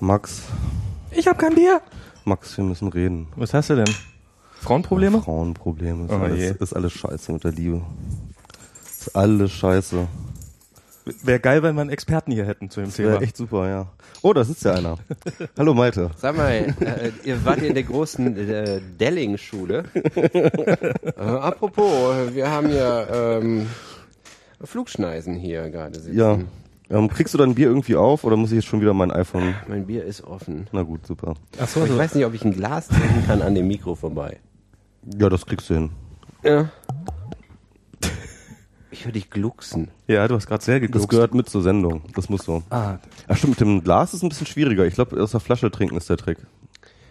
Max, Ich hab kein Bier. Max, wir müssen reden. Was hast du denn? Frauenprobleme? Frauenprobleme. Ist, Oh alles, ist alles scheiße mit der Liebe. Ist alles scheiße. Wäre geil, wenn wir einen Experten hier hätten zu dem Das wäre Thema. echt super, ja. Oh, da sitzt ja einer. Hallo Malte. Sag mal, äh, ihr wart ja in der großen äh, Delling-Schule. äh, apropos, wir haben ja ähm, Flugschneisen hier gerade sitzen. Ja. Ähm, kriegst du dein Bier irgendwie auf oder muss ich jetzt schon wieder mein iPhone? Mein Bier ist offen. Na gut, super. Ach so, Aber ich so. weiß nicht, ob ich ein Glas trinken kann an dem Mikro vorbei. Ja, das kriegst du hin. Ja. Ich höre dich glucksen. Ja, du hast gerade sehr Das gegluckst. gehört mit zur Sendung. Das muss so. Ah, Ach stimmt, mit dem Glas ist ein bisschen schwieriger. Ich glaube, aus der Flasche trinken ist der Trick.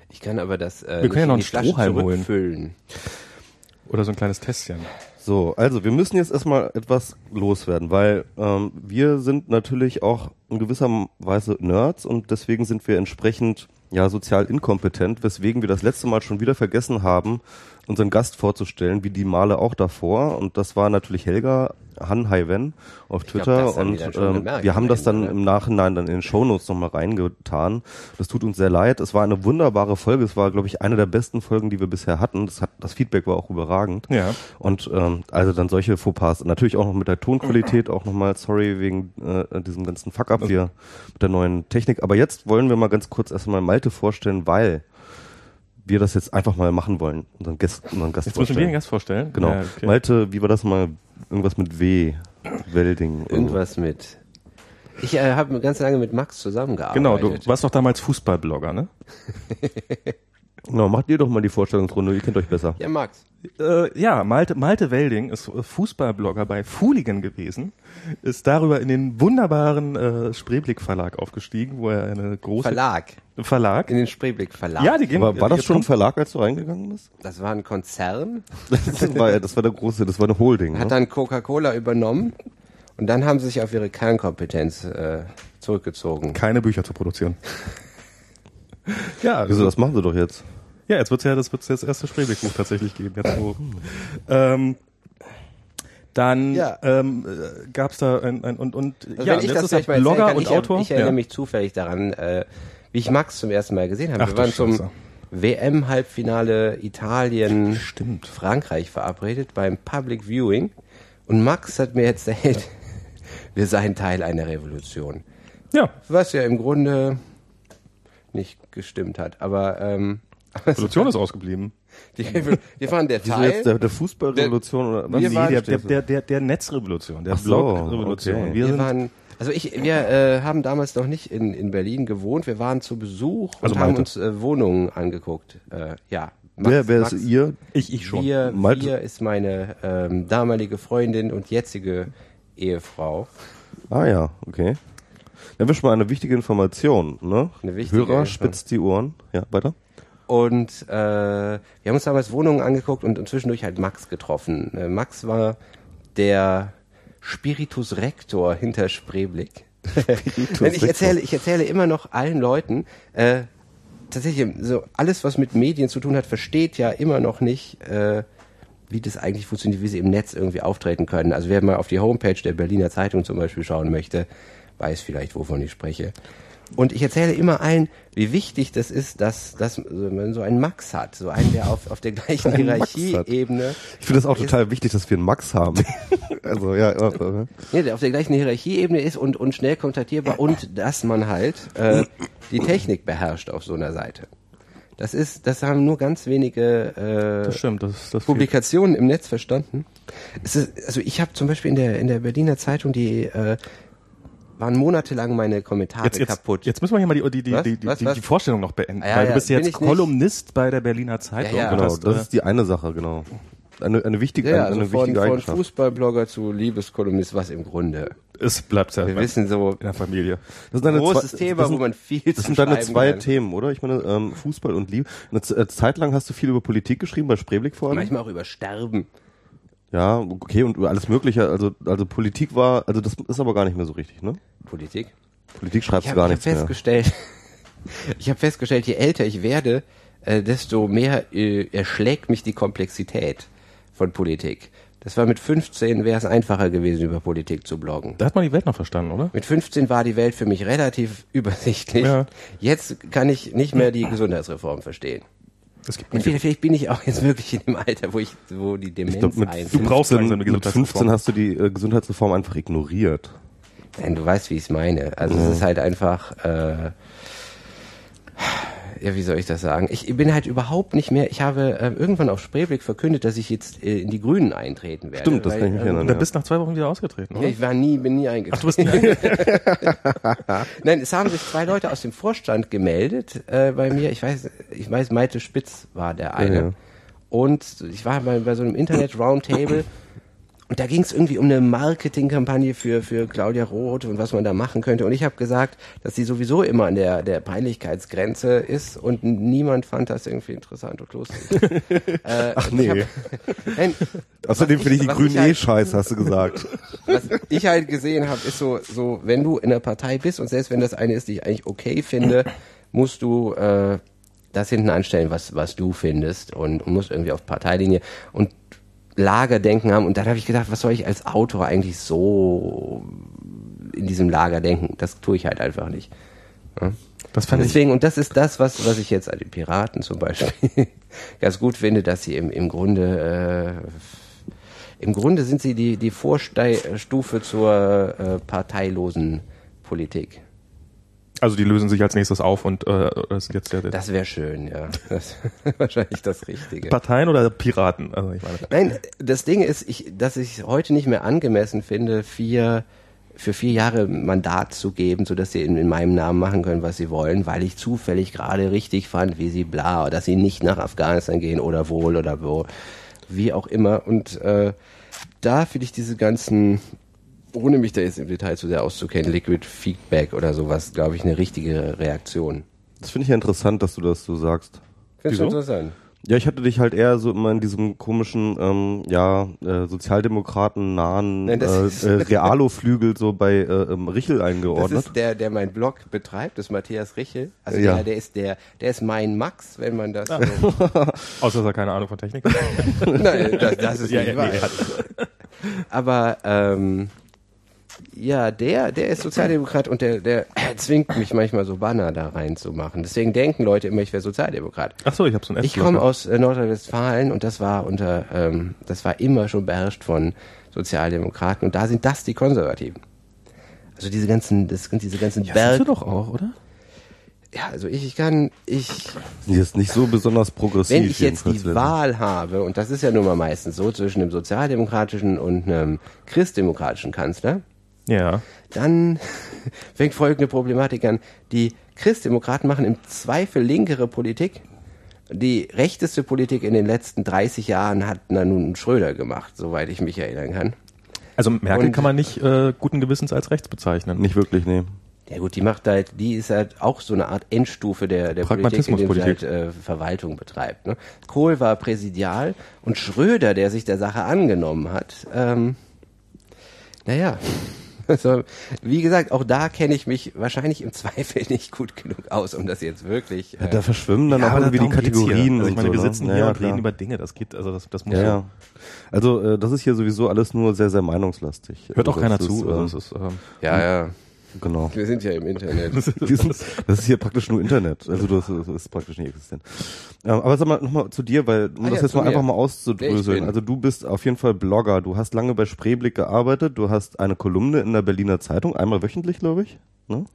Ich kann aber das äh, Wir können ja noch in einen Strohhalm holen. oder so ein kleines Tässchen. So, also wir müssen jetzt erstmal etwas loswerden, weil ähm, wir sind natürlich auch in gewisser Weise Nerds und deswegen sind wir entsprechend ja sozial inkompetent, weswegen wir das letzte Mal schon wieder vergessen haben, unseren Gast vorzustellen, wie die Male auch davor. Und das war natürlich Helga Han Haiwen auf glaub, Twitter. die und ähm, wir haben am das dann ne? im Nachhinein dann in den Shownotes nochmal reingetan. Das tut uns sehr leid. Es war eine wunderbare Folge. Es war, glaube ich, eine der besten Folgen, die wir bisher hatten. Das, hat, das Feedback war auch überragend. Ja. Und ähm, also dann solche Fauxpas. Natürlich auch noch mit der Tonqualität, auch nochmal sorry wegen äh, diesem ganzen Fuck-up hier mit der neuen Technik. Aber jetzt wollen wir mal ganz kurz erstmal Malte vorstellen, weil wir das jetzt einfach mal machen wollen. Unseren Gast, unseren Gast Jetzt müssen wir vorstellen. den Gast vorstellen. Genau. Ja, okay. Malte, wie war das mal? Irgendwas mit W. Welding. Irgendwas mit. Ich äh, habe ganz lange mit Max zusammengearbeitet. Genau, du warst doch damals Fußballblogger, ne? Genau, macht ihr doch mal die Vorstellungsrunde, ihr kennt euch besser. Ja, Max. Äh, ja, Malte, Malte Welding ist äh, Fußballblogger bei Fooligan gewesen, ist darüber in den wunderbaren äh, Spreeblick Verlag aufgestiegen, wo er eine große Verlag. Verlag. In den Spreeblick Verlag. Ja, die gehen. Aber war das schon ein Verlag, als du reingegangen bist? Das war ein Konzern. Das war, ja- das war der große, das war eine Holding. Hat Ne? dann Coca-Cola übernommen. Und dann haben sie sich auf ihre Kernkompetenz äh, zurückgezogen. keine Bücher zu produzieren. ja, Wieso, das machen sie doch jetzt. Ja, jetzt wird's ja, das wird's das erste Spreeblick-Buch tatsächlich geben. Jetzt wo, ähm, dann Ja. ähm, äh, gab's da ein, ein und und Also ja, ich jetzt das ist er Blogger kann, und ich, Autor. Ich erinnere ja. mich zufällig daran, äh, wie ich Max zum ersten Mal gesehen habe. Ach Wir waren zum. WM-Halbfinale Italien, Stimmt. Frankreich verabredet beim Public Viewing. Und Max hat mir erzählt, wir seien Teil einer Revolution. Ja, Was ja im Grunde nicht gestimmt hat. Aber ähm, Revolution ist ausgeblieben. die, wir waren der Teil. jetzt der, der Fußballrevolution oder was? Wir Nee, waren- der, der, der, der, der Netzrevolution, der so, Blogrevolution. okay. Wir Wir waren, also ich, wir äh, haben damals noch nicht in, in Berlin gewohnt. Wir waren zu Besuch und Also haben uns äh, Wohnungen angeguckt. Äh, ja. Max- wer wer ist Max- ihr? ich, ich schon. Wir, Malte- wir ist meine ähm, damalige Freundin und jetzige Ehefrau. Ah ja, okay. Dann wäre schon mal eine wichtige Information, ne? Eine wichtige Hörer spitzt die Ohren. Ja, weiter. Und äh, wir haben uns damals Wohnungen angeguckt und, zwischendurch halt Max getroffen. Äh, Max war der Spiritus Rector hinter Spreeblick. Ich erzähle, ich erzähle immer noch allen Leuten, äh, tatsächlich, so alles, was mit Medien zu tun hat, versteht ja immer noch nicht, äh, wie das eigentlich funktioniert, wie sie im Netz irgendwie auftreten können. Also wer mal auf die Homepage der Berliner Zeitung zum Beispiel schauen möchte, weiß vielleicht, wovon ich spreche. Und ich erzähle immer allen, wie wichtig das ist, dass, dass man so einen Max hat, so einen, der auf, auf der gleichen. Hierarchieebene Ich finde es auch total wichtig, dass wir einen Max haben. also ja, ja. Nee, der auf der gleichen Hierarchieebene ist und, und schnell kontaktierbar und dass man halt äh, die Technik beherrscht auf so einer Seite. Das ist, das haben nur ganz wenige Das äh, stimmt, das, das Publikationen im Netz verstanden. Es ist, also ich habe zum Beispiel in der in der Berliner Zeitung die äh, waren monatelang meine Kommentare Jetzt, jetzt, kaputt. jetzt müssen wir hier mal die, die, die, Was? die, die, Was? die, Was? die Vorstellung noch beenden. Ah, ja, weil du ja, bist bin jetzt ich nicht. Kolumnist bei der Berliner Zeitung. Ja, ja. Genau, hast, das äh, ist die eine Sache, genau. Eine, eine wichtige, ja, eine, also eine von, wichtige von. Fußballblogger zu Liebeskolumnist, was im Grunde. es bleibt ja Wir wissen so in der Familie. Das sind deine großes zwei, Thema, das sind, wo man viel Das zu sind deine zwei kann. Themen, oder? Ich meine, ähm, Fußball und Liebe. Eine äh, Zeit lang hast du viel über Politik geschrieben, bei Spreeblick vor allem. Manchmal auch über Sterben. Ja, okay, und über alles Mögliche. Also, also Politik war, also das ist aber gar nicht mehr so richtig, ne? Politik. Politik schreibst Ich du gar hab nichts mehr. festgestellt, ich habe festgestellt, je älter ich werde, äh, desto mehr äh, erschlägt mich die Komplexität von Politik. Das war mit 15 wäre es einfacher gewesen, über Politik zu bloggen. Da hat man die Welt noch verstanden, oder? Mit 15 war die Welt für mich relativ übersichtlich. Ja. Jetzt kann ich nicht mehr die Gesundheitsreform verstehen. Es gibt Entweder vielleicht bin ich auch jetzt wirklich in dem Alter, wo ich, wo die Demenz Ich glaub, mit, einsetzt. Du brauchst 15, langsam eine mit 15 Gesundheitsreform. hast du die äh, Gesundheitsreform einfach ignoriert. Nein, du weißt, wie ich es meine. Also es ist halt einfach, äh, ja, wie soll ich das sagen? Ich bin halt überhaupt nicht mehr, ich habe äh, irgendwann auf Spreeblick verkündet, dass ich jetzt äh, in die Grünen eintreten werde. Stimmt, das weil, kann ich mich ähm, erinnern. Da ja. bist nach zwei Wochen wieder ausgetreten, Ja, oder? ich war nie, bin nie eingetreten. Ach, du bist nicht Nein, es haben sich zwei Leute aus dem Vorstand gemeldet äh, bei mir. Ich weiß, ich weiß, Malte Spitz war der eine. Ja, ja. Und ich war mal bei so einem Internet-Roundtable und da ging es irgendwie um eine Marketingkampagne für, für Claudia Roth und was man da machen könnte. Und ich habe gesagt, dass sie sowieso immer an der, der Peinlichkeitsgrenze ist und niemand fand das irgendwie interessant und lustig. äh, Ach nee. Hab, nein, Außerdem finde ich die Grünen halt- eh scheiße, hast du gesagt. was ich halt gesehen habe, ist so, so, wenn du in einer Partei bist und selbst wenn das eine ist, die ich eigentlich okay finde, musst du äh, das hinten anstellen, was, was du findest und, und musst irgendwie auf Parteilinie und Lagerdenken haben. Und dann habe ich gedacht, was soll ich als Autor eigentlich so in diesem Lager denken? Das tue ich halt einfach nicht. Das fand ich. Deswegen, und das ist das, was, was ich jetzt an den Piraten zum Beispiel ganz gut finde, dass sie im, im Grunde, äh, im Grunde sind sie die, die Vorstufe zur äh, parteilosen Politik. Also die lösen sich als nächstes auf und äh, das ist jetzt der, der Das wäre schön, ja. Das ist wahrscheinlich das Richtige. Parteien oder Piraten. Also ich meine. Nein, das Ding ist, ich, dass ich es heute nicht mehr angemessen finde, vier, für vier Jahre Mandat zu geben, sodass sie in, in meinem Namen machen können, was sie wollen, weil ich zufällig gerade richtig fand, wie sie bla, oder dass sie nicht nach Afghanistan gehen oder wohl oder wo, wie auch immer. Und äh, da finde ich diese ganzen, ohne mich da jetzt im Detail zu sehr auszukennen, Liquid Feedback oder sowas, glaube ich, eine richtige Reaktion. Das finde ich ja interessant, dass du das so sagst. Findest du interessant? Ja, ich hatte dich halt eher so immer in diesem komischen, ähm, ja, äh, Sozialdemokraten nahen Nein, das äh, äh, Realo-Flügel so bei äh, ähm, Richel Das eingeordnet. ist der, der mein Blog betreibt, das ist Matthias Richel. Also Ja. der, der ist der, der ist mein Max, wenn man das so Außer dass er keine Ahnung von Technik. Nein, das, das ist Ja, nicht ja, wahr. nee, hat- Aber ähm, ja, der, der ist Sozialdemokrat und der, der zwingt mich manchmal so Banner da reinzumachen. Deswegen denken Leute immer, ich wäre Sozialdemokrat. Ach so, ich habe so ein Ich komme aus äh, Nordrhein-Westfalen und das war unter, ähm, das war immer schon beherrscht von Sozialdemokraten und da sind das die Konservativen. Also diese ganzen, das sind diese ganzen Ja, Berg. sind wir doch auch, oder? Ja, also ich, ich kann, ich Die ist nicht so besonders progressiv. Wenn ich jetzt die Wahl habe, und das ist ja nun mal meistens so zwischen einem sozialdemokratischen und einem christdemokratischen Kanzler, Ja. dann fängt folgende Problematik an. Die Christdemokraten machen im Zweifel linkere Politik. Die rechteste Politik in den letzten 30 Jahren hat na nun Schröder gemacht, soweit ich mich erinnern kann. Also Merkel Und- kann man nicht äh, guten Gewissens als rechts bezeichnen. Nicht wirklich, nee. Ja gut, die macht halt, die ist halt auch so eine Art Endstufe der, der Politik, indem sie halt Pragmatismuspolitik. äh, Verwaltung betreibt. Ne? Kohl war präsidial und Schröder, der sich der Sache angenommen hat, ähm, naja, also, wie gesagt, auch da kenne ich mich wahrscheinlich im Zweifel nicht gut genug aus, um das jetzt wirklich. Ja, Äh, da verschwimmen dann Ja, auch irgendwie die. Kategorien. Also ich meine, so, wir ne? sitzen Ja, hier ja, und reden klar. über Dinge, das geht, also das, das muss Ja, so. ja. Also äh, das ist hier sowieso alles nur sehr, sehr meinungslastig. Hört auch also, keiner das zu. Ist, also es ist, ähm, ja, ja, genau. wir sind ja im Internet. Wir sind, das ist hier praktisch nur Internet. Also das, das ist praktisch nicht existent. Ähm, aber sag mal nochmal zu dir, weil um Ah das ja, jetzt mal mir. einfach mal auszudröseln. Also du bist auf jeden Fall Blogger. Du hast lange bei Spreeblick gearbeitet. Du hast eine Kolumne in der Berliner Zeitung, einmal wöchentlich, glaube ich. Ne?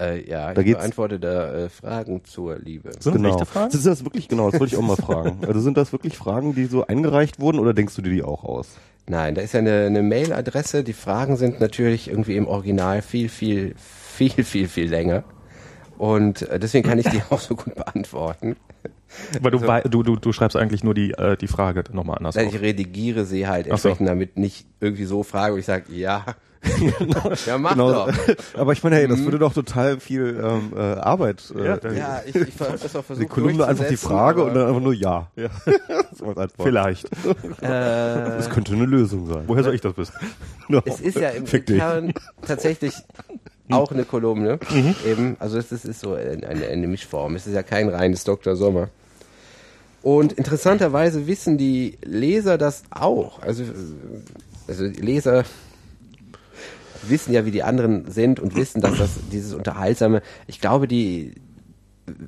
Äh, ja, Da ich beantworte da äh, Fragen zur Liebe. sind das echte Fragen? Sind das wirklich, genau, das wollte ich auch mal fragen. Also sind das wirklich Fragen, die so eingereicht wurden oder denkst du dir die auch aus? Nein, da ist ja eine, eine Mailadresse. Die Fragen sind natürlich irgendwie im Original viel, viel, viel, viel, viel länger. Und äh, deswegen kann ich die auch so gut beantworten. Weil du, wei- du, du, du schreibst eigentlich nur die, äh, die Frage nochmal anders Nein, ich redigiere sie halt Ach so. entsprechend, damit nicht irgendwie so frage, wo ich sage, ja, ja, mach Genau. doch. Aber ich meine, hey, das würde doch total viel ähm, äh, Arbeit. Äh, Ja, Ja, ich, ich habe das auch versucht die Kolumne einfach die Frage und dann einfach nur ja. ja. Vielleicht. äh, Das könnte eine Lösung sein. Woher soll ich das wissen? No. es ist ja im Fick dich. Kern tatsächlich auch eine Kolumne. Eben, also es ist, ist so eine, eine, eine Mischform. Es ist ja kein reines Dr. Sommer. Und interessanterweise wissen die Leser das auch. Also, also die Leser wissen ja, wie die anderen sind und wissen, dass das dieses unterhaltsame, ich glaube, die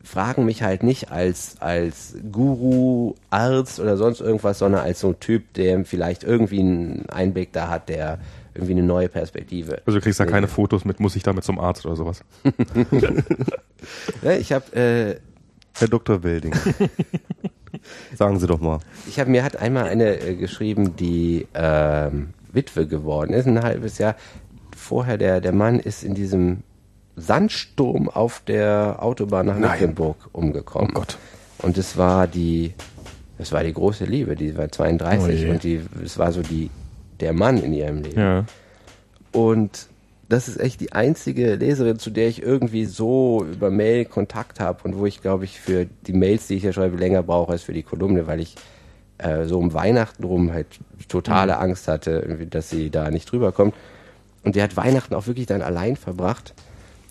fragen mich halt nicht als als Guru, Arzt oder sonst irgendwas, sondern als so ein Typ, der vielleicht irgendwie einen Einblick da hat, der irgendwie eine neue Perspektive. Also du kriegst da keine Fotos mit, muss ich damit zum Arzt oder sowas. Ja, ich habe äh, Herr Dr. Welding. Sagen Sie doch mal. Ich habe mir hat einmal eine äh, geschrieben, die ähm, Witwe geworden ist, ein halbes Jahr vorher. Der der Mann ist in diesem Sandsturm auf der Autobahn nach Nein. Mecklenburg umgekommen. Oh Gott. Und es war die, es war die große Liebe. Die war 32 Oh und die, es war so die der Mann in ihrem Leben. Ja. Und das ist echt die einzige Leserin, zu der ich irgendwie so über Mail Kontakt habe und wo ich, glaube ich, für die Mails, die ich ja schreibe, länger brauche als für die Kolumne, weil ich äh, so um Weihnachten rum halt totale Angst hatte, dass sie da nicht drüber kommt. Und die hat Weihnachten auch wirklich dann allein verbracht.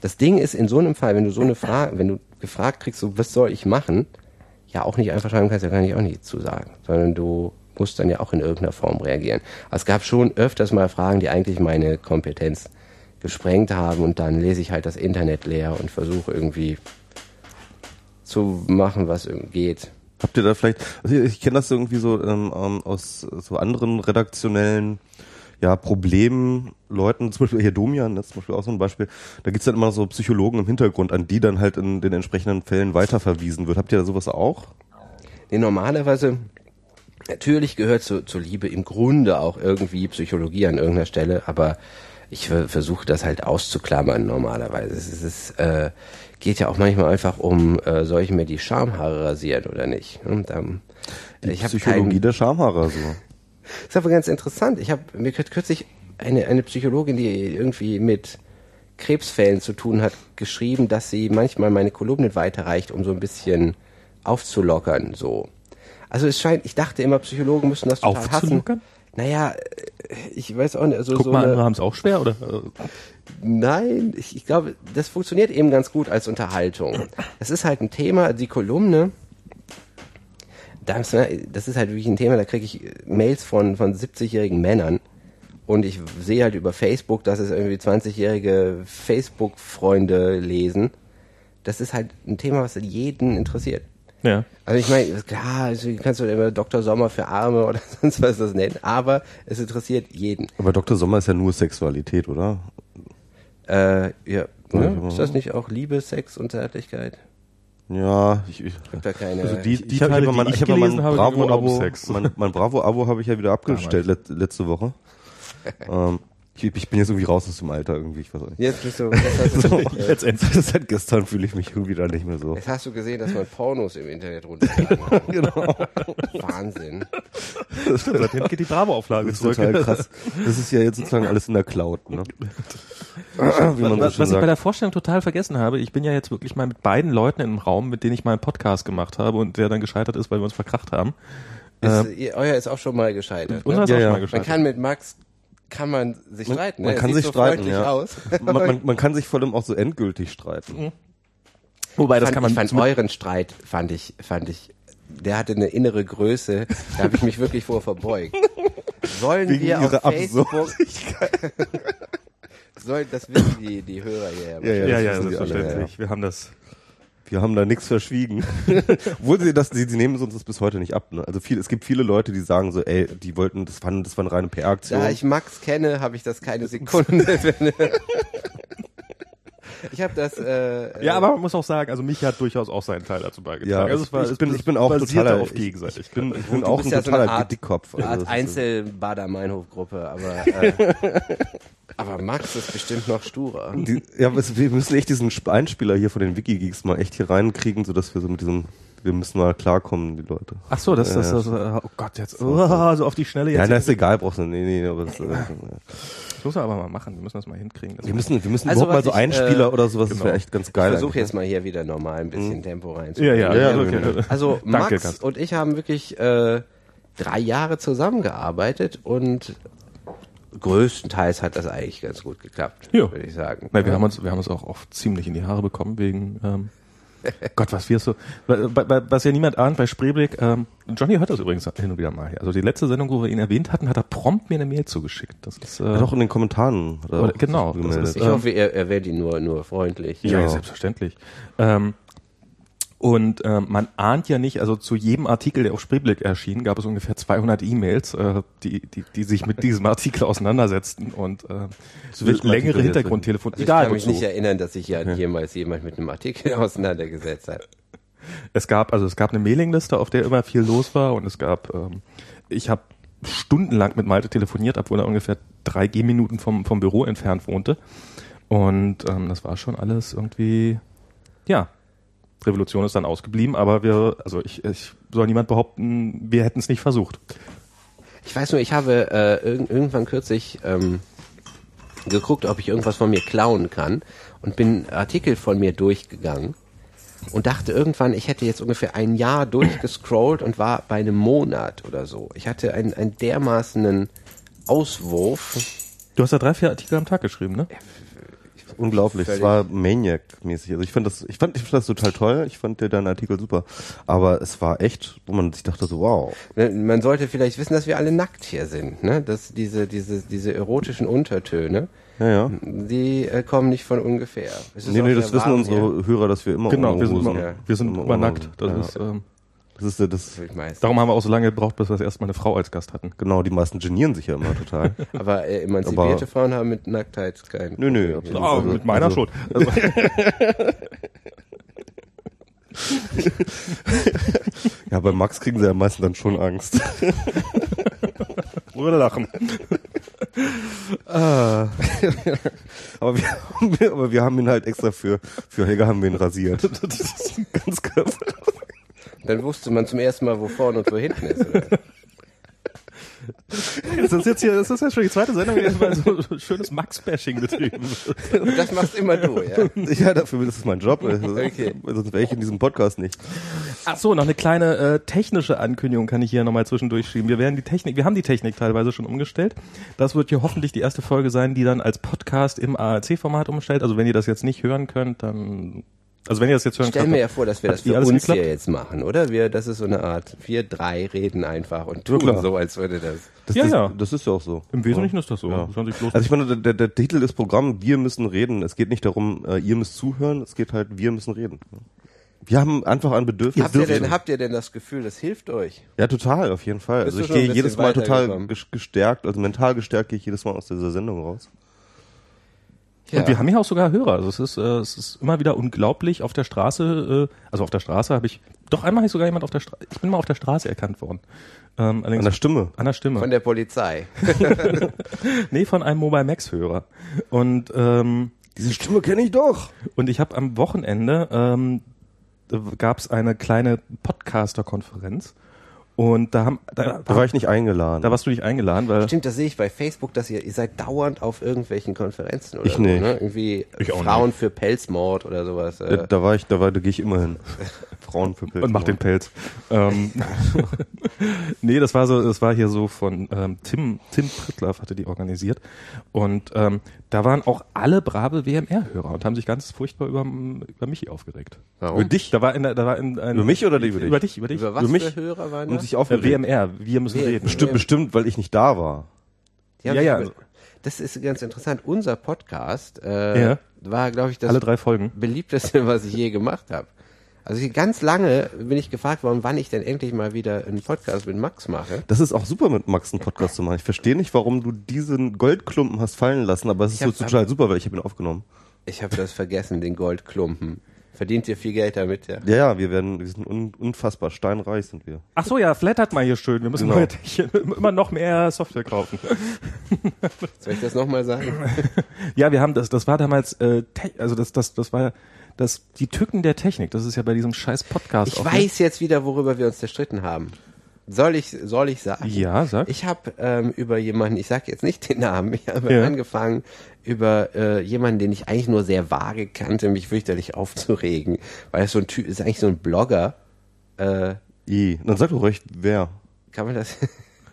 Das Ding ist in so einem Fall, wenn du so eine Frage, wenn du gefragt kriegst, so, was soll ich machen, ja auch nicht einfach schreiben kannst, da kann ich auch nichts zu sagen, sondern du musst dann ja auch in irgendeiner Form reagieren. Es gab schon öfters mal Fragen, die eigentlich meine Kompetenz gesprengt haben und dann lese ich halt das Internet leer und versuche irgendwie zu machen, was geht. Habt ihr da vielleicht, also ich kenne das irgendwie so ähm, aus so anderen redaktionellen ja, Problemen, Leuten, zum Beispiel hier Domian, das ist zum Beispiel auch so ein Beispiel, da gibt's dann immer so Psychologen im Hintergrund, an die dann halt in den entsprechenden Fällen weiterverwiesen wird. Habt ihr da sowas auch? Nee, normalerweise, natürlich gehört zu, zur Liebe im Grunde auch irgendwie Psychologie an irgendeiner Stelle, aber ich ver versuche das halt auszuklammern normalerweise. Es ist, äh, geht ja auch manchmal einfach um, äh, soll ich mir die Schamhaare rasieren oder nicht? Und, ähm, Die ich Psychologie keinen- der Schamhaare so. Ist aber ganz interessant. Ich habe mir kür- kürzlich eine, eine Psychologin, die irgendwie mit Krebsfällen zu tun hat, geschrieben, dass sie manchmal meine Kolumnen weiterreicht, um so ein bisschen aufzulockern. So. Also es scheint, ich dachte immer, Psychologen müssen das total Aufzulockern? hassen. Naja, äh, ich weiß auch nicht. Also Guck so mal, haben es auch schwer, oder? Nein, ich, ich glaube, das funktioniert eben ganz gut als Unterhaltung. Es ist halt ein Thema, die Kolumne, das, das ist halt wirklich ein Thema, da kriege ich Mails von, von 70-jährigen Männern und ich sehe halt über Facebook, dass es irgendwie 20-jährige Facebook-Freunde lesen. Das ist halt ein Thema, was jeden interessiert. Ja. Also ich meine, klar, also kannst du immer Dr. Sommer für Arme oder sonst was das nennen, aber es interessiert jeden. Aber Dr. Sommer ist ja nur Sexualität, oder? Äh, ja, ne? ja. Ist das nicht auch Liebe, Sex und Zärtlichkeit? Ja, ich, ich, Gibt da keine. Also die- ich, ich habe Teile, hab mein, die ich ich hab mein habe, um Bravo-Abo, Sex. mein, mein Bravo-Abo habe ich ja wieder abgestellt let, letzte Woche. ähm, ich, ich bin jetzt irgendwie raus aus dem Alter irgendwie, ich weiß auch nicht. Jetzt bist du. Jetzt hast du, äh, Jetzt endlich. Seit gestern fühle ich mich irgendwie da nicht mehr so. jetzt hast du gesehen, dass man Pornos im Internet runterladen kann. genau. Wahnsinn. Seitdem geht die Bravo-Auflage Das ist zurück. total krass. Das ist ja jetzt sozusagen alles in der Cloud, ne? Wie man so Was, ich bei der Vorstellung total vergessen habe, ich bin ja jetzt wirklich mal mit beiden Leuten im Raum, mit denen ich mal einen Podcast gemacht habe und der dann gescheitert ist, weil wir uns verkracht haben. Ist, ihr, euer ist auch schon mal gescheitert. Unser Ne? ist Ja, auch ja. schon mal Man gescheitert. kann mit Max kann man sich Man- streiten. man ne? kann sich so streiten, freundlich ja. aus. Man, man, man kann sich vor allem auch so endgültig streiten. Wobei, das fand, kann man ich fand euren Streit fand ich fand ich der hatte eine innere Größe, da habe ich mich wirklich vor verbeugt. Sollen Wegen wir auf Facebook Soll, das wissen die, die Hörer hier. Ja, ja, ja, das ja, wissen die alle, selbstverständlich. Wir haben das. Wir haben da nichts verschwiegen. Obwohl sie das, sie, sie nehmen uns das bis heute nicht ab. Ne? Also viel, es gibt viele Leute, die sagen so, ey, die wollten, das waren, das war eine reine PR-Aktion. Da ich Max kenne, habe ich das keine Sekunde. ich habe das. Äh, Ja, aber man muss auch sagen, also mich hat durchaus auch seinen Teil dazu beigetragen. Ja, also es war, ich es bin, ich bin auch totaler, auf ich- gegenseitig. Ich bin, ich bin Du auch bist ein ja so eine totaler Art- Dickkopf. Eine Also Art das ist- Einzel-Bader-Meinhof-Gruppe, aber, äh, aber Max ist bestimmt noch sturer. Die, ja, wir müssen echt diesen Sp- Einspieler hier von den Wikigeeks mal echt hier reinkriegen, sodass wir so mit diesem, wir müssen mal klarkommen, die Leute. Ach so, das, das, Ja, das, oh Gott, jetzt, oh, so auf die Schnelle Ja, jetzt. na, ist egal, brauchst du, nee, nee, aber das, äh, das muss man aber mal machen. Wir müssen das mal hinkriegen. Das wir müssen, wir müssen Also, überhaupt mal so ich, Einspieler äh, oder sowas, das genau. wäre echt ganz Ich geil. versuche eigentlich. jetzt mal hier wieder normal ein bisschen Tempo reinzubringen. ja, ja, Ja, ja, ja, okay. ja. Also Max Danke, und ich haben wirklich äh, drei Jahre zusammengearbeitet und größtenteils hat das eigentlich ganz gut geklappt, Ja. würde ich sagen. Nein, wir haben uns, wir haben uns auch oft ziemlich in die Haare bekommen wegen, ähm, Gott, was wir so, was ja niemand ahnt bei Spreeblick, ähm, Johnny hört das übrigens hin und wieder mal. Also die letzte Sendung, wo wir ihn erwähnt hatten, hat er prompt mir eine Mail zugeschickt. Das ist, äh, auch in den Kommentaren. Er Oder- genau, ist, Ich Ähm, hoffe, er erwähnt ihn nur, nur freundlich. Ja, Ja. selbstverständlich. Ähm, und ähm, man ahnt ja nicht, also zu jedem Artikel, der auf Spreeblick erschien, gab es ungefähr 200 E-Mails, äh, die, die, die sich mit diesem Artikel auseinandersetzten und äh, längere jetzt? Hintergrundtelefon. Also ich Egal kann mich wozu. nicht erinnern, dass sich ja jemals jemand mit einem Artikel auseinandergesetzt hat. Es gab also es gab eine Mailingliste, auf der immer viel los war und es gab ähm, ich habe stundenlang mit Malte telefoniert, obwohl er ungefähr drei Gehminuten vom vom Büro entfernt wohnte und ähm, das war schon alles irgendwie ja Revolution ist dann ausgeblieben, aber wir also ich, ich soll niemand behaupten, wir hätten es nicht versucht. Ich weiß nur, ich habe äh, irg irgendwann kürzlich ähm, geguckt, ob ich irgendwas von mir klauen kann und bin Artikel von mir durchgegangen und dachte irgendwann, ich hätte jetzt ungefähr ein Jahr durchgescrollt und war bei einem Monat oder so. Ich hatte einen, einen dermaßenen Auswurf. Du hast ja drei vier Artikel am Tag geschrieben, ne? Unglaublich. Es war Maniac-mäßig. Also ich fand das, ich fand, ich fand das total toll. Ich fand dir deinen Artikel super. Aber es war echt, wo man sich dachte so, wow. Man sollte vielleicht wissen, dass wir alle nackt hier sind, ne? Dass diese, diese, diese erotischen Untertöne, Ja, ja. die äh, kommen nicht von ungefähr. Es ist Nee, nee, das wissen unsere hier. Hörer, dass wir immer Genau, wir sind immer, ja. wir sind Immer immer nackt. Das ist Ja. ähm, Das ist das, Ich weiß. darum haben wir auch so lange gebraucht, bis wir das erste Mal eine Frau als Gast hatten. genau, die meisten genieren sich ja immer total. Aber äh, emanzipierte Aber- Frauen haben mit Nacktheit kein Nö, nö, Problem. absolut. Also- mit meiner also- schon. Also, Ja, bei Max kriegen sie ja meistens dann schon Angst. Oder lachen. Ah. aber, wir, haben- aber wir haben ihn halt extra für, für Helga haben wir ihn rasiert. Ganz Körper. Dann wusste man zum ersten Mal, wo vorne und wo hinten ist. Das ist jetzt hier, das ist jetzt schon die zweite Sendung, die jetzt mal so schönes Max-Bashing betrieben wird. Und das machst immer du, ja? Ja, dafür das ist mein Job. Also, Okay. Sonst wäre ich in diesem Podcast nicht. Ach so, noch eine kleine äh, technische Ankündigung kann ich hier nochmal zwischendurch schieben. Wir werden die Technik, wir haben die Technik teilweise schon umgestellt. Das wird hier hoffentlich die erste Folge sein, die dann als Podcast im ARC-Format umstellt. Also wenn ihr das jetzt nicht hören könnt, dann also wenn ihr das jetzt hören Stell könnt, mir ja vor, dass wir das wie für uns geklappt? hier jetzt machen, oder? Wir, das ist so eine Art, wir drei reden einfach und tun klar. so, als würde das. Das, Ja, das, ja. das ist ja auch so. Im Wesentlichen ist das so. Ja. Also ich meine, der, der, Titel des Programms, wir müssen reden. Es geht nicht darum, äh, ihr müsst zuhören, es geht halt, wir müssen reden. Wir haben einfach ein Bedürfnis. Habt ihr, denn, habt ihr denn das Gefühl, das hilft euch? ja, total, auf jeden Fall. Bist Also ich gehe jedes Mal total gestärkt, also mental gestärkt gehe ich jedes Mal aus dieser Sendung raus. Und wir haben ja auch sogar Hörer. Also es ist, äh, es ist immer wieder unglaublich auf der Straße, äh, also auf der Straße habe ich, doch einmal habe ich sogar jemand auf der Straße, ich bin mal auf der Straße erkannt worden. Ähm, allerdings An der Stimme. an der Stimme. Von der Polizei. nee, von einem Mobile Max Hörer. Und ähm, Diese Stimme kenne ich doch. und ich habe am Wochenende ähm, gab es eine kleine Podcaster-Konferenz und da haben da, Da war ich nicht eingeladen. da warst du nicht eingeladen, weil Stimmt, das sehe ich bei Facebook, dass ihr, ihr seid dauernd auf irgendwelchen Konferenzen oder Ich so, nicht. ne? Irgendwie Ich auch Frauen für Pelzmord oder sowas. da, Äh, da war ich, da war, da gehe ich immer hin. Frauen für Pilze. und mach den Pelz. ähm, nee, das war so, das war hier so von ähm, Tim, Tim Prittlaff hatte die organisiert und ähm, da waren auch alle brave WMR-Hörer und haben sich ganz furchtbar über, über Michi aufgeregt. warum? Über dich? Da war in, da war in, ein, Über mich oder über dich? Über dich, über dich. Über was Für mich? für Hörer waren Und das? sich aufgeregt. WMR, wir müssen Wir- reden. Bestimmt, bestimmt, weil ich nicht da war. Ja, ja. über- Das ist ganz interessant. Unser Podcast äh, Ja. war, glaube ich, das Alle drei Folgen. beliebteste, was ich je gemacht habe. Also ich- ganz lange bin ich gefragt worden, wann ich denn endlich mal wieder einen Podcast mit Max mache. Das ist auch super mit Max einen Podcast zu machen. Ich verstehe nicht, warum du diesen Goldklumpen hast fallen lassen, aber es ist so hab- total super, weil ich habe ihn aufgenommen. Ich habe das vergessen, den Goldklumpen. Verdient ihr viel Geld damit, ja? Ja, ja, wir werden, wir sind un, unfassbar steinreich sind wir. Ach so, ja, flattert mal hier schön. Wir müssen Genau. immer noch mehr Software kaufen. Soll ich das nochmal sagen? Ja, wir haben das, das war damals, äh, also das, das, das war das, die Tücken der Technik. Das ist ja bei diesem scheiß Podcast Ich weiß jetzt wieder, worüber wir uns zerstritten haben. Soll ich, soll ich sagen? Ja, sag. Ich habe ähm, über jemanden, ich sage jetzt nicht den Namen, ich habe Ja. angefangen, über äh, jemanden, den ich eigentlich nur sehr vage kannte, mich fürchterlich aufzuregen. Weil es so ein Typ ist eigentlich so ein Blogger. Äh, I. Dann sag doch recht, wer. kann man das?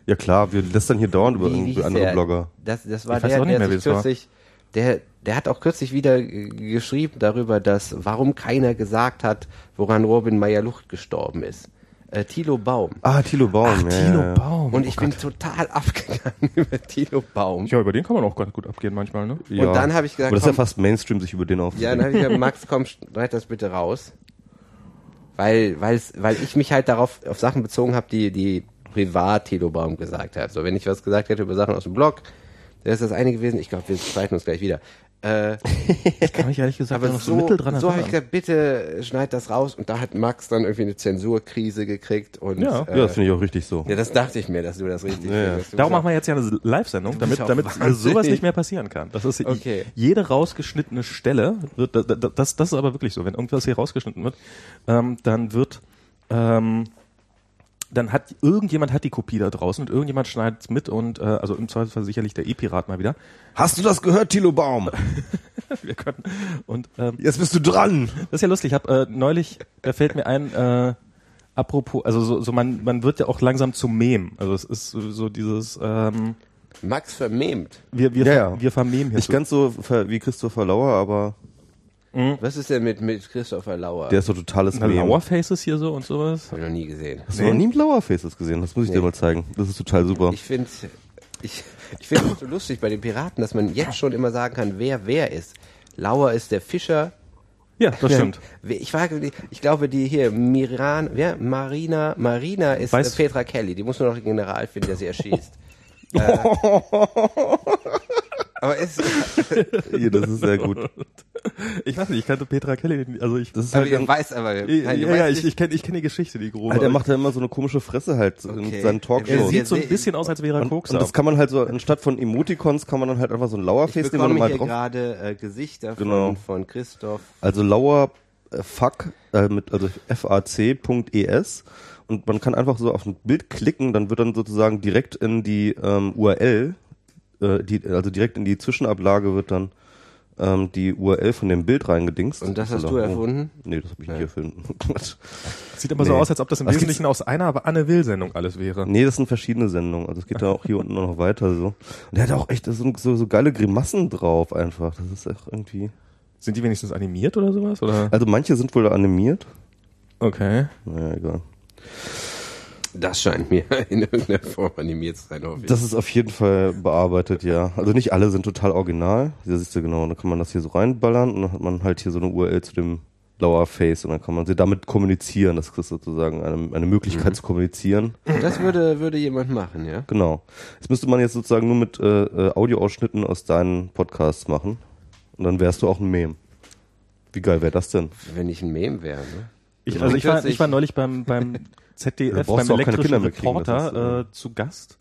Ja klar, wir lästern hier dauernd über Wie- andere der? Blogger. Das, das war Ich der, nicht der sich kürzlich, der, der hat auch kürzlich wieder geschrieben darüber, dass warum keiner gesagt hat, woran Robin Meyer-Lucht gestorben ist. Äh, Thilo Baum. Ah, Thilo Baum. Ach, ja, Thilo ja. Baum. Und ich bin total abgegangen über Thilo Baum. Ja, über den kann man auch ganz gut abgehen manchmal, ne? Ja. Und dann habe ich gesagt, Aber das ist ja fast Mainstream, sich über den Ja, aufzuregen. dann habe ich gesagt, Max, komm, schneid das bitte raus. Weil, weil's, weil ich mich halt darauf auf Sachen bezogen habe, die, die privat Thilo Baum gesagt hat. So, wenn ich was gesagt hätte über Sachen aus dem Blog, dann ist das eine gewesen. Ich glaube, wir streiten uns gleich wieder. Äh, Ich kann mich ehrlich gesagt aber noch so, so, mittel dran so habe ich erinnern. gesagt, bitte schneid das raus. Und da hat Max dann irgendwie eine Zensurkrise gekriegt. Und, Ja. äh, ja, das finde ich auch richtig so. ja, das dachte ich mir, dass du das richtig Ja, findest. Darum machen wir jetzt ja eine Live-Sendung, damit, damit sowas nicht mehr passieren kann. Das ist Okay. jede rausgeschnittene Stelle, wird, das, das, das ist aber wirklich so, wenn irgendwas hier rausgeschnitten wird, ähm, dann wird, ähm, dann hat irgendjemand hat die Kopie da draußen und irgendjemand schneidet mit und äh, also im Zweifelsfall sicherlich der E-Pirat mal wieder. Hast du das gehört, Thilo Baum? Wir können und ähm, Jetzt bist du dran. Das ist ja lustig. Ich habe äh, neulich, da fällt mir ein, äh, apropos, also so, so man, man wird ja auch langsam zum Mem. Also es ist so, dieses, ähm, Max vermemt. wir, wir, Ja, ja. wir vermemen hier. Nicht so. ganz so wie Christopher Lauer, aber Was ist denn mit, mit Christopher Lauer? der ist so totales Na, Meme. Lauer Faces hier so und sowas. Hab ich noch nie gesehen. Hast du noch nie Lauer Faces gesehen? Das muss ich dir Nee. mal zeigen. Das ist total super. Ich finde ich, ich finde es so lustig bei den Piraten, dass man jetzt schon immer sagen kann, wer wer ist. Lauer ist der Fischer. Ja, das stimmt. Ich frage, die- ich glaube, die hier, Miran, wer? Marina, Marina ist Weiß- äh, Petra Kelly. Die muss nur noch den General finden, der sie erschießt. äh, aber ist, Hier, das ist sehr gut. Ich weiß nicht, ich kannte Petra Kelly, also ich, Das ist aber halt ihr weiß aber, ja, nein, ja, ja, ich, ich kenne ich kenn die Geschichte, die grobe. halt, der macht ja immer so eine komische Fresse halt in Okay. seinen er Talkshows. Ja, sieht so ein bisschen aus, als wäre er Koks. und das kann man halt so, anstatt von Emoticons kann man dann halt einfach so ein ich Lauerface nehmen und mal hier drauf. gerade äh, Gesichter von, Genau. von Christoph. Also Lauer äh, fuck, äh, mit, also fac.es und man kann einfach so auf ein Bild klicken, dann wird dann sozusagen direkt in die ähm, URL, äh, die, also direkt in die Zwischenablage wird dann ähm, die URL von dem Bild reingedingst. Und das hast du erfunden? Oh. Nee, das habe ich nicht Ja. erfunden. Sieht immer so Nee. aus, als ob das im Was Wesentlichen aus einer aber Anne Will-Sendung alles wäre. nee, das sind verschiedene Sendungen. Also es geht da auch hier unten noch weiter so. Und der hat auch echt so, so, so geile Grimassen drauf einfach. Das ist echt irgendwie. Sind die wenigstens animiert oder sowas? Oder? Also manche sind wohl animiert. Okay. Naja, egal. Das scheint mir in irgendeiner Form animiert zu sein, hoffe ich. Das ist auf jeden Fall bearbeitet, ja. Also nicht alle sind total original. Hier siehst du genau, dann kann man das hier so reinballern und dann hat man halt hier so eine URL zu dem Lower Face und dann kann man sie damit kommunizieren. Das ist sozusagen eine, eine Möglichkeit zu kommunizieren. Das würde, würde jemand machen, ja? Genau. Das müsste man jetzt sozusagen nur mit äh, äh, Audioausschnitten aus deinen Podcasts machen. Und dann wärst du auch ein Meme. Wie geil wäre das denn? Wenn ich ein Meme wäre, ne? Ich, also ich war, ich war neulich beim, beim Da ZDF, beim elektrischen Reporter ist, äh, zu Gast.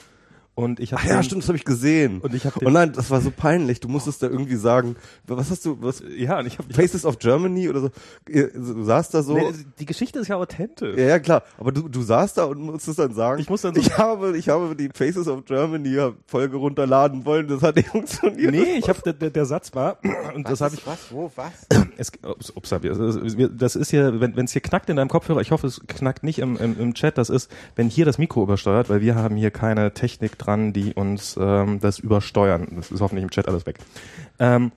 Und ich habe ja, stimmt, das habe ich gesehen. Und ich hab oh nein, das war so peinlich. Du musstest da irgendwie sagen, was hast du, was, Ja, und ich habe Faces of Germany oder so. Du saßt da so. nee, die Geschichte ist ja authentisch. Ja, ja, klar. Aber du, du saßt da und musstest dann sagen, Ich muss dann so- ich habe, ich habe die Faces of Germany Folge runterladen wollen, das hat nicht funktioniert. Nee, ich habe der, der, Satz war und das habe ich Was? Wo? Was? es, ups, ups, das ist- hier wenn es hier knackt in deinem Kopfhörer, ich hoffe es knackt nicht im, im, im Chat, das ist, wenn hier das Mikro übersteuert, weil wir haben hier keine Technik dran, die uns ähm, das übersteuern. Das ist hoffentlich im Chat alles weg. Ähm,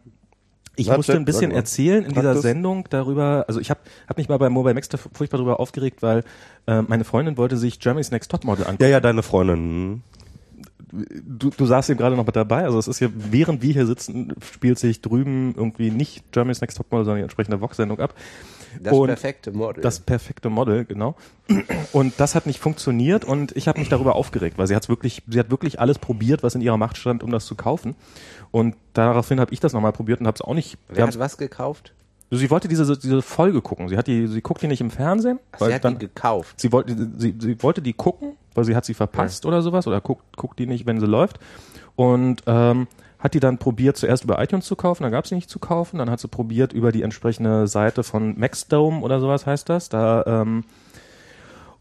ich Na, musste Chat, ein bisschen erzählen in dieser? Sendung darüber, also ich habe hab mich mal bei Mobile Max da furchtbar darüber aufgeregt, weil äh, meine Freundin wollte sich Germany's Next Topmodel angucken. Ja, ja, deine Freundin. du, du saßt eben gerade noch mit dabei. Also es ist hier, während wir hier sitzen, spielt sich drüben irgendwie nicht Germany's Next Topmodel, sondern die entsprechende Vox-Sendung ab. Das Und perfekte Model. Das perfekte Model, genau. Und das hat nicht funktioniert und ich habe mich darüber aufgeregt, weil sie hat wirklich, sie hat wirklich alles probiert, was in ihrer Macht stand, um das zu kaufen. Und daraufhin habe ich das nochmal probiert und habe es auch nicht. Wer hat was gekauft? sie wollte diese, diese Folge gucken. Sie hat die, sie guckt die nicht im Fernsehen, Ach, weil sie hat dann, die gekauft. Sie wollte, sie, sie wollte die gucken, weil sie hat sie verpasst oder sowas oder guckt, guckt die nicht, wenn sie läuft. Und ähm, hat die dann probiert, zuerst über iTunes zu kaufen, dann gab sie nicht zu kaufen. Dann hat sie probiert über die entsprechende Seite von Maxdome oder sowas heißt das. Da ähm,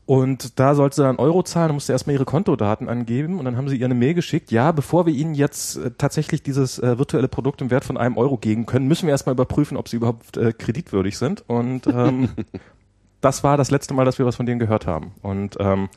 und da sollte sie dann Euro zahlen, dann musste erstmal ihre Kontodaten angeben und dann haben sie ihr eine Mail geschickt, ja, bevor wir Ihnen jetzt äh, tatsächlich dieses äh, virtuelle Produkt im Wert von einem Euro geben können, müssen wir erstmal überprüfen, ob sie überhaupt äh, kreditwürdig sind. Und ähm, das war das letzte Mal, dass wir was von denen gehört haben. Und ähm,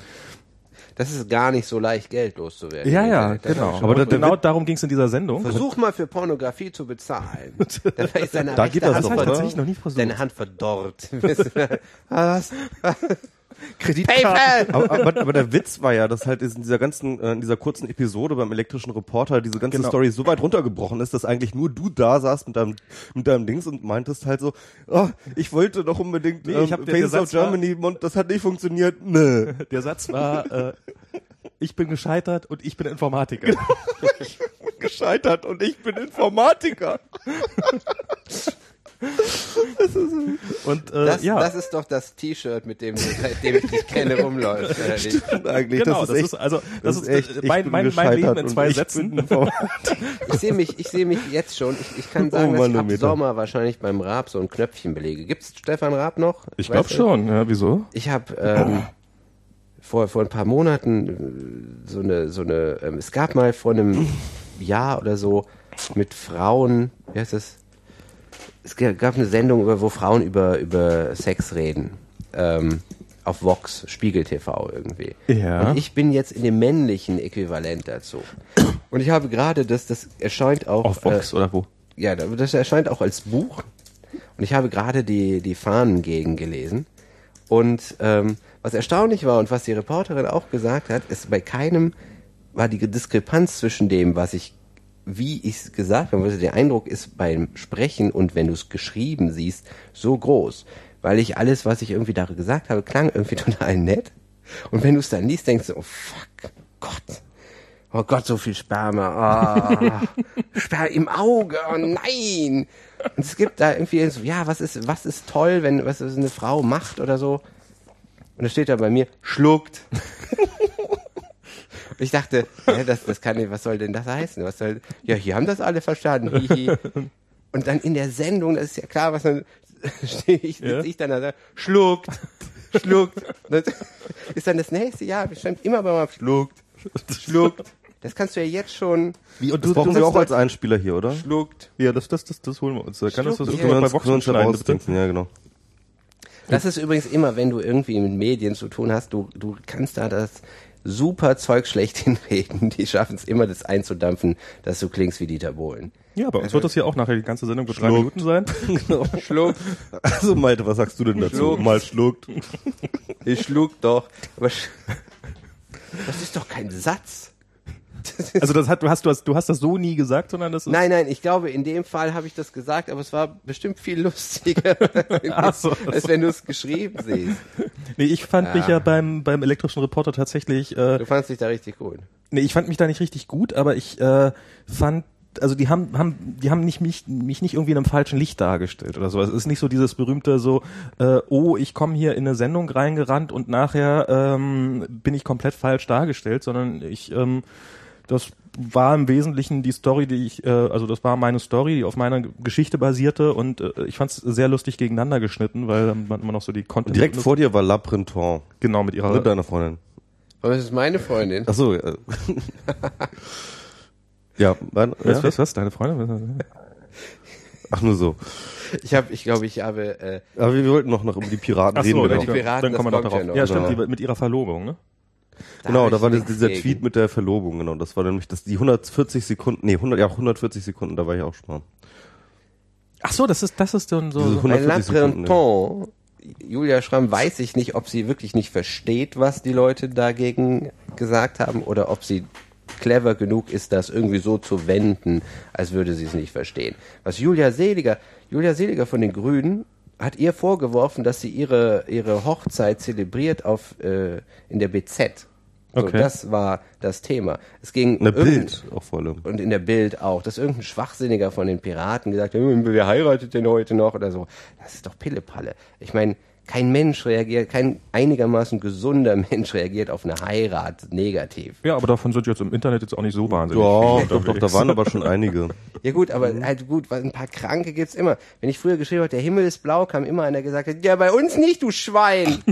das ist gar nicht so leicht, Geld loszuwerden. Ja, ja, genau. Aber mal genau darum ging es in dieser Sendung. Versuch mal für Pornografie zu bezahlen. Da ist deine Da geht das Hand doch, tatsächlich noch nie versucht. Deine Hand verdorrt. Was? Kreditkarte. Aber, aber, aber der Witz war ja, dass halt in dieser ganzen, äh, in dieser kurzen Episode beim elektrischen Reporter diese ganze Genau. Story so weit runtergebrochen ist, dass eigentlich nur du da saßt mit deinem, mit deinem Dings und meintest halt so, oh, ich wollte doch unbedingt Nee, ähm, ich Faces of Satz war- Germany und das hat nicht funktioniert. Nö. Der Satz war, äh, ich bin gescheitert und ich bin Informatiker. Gescheitert und ich bin Informatiker. Und äh, Das, ja, das ist doch das T-Shirt, mit dem, du, seitdem ich dich kenne, oder nicht? Eigentlich, genau, das ist echt, also das, ist, echt, ich mein, bin mein, mein Leben gescheitert in zwei ich Sätzen. Ich sehe mich, ich sehe mich jetzt schon. Ich, ich kann sagen, Oh, dass ich ab. Sommer wahrscheinlich beim Raab so ein Knöpfchen belege. Gibt's Stefan Raab noch? Ich glaube schon, ja, wieso? Ich habe ähm, vor, vor ein paar Monaten äh, so eine, so eine, ähm, es gab mal vor einem Jahr oder so mit Frauen, wie heißt das? Es gab eine Sendung, über, wo Frauen über, über Sex reden. Ähm, auf Vox, Spiegel TV irgendwie. Ja. Und ich bin jetzt in dem männlichen Äquivalent dazu. Und ich habe gerade das, das erscheint auch. Auf Vox äh, oder wo? ja, das erscheint auch als Buch. Und ich habe gerade die, die Fahnen gegen gelesen. Und ähm, was erstaunlich war und was die Reporterin auch gesagt hat, ist bei keinem war die Diskrepanz zwischen dem, was ich, wie ich es gesagt habe, also der Eindruck ist beim Sprechen und wenn du es geschrieben siehst, so groß. Weil ich alles, was ich irgendwie da gesagt habe, klang irgendwie total nett. Und wenn du es dann liest, denkst du, oh fuck, Gott. Oh Gott, so viel Sperma. Ah, Sperma im Auge. Oh nein. Und es gibt da irgendwie so, ja, was ist, was ist toll, wenn was eine Frau macht oder so. Und da steht da bei mir, schluckt. Und ich dachte, ja, das, das kann nicht, was soll denn das heißen? Was soll, ja, hier haben das alle verstanden. Hihi. Und dann in der Sendung, das ist ja klar, was dann stehe ich, sitze Ja. ich dann da, schluckt, schluckt. Das ist dann das nächste Jahr, bestimmt immer beim schluckt, schluckt. Das kannst du ja jetzt schon, Wie, und Das brauchen wir auch als Einspieler hier, oder? schluckt. Ja, das, das, das, das holen wir uns. Da kann das Schluck, das ja. bei uns schneiden, Ja, genau. Das ist übrigens immer, wenn du irgendwie mit Medien zu tun hast, du, du kannst da das super Zeug schlecht hinreden. Die schaffen es immer, das einzudampfen, dass du klingst wie Dieter Bohlen. Ja, bei uns wird das hier auch nachher die ganze Sendung für drei. Minuten sein. genau. Schluckt, Also Malte, was sagst du denn dazu? Schluckt. Mal schluckt. ich schluck doch. Aber sch das ist doch kein Satz. Also das hat, du hast, du hast, du hast das so nie gesagt, sondern das ist. Nein, nein, ich glaube, in dem Fall habe ich das gesagt, aber es war bestimmt viel lustiger, Ach so, als wenn du es geschrieben siehst. Nee, ich fand mich Ja. ja beim, beim elektrischen Reporter tatsächlich, äh, Du fandst dich da richtig gut. nee, ich fand mich da nicht richtig gut, aber ich äh, fand, also die haben, haben, die haben nicht mich, mich nicht irgendwie in einem falschen Licht dargestellt oder so. Es ist nicht so dieses berühmte so, äh, oh, ich komme hier in eine Sendung reingerannt und nachher ähm, bin ich komplett falsch dargestellt, sondern ich, ähm, das war im Wesentlichen die Story, die ich, äh, also das war meine Story, die auf meiner Geschichte basierte und äh, ich fand es sehr lustig gegeneinander geschnitten, weil dann man immer noch so die Content Direkt vor dir war La Printemps. genau mit ihrer Mit deiner Freundin. Aber es ist meine Freundin. Ach so. Ja, ja, mein, was, ja? was, was, deine Freundin? Ach nur so. Ich habe, ich glaube, ich habe, äh, Aber wir wollten noch, noch über die Piraten Ach reden. so, noch. die Piraten, dann kommen wir das noch darauf. ja Ja, stimmt, Genau. die, mit ihrer Verlobung, ne? Da Genau, da war dieser gegen. Tweet mit der Verlobung, genau. Das war nämlich das, die 140 Sekunden, nee, 100, ja, 140 Sekunden, da war ich auch schon mal. Ach so, das ist, das ist dann so. So 100 Bei La 140 Sekunden, Printemps, Julia Schramm weiß ich nicht, ob sie wirklich nicht versteht, was die Leute dagegen gesagt haben oder ob sie clever genug ist, das irgendwie so zu wenden, als würde sie es nicht verstehen. Was Julia Seliger, Julia Seliger von den Grünen hat ihr vorgeworfen, dass sie ihre, ihre Hochzeit zelebriert auf, äh, in der BZ. So, Okay. Das war das Thema. Es ging In der Bild auch vor allem. und in der Bild auch, dass irgendein Schwachsinniger von den Piraten gesagt hat, "Hm, wer heiratet denn heute noch oder so. Das ist doch Pillepalle. Ich meine, kein Mensch reagiert, kein einigermaßen gesunder Mensch reagiert auf eine Heirat negativ. Ja, aber davon sind jetzt im Internet jetzt auch nicht so wahnsinnig. Ja, viele doch, doch, da waren aber schon einige. Ja gut, aber halt gut, weil ein paar Kranke gibt's immer. Wenn ich früher geschrieben habe, der Himmel ist blau, kam immer einer gesagt, hat, ja bei uns nicht, du Schwein.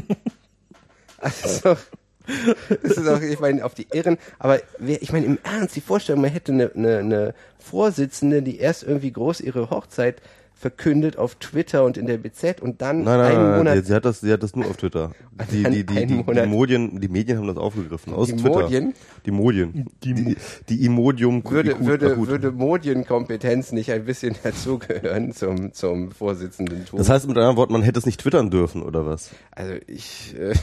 also, das ist auch, ich meine, auf die Irren. Aber wer, ich meine, im Ernst, die Vorstellung, man hätte eine, eine, eine Vorsitzende, die erst irgendwie groß ihre Hochzeit verkündet auf Twitter und in der BZ und dann Nein, nein, einen nein, Monat nein, sie hat das, sie hat das nur auf Twitter. Die, die, die, die, die, Modien, die Medien haben das aufgegriffen aus Die Twitter. Modien? Die Modien. Die Die, die Imodium würde, würde, gut. würde Medienkompetenz nicht ein bisschen dazugehören zum, zum Vorsitzenden Das heißt mit anderen Worten, man hätte es nicht twittern dürfen, oder was? Also ich, äh,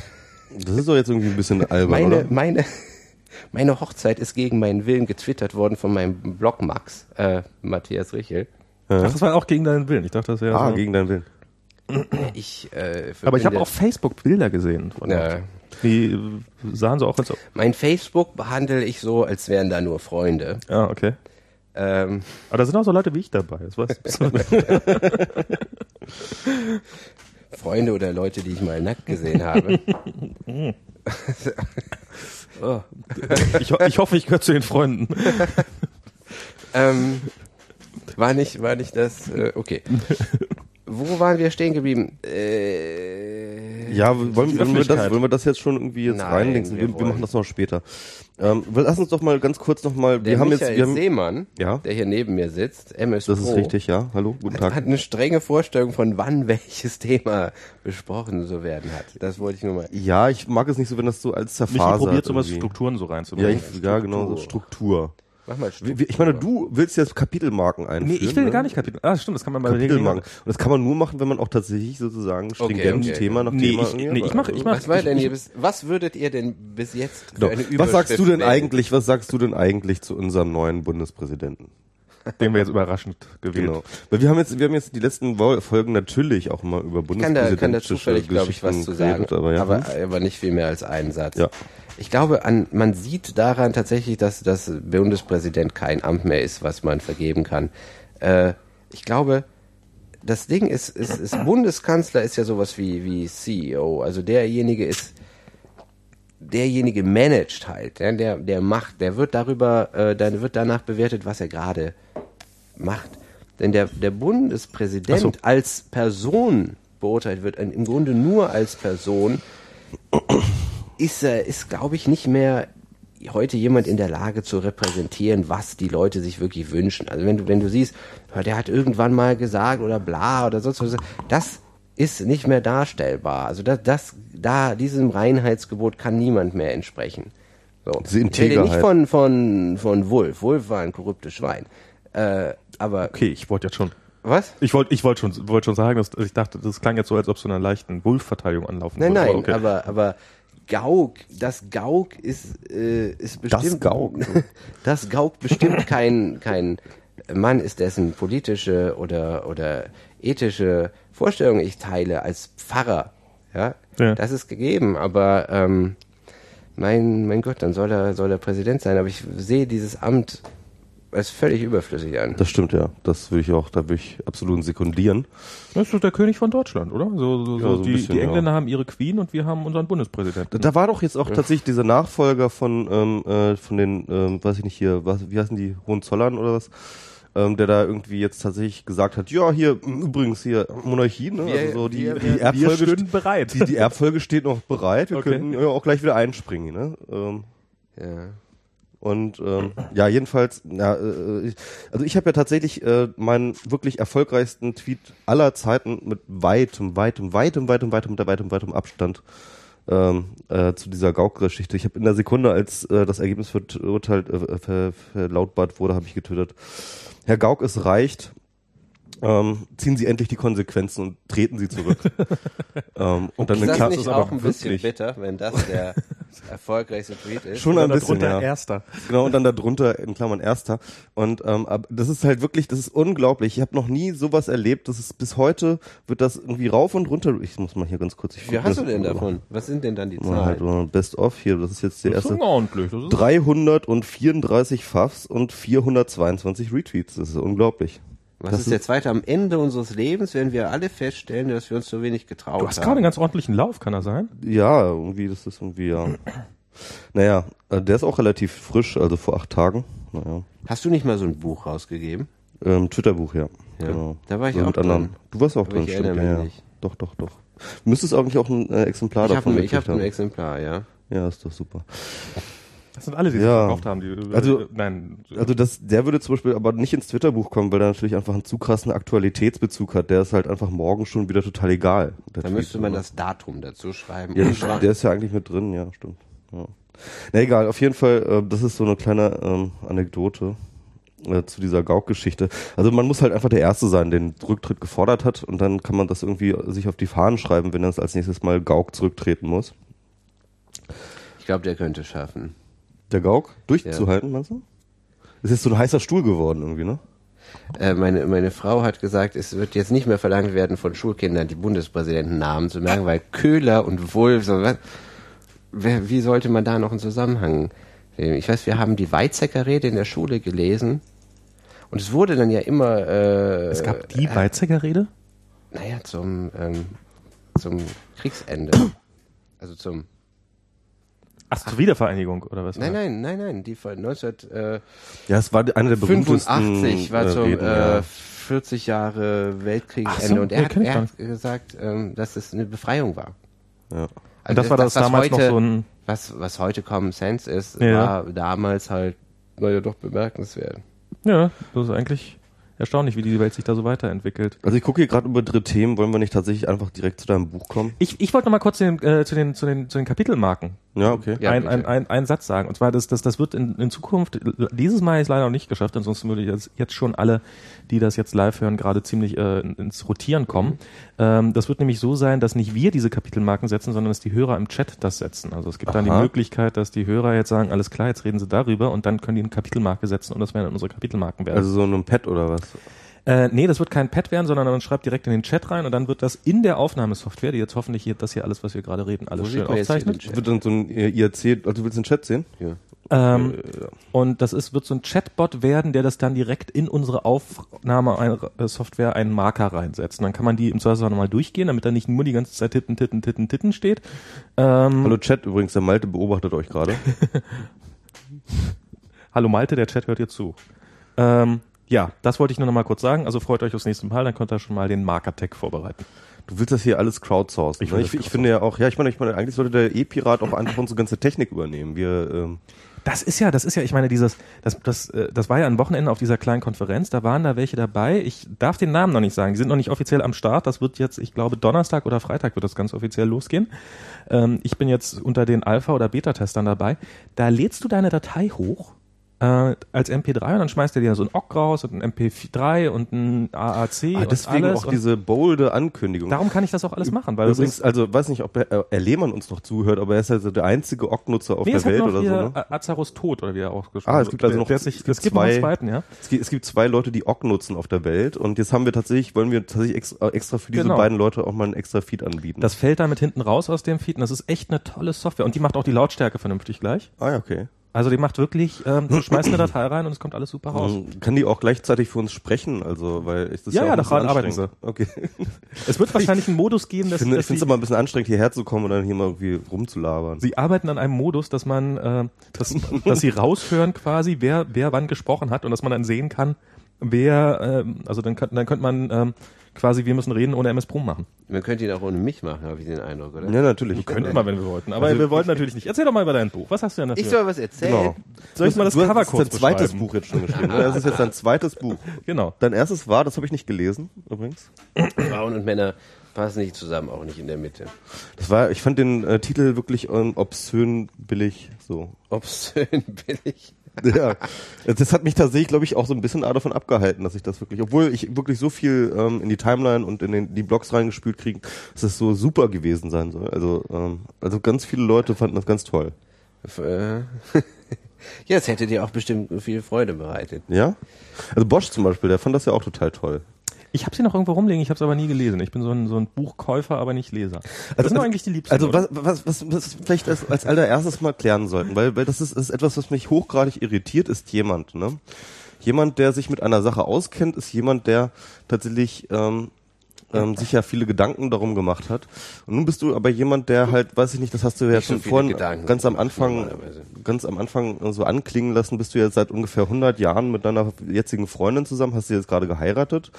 Das ist doch jetzt irgendwie ein bisschen albern, meine, oder? meine, meine Hochzeit ist gegen meinen Willen getwittert worden von meinem Blog Max, äh, Matthias Richel. Ach, das war auch gegen deinen Willen. Ich dachte, das wäre Ah, so. gegen deinen Willen. Ich, äh, Aber ich habe auf Facebook Bilder gesehen. Von Ja. Die äh, sahen so auch als ob. Mein Facebook behandle ich so, als wären da nur Freunde. Ja, okay. Ähm, Aber da sind auch so Leute wie ich dabei. Das weiß, das Freunde oder Leute, die ich mal nackt gesehen habe. oh. ich, ho- ich hoffe, ich gehöre zu den Freunden. ähm, war nicht, war nicht das, äh, okay. Wo waren wir stehen geblieben? Äh, Ja, wollen, wollen, wir das, wollen wir das jetzt schon irgendwie jetzt Nein, reinlinken? wir Wir, wir machen das noch später. Ähm, lass uns doch mal ganz kurz noch mal, der wir haben Michael jetzt, wir haben, Seemann, Ja. der hier neben mir sitzt, MS das ist Pro, richtig, ja. Hallo, guten hat, Tag. hat eine strenge Vorstellung von wann welches Thema besprochen zu werden hat. Das wollte ich nur mal. Ja, ich mag es nicht so, wenn das so als zerfasert probiert sowas irgendwie. Strukturen so Ja, reinzubringen. ich, ja, genau, so Struktur. Mach mal Ich meine, du willst jetzt Kapitelmarken einführen. nee, ich will ne? gar nicht Kapitel. Ah, stimmt, das kann man bei Kapitelmarken. Und das kann man nur machen, wenn man auch tatsächlich sozusagen stringent okay. Thema nach Nee, Thema. ich- nee, ich mach- ich mach- Was ich- denn ich- bis, was würdet ihr denn bis jetzt für Genau. eine Was sagst du denn eigentlich, was sagst du denn eigentlich zu unserem neuen Bundespräsidenten? Den wir jetzt überraschend gewählt. Genau. Weil wir haben jetzt, wir haben jetzt die letzten Folgen natürlich auch immer über Ich kann da, kann da zufällig, glaube ich, was zu sagen, geredet, aber ja. aber, aber nicht viel mehr als einen Satz. Ja. Ich glaube, an, man sieht daran tatsächlich, dass das Bundespräsident kein Amt mehr ist, was man vergeben kann. Äh, ich glaube, das Ding ist, ist, ist Bundeskanzler ist ja sowas wie, wie CEO. Also derjenige ist, derjenige managt halt, ja, der, der macht, der wird darüber, äh, dann wird danach bewertet, was er gerade macht. Denn der, der Bundespräsident so. als Person beurteilt wird, im Grunde nur als Person, ist, äh, ist glaube ich, nicht mehr heute jemand in der Lage zu repräsentieren, was die Leute sich wirklich wünschen. Also wenn du, wenn du siehst, der hat irgendwann mal gesagt oder bla oder sonst was, das ist nicht mehr darstellbar. Also das, das da, diesem Reinheitsgebot kann niemand mehr entsprechen. So. Ich rede nicht von, von, von Wolf. Wolf war ein korruptes Schwein. Äh, aber, Okay, ich wollte jetzt schon. was? Ich wollte ich wollte schon, wollte schon sagen, dass ich dachte, das klang jetzt so, als ob so einer leichten Wolf-Verteidigung anlaufen Nein, würde. nein, okay. aber, aber Gauk, das Gauk ist, äh, ist bestimmt. Gauk. Das Gauk bestimmt kein, kein Mann ist, dessen politische oder, oder ethische Vorstellungen ich teile als Pfarrer. Ja, Ja. das ist gegeben, aber ähm, mein, mein Gott, dann soll er, soll er Präsident sein. Aber ich sehe dieses Amt als völlig überflüssig an. Das stimmt ja. Das würde ich auch, da würde ich absolut sekundieren. Das ist doch der König von Deutschland, oder? So, so, Ja, so die, bisschen, die ja. Engländer haben ihre Queen und wir haben unseren Bundespräsidenten. Da war doch jetzt auch tatsächlich dieser Nachfolger von, ähm, äh, von den, ähm, weiß ich nicht hier, was, wie heißen die, Hohenzollern oder was? Ähm, der da irgendwie jetzt tatsächlich gesagt hat, ja, hier, übrigens hier, Monarchie, ne? Wir- also so die, wir- die wir Erbfolge st- bereit. Die, die Erbfolge steht noch bereit, wir Okay. könnten ja auch gleich wieder einspringen, ne? Ähm, Ja. Und ähm, ja, jedenfalls, ja, äh, ich, also ich habe ja tatsächlich äh, meinen wirklich erfolgreichsten Tweet aller Zeiten mit weitem, weitem, weitem, weitem, weitem, weitem, weitem, weitem Abstand ähm, äh, zu dieser Gauk-Geschichte. Ich habe in der Sekunde, als äh, das Ergebnis verurteilt, äh, ver, verlautbart wurde, habe ich getötet. Herr Gauck, es reicht. Ähm, ziehen Sie endlich die Konsequenzen und treten Sie zurück. ähm, und dann Ist das nicht ist auch ein bisschen wirklich- bitter, wenn das der erfolgreichste Tweet ist? Schon ein bisschen, darunter ja. Erster. Genau, und dann darunter in Klammern Erster. Und ähm, ab- das ist halt wirklich, das ist unglaublich. Ich habe noch nie sowas erlebt. Das ist bis heute wird das irgendwie rauf und runter. Ich muss mal hier ganz kurz. Ich Wie guck hast du denn davon? Was sind denn dann die halt Zahlen? mal Best of hier. Das ist jetzt der Das ist erste. schon ordentlich. Das ist 334 Fuffs und 422 Retweets. Das ist unglaublich. Was das ist der zweite? Am Ende unseres Lebens werden wir alle feststellen, dass wir uns so wenig getraut du hast haben. gerade einen ganz ordentlichen Lauf, kann er sein? Ja, irgendwie, das ist irgendwie, ja. Naja, äh, der ist auch relativ frisch, also vor acht Tagen. Naja. Hast du nicht mal so ein Buch rausgegeben? Ähm, Twitter-Buch, ja. Ja, Genau. da war ich So auch mit anderen. drin. Du warst auch Aber drin, ich stimmt. erinnere ja, mich ja. nicht. Doch, doch, doch. Du müsstest eigentlich auch ein äh, Exemplar Ich habe davon ein, ich hab gekriegt ein haben. Exemplar, ja. Ja, ist doch super. Das sind alle, die Ja. sich verkauft haben. Die, Also- äh, nein, Also das, der würde zum Beispiel aber nicht ins Twitter-Buch kommen, weil er natürlich einfach einen zu krassen Aktualitätsbezug hat. Der ist halt einfach morgen schon wieder total egal. Da Tweet. müsste man das Datum dazu schreiben. Ja, der ist ja eigentlich mit drin, ja, stimmt. Ja. Na egal, auf jeden Fall, äh, das ist so eine kleine ähm, Anekdote äh, zu dieser Gauk-Geschichte. Also man muss halt einfach der Erste sein, den Rücktritt gefordert hat und dann kann man das irgendwie sich auf die Fahnen schreiben, wenn er es als nächstes Mal Gauk zurücktreten muss. ich glaube, der könnte schaffen. Der Gauk durchzuhalten, meinst du? Ist jetzt so ein heißer Stuhl geworden irgendwie, ne? Äh, meine, meine Frau hat gesagt, es wird jetzt nicht mehr verlangt werden von Schulkindern, die Bundespräsidentennamen zu merken, weil Köhler und Wulff, so, was, wer, wie sollte man da noch einen Zusammenhang sehen? Ich weiß, wir haben die Weizsäcker-Rede in der Schule gelesen und es wurde dann ja immer, äh, es gab die Weizsäcker-Rede? naja, zum, ähm, zum Kriegsende. Also zum, Ach, zur Wiedervereinigung, oder was? nein, nein, nein, nein, die von 1985 Ja, es war eine der berühmtesten war äh, zum Reden, äh, ja. 40 Jahre Weltkriegsende so, und er hat, er hat gesagt, ähm, dass es eine Befreiung war. ja. Und das war das was damals noch heute, so ein- was was heute Common Sense ist, Ja. war damals halt naja doch bemerkenswert. Ja, das ist eigentlich erstaunlich, wie die Welt sich da so weiterentwickelt. Also ich gucke hier gerade über dritte Themen, wollen wir nicht tatsächlich einfach direkt zu deinem Buch kommen? Ich, ich wollte noch mal kurz den, äh, zu, den, zu, den, zu den Kapitelmarken Ja, okay. Ja, ein, ein, ein, einen Satz sagen. Und zwar, das, das, das wird in, in Zukunft, dieses Mal ist leider noch nicht geschafft, ansonsten würde ich jetzt, jetzt schon alle, die das jetzt live hören, gerade ziemlich äh, ins Rotieren kommen. Ähm, das wird nämlich so sein, dass nicht wir diese Kapitelmarken setzen, sondern dass die Hörer im Chat das setzen. Also es gibt dann die Aha. Möglichkeit, dass die Hörer jetzt sagen, alles klar, jetzt reden sie darüber und dann können die eine Kapitelmarke setzen und das werden dann unsere Kapitelmarken werden. Also so ein Pad oder was? Äh, nee, das wird kein Pad werden, sondern man schreibt direkt in den Chat rein und dann wird das in der Aufnahmesoftware, die jetzt hoffentlich hier, das hier alles, was wir gerade reden, alles Wo schön aufzeichnet. Wird dann so ein äh, IRC, also du willst den Chat sehen? Ja. Ähm, Äh, Und das ist, wird so ein Chatbot werden, der das dann direkt in unsere Aufnahmesoftware einen Marker reinsetzt. Und dann kann man die im Zweifelsfall nochmal durchgehen, damit da nicht nur die ganze Zeit Titten, Titten, Titten, Titten steht. Ähm, Hallo Chat, übrigens, der Malte beobachtet euch gerade. Hallo Malte, der Chat hört dir zu. Ähm, ja, das wollte ich nur noch mal kurz sagen. Also freut euch aufs nächste Mal, dann könnt ihr schon mal den Marker-Tag vorbereiten. Du willst das hier alles crowdsourcen. Ich ne? ich, ich finde ja auch, ja, ich meine, ich meine, eigentlich sollte der E-Pirat auch einfach unsere ganze Technik übernehmen. Wir, ähm, Das ist ja, das ist ja, ich meine, dieses, das, das, äh, das war ja ein Wochenende auf dieser kleinen Konferenz, da waren da welche dabei. Ich darf den Namen noch nicht sagen, die sind noch nicht offiziell am Start. Das wird jetzt, ich glaube, Donnerstag oder Freitag wird das ganz offiziell losgehen. Ähm, ich bin jetzt unter den Alpha- oder Beta-Testern dabei. Da lädst du deine Datei hoch äh, als MP3 und dann schmeißt er dir so ein OGG raus und ein MP3 und ein AAC ah, deswegen auch diese bolde Ankündigung. darum kann ich das auch alles machen, weil Übrigens, also weiß nicht, ob er, äh, Lehmann uns noch zuhört, aber er ist also der einzige Ock-Nutzer auf nee, der hat Welt oder so. Ne? Azarus tot oder wie er auch gesprochen Ah, es gibt also der, noch- der sich, es gibt gibt noch einen zwei- zweiten, ja. Es gibt, es gibt zwei Leute, die Ock nutzen auf der Welt und jetzt haben wir tatsächlich, wollen wir tatsächlich extra, extra für diese Genau. beiden Leute auch mal einen extra Feed anbieten. Das fällt damit hinten raus aus dem Feed und das ist echt eine tolle Software. Und die macht auch die Lautstärke vernünftig gleich. ah ja, okay. Also die macht wirklich, ähm, du schmeißt eine Datei rein und es kommt alles super raus. Ähm, Kann die auch gleichzeitig für uns sprechen? Also, weil ich das Ja, ja, ja, daran arbeiten anstrengend. Okay. Es wird wahrscheinlich einen Modus geben, dass, ich finde es sie, immer ein bisschen anstrengend, hierher zu kommen und dann hier mal irgendwie rumzulabern. sie arbeiten an einem Modus, dass man, äh, dass, dass sie raushören quasi, wer, wer wann gesprochen hat und dass man dann sehen kann, wer, ähm, also dann könnte dann könnte man ähm, quasi, wir müssen reden ohne MS Pro machen. Man könnte ihn auch ohne mich machen, habe ich den Eindruck, oder? ja, natürlich. Könnten wir, wenn wir wollten. Aber Also wir wollten natürlich nicht. Erzähl doch mal über dein Buch. Was hast du denn dafür? Ich soll was erzählen. Genau. Soll ich mal das du Cover hast kurz dein zweites? Buch jetzt schon geschrieben. ne? Das ist jetzt dein zweites Buch. Genau. Dein erstes war, das habe ich nicht gelesen, übrigens. Frauen und Männer passen nicht zusammen, auch nicht in der Mitte. Das war, ich fand den äh, Titel wirklich ähm, obszön billig, so. Obszön billig. Ja, das hat mich tatsächlich, glaube ich, auch so ein bisschen davon abgehalten, dass ich das wirklich, obwohl ich wirklich so viel ähm, in die Timeline und in den, die Blogs reingespült kriege, dass es so super gewesen sein soll. Also, ähm, also ganz viele Leute fanden das ganz toll. Äh, ja, es hätte dir auch bestimmt viel Freude bereitet. Ja? Also Bosch zum Beispiel, der fand das ja auch total toll. Ich habe sie noch irgendwo rumliegen, ich habe es aber nie gelesen. Ich bin so ein, so ein Buchkäufer, aber nicht Leser. Das sind doch eigentlich die liebsten. Also was, was, was, was wir vielleicht als, als allererstes mal klären sollten, weil, weil das ist, ist etwas, was mich hochgradig irritiert, ist jemand, ne? Jemand, der sich mit einer Sache auskennt, ist jemand, der tatsächlich ähm, ähm, sich ja viele Gedanken darum gemacht hat. Und nun bist du aber jemand, der halt, weiß ich nicht, das hast du ja schon vorhin Gedanken ganz am Anfang, ganz am Anfang so anklingen lassen, bist du jetzt seit ungefähr 100 Jahren mit deiner jetzigen Freundin zusammen, hast du jetzt gerade geheiratet.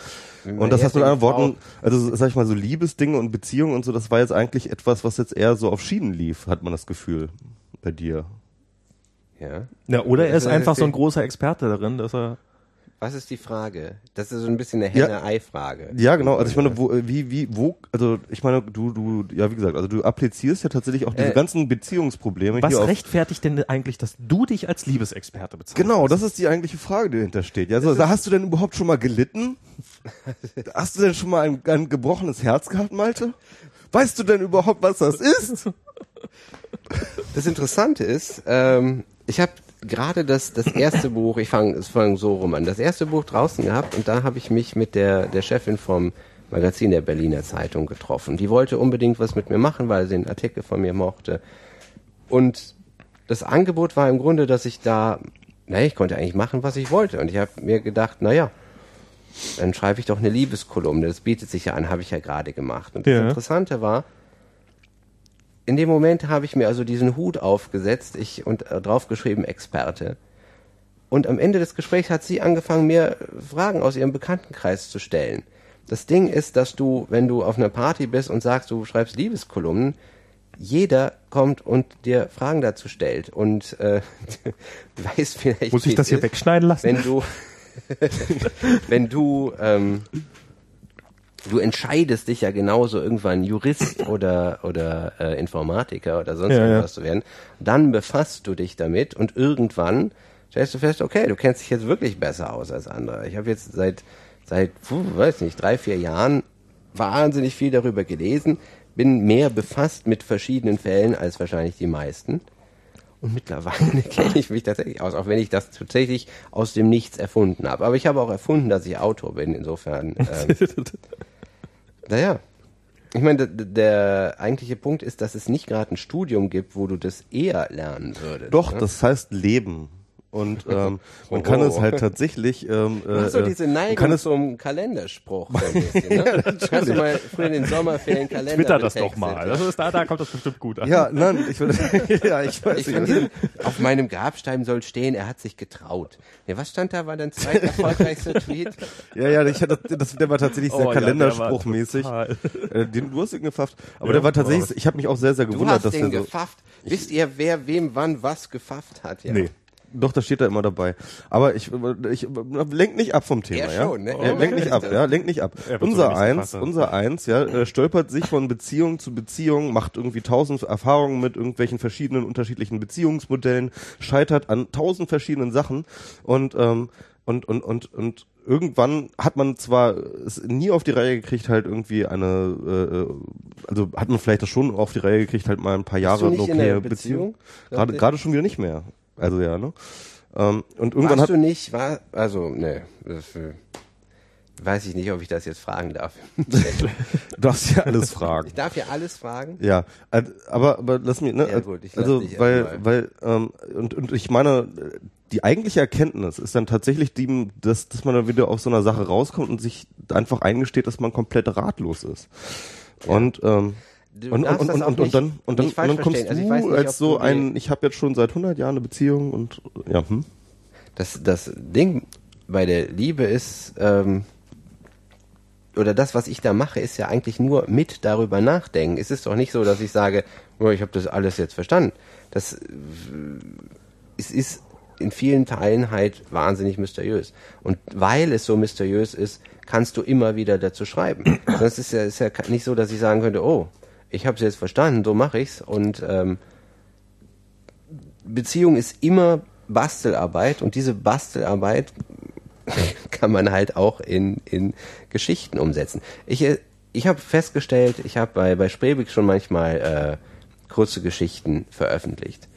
Und das hast du mit anderen Worten, also sag ich mal so Liebesdinge und Beziehungen und so, das war jetzt eigentlich etwas, was jetzt eher so auf Schienen lief, hat man das Gefühl bei dir. Ja. Ja, oder er ist ist einfach so ein großer Experte darin, dass er. Was ist die Frage? Das ist so ein bisschen eine. Henne-Ei-Frage. Ja, genau. Also ich meine, wo, äh, wie, wie, wo, also ich meine, du, du, ja, wie gesagt, also du applizierst ja tatsächlich auch diese Äh, ganzen Beziehungsprobleme Was hier auf. rechtfertigt denn eigentlich, dass du dich als Liebesexperte bezeichnest? Genau, das ist die eigentliche Frage, die dahinter steht. Ja, also, da hast du denn überhaupt schon mal gelitten? Hast du denn schon mal ein, ein gebrochenes Herz gehabt, Malte? Weißt du denn überhaupt, was das ist? Das Interessante ist, ähm, ich habe gerade das, das erste Buch, ich fange es fang so rum an, das erste Buch draußen gehabt und da habe ich mich mit der, der Chefin vom Magazin der Berliner Zeitung getroffen. Die wollte unbedingt was mit mir machen, weil sie einen Artikel von mir mochte. Und das Angebot war im Grunde, dass ich da, naja, ich konnte eigentlich machen, was ich wollte. Und ich habe mir gedacht, naja, dann schreibe ich doch eine Liebeskolumne. Das bietet sich ja an, habe ich ja gerade gemacht. Und das Ja. Interessante war, in dem Moment habe ich mir also diesen Hut aufgesetzt ich und äh, draufgeschrieben Experte. Und am Ende des Gesprächs hat sie angefangen, mir Fragen aus ihrem Bekanntenkreis zu stellen. Das Ding ist, dass du, wenn du auf einer Party bist und sagst, du schreibst Liebeskolumnen, jeder kommt und dir Fragen dazu stellt. Und äh, du weißt vielleicht. Muss ich das hier ist, wegschneiden lassen? Wenn du, wenn du, ähm, du entscheidest dich ja genauso irgendwann Jurist oder oder äh, Informatiker oder sonst Ja, ja. irgendwas zu werden, dann befasst du dich damit und irgendwann stellst du fest, okay, du kennst dich jetzt wirklich besser aus als andere. Ich habe jetzt seit seit puh, weiß nicht drei vier Jahren wahnsinnig viel darüber gelesen, bin mehr befasst mit verschiedenen Fällen als wahrscheinlich die meisten. Und mittlerweile kenne ich mich tatsächlich aus, auch wenn ich das tatsächlich aus dem Nichts erfunden habe. Aber ich habe auch erfunden, dass ich Autor bin. Insofern, ähm, naja. Ich meine, der, der eigentliche Punkt ist, dass es nicht gerade ein Studium gibt, wo du das eher lernen würdest. Doch, ne? das heißt Leben. Und ähm, man Oh. kann es halt tatsächlich. Ähm, Du so äh, diese man Neigung kann es, zum Kalenderspruch. so ein bisschen, ne? Hast du mal früher in den Sommerferien Kalender Twitter das doch mal. Das ist, da, da kommt das bestimmt gut an. ja, nein, ich würde, ja, ich weiß Ich nicht. diesen, auf meinem Grabstein soll stehen, er hat sich getraut. Ja, was stand da, war dein zweiter erfolgreichster Tweet? Ja, ja, ich hatte, das, der war tatsächlich sehr Oh ja, kalenderspruchmäßig. total. Äh, den, du hast ihn gefafft. Aber Ja, der war tatsächlich, aber- ich habe mich auch sehr, sehr Du gewundert, hast dass den der so. gefafft. Wisst ihr, wer wem wann was gefafft hat? Ja. Nee. Doch, das steht da immer dabei. Aber ich, ich lenk nicht ab vom Thema, Er ja. schon, ne? Ja, lenk nicht ab, ja, lenk nicht ab. Er Unser eins, unser eins, ja, äh, stolpert sich von Beziehung zu Beziehung, macht irgendwie tausend Erfahrungen mit irgendwelchen verschiedenen unterschiedlichen Beziehungsmodellen, scheitert an tausend verschiedenen Sachen und ähm, und und und und irgendwann hat man zwar es nie auf die Reihe gekriegt, halt irgendwie eine, äh, also hat man vielleicht das schon auf die Reihe gekriegt, halt mal ein paar Jahre du nicht eine in einer okaye Beziehung? Gerade gerade schon wieder nicht mehr. Also ja, ne? Ähm, und irgendwann Warst hat du nicht, war, also, ne, äh, weiß ich nicht, ob ich das jetzt fragen darf. du darfst ja alles fragen. ich darf ja alles fragen. Ja, äh, aber aber lass mich, ne? Ja, gut, ich also weil erstmal. weil ähm, und und ich meine, die eigentliche Erkenntnis ist dann tatsächlich die, dass dass man dann wieder aus so einer Sache rauskommt und sich einfach eingesteht, dass man komplett ratlos ist. Und ähm, Du und, und, und, und, und, dann und dann, und dann kommst. Also ich du nicht, als so ein, ich habe jetzt schon seit 100 Jahren eine Beziehung und ja, hm. Das, das Ding bei der Liebe ist, ähm, oder das, was ich da mache, ist ja eigentlich nur mit darüber nachdenken. Es ist doch nicht so, dass ich sage, oh, ich habe das alles jetzt verstanden. Das es ist in vielen Teilen halt wahnsinnig mysteriös. Und weil es so mysteriös ist, kannst du immer wieder dazu schreiben. Das ist ja, ist ja nicht so, dass ich sagen könnte, oh, ich habe es jetzt verstanden, so mache ich's. Und ähm, Beziehung ist immer Bastelarbeit und diese Bastelarbeit kann man halt auch in, in Geschichten umsetzen. Ich, ich habe festgestellt, ich habe bei, bei Spreewig schon manchmal äh, kurze Geschichten veröffentlicht.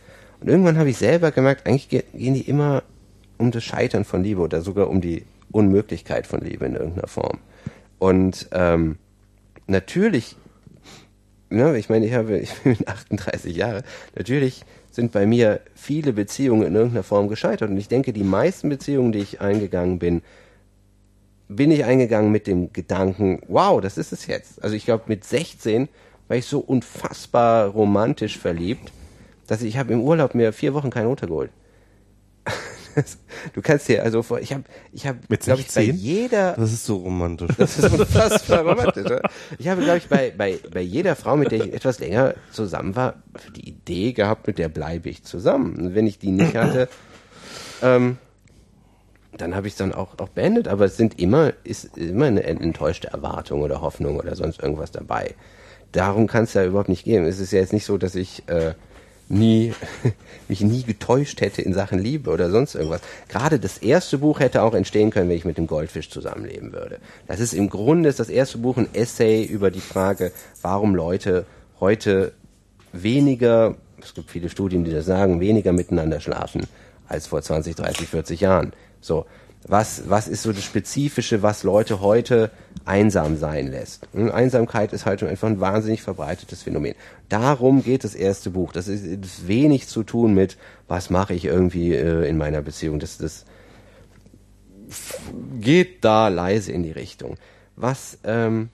Und irgendwann habe ich selber gemerkt, eigentlich ge- gehen die immer um das Scheitern von Liebe oder sogar um die Unmöglichkeit von Liebe in irgendeiner Form. Und ähm, natürlich ne, ich meine, ich habe, ich bin 38 Jahre. Natürlich sind bei mir viele Beziehungen in irgendeiner Form gescheitert. Und ich denke, die meisten Beziehungen, die ich eingegangen bin, bin ich eingegangen mit dem Gedanken, wow, das ist es jetzt. Also ich glaube, mit 16 war ich so unfassbar romantisch verliebt, dass ich, ich habe im Urlaub mir vier Wochen kein Hotel geholt. du kannst dir also vor, ich habe, ich habe, Mit glaube ich, bei 16? jeder, Das ist so romantisch. das ist unfassbar romantisch. Oder? Ich habe, glaube ich, bei, bei, bei jeder Frau, mit der ich etwas länger zusammen war, die Idee gehabt, mit der bleibe ich zusammen. Und wenn ich die nicht hatte, ähm, dann habe ich es dann auch, auch beendet. Aber es sind immer, ist immer eine enttäuschte Erwartung oder Hoffnung oder sonst irgendwas dabei. Darum kann es ja überhaupt nicht gehen. Es ist ja jetzt nicht so, dass ich äh, nie mich nie getäuscht hätte in Sachen Liebe oder sonst irgendwas. Gerade das erste Buch hätte auch entstehen können, wenn ich mit dem Goldfisch zusammenleben würde. Das ist im Grunde ist das erste Buch ein Essay über die Frage, warum Leute heute weniger, es gibt viele Studien, die das sagen, weniger miteinander schlafen als vor 20, 30, 40 Jahren. So, was, was ist so das Spezifische, was Leute heute einsam sein lässt? Und Einsamkeit ist halt schon einfach ein wahnsinnig verbreitetes Phänomen. Darum geht das erste Buch. Das ist, ist wenig zu tun mit, was mache ich irgendwie äh, in meiner Beziehung. Das, das geht da leise in die Richtung. Was ähm,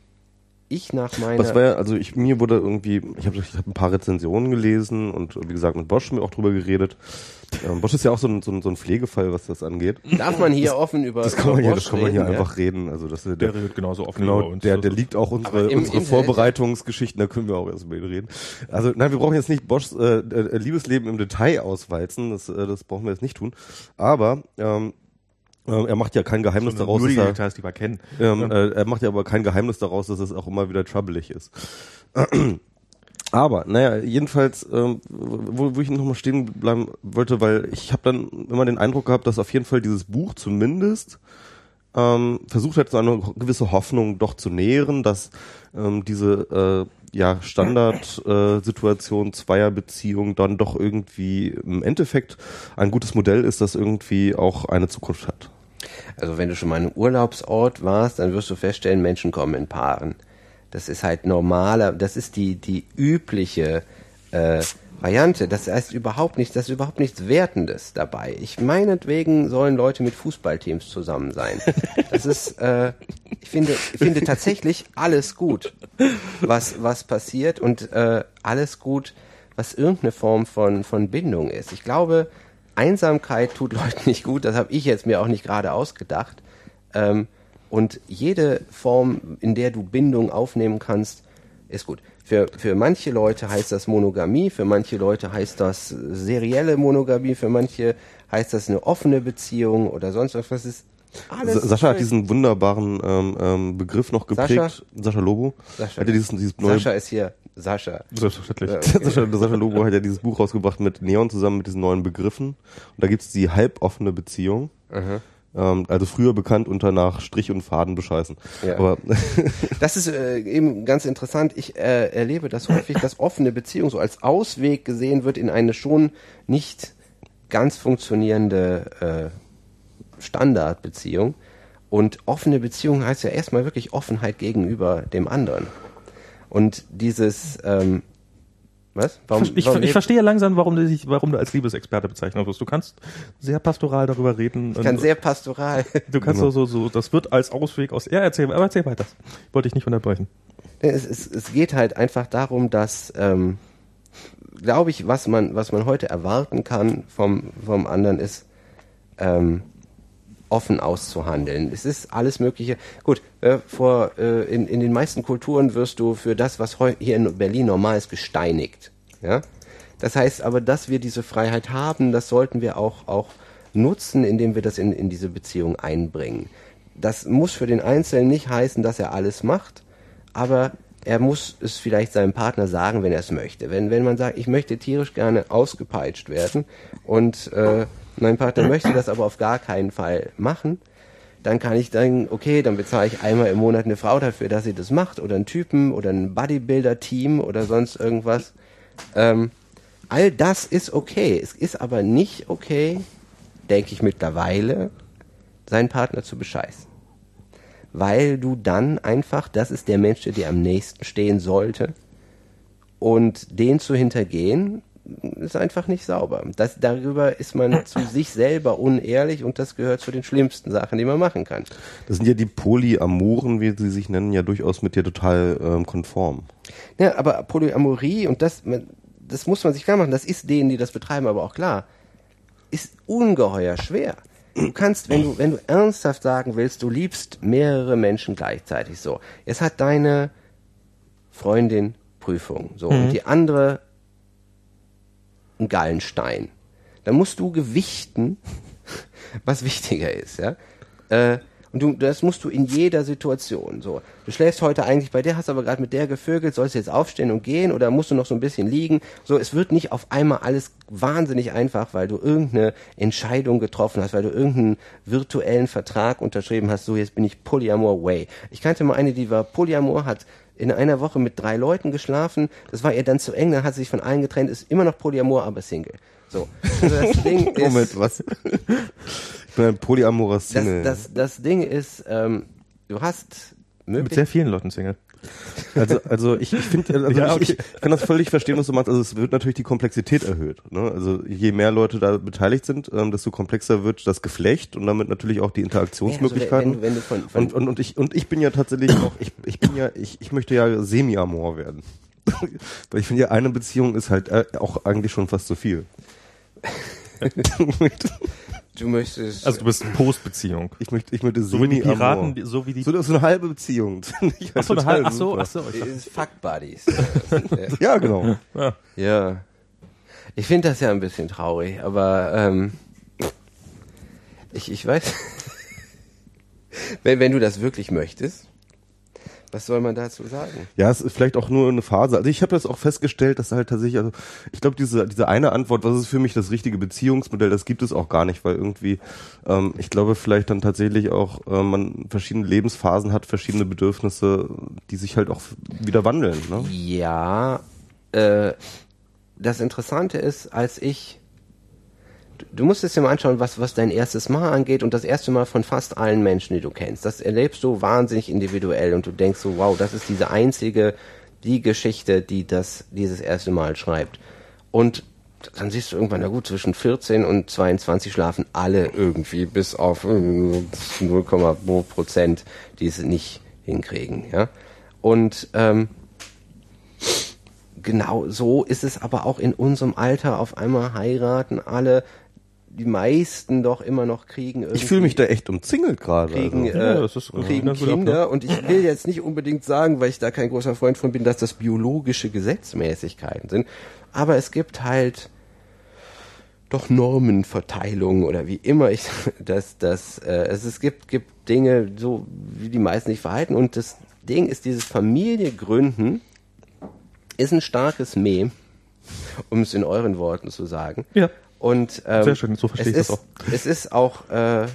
ich nach meiner Was war ja, also ich, mir wurde irgendwie, ich habe ich hab ein paar Rezensionen gelesen und wie gesagt mit Bosch mir auch drüber geredet. Ähm, Bosch ist ja auch so ein, so, ein, so ein Pflegefall, was das angeht. darf man hier offen über Das kann man über hier, Bosch das kann man hier reden, ja? einfach reden. Also das, der, Der redet genauso offen über genau, uns. der, Also- der liegt auch unsere, im unsere Internet, Vorbereitungsgeschichten, da können wir auch erst über ihn reden. Also nein, wir brauchen jetzt nicht Boschs äh, äh, Liebesleben im Detail auswalzen, das, äh, das brauchen wir jetzt nicht tun. Aber ähm, äh, er macht ja kein Geheimnis Sondern daraus, dass er, Details, die wir kennen. ähm, äh, er macht ja aber kein Geheimnis daraus, dass es auch immer wieder troublig ist. Aber, naja, jedenfalls, ähm, wo, wo ich nochmal stehen bleiben wollte, weil ich habe dann immer den Eindruck gehabt, dass auf jeden Fall dieses Buch zumindest ähm, versucht hat, so eine gewisse Hoffnung doch zu nähren, dass ähm, diese äh, ja, Standardsituation zweier Beziehungen dann doch irgendwie im Endeffekt ein gutes Modell ist, das irgendwie auch eine Zukunft hat. Also wenn du schon mal an einem Urlaubsort warst, dann wirst du feststellen, Menschen kommen in Paaren. Das ist halt normaler, das ist die, die übliche äh, Variante. Das heißt überhaupt nichts, das ist überhaupt nichts Wertendes dabei. Ich meinetwegen sollen Leute mit Fußballteams zusammen sein. Das ist, äh, ich finde, ich finde tatsächlich alles gut, was, was passiert und äh, alles gut, was irgendeine Form von, von Bindung ist. Ich glaube, Einsamkeit tut Leuten nicht gut, das habe ich jetzt mir auch nicht gerade ausgedacht. Ähm, und jede Form, in der du Bindung aufnehmen kannst, ist gut. Für, für manche Leute heißt das Monogamie, für manche Leute heißt das serielle Monogamie, für manche heißt das eine offene Beziehung oder sonst was. Das ist alles. Sa- Sascha hat völlig- diesen wunderbaren ähm, ähm, Begriff noch geprägt. Sascha? Sascha, Lobo. Sascha. Hat dieses, dieses neue Sascha ist hier. Sascha. Selbstverständlich. Ja. Sascha, Sascha Lobo hat ja dieses Buch rausgebracht mit Neon zusammen mit diesen neuen Begriffen. Und da gibt's die halboffene Beziehung. Ähm, also früher bekannt unter nach Strich und Faden bescheißen. Ja. Aber Das ist äh, eben ganz interessant. Ich äh, erlebe das häufig, dass offene Beziehung so als Ausweg gesehen wird in eine schon nicht ganz funktionierende äh, Standardbeziehung. Und offene Beziehung heißt ja erstmal wirklich Offenheit gegenüber dem anderen. Und dieses, ähm, was? Warum, ich, warum ich verstehe langsam, warum du dich, warum du als Liebesexperte bezeichnet wirst. Du kannst sehr pastoral darüber reden. ich kann sehr pastoral. du kannst so, so, so, das wird als Ausweg aus. Ja, erzähl, aber erzähl weiter. Wollte ich nicht unterbrechen. Es, es, es geht halt einfach darum, dass, ähm, glaube ich, was man, was man heute erwarten kann vom, vom anderen ist, ähm, offen auszuhandeln. Es ist alles Mögliche. Gut, äh, vor, äh, in, in den meisten Kulturen wirst du für das, was hier in Berlin normal ist, gesteinigt. Ja? Das heißt aber, dass wir diese Freiheit haben, das sollten wir auch, auch nutzen, indem wir das in, in diese Beziehung einbringen. Das muss für den Einzelnen nicht heißen, dass er alles macht, aber er muss es vielleicht seinem Partner sagen, wenn er es möchte. Wenn, wenn man sagt, ich möchte tierisch gerne ausgepeitscht werden und äh, mein Partner möchte das aber auf gar keinen Fall machen, dann kann ich sagen, okay, dann bezahle ich einmal im Monat eine Frau dafür, dass sie das macht oder einen Typen oder ein Bodybuilder-Team oder sonst irgendwas. Ähm, all das ist okay. Es ist aber nicht okay, denke ich mittlerweile, seinen Partner zu bescheißen weil du dann einfach, das ist der Mensch, der dir am nächsten stehen sollte. Und den zu hintergehen, ist einfach nicht sauber. Das, darüber ist man zu sich selber unehrlich und das gehört zu den schlimmsten Sachen, die man machen kann. das sind ja die Polyamoren, wie sie sich nennen, ja durchaus mit dir total ähm, konform. Ja, aber Polyamorie und das, das muss man sich klar machen, das ist denen, die das betreiben, aber auch klar. ist ungeheuer schwer. Du kannst, wenn du, wenn du ernsthaft sagen willst, du liebst mehrere Menschen gleichzeitig so. Jetzt hat deine Freundin Prüfung, so, und die andere einen Gallenstein. Dann musst du gewichten, was wichtiger ist, ja. Äh, und du, das musst du in jeder Situation so. Du schläfst heute eigentlich bei der, hast aber gerade mit der gevögelt, sollst du jetzt aufstehen und gehen oder musst du noch so ein bisschen liegen? So, es wird nicht auf einmal alles wahnsinnig einfach, weil du irgendeine Entscheidung getroffen hast, weil du irgendeinen virtuellen Vertrag unterschrieben hast, so jetzt bin ich Polyamor way. Ich kannte mal eine, die war Polyamor, hat in einer Woche mit drei Leuten geschlafen, das war ihr dann zu eng, dann hat sie sich von allen getrennt, ist immer noch Polyamor, aber Single. So. Also das Ding ist, Moment, was? ich bin ein polyamorer das, Single. das, das Ding ist, ähm, du hast Mit möglich sehr vielen Leuten Single. Also, also ich, ich finde, also Ja, ich, ich kann das völlig verstehen, was du meinst. Also es wird natürlich die Komplexität erhöht. Ne? Also je mehr Leute da beteiligt sind, ähm, desto komplexer wird das Geflecht und damit natürlich auch die Interaktionsmöglichkeiten. Also wenn, wenn du von, von und, und, und ich und ich bin ja tatsächlich auch, ich, ich bin ja, ich, ich möchte ja semi-amor werden. Weil ich finde ja, eine Beziehung ist halt äh, auch eigentlich schon fast zu viel. du möchtest Also du bist Postbeziehung. ich möchte, ich möchte So wie die. Piraten, die- so wie die. So, so eine halbe Beziehung. Ach so, eine total Hal- ach so, ach so. Ich dachte, ist Fuck Buddies. Ja, genau. ja. ja. Ich finde das ja ein bisschen traurig, aber ähm, ich, ich weiß, wenn, wenn du das wirklich möchtest, was soll man dazu sagen? Ja, es ist vielleicht auch nur eine Phase. Also ich habe jetzt auch festgestellt, dass halt tatsächlich, also ich glaube, diese, diese eine Antwort, was ist für mich das richtige Beziehungsmodell, das gibt es auch gar nicht, weil irgendwie, ähm, ich glaube, vielleicht dann tatsächlich auch äh, man verschiedene Lebensphasen hat, verschiedene Bedürfnisse, die sich halt auch wieder wandeln. Ne? Ja, äh, das Interessante ist, als ich du- musst es dir mal anschauen, was, was dein erstes Mal angeht und das erste Mal von fast allen Menschen, die du kennst. Das erlebst du wahnsinnig individuell und du denkst so, wow, das ist diese einzige, die Geschichte, die das, dieses erste Mal schreibt. Und dann siehst du irgendwann, na gut, zwischen 14 und 22 schlafen alle irgendwie, bis auf äh, 0,2 Prozent, die es nicht hinkriegen, ja. Und, ähm, genau so ist es aber auch in unserem Alter. Auf einmal heiraten alle, die meisten doch immer noch kriegen. Ich fühle mich da echt umzingelt gerade. kriegen, Also. Ja, äh, das ist, kriegen gut Kinder und ich will jetzt nicht unbedingt sagen, weil ich da kein großer Freund von bin, dass das biologische Gesetzmäßigkeiten sind, aber es gibt halt doch Normenverteilungen oder wie immer ich das das äh, es, es gibt gibt Dinge so wie die meisten sich verhalten und das Ding ist dieses Familiegründen ist ein starkes Mem, um es in euren Worten zu sagen. Ja. Und ähm, Sehr schön, so verstehe es ich das ist, Es ist auch äh,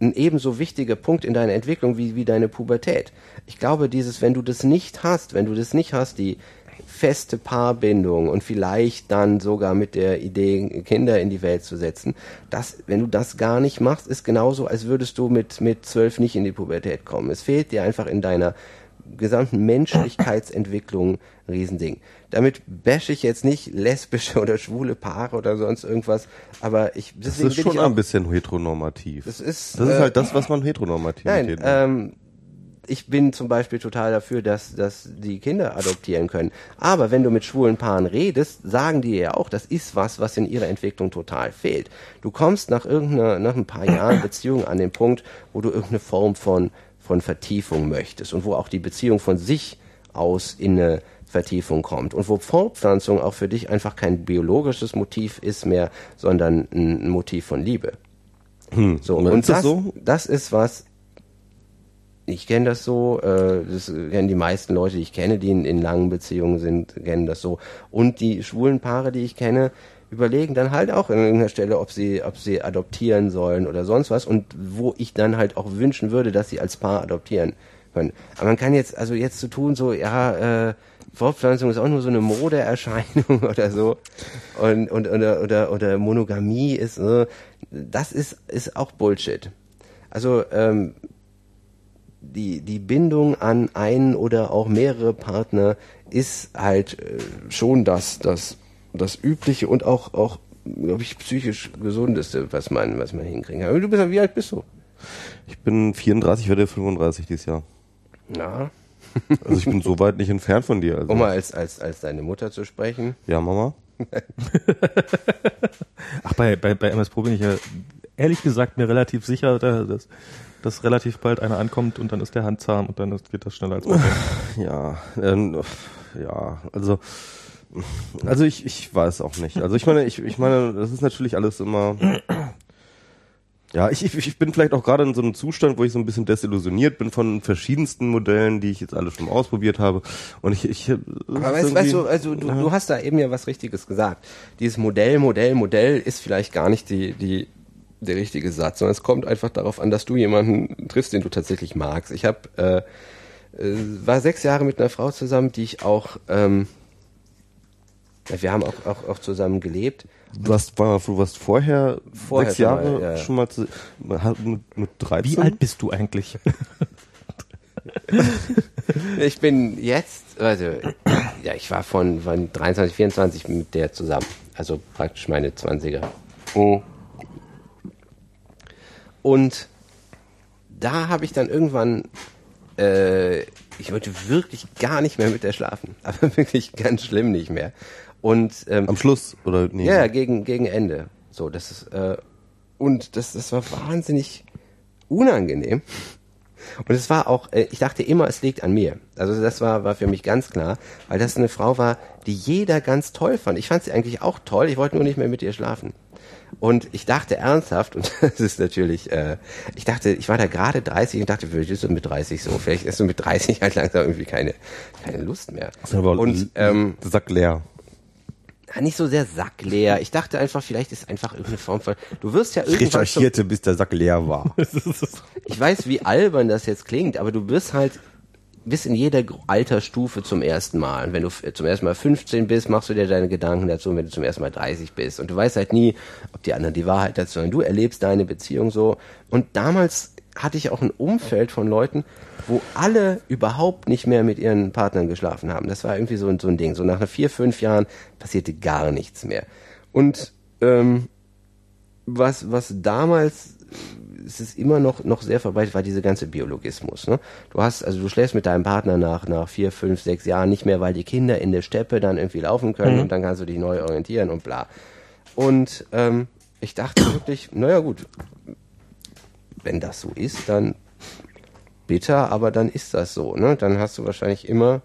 ein ebenso wichtiger Punkt in deiner Entwicklung wie, wie deine Pubertät. Ich glaube, dieses, wenn du das nicht hast, wenn du das nicht hast, die feste Paarbindung und vielleicht dann sogar mit der Idee, Kinder in die Welt zu setzen, das, wenn du das gar nicht machst, ist genauso, als würdest du mit, mit zwölf nicht in die Pubertät kommen. Es fehlt dir einfach in deiner gesamten Menschlichkeitsentwicklung ein Riesending. Damit bashe ich jetzt nicht lesbische oder schwule Paare oder sonst irgendwas, aber ich Das ist schon auch, ein bisschen heteronormativ. Das ist, das ist äh, halt das, was man Heteronormativität Nein, nennt. ähm, ich bin zum Beispiel total dafür, dass, dass die Kinder adoptieren können. Aber wenn du mit schwulen Paaren redest, sagen die ja auch, das ist was, was in ihrer Entwicklung total fehlt. Du kommst nach irgendeiner, nach ein paar Jahren Beziehung an den Punkt, wo du irgendeine Form von, von Vertiefung möchtest und wo auch die Beziehung von sich aus in eine Vertiefung kommt und wo Fortpflanzung auch für dich einfach kein biologisches Motiv ist mehr, sondern ein Motiv von Liebe. So, Und und das, so? das ist was, ich kenne das so, äh, das kennen die meisten Leute, die ich kenne, die in, in langen Beziehungen sind, kennen das so. Und die schwulen Paare, die ich kenne, überlegen dann halt auch an irgendeiner Stelle, ob sie, ob sie adoptieren sollen oder sonst was. Und wo ich dann halt auch wünschen würde, dass sie als Paar adoptieren können. Aber man kann jetzt, also jetzt zu tun, so, ja, äh, Fortpflanzung ist auch nur so eine Modeerscheinung oder so. Und, und oder, oder, oder Monogamie ist, äh, das ist, ist auch Bullshit. Also, ähm, die, die Bindung an einen oder auch mehrere Partner ist halt äh, schon das, das, das übliche und auch, auch, glaube ich, psychisch gesundeste, was man, was man hinkriegen kann. Aber Du bist, wie alt bist du? Ich bin 34, werde 35 dieses Jahr. Ja. Also ich bin so weit nicht entfernt von dir. Also. Um mal als, als, als deine Mutter zu sprechen. Ja, Mama. Ach, bei, bei, bei MS Pro bin ich ja ehrlich gesagt mir relativ sicher, dass, dass relativ bald einer ankommt und dann ist der handzahm und dann geht das schneller als man denkt. Ja, ähm, ja, also also ich, ich weiß auch nicht. Also ich meine, ich, ich meine, das ist natürlich alles immer. Ja, ich, ich, bin vielleicht auch gerade in so einem Zustand, wo ich so ein bisschen desillusioniert bin von verschiedensten Modellen, die ich jetzt alle schon ausprobiert habe. Und ich, ich Aber weißt, weißt du, also du, du hast da eben ja was Richtiges gesagt. Dieses Modell, Modell, Modell ist vielleicht gar nicht die, die, der richtige Satz, sondern es kommt einfach darauf an, dass du jemanden triffst, den du tatsächlich magst. Ich habe äh, äh, war sechs Jahre mit einer Frau zusammen, die ich auch ähm, wir haben auch, auch, auch zusammen gelebt. Du hast, du warst vorher, Vorher sechs Jahre schon mal, ja. schon mal zu, mit, mit 13? Wie alt bist du eigentlich? Ich bin jetzt, also, ja, ich war von, von 23, 24 mit der zusammen. Also praktisch meine 20er. Oh. Und da habe ich dann irgendwann, äh, ich wollte wirklich gar nicht mehr mit der schlafen. Aber wirklich ganz schlimm nicht mehr. Und ähm, Am Schluss, oder nee? Ja, ja, gegen, gegen Ende. So, das ist, äh, und das, das war wahnsinnig unangenehm. Und es war auch, äh, ich dachte immer, es liegt an mir. Also das war, war für mich ganz klar, weil das eine Frau war, die jeder ganz toll fand. Ich fand sie eigentlich auch toll, ich wollte nur nicht mehr mit ihr schlafen. Und ich dachte ernsthaft, und das ist natürlich, äh, ich dachte, ich war da gerade 30 und dachte, vielleicht ist du mit 30 so, vielleicht ist du mit 30 halt langsam irgendwie keine, keine Lust mehr. Das ist aber Und ähm, Sack leer. Ja, nicht so sehr sackleer. Ich dachte einfach, vielleicht ist einfach irgendeine Form von. Du wirst ja irgendwann. Zum, Recherchierte, bis der Sack leer war. ich weiß, wie albern das jetzt klingt, aber du wirst halt bis in jeder Altersstufe zum ersten Mal. Und wenn du f- zum ersten Mal 15 bist, machst du dir deine Gedanken dazu, und wenn du zum ersten Mal 30 bist. Und du weißt halt nie, ob die anderen die Wahrheit dazu sagen. Du erlebst deine Beziehung so. Und damals hatte ich auch ein Umfeld von Leuten, wo alle überhaupt nicht mehr mit ihren Partnern geschlafen haben. Das war irgendwie so ein, so ein Ding. So nach vier, fünf Jahren passierte gar nichts mehr. Und ähm, was, was damals, es ist immer noch, noch sehr verbreitet, war dieser ganze Biologismus. Ne? Du hast, also du schläfst mit deinem Partner nach, nach vier, fünf, sechs Jahren nicht mehr, weil die Kinder in der Steppe dann irgendwie laufen können und dann kannst du dich neu orientieren und bla. Und ähm, ich dachte wirklich, naja gut, wenn das so ist, dann bitter, aber dann ist das so. Ne? Dann hast du wahrscheinlich immer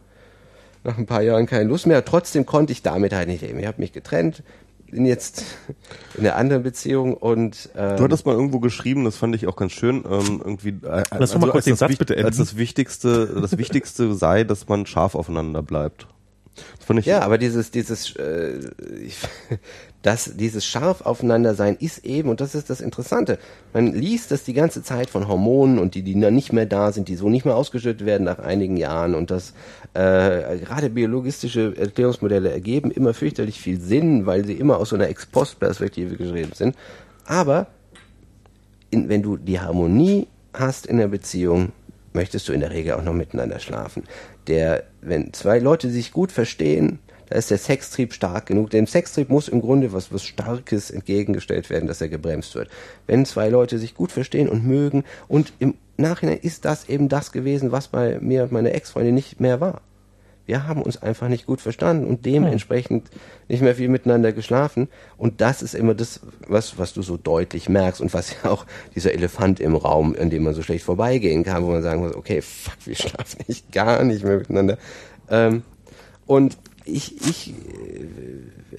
nach ein paar Jahren keine Lust mehr. Trotzdem konnte ich damit halt nicht leben. Ich habe mich getrennt, bin jetzt in einer anderen Beziehung und ähm, Du hattest mal irgendwo geschrieben, das fand ich auch ganz schön, ähm, irgendwie, äh, Lass doch mal kurz den das Satz bitte enden. als das Wichtigste, das Wichtigste sei, dass man scharf aufeinander bleibt. Das fand ich, Ja, aber dieses, dieses, äh, ich, das, dieses scharf aufeinander sein ist eben, und das ist das Interessante. Man liest das die ganze Zeit von Hormonen und die, die dann nicht mehr da sind, die so nicht mehr ausgeschüttet werden nach einigen Jahren und das, äh, gerade biologistische Erklärungsmodelle ergeben immer fürchterlich viel Sinn, weil sie immer aus so einer Ex-Post-Perspektive geschrieben sind. Aber in, wenn du die Harmonie hast in der Beziehung, möchtest du in der Regel auch noch miteinander schlafen. Der, wenn zwei Leute sich gut verstehen, da ist der Sextrieb stark genug. Dem Sextrieb muss im Grunde was, was Starkes entgegengestellt werden, dass er gebremst wird. Wenn zwei Leute sich gut verstehen und mögen und im Nachhinein ist das eben das gewesen, was bei mir und meiner Ex-Freundin nicht mehr war. Wir haben uns einfach nicht gut verstanden und dementsprechend nicht mehr viel miteinander geschlafen. Und das ist immer das, was, was du so deutlich merkst und was ja auch dieser Elefant im Raum, in dem man so schlecht vorbeigehen kann, wo man sagen muss, okay, fuck, wir schlafen nicht gar nicht mehr miteinander. Ähm, und ich, ich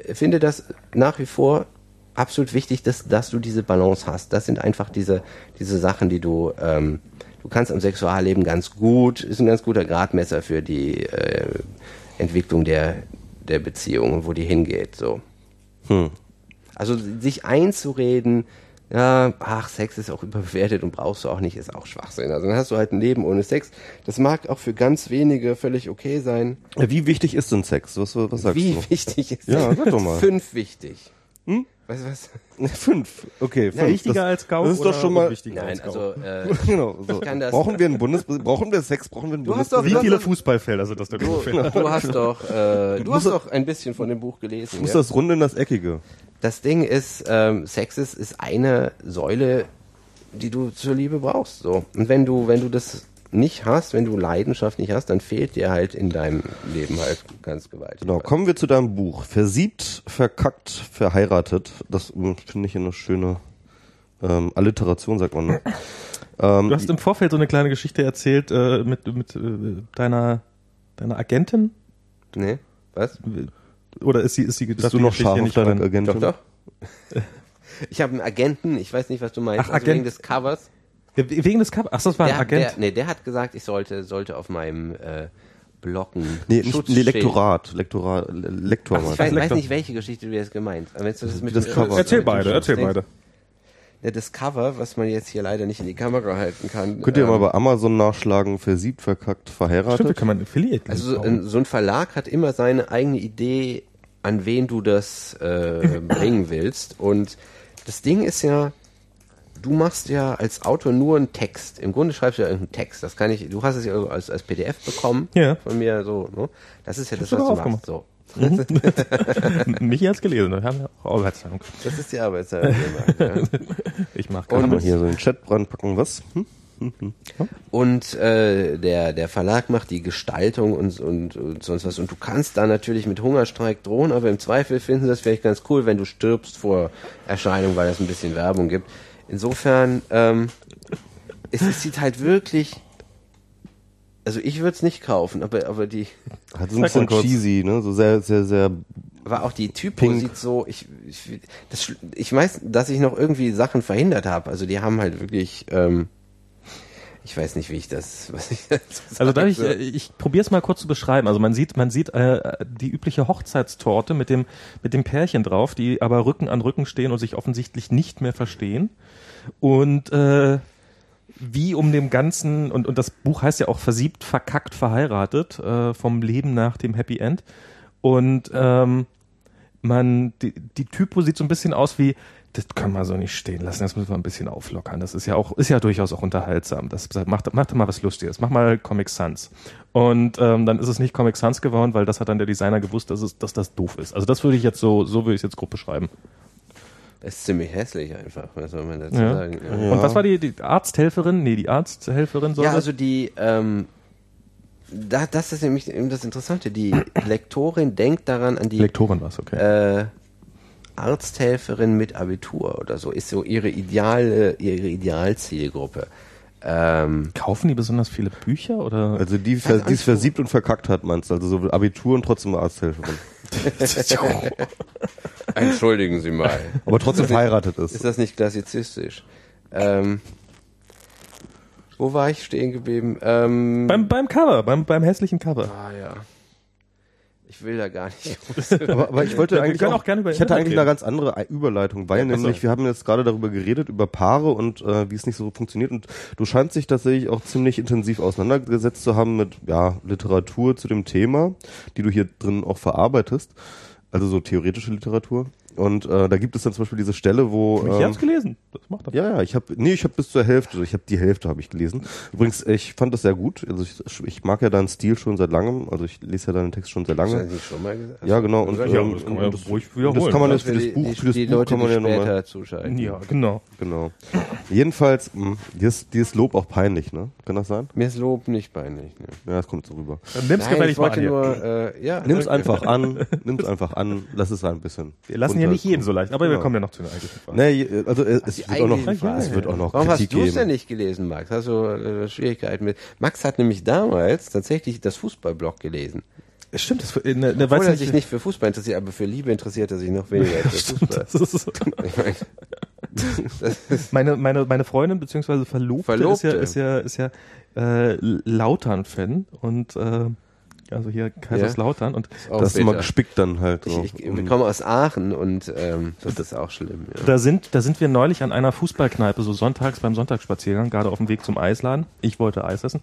äh, finde das nach wie vor absolut wichtig, dass, dass du diese Balance hast. Das sind einfach diese, diese Sachen, die du, ähm, du kannst am Sexualleben ganz gut, ist ein ganz guter Gradmesser für die äh, Entwicklung der, der Beziehung wo die hingeht. So. Hm. Also sich einzureden, ja, ach, Sex ist auch überbewertet und brauchst du auch nicht, ist auch Schwachsinn. Also dann hast du halt ein Leben ohne Sex. Das mag auch für ganz wenige völlig okay sein. Wie wichtig ist denn Sex? Was, was sagst Wie du? wichtig ist Ja, Sex? sag doch mal. Fünf wichtig. Hm? Weißt du was? Fünf. Okay, fünf. Wichtiger das, als Gau Das ist doch schon mal. Nein, also äh, Genau, so. brauchen wir einen Bundes, brauchen wir Sex, brauchen wir einen Du hast Bundes. doch- Wie du viele hast- Fußballfelder sind das denn du, ungefähr? du hast doch, äh, du hast musst- doch ein bisschen von dem Buch gelesen. muss ja? das Runde in das Eckige. Das Ding ist, ähm, Sex ist, ist eine Säule, die du zur Liebe brauchst. So. Und wenn du, wenn du das nicht hast, wenn du Leidenschaft nicht hast, dann fehlt dir halt in deinem Leben halt ganz gewaltig. Genau, kommen wir zu deinem Buch. Versiebt, verkackt, verheiratet. Das ähm, finde ich eine schöne ähm, Alliteration, sagt man. Ne? Ähm, Du hast im Vorfeld so eine kleine Geschichte erzählt äh, mit, mit äh, deiner, deiner Agentin. Nee, was? Oder ist sie, ist sie bist du noch scharf auf deine Agentin? Doch, doch. Ich habe einen Agenten, ich weiß nicht, was du meinst, Ach, also Agent. wegen des Covers. Ja, wegen des Covers. Ach, das war ein Der, Agent. der, nee, der hat gesagt, ich sollte, sollte auf meinem äh, Blocken Nee, nicht, Schutz nee. Lektorat. Lektorat, Le- Lektor Ach, ich weiß, weiß nicht, welche Geschichte du jetzt gemeint du das mit das Cover. Erzähl mit beide, erzähl Schutzding? beide. Ja, das Cover, was man jetzt hier leider nicht in die Kamera halten kann. Könnt ihr ähm, mal bei Amazon nachschlagen, versiebt, verkackt, Stimmt, verheiratet. können mal ein Affiliate Also so bauen. ein, so ein Verlag hat immer seine eigene Idee, an wen du das äh, bringen willst. Und das Ding ist ja, du machst ja als Autor nur einen Text. Im Grunde schreibst du ja irgendeinen Text. Das kann ich, du hast es ja als, als PDF bekommen Ja. von mir so. Ne? Das ist ja das, was du sogar machst. So. Michi hat's gelesen, wir haben ja auch Arbeitsteilung. Das ist die Arbeitszeit. die wir machen, ja. Ich mach Und- Kann man hier so einen Chatbrand packen, was? Hm? Und äh, der, der Verlag macht die Gestaltung und, und, und sonst was. Und du kannst da natürlich mit Hungerstreik drohen, aber im Zweifel finden sie das vielleicht ganz cool, wenn du stirbst vor Erscheinung, weil es ein bisschen Werbung gibt. Insofern, ähm, es, es sieht halt wirklich. Also ich würde es nicht kaufen, aber, aber die. Hat so ein bisschen kurz. cheesy, ne? So sehr, sehr, sehr. Aber auch die Typo Pink. sieht so, ich, ich, das, ich weiß, dass ich noch irgendwie Sachen verhindert habe. Also die haben halt wirklich, ähm, ich weiß nicht, wie ich das, was ich Also darf ich, äh, ich probiere es mal kurz zu beschreiben. Also man sieht, man sieht äh, die übliche Hochzeitstorte mit dem mit dem Pärchen drauf, die aber Rücken an Rücken stehen und sich offensichtlich nicht mehr verstehen. Und äh, wie um dem ganzen und und das Buch heißt ja auch versiebt, verkackt, verheiratet äh, vom Leben nach dem Happy End. Und ähm, man die, die Typo sieht so ein bisschen aus wie das können wir so nicht stehen lassen, das müssen wir ein bisschen auflockern. Das ist ja auch, ist ja durchaus auch unterhaltsam. Das macht, macht mal was Lustiges. Mach mal Comic Sans. Und ähm, dann ist es nicht Comic Sans geworden, weil das hat dann der Designer gewusst, dass, es, dass das doof ist. Also das würde ich jetzt so, so würde ich es jetzt grob beschreiben. Das ist ziemlich hässlich einfach, was soll man dazu Ja. sagen? Ja. Und was war die, die Arzthelferin? Nee, die Arzthelferin soll Ja, also die, ähm, da, das ist nämlich eben das Interessante. Die Lektorin denkt daran an die Lektorin war es, okay. äh, Arzthelferin mit Abitur oder so. Ist so ihre ideale, ihre Idealzielgruppe. Ähm, Kaufen die besonders viele Bücher oder? Also die, die es versiebt und verkackt hat, meinst du? Also so Abitur und trotzdem Arzthelferin. entschuldigen Sie mal. Aber trotzdem verheiratet ist. Ist das nicht klassizistisch? Ähm, wo war ich stehen geblieben? Ähm, beim, beim Cover, beim, beim hässlichen Cover. ah ja. Ich will da gar nicht. Aber, aber ich wollte Wir eigentlich auch, auch gerne über ich hatte Inhalt eigentlich reden. eine ganz andere Ei- Überleitung, weil Ja, nämlich wir haben jetzt gerade darüber geredet über Paare und äh, wie es nicht so funktioniert und du scheinst dich tatsächlich auch ziemlich intensiv auseinandergesetzt zu haben mit ja Literatur zu dem Thema, die du hier drin auch verarbeitest, also so theoretische Literatur und äh, da gibt es dann zum Beispiel diese Stelle, wo Ich ähm, hab's gelesen. Das macht er. ja, ja, ich habe nee, ich habe bis zur Hälfte, ich habe die Hälfte habe ich gelesen. Übrigens, ich fand das sehr gut. Also ich, ich mag ja deinen Stil schon seit langem, also ich lese ja deinen Text schon sehr lange. das schon mal gesagt? Ja, genau. Und, Ja, ähm, das kann man ja das, ruhig und das wiederholen. kann man Das jetzt für für das Buch, die, für das die Buch Leute, kann man die ja nochmal. später zuschalten. Ja, genau. Genau. Jedenfalls, mh, dir ist, dir ist Lob auch peinlich, ne? Kann das sein? Mir ist Lob nicht peinlich. Ne? Ja, das kommt so rüber. Dann nimm's Nein, gefällig ich mal an hier. nur, äh, ja. Nimm's danke. einfach an, nimm's einfach an, lass es ein bisschen. Wir lassen ja nicht jeden so leicht, aber wir Genau. kommen ja noch zu den eigentlichen Fragen. Nee, also äh, es Die wird auch noch, eigentliche Frage. es wird auch noch Warum Kritik hast du es denn nicht gelesen, Max? Hast du äh, Schwierigkeiten mit? Max hat nämlich damals tatsächlich das Fußballblog gelesen. Stimmt, das, ne, ne, Obwohl er sich nicht für Fußball interessiert, aber für Liebe interessiert er sich noch weniger als für Fußball. Meine, meine, meine Freundin beziehungsweise Verlobte, Verlobte. ist ja, ist ja, ist ja äh, Lautern-Fan und äh, also hier Kaiserslautern und auch Das ist immer gespickt dann halt. So. Ich, ich, ich komme aus Aachen und ähm, das ist auch schlimm. Ja. da sind, da sind wir neulich an einer Fußballkneipe, so sonntags beim Sonntagsspaziergang, gerade auf dem Weg zum Eisladen. Ich wollte Eis essen,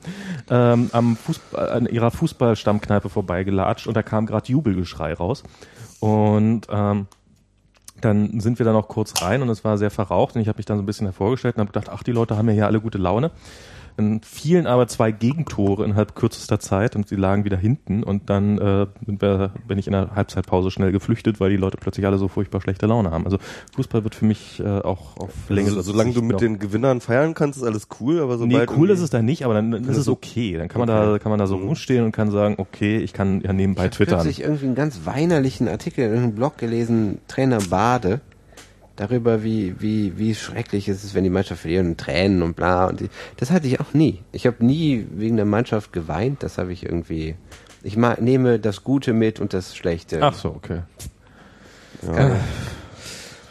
ähm, am Fußball, an ihrer Fußballstammkneipe vorbeigelatscht und da kam gerade Jubelgeschrei raus. Und ähm, dann sind wir da noch kurz rein und es war sehr verraucht und ich habe mich dann so ein bisschen hervorgestellt und habe gedacht, ach, die Leute haben ja hier alle gute Laune. In vielen aber zwei Gegentore innerhalb kürzester Zeit und sie lagen wieder hinten und dann äh, bin ich in der Halbzeitpause schnell geflüchtet, weil die Leute plötzlich alle so furchtbar schlechte Laune haben. Also Fußball wird für mich äh, auch auf Länge. Also, solange du mit den Gewinnern feiern kannst, ist alles cool, aber sobald Nee, cool ist es dann nicht, aber dann, dann ist es okay. Dann kann man okay. da kann man da so mhm. rumstehen und kann sagen, okay, ich kann ja nebenbei ich twittern. Ich habe irgendwie einen ganz weinerlichen Artikel in einem Blog gelesen, Trainer Bade darüber, wie, wie, wie schrecklich es ist, wenn die Mannschaft verliert und Tränen und bla. Und die, das hatte ich auch nie. Ich habe nie wegen der Mannschaft geweint. Das habe ich irgendwie. Ich ma nehme das Gute mit und das Schlechte. Ach so, okay. Ja.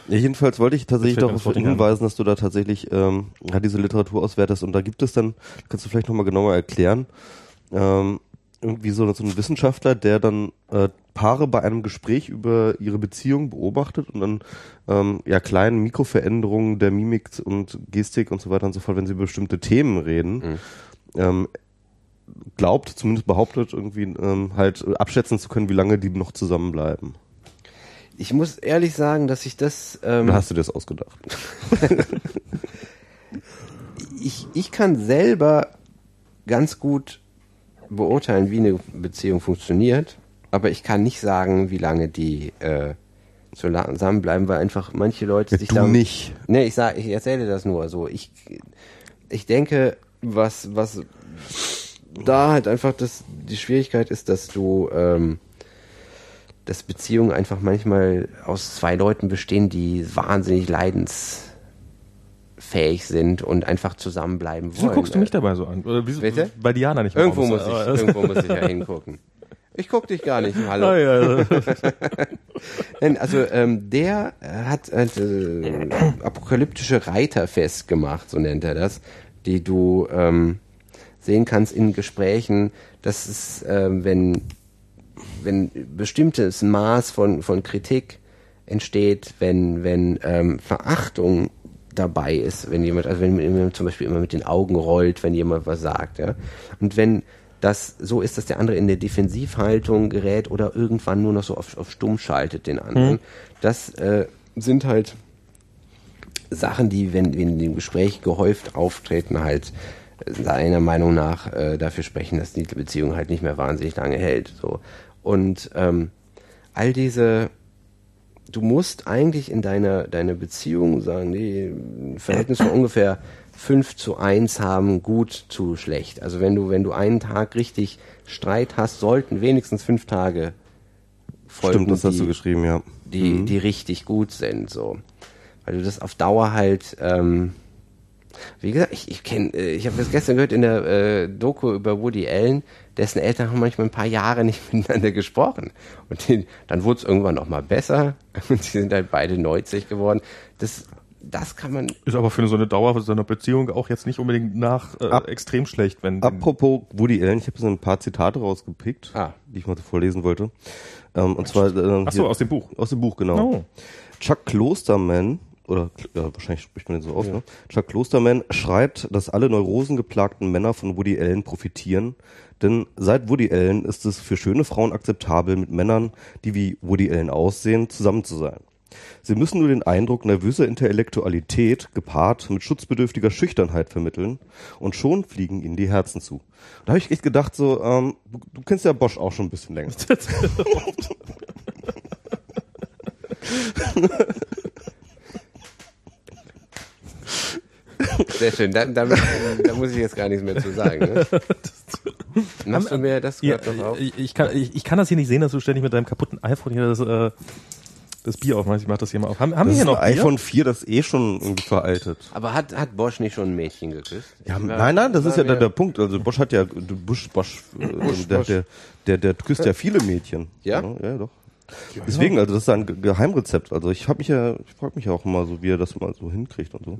Ja, jedenfalls wollte ich tatsächlich darauf hinweisen, dass du da tatsächlich ähm, diese Literatur auswertest und da gibt es dann, kannst du vielleicht nochmal genauer erklären, ähm, irgendwie so, so ein Wissenschaftler, der dann äh, Paare bei einem Gespräch über ihre Beziehung beobachtet und dann ähm, ja kleinen Mikroveränderungen der Mimik und Gestik und so weiter und so fort, wenn sie über bestimmte Themen reden, mhm. ähm, glaubt, zumindest behauptet, irgendwie ähm, halt abschätzen zu können, wie lange die noch zusammenbleiben. Ich muss ehrlich sagen, dass ich das. Ähm, Oder hast du dir das ausgedacht? ich, ich kann selber ganz gut beurteilen, wie eine Beziehung funktioniert, aber ich kann nicht sagen, wie lange die äh, zusammenbleiben, weil einfach manche Leute sich da nicht. Nee, ich sag, ich erzähle das nur so. Ich ich denke, was was da halt einfach das die Schwierigkeit ist, dass du ähm, dass Beziehungen einfach manchmal aus zwei Leuten bestehen, die wahnsinnig leidens fähig sind und einfach zusammenbleiben wollen. Wieso guckst du mich dabei so an? Oder wieso, Bitte? Bei Diana nicht mehr irgendwo muss, ich, irgendwo muss ich ja hingucken. Ich guck dich gar nicht, hallo. Oh, ja. Nein, also ähm, der hat äh, apokalyptische Reiter festgemacht, so nennt er das, die du ähm, sehen kannst in Gesprächen, dass es, ähm, wenn, wenn bestimmtes Maß von, von Kritik entsteht, wenn, wenn ähm, Verachtung dabei ist, wenn jemand, also wenn jemand zum Beispiel immer mit den Augen rollt, wenn jemand was sagt, ja. Und wenn das so ist, dass der andere in der Defensivhaltung gerät oder irgendwann nur noch so auf, auf Stumm schaltet den anderen. Mhm. Das äh, sind halt Sachen, die, wenn, wenn in dem Gespräch gehäuft auftreten, halt seiner Meinung nach äh, dafür sprechen, dass die Beziehung halt nicht mehr wahnsinnig lange hält. So. Und ähm, all diese du musst eigentlich in deiner deine Beziehung sagen, nee, ein Verhältnis von ungefähr 5 zu 1 haben, gut zu schlecht. Also wenn du, wenn du einen Tag richtig Streit hast, sollten wenigstens fünf Tage folgen. Stimmt, das die, hast du geschrieben, ja. Die, mhm. die richtig gut sind, so. Weil du das auf Dauer halt, ähm, wie gesagt, ich, ich kenne, äh, ich habe das gestern gehört in der äh, Doku über Woody Allen, dessen Eltern haben manchmal ein paar Jahre nicht miteinander gesprochen. Und die, dann wurde es irgendwann noch mal besser und sie sind halt beide 90 geworden. Das das kann man. Ist aber für so eine Dauer so eine Beziehung auch jetzt nicht unbedingt nach äh, Ab, extrem schlecht, wenn. Apropos Woody Allen, ich habe so ein paar Zitate rausgepickt, ah. die ich mal so vorlesen wollte. Ähm, und zwar. Äh, Ach so, aus dem Buch. Aus dem Buch, genau. Oh. Chuck Klosterman oder ja, wahrscheinlich spricht man den so aus, ja. ne? Chuck Klosterman schreibt, dass alle neurosengeplagten Männer von Woody Allen profitieren, denn seit Woody Allen ist es für schöne Frauen akzeptabel, mit Männern, die wie Woody Allen aussehen, zusammen zu sein. Sie müssen nur den Eindruck nervöser Intellektualität gepaart mit schutzbedürftiger Schüchternheit vermitteln und schon fliegen ihnen die Herzen zu. Da habe ich echt gedacht, so, ähm, du, du kennst ja Bosch auch schon ein bisschen länger. Sehr schön, da, da, da, muss ich jetzt gar nichts mehr zu sagen. Ne? Machst du mir das ja, drauf? Ich, ich, kann, ich, ich, kann das hier nicht sehen, dass du ständig mit deinem kaputten iPhone hier das, äh, das Bier aufmachst. Ich mach das hier mal auf. Haben, haben wir hier noch ein iPhone 4, das ist eh schon irgendwie veraltet. Aber hat, hat Bosch nicht schon ein Mädchen geküsst? Ja, nein, nein, das ist ja der, der Punkt. Also Bosch hat ja, Busch, Bosch, äh, Busch, der, der, der, der küsst ja viele Mädchen. Ja? Ja, ja doch. Ja, Deswegen, also das ist ein Geheimrezept. Also ich habe mich ja, ich frage mich ja auch immer so, wie er das mal so hinkriegt und so.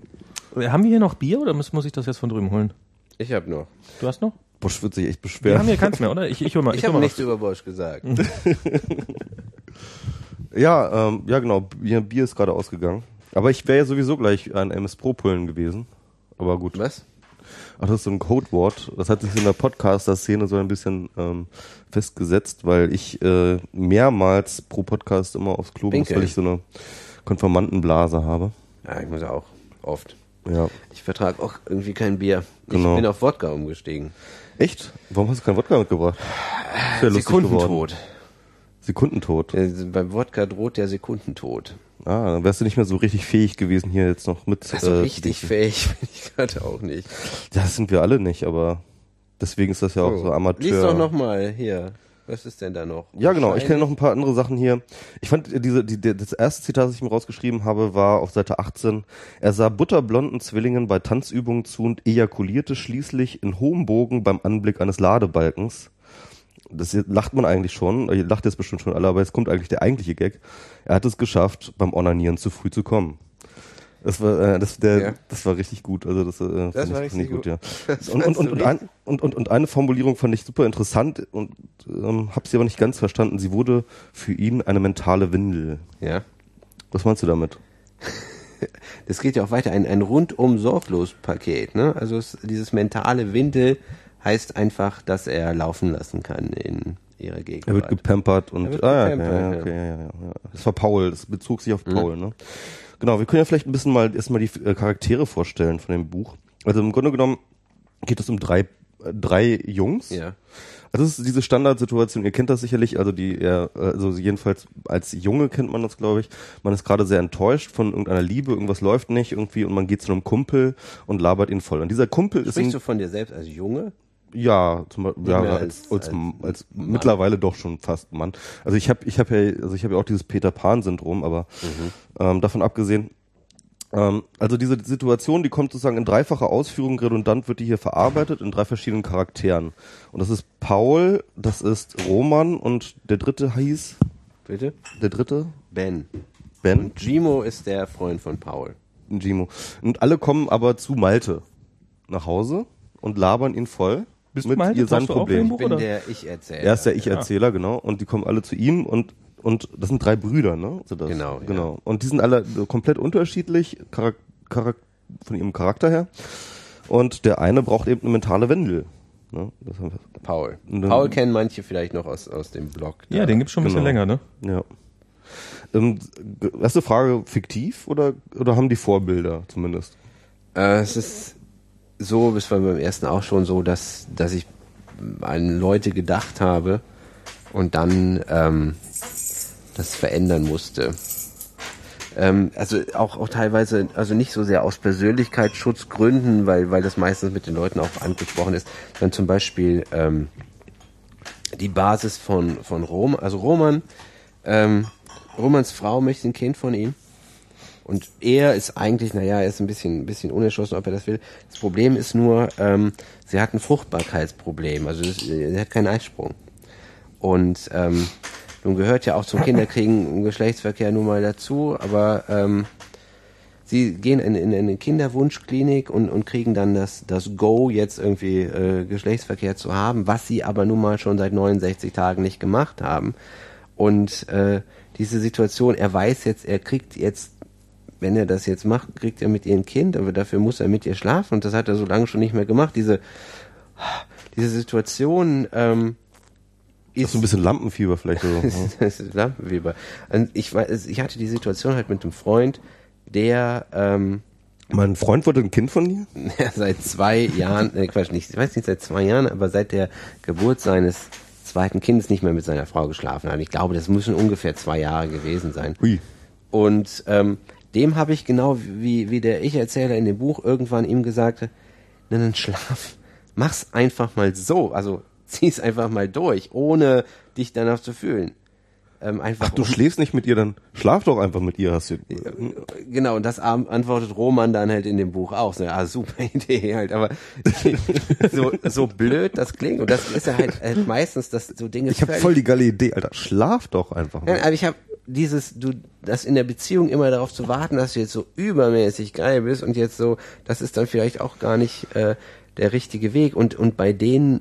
Haben wir hier noch Bier oder muss, muss ich das jetzt von drüben holen? Ich habe noch. Du hast noch? Bosch wird sich echt beschweren. Wir haben hier keins mehr, oder? Ich, ich hol mal. Ich, ich habe nichts über Bosch gesagt. ja, ähm, ja genau. Bier, Bier ist gerade ausgegangen. Aber ich wäre ja sowieso gleich ein MS Pro Pullen gewesen. Aber gut. Was? Ach, das ist so ein Codewort. Das hat sich in der Podcaster-Szene so ein bisschen ähm, festgesetzt, weil ich äh, mehrmals pro Podcast immer aufs Klo muss, weil ich so eine Konformantenblase habe. Ja, ich muss auch oft. Ja. Ich vertrage auch irgendwie kein Bier. Genau. Ich bin auf Wodka umgestiegen. Echt? Warum hast du kein Wodka mitgebracht? Ja lustig geworden. Sekundentod. Sekundentod. Äh, Beim Wodka droht der Sekundentod. Ah, dann wärst du nicht mehr so richtig fähig gewesen, hier jetzt noch mit. Also äh, richtig fähig bin ich gerade auch nicht. Das sind wir alle nicht, aber deswegen ist das ja auch so Amateur. Lies doch nochmal hier. Was ist denn da noch? Ja, genau. Ich kenne noch ein paar andere Sachen hier. Ich fand äh, diese, die, die, das erste Zitat, das ich mir rausgeschrieben habe, war auf Seite 18. Er sah butterblonden Zwillingen bei Tanzübungen zu und ejakulierte schließlich in hohem Bogen beim Anblick eines Ladebalkens. Das lacht man eigentlich schon, ihr lacht jetzt bestimmt schon alle, aber jetzt kommt eigentlich der eigentliche Gag. Er hat es geschafft, beim Onanieren zu früh zu kommen. Das war, äh, das, der, Ja. das war richtig gut. Also das, äh, Das ich- war fand richtig ich gut, gut. ja. Und, und, und, ein, und, und, und eine Formulierung fand ich super interessant und ähm, habe sie aber nicht ganz verstanden. Sie wurde für ihn eine mentale Windel. Ja. Was meinst du damit? Das geht ja auch weiter. Ein, ein rundum sorglos Paket. Ne? Also es, dieses mentale Windel heißt einfach, dass er laufen lassen kann in ihrer Gegenwart. Er wird gepampert und Er wird ah, ja, gepampert, okay, ja, ja. okay, ja, ja, ja. Das war Paul, das bezog sich auf Paul, ne? Genau, wir können ja vielleicht ein bisschen mal erstmal die äh, Charaktere vorstellen von dem Buch. Also im Grunde genommen geht es um drei, äh, drei Jungs. ja. Also das ist diese Standardsituation, ihr kennt das sicherlich, also die er, also jedenfalls als Junge kennt man das, glaube ich. Man ist gerade sehr enttäuscht von irgendeiner Liebe, irgendwas läuft nicht irgendwie und man geht zu einem Kumpel und labert ihn voll. Und dieser Kumpel ist Sprichst du von dir selbst als Junge? Ja, zum Beispiel, ja, als, als- als, als, mittlerweile doch schon fast Mann. Also ich habe ich habe ja also ich habe ja auch dieses Peter Pan Syndrom, aber ähm, davon abgesehen ähm, also diese Situation, die kommt sozusagen in dreifacher Ausführung, redundant wird die hier verarbeitet in drei verschiedenen Charakteren. Und das ist Paul, das ist Roman und der dritte hieß, Bitte? der dritte, Ben. Ben, Und Gimo ist der Freund von Paul. Gimo. Und alle kommen aber zu Malte nach Hause und labern ihn voll Bist mit ihr seinen Tauchst du auch in dem Problemen. Buch? Ich bin der Ich-Erzähler. Er ist der Ich-Erzähler, genau. Und die kommen alle zu ihm und und das sind drei Brüder, ne? Sind das? Genau, ja. Genau. Und die sind alle so komplett unterschiedlich Charak Charak von ihrem Charakter her. Und der eine braucht eben eine mentale Wendel. Ne? Paul. Paul kennen manche vielleicht noch aus, aus dem Blog. Ja, den gibt's schon ein bisschen Genau. länger, ne? Ja. Ähm, erste Frage, fiktiv oder, oder haben die Vorbilder zumindest? Äh, es ist so, es war beim ersten auch schon so, dass, dass ich an Leute gedacht habe und dann ähm, das verändern musste. Ähm, also auch, auch teilweise, also nicht so sehr aus Persönlichkeitsschutzgründen, weil, weil das meistens mit den Leuten auch angesprochen ist, sondern zum Beispiel ähm, die Basis von, von Rom, also Roman, ähm, Romans Frau möchte ein Kind von ihm. Und er ist eigentlich, naja, er ist ein bisschen, ein bisschen unentschlossen, ob er das will. Das Problem ist nur, ähm, sie hat ein Fruchtbarkeitsproblem. Also das, sie hat keinen Eisprung. Und ähm, nun gehört ja auch zum Kinderkriegen ein Geschlechtsverkehr nun mal dazu, aber ähm, sie gehen in, in eine Kinderwunschklinik und, und kriegen dann das, das Go, jetzt irgendwie äh, Geschlechtsverkehr zu haben, was sie aber nun mal schon seit 69 Tagen nicht gemacht haben. Und äh, diese Situation, er weiß jetzt, er kriegt jetzt, wenn er das jetzt macht, kriegt er mit ihr ein Kind, aber dafür muss er mit ihr schlafen und das hat er so lange schon nicht mehr gemacht. Diese, diese Situation ähm, Das ist so ein bisschen Lampenfieber vielleicht. So. das ist Lampenweber. Und ich, weiß, ich hatte die Situation halt mit einem Freund, der ähm, mein Freund wollte ein Kind von dir? seit zwei Jahren, äh, Quatsch, nicht, ich weiß nicht seit zwei Jahren, aber seit der Geburt seines zweiten Kindes nicht mehr mit seiner Frau geschlafen hat. Ich glaube, das müssen ungefähr zwei Jahre gewesen sein. Hui. Und ähm, dem habe ich genau wie, wie der Ich-Erzähler in dem Buch irgendwann ihm gesagt, na dann schlaf, mach's einfach mal so, also zieh's einfach mal durch, ohne dich danach zu fühlen. Ähm, einfach Ach, du um- schläfst nicht mit ihr, dann schlaf doch einfach mit ihr, hast du. Genau, und das antwortet Roman dann halt in dem Buch auch. So, ja, super Idee halt, aber so, so blöd das klingt. Und das ist ja halt, halt meistens, dass so Dinge Ich habe voll die geile Idee, Alter. Schlaf doch einfach. Nein, Mal. aber ich habe dieses, du, das in der Beziehung immer darauf zu warten, dass du jetzt so übermäßig geil bist und jetzt so, das ist dann vielleicht auch gar nicht äh, der richtige Weg. Und, und bei denen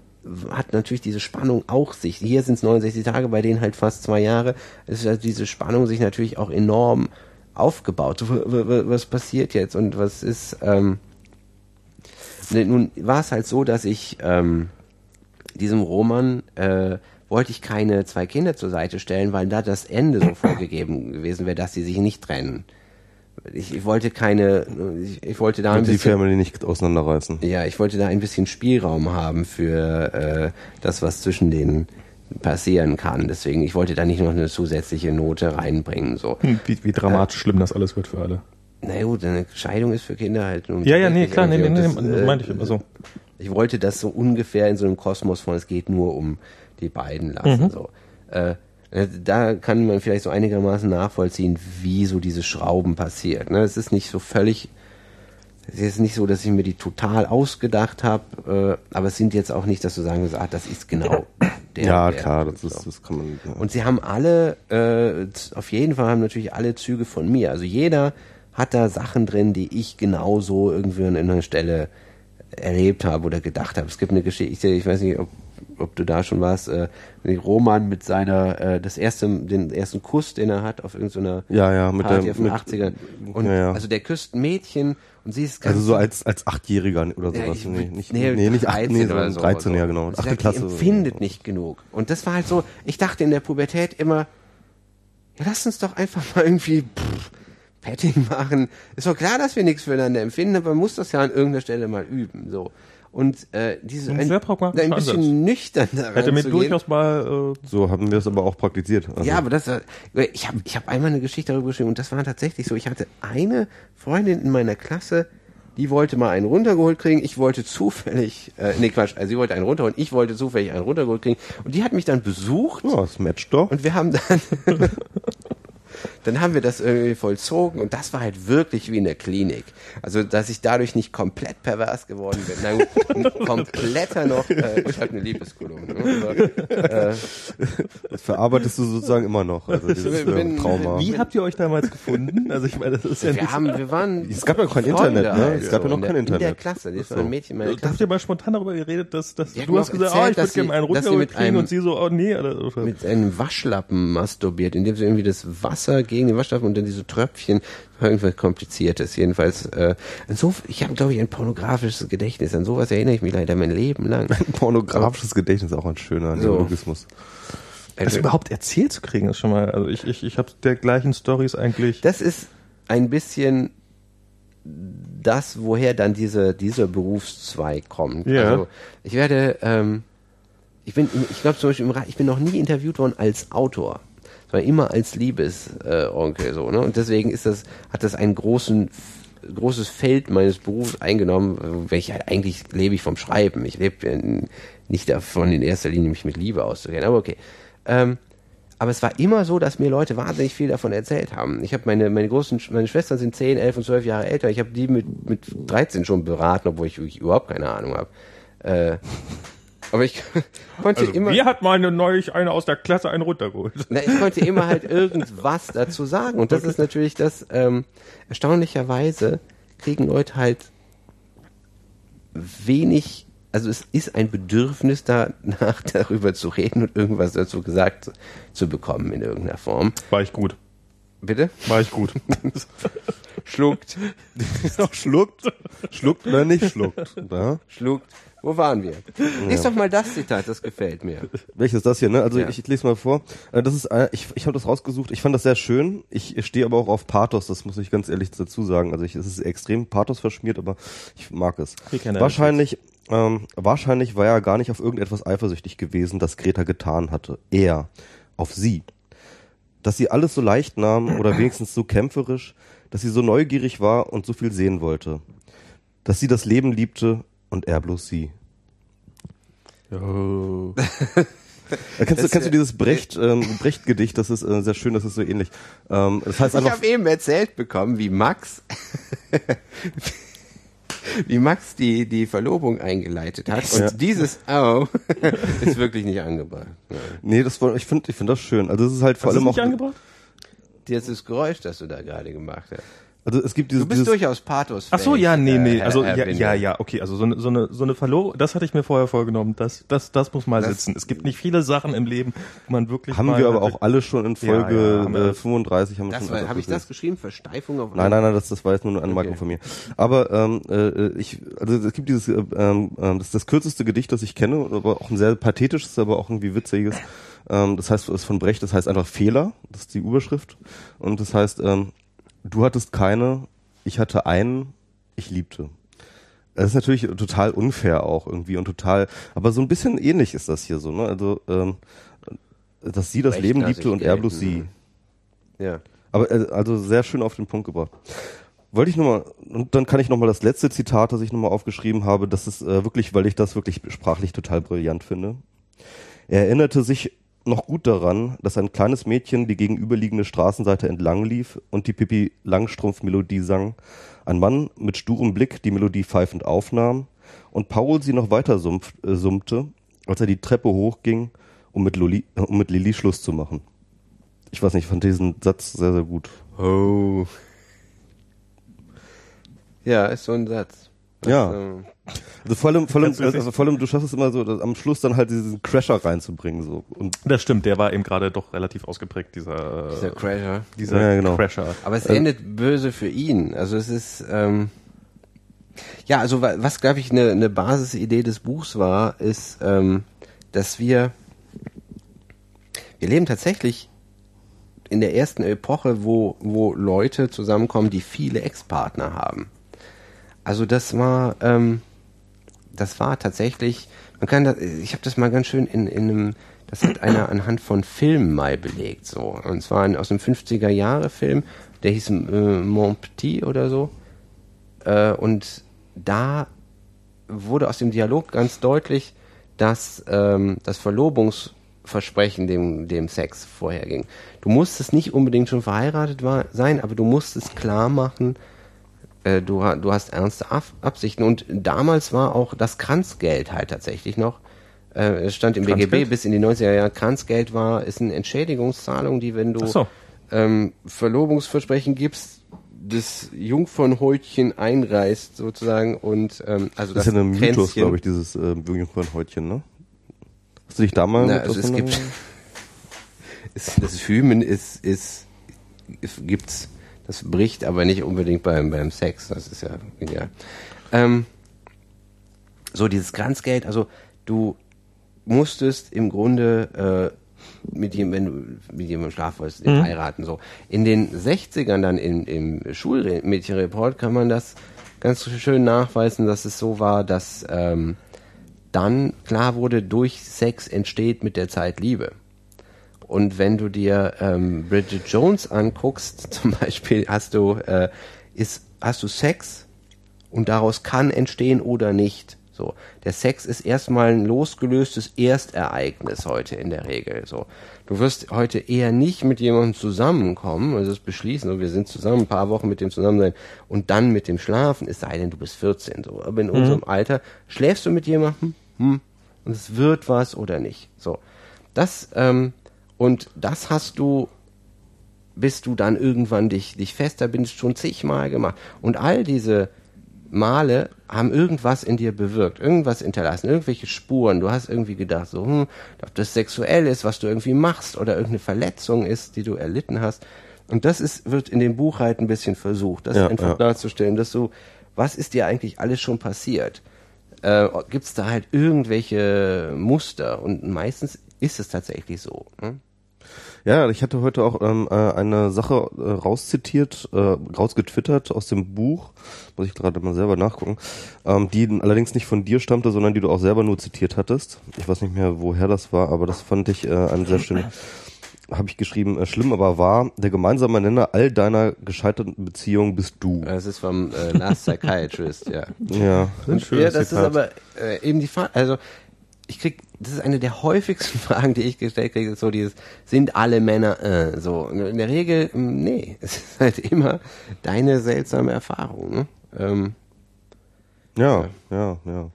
hat natürlich diese Spannung auch sich, hier sind es 69 Tage, bei denen halt fast zwei Jahre, ist halt diese Spannung sich natürlich auch enorm aufgebaut. Was passiert jetzt und was ist, ähm, ne, nun war es halt so, dass ich ähm, diesem Roman äh, wollte ich keine zwei Kinder zur Seite stellen, weil da das Ende so vorgegeben gewesen wäre, dass sie sich nicht trennen. ich, ich wollte keine, ich, ich wollte da ein Und die bisschen, Family nicht auseinanderreißen. ja, ich wollte da ein bisschen Spielraum haben für äh, das, was zwischen denen passieren kann. Deswegen, ich wollte da nicht noch eine zusätzliche Note reinbringen. So, Hm, Wie, wie dramatisch schlimm das alles wird für alle. na gut, eine Scheidung ist für Kinder halt nun Ja, ja, nee, klar, nee, nee, nee, das, äh, meinte ich. Also, ich wollte das so ungefähr in so einem Kosmos von, es geht nur um die beiden lassen. So. Äh, da kann man vielleicht so einigermaßen nachvollziehen, wie so diese Schrauben passiert. Ne? Es ist nicht so völlig, es ist nicht so, dass ich mir die total ausgedacht habe, äh, aber es sind jetzt auch nicht, dass du sagen würdest, ah, das ist genau der. ja, der. klar, das So. ist, das kann man. Ja. Und sie haben alle, äh, auf jeden Fall haben natürlich alle Züge von mir. Also jeder hat da Sachen drin, die ich genauso irgendwie an einer Stelle erlebt habe oder gedacht habe. Es gibt eine Geschichte, ich weiß nicht, ob, ob du da schon warst, äh, Roman mit seiner, äh, das erste, den ersten Kuss, den er hat auf irgendeiner Ja, ja, mit Party der- auf den mit- 80ern. Und Ja, ja. also der küsst ein Mädchen und sie ist ganz also so als, als Achtjähriger oder ja, sowas. ich, nee, nicht, nee, nee, nicht 13 acht, nee, so oder so. 13, ja so. genau. Und sie Achte Klasse. Die empfindet nicht genug. Und das war halt so, ich dachte in der Pubertät immer, ja, lass uns doch einfach mal irgendwie pff, Petting machen. Ist doch klar, dass wir nichts füreinander empfinden, aber man muss das ja an irgendeiner Stelle mal üben. So. Und äh, diese Ein ein, sehr ein bisschen nüchtern daran hätte mir durchaus mal, äh, So haben wir es aber auch praktiziert. Also, Ja, aber das, war- ich habe ich hab einmal eine Geschichte darüber geschrieben und das war tatsächlich so. Ich hatte eine Freundin in meiner Klasse, die wollte mal einen runtergeholt kriegen. Ich wollte zufällig, äh, nee Quatsch, also sie wollte einen runterholen, ich wollte zufällig einen runtergeholt kriegen. Und die hat mich dann besucht ja, das matcht doch. und wir haben dann, dann haben wir das irgendwie vollzogen und das war halt wirklich wie in der Klinik. Also, dass ich dadurch nicht komplett pervers geworden bin. Nein, ein kompletter noch, äh, ich habe eine Liebeskolumne. Ne? Aber, äh, Das verarbeitest du sozusagen immer noch. Also dieses bin- ähm, Trauma. wie habt ihr euch damals gefunden? Also ich meine, das ist ja wir nicht, haben, wir waren. Es gab ja kein Freunde Internet, ne? halt Es gab ja so noch in kein der, In der Internet. Klasse, das So. war ein Mädchen in meiner da habt Klasse. ihr mal spontan darüber geredet, dass, dass du hast gesagt, erzählt, oh, ich würde dass gerne einen mit kriegen einem- und sie so, oh nee, oder, oder. Mit einem Waschlappen masturbiert, indem sie irgendwie das Wasser gegen den Waschlappen und dann diese Tröpfchen, irgendwas kompliziertes. Jedenfalls, äh, so, ich habe glaube ich ein pornografisches Gedächtnis. An sowas erinnere ich mich leider mein Leben lang. Pornografisches Gedächtnis auch ein schöner So. Neologismus. das Also, überhaupt erzählt zu kriegen, ist schon mal, also ich, ich, ich habe dergleichen Stories eigentlich. das ist ein bisschen das, woher dann diese, dieser Berufszweig kommt. Ja. Also ich werde, ähm, ich bin, ich glaube zum Beispiel, ich bin noch nie interviewt worden als Autor, sondern immer als Liebesonkel äh, so, ne? Und deswegen ist das, hat das einen großen, großes Feld meines Berufs eingenommen, weil ich halt eigentlich lebe ich vom Schreiben. Ich lebe in- nicht davon in erster Linie mich mit Liebe auszukennen, aber okay. Ähm, aber es war immer so, dass mir Leute wahnsinnig viel davon erzählt haben. Ich habe meine, meine großen, meine Schwestern sind 10, 11 und 12 Jahre älter. Ich habe die mit, mit 13 schon beraten, obwohl ich wirklich überhaupt keine Ahnung habe. Äh, aber ich konnte Also, immer, mir hat meine neulich eine aus der Klasse einen runtergeholt. na, ich konnte immer halt irgendwas dazu sagen. Und das ist natürlich das, ähm, erstaunlicherweise kriegen Leute halt wenig, also es ist ein Bedürfnis danach, darüber zu reden und irgendwas dazu gesagt zu, zu bekommen in irgendeiner Form. War ich gut. Bitte? War ich gut. Schluckt, schluckt, schluckt oder nicht schluckt. Ja? schluckt. Wo waren wir? Lies doch mal das Zitat, das gefällt mir. Welches ist das hier, ne? Also Ja. ich, ich lese mal vor. Äh, Das ist, äh, ich, ich habe das rausgesucht. Ich fand das sehr schön. Ich stehe aber auch auf Pathos. Das muss ich ganz ehrlich dazu sagen. Also ich, es ist extrem Pathos verschmiert, aber ich mag es. Wahrscheinlich, ähm, wahrscheinlich war er gar nicht auf irgendetwas eifersüchtig gewesen, das Greta getan hatte. Er auf sie. Dass sie alles so leicht nahm oder wenigstens so kämpferisch, dass sie so neugierig war und so viel sehen wollte. Dass sie das Leben liebte und er bloß sie. Oh. Kennst, du, kennst du dieses Brecht, ähm, Brecht-Gedicht? Das ist äh, sehr schön, das ist so ähnlich. Ähm, das heißt Ich habe eben erzählt bekommen, wie Max, wie Max die, die Verlobung eingeleitet hat. Und Ja. dieses Au ist wirklich nicht angebracht. Ja. nee, das war, ich finde, ich finde das schön. Also es ist halt vor Hast du allem es auch, nicht angebracht? Dieses Geräusch, das du da gerade gemacht hast. Also es gibt dieses, Du bist dieses durchaus Pathos. Ach so, ja, nee, nee, Herr- also Herr ja, ja, ja, okay, also so eine so eine so eine Verlobung, das hatte ich mir vorher vorgenommen, das das das muss mal Das- sitzen. Es gibt nicht viele Sachen im Leben, wo man wirklich haben mal wir aber auch alle schon in Folge Ja, ja, äh, das. 35 haben wir Das schon habe ich das geschrieben? Versteifung auf Nein, nein, nein, das, das war jetzt nur eine Anmerkung Okay. von mir. Aber ähm, äh, ich, also es gibt dieses, äh, ähm, ähm, das ist das kürzeste Gedicht, das ich kenne, aber auch ein sehr pathetisches, aber auch irgendwie witziges. Ähm, das heißt, es ist von Brecht, das heißt einfach Fehler, das ist die Überschrift. Und das heißt, ähm, du hattest keine, ich hatte einen, ich liebte. Das ist natürlich total unfair auch irgendwie und total, aber so ein bisschen ähnlich ist das hier so, ne? Also, ähm, dass sie das Recht Leben liebte und er bloß sie. Ja. Aber äh, also sehr schön auf den Punkt gebracht. Wollte ich nochmal, und dann kann ich nochmal das letzte Zitat, das ich nochmal aufgeschrieben habe, das ist äh, wirklich, weil ich das wirklich sprachlich total brillant finde. Er erinnerte sich noch gut daran, dass ein kleines Mädchen die gegenüberliegende Straßenseite entlang lief und die Pippi Langstrumpf-Melodie sang. Ein Mann mit sturem Blick die Melodie pfeifend aufnahm und Paul sie noch weiter sumpf, äh, summte, als er die Treppe hochging, um mit, Loli, äh, um mit Lilly Schluss zu machen. Ich weiß nicht, ich fand diesen Satz sehr, sehr gut. Oh. Ja, ist so ein Satz. Ja. ähm, Also vor allem, vor allem, also vor allem, du schaffst es immer so, dass am Schluss dann halt diesen Crasher reinzubringen, so. Und Das stimmt, der war eben gerade doch relativ ausgeprägt, dieser, dieser Crasher. dieser Ja, genau. Crasher. Aber es Also- endet böse für ihn. Also es ist, ähm, ja, also wa- was, glaube ich, eine eine Basisidee des Buchs war, ist, ähm, dass wir, wir leben tatsächlich in der ersten Epoche, wo, wo Leute zusammenkommen, die viele Ex-Partner haben. Also das war, ähm, das war tatsächlich, man kann das, ich habe das mal ganz schön in, in einem, das hat einer anhand von Filmen mal belegt, so. Und zwar ein, aus einem 50er Jahre Film, der hieß äh, Mon Petit oder so. Äh, und da wurde aus dem Dialog ganz deutlich, dass ähm, das Verlobungsversprechen dem, dem Sex vorherging. Du musstest nicht unbedingt schon verheiratet war, sein, aber du musstest klar machen, äh, du, du hast ernste Ab Absichten. Und damals war auch das Kranzgeld halt tatsächlich noch. Äh, es stand im Kranzgeld? BGB bis in die 90er Jahre. Kranzgeld war, ist eine Entschädigungszahlung, die, wenn du so. ähm, Verlobungsversprechen gibst, das Jungfernhäutchen einreißt sozusagen und ähm, also das das, ist ja ein Mythos, glaube ich, dieses äh, Jungfernhäutchen, ne? Hast du dich da mal Na, also es gibt das Hymen ist, ist, ist gibt's, das bricht aber nicht unbedingt beim, beim Sex, das ist ja egal. Ähm, so dieses Kranzgeld, also du musstest im Grunde äh, mit jemandem, wenn du mit jemandem schlafen wolltest, den heiraten so. In den 60ern dann in, im Schulmädchenreport kann man das ganz schön nachweisen, dass es so war, dass ähm, dann klar wurde, durch Sex entsteht mit der Zeit Liebe. Und wenn du dir ähm, Bridget Jones anguckst, zum Beispiel, hast du, äh, ist, hast du Sex und daraus kann entstehen oder nicht. So, der Sex ist erstmal ein losgelöstes Erstereignis heute in der Regel. So, du wirst heute eher nicht mit jemandem zusammenkommen, also das beschließen, so, wir sind zusammen, ein paar Wochen mit dem zusammen sein und dann mit dem Schlafen, es sei denn, du bist 14. So, aber in unserem Alter schläfst du mit jemandem, hm, und es wird was oder nicht. So, das ähm, und das hast du bis du dann irgendwann dich, dich fester bindest, schon zigmal gemacht. Und all diese Male haben irgendwas in dir bewirkt, irgendwas hinterlassen, irgendwelche Spuren. Du hast irgendwie gedacht, so, hm, ob das sexuell ist, was du irgendwie machst oder irgendeine Verletzung ist, die du erlitten hast. Und das ist, wird in dem Buch halt ein bisschen versucht, das Ja, einfach ja. darzustellen, dass du, was ist dir eigentlich alles schon passiert? Äh, Gibt es da halt irgendwelche Muster? Und meistens ist es tatsächlich so. Ne? Ja, ich hatte heute auch ähm, äh, eine Sache äh, rauszitiert, äh, rausgetwittert aus dem Buch, muss ich gerade mal selber nachgucken, ähm, die allerdings nicht von dir stammte, sondern die du auch selber nur zitiert hattest. Ich weiß nicht mehr, woher das war, aber das fand ich äh, einen sehr schönen, habe ich geschrieben, äh, schlimm aber wahr, der gemeinsame Nenner all deiner gescheiterten Beziehungen bist du. Das ist vom äh, Last Psychiatrist, ja. Ja, Ein schönes ja, das Zitat. ist aber äh, eben die Frage, also ich krieg, das ist eine der häufigsten Fragen, die ich gestellt kriege, ist so dieses, sind alle Männer äh, so? In der Regel, mh, nee, es ist halt immer deine seltsame Erfahrung. Ne? Ähm, ja, ja, ja.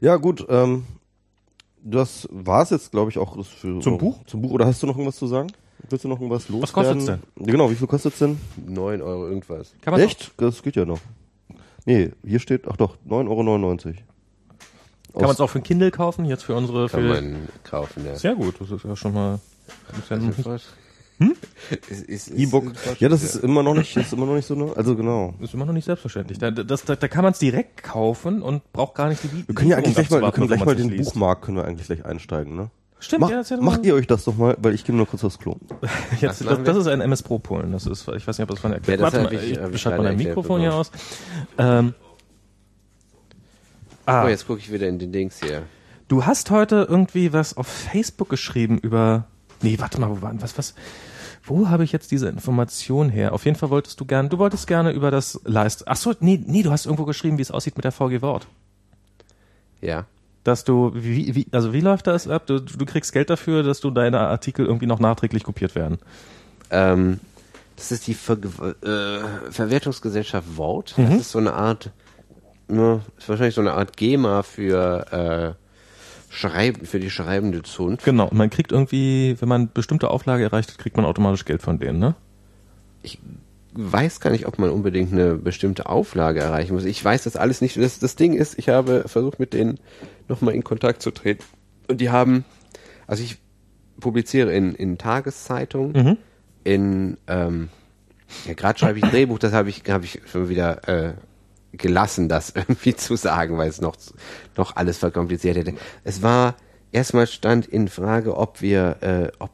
Ja, gut, ähm, das war's jetzt, glaube ich, auch das für, Zum Buch? Zum Buch. Oder hast du noch irgendwas zu sagen? Willst du noch irgendwas loswerden? Was kostet's denn? Ja, Genau, wie viel kostet's denn? 9 Euro irgendwas. Kann man Echt? Das geht ja noch. Nee, hier steht, ach doch, 9,99 Euro. Kann man es auch für ein Kindle kaufen, jetzt für unsere Kann für man kaufen, ja. Sehr gut, das ist ja schon mal ja Hm? E-Book. Ja, das ist immer noch nicht, ist immer noch nicht so, ne? Also genau. ist immer noch nicht selbstverständlich. Da, das, da, da kann man es direkt kaufen und braucht gar nicht die Wir können ja eigentlich gleich mal, wir können gleich mal den Buch Buchmarkt können wir eigentlich gleich einsteigen, ne? Stimmt, Mach, ja, doch macht ihr euch das doch mal, weil ich gehe nur kurz aufs Klo. Jetzt, das, das ist ein MS Pro Polen. Das ist, ich weiß nicht, ob das von erklärt. Ja, Warte mal, ich, ich, schalte mal dein Mikrofon hier aus. Ähm, ah, Oh, jetzt gucke ich wieder in den Dings hier. du hast heute irgendwie was auf Facebook geschrieben über. Nee, warte mal, wo waren was was? Wo habe ich jetzt diese Information her? Auf jeden Fall wolltest du gerne, du wolltest gerne über das Leist. Ach so, nee, nee, du hast irgendwo geschrieben, wie es aussieht mit der VG Wort. Ja. Dass du, wie, wie, also wie läuft das ab? Du, du kriegst Geld dafür, dass du deine Artikel irgendwie noch nachträglich kopiert werden. Ähm, das ist die Ver äh, Verwertungsgesellschaft. Mhm. Das ist so eine Art, ne, ist wahrscheinlich so eine Art GEMA für äh, Schreiben, für die schreibende Zunft. Genau, und man kriegt irgendwie, wenn man bestimmte Auflage erreicht kriegt man automatisch Geld von denen, ne? Ich weiß gar nicht, ob man unbedingt eine bestimmte Auflage erreichen muss. Ich weiß das alles nicht. Das, das Ding ist, ich habe versucht, mit denen nochmal in Kontakt zu treten. Und die haben, also ich publiziere in, in Tageszeitungen, Mhm. in, ähm, ja, gerade schreibe ich ein Drehbuch, das habe ich, habe ich schon wieder äh, gelassen, das irgendwie zu sagen, weil es noch, noch alles verkompliziert hätte. Es war, erstmal stand in Frage, ob wir, äh, ob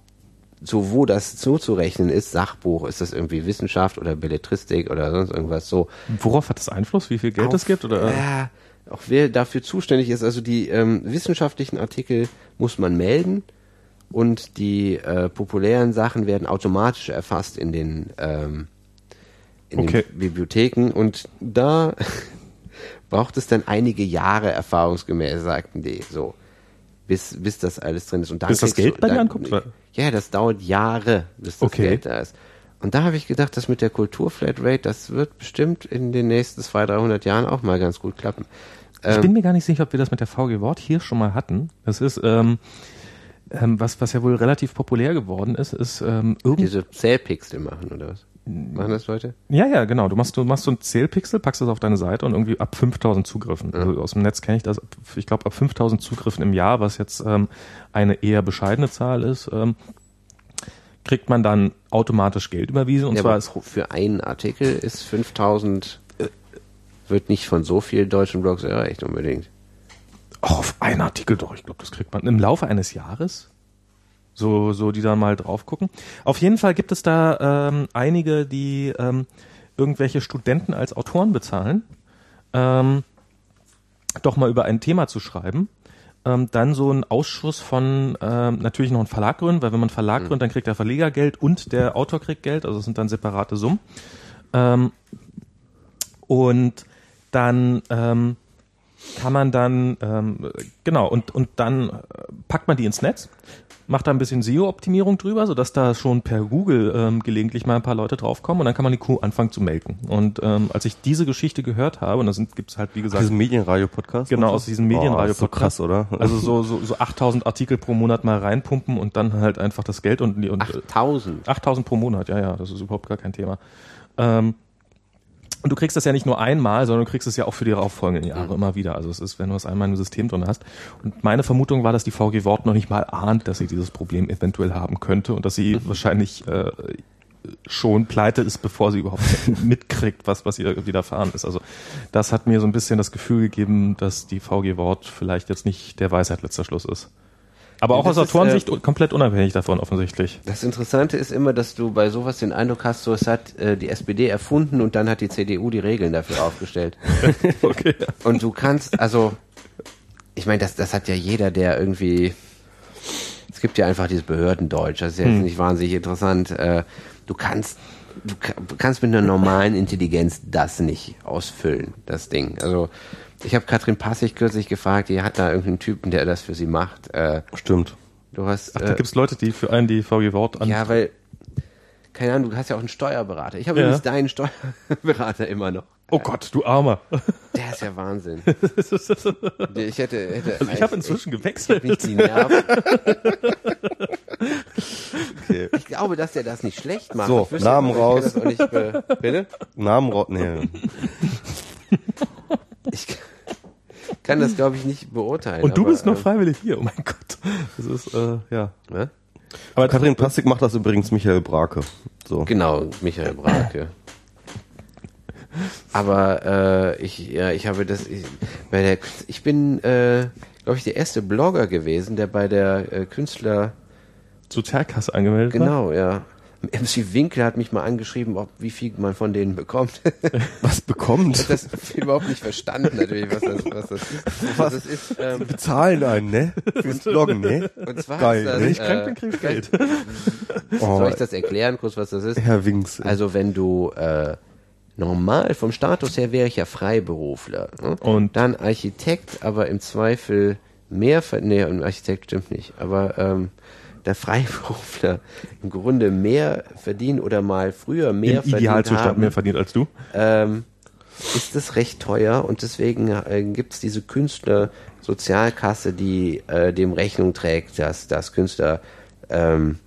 so wo das zuzurechnen ist, Sachbuch, ist das irgendwie Wissenschaft oder Belletristik oder sonst irgendwas so. Worauf hat das Einfluss, wie viel Geld es gibt? Oder? Ja, auch wer dafür zuständig ist, also die ähm, wissenschaftlichen Artikel muss man melden und die äh, populären Sachen werden automatisch erfasst in den, ähm, in Okay. den Bibliotheken und da braucht es dann einige Jahre erfahrungsgemäß, sagten die so. Bis, bis das alles drin ist. Und dann Bis das Geld du- bei dir ankommt? Ja, das dauert Jahre, bis das Okay. Geld da ist. Und da habe ich gedacht, das mit der Kulturflatrate, das wird bestimmt in den nächsten 200, 300 Jahren auch mal ganz gut klappen. Ich Ähm, bin mir gar nicht sicher, ob wir das mit der VG Wort hier schon mal hatten. Das ist, ähm, ähm, was, was ja wohl relativ populär geworden ist, ist ähm, irgend diese Zählpixel machen oder was? Machen das Leute? Ja, ja, genau. Du machst, du machst so ein Zählpixel, packst das auf deine Seite und irgendwie ab 5000 Zugriffen. Also aus dem Netz kenne ich das. Ich glaube, ab 5000 Zugriffen im Jahr, was jetzt ähm, eine eher bescheidene Zahl ist, ähm, kriegt man dann automatisch Geld überwiesen. Und ja, zwar aber ist, für einen Artikel ist 5000, äh, wird nicht von so vielen deutschen Blogs erreicht unbedingt. auf einen Artikel doch. Ich glaube, das kriegt man im Laufe eines Jahres. So, so, die da mal drauf gucken. Auf jeden Fall gibt es da ähm, einige, die ähm, irgendwelche Studenten als Autoren bezahlen, ähm, doch mal über ein Thema zu schreiben. Ähm, dann so ein Ausschuss von ähm, natürlich noch einen Verlag gründen, weil wenn man einen Verlag gründet, dann kriegt der Verleger Geld und der Autor kriegt Geld, also es sind dann separate Summen. Ähm, und dann ähm, kann man dann, ähm, genau, und, und dann äh, packt man die ins Netz, macht da ein bisschen SEO-Optimierung drüber, sodass da schon per Google ähm, gelegentlich mal ein paar Leute draufkommen und dann kann man die Kuh anfangen zu melken. Und ähm, als ich diese Geschichte gehört habe, und da sind, gibt's halt, wie gesagt, Diesen Medienradio-Podcast? Genau, aus diesem Medienradio-Podcast. Oh, so krass, oder? also so, so, so 8000 Artikel pro Monat mal reinpumpen und dann halt einfach das Geld und, und äh, 8000. 8000 pro Monat, ja, ja, das ist überhaupt gar kein Thema. Ähm, und du kriegst das ja nicht nur einmal, sondern du kriegst es ja auch für die darauffolgenden Jahre immer wieder. Also es ist, wenn du es einmal im System drin hast. Und meine Vermutung war, dass die VG Wort noch nicht mal ahnt, dass sie dieses Problem eventuell haben könnte und dass sie wahrscheinlich äh, schon pleite ist, bevor sie überhaupt mitkriegt, was, was ihr widerfahren ist. Also das hat mir so ein bisschen das Gefühl gegeben, dass die VG Wort vielleicht jetzt nicht der Weisheit letzter Schluss ist. Aber Ja, auch das aus ist, Autorensicht äh, komplett unabhängig davon offensichtlich. Das Interessante ist immer, dass du bei sowas den Eindruck hast, so es hat äh, die SPD erfunden und dann hat die CDU die Regeln dafür aufgestellt. okay. Und du kannst, also, ich meine, das, das hat ja jeder, der irgendwie, es gibt ja einfach dieses Behördendeutsch, das ist jetzt nicht wahnsinnig interessant. Äh, du kannst, du ka- kannst mit einer normalen Intelligenz das nicht ausfüllen, das Ding. Also, ich habe Katrin Passig kürzlich gefragt, die hat da irgendeinen Typen, der das für sie macht. Äh, Stimmt. du hast, Ach, da äh, gibt's Leute, die für einen die VG Wort an. ja, weil, keine Ahnung, du hast ja auch einen Steuerberater. Ich habe Ja. übrigens deinen Steuerberater immer noch. oh Gott, du Armer. Der ist ja Wahnsinn. Ich hätte, hätte Also ich habe inzwischen ich gewechselt. nicht die Nerven. Ich glaube, dass der das nicht schlecht macht. So, Ich Namen ich raus. Bitte? Namen raus. Nee. Ich kann das, glaube ich, nicht beurteilen. Und du aber, bist noch ähm, freiwillig hier. Oh mein Gott. Das ist äh, ja. ne? Aber Katrin Plastik macht das übrigens Michael Brake. So. Genau, Michael Brake. Aber äh, ich, ja, ich habe das, ich, bei der, ich bin, äh, glaube ich, der erste Blogger gewesen, der bei der äh, Künstler, Sozialkasse angemeldet war? genau, ja. MC Winkel hat mich mal angeschrieben, ob, wie viel man von denen bekommt. Was bekommt? Ich habe das überhaupt nicht verstanden, natürlich, was das, was das ist. Was das ist ähm, Bezahlen einen, ne? Fürs Bloggen, ne? und zwar Geil, ist das, wenn ich krank bin, krieg ich Geld. Oh, Soll ich das erklären, kurz, was das ist? Herr Winks. Also wenn du äh, normal vom Status her wäre ich ja Freiberufler. Ne? Und? dann Architekt, aber im Zweifel mehr ver nee, ein Architekt stimmt nicht, aber ähm, der Freiberufler im Grunde mehr verdient oder mal früher mehr Im verdient Idealzustand haben, mehr verdient als du? ähm, ist das recht teuer und deswegen äh, gibt es diese Künstlersozialkasse, die äh, dem Rechnung trägt, dass, dass Künstler ähm,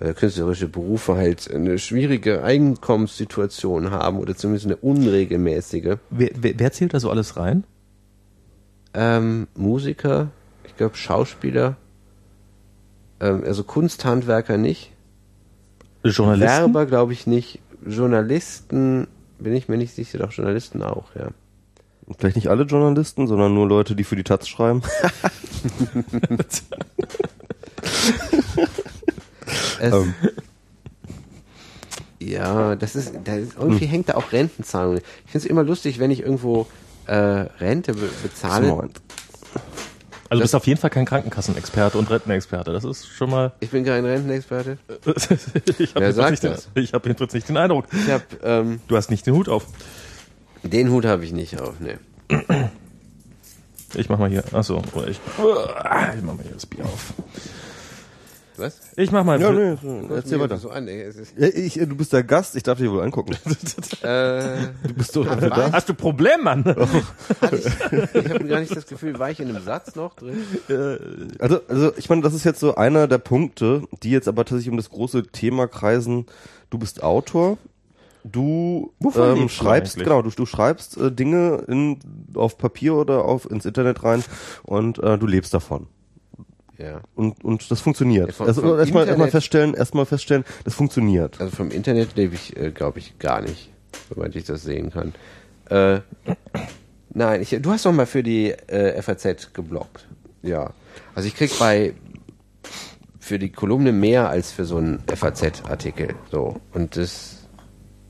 äh, künstlerische Berufe halt eine schwierige Einkommenssituation haben oder zumindest eine unregelmäßige. Wer, wer, wer zählt da so alles rein? Ähm, Musiker, ich glaube Schauspieler, ähm, also Kunsthandwerker nicht, Journalisten? Werber glaube ich nicht, Journalisten bin ich mir nicht sicher, doch Journalisten auch, ja. Vielleicht nicht alle Journalisten, sondern nur Leute, die für die Taz schreiben. Es, Ähm. Ja, das ist, da ist irgendwie hängt da auch Rentenzahlung. Ich finde es immer lustig, wenn ich irgendwo äh, Rente be bezahle. Also du bist auf jeden Fall kein Krankenkassenexperte und Rentenexperte. Das ist schon mal. Ich bin kein Rentenexperte. ich habe Wer sagt nicht, den- ich hab jedenfalls nicht den Eindruck. Ich habe ähm, Du hast nicht den Hut auf. den Hut habe ich nicht auf. Nee. Ich mach mal hier. Achso, oder ich. Ich mach mal hier das Bier auf. Was? Ich mach mal. Ja, nee, so, erzähl weiter. So an, ey. Es ist, Ja, ich, du bist der Gast, ich darf dir wohl angucken. äh, Du bist doch dafür da. Hast du Problem, Mann? hatte ich ich habe gar nicht das Gefühl, war ich in einem Satz noch drin? Also, also ich meine, das ist jetzt so einer der Punkte, die jetzt aber tatsächlich um das große Thema kreisen. Du bist Autor, du Wovon ähm, du schreibst, eigentlich? genau, du, du schreibst äh, Dinge in, auf Papier oder auf ins Internet rein und äh, du lebst davon. Ja. Und, und das funktioniert. Ja, vom- also vom erstmal erstmal feststellen, erstmal feststellen, das funktioniert. Also vom Internet lebe ich, äh, glaube ich, gar nicht, soweit ich das sehen kann. Äh, nein, ich, du hast doch mal für die äh, FAZ geblockt. Ja. Also ich krieg bei für die Kolumne mehr als für so einen FAZ-Artikel. So. Und das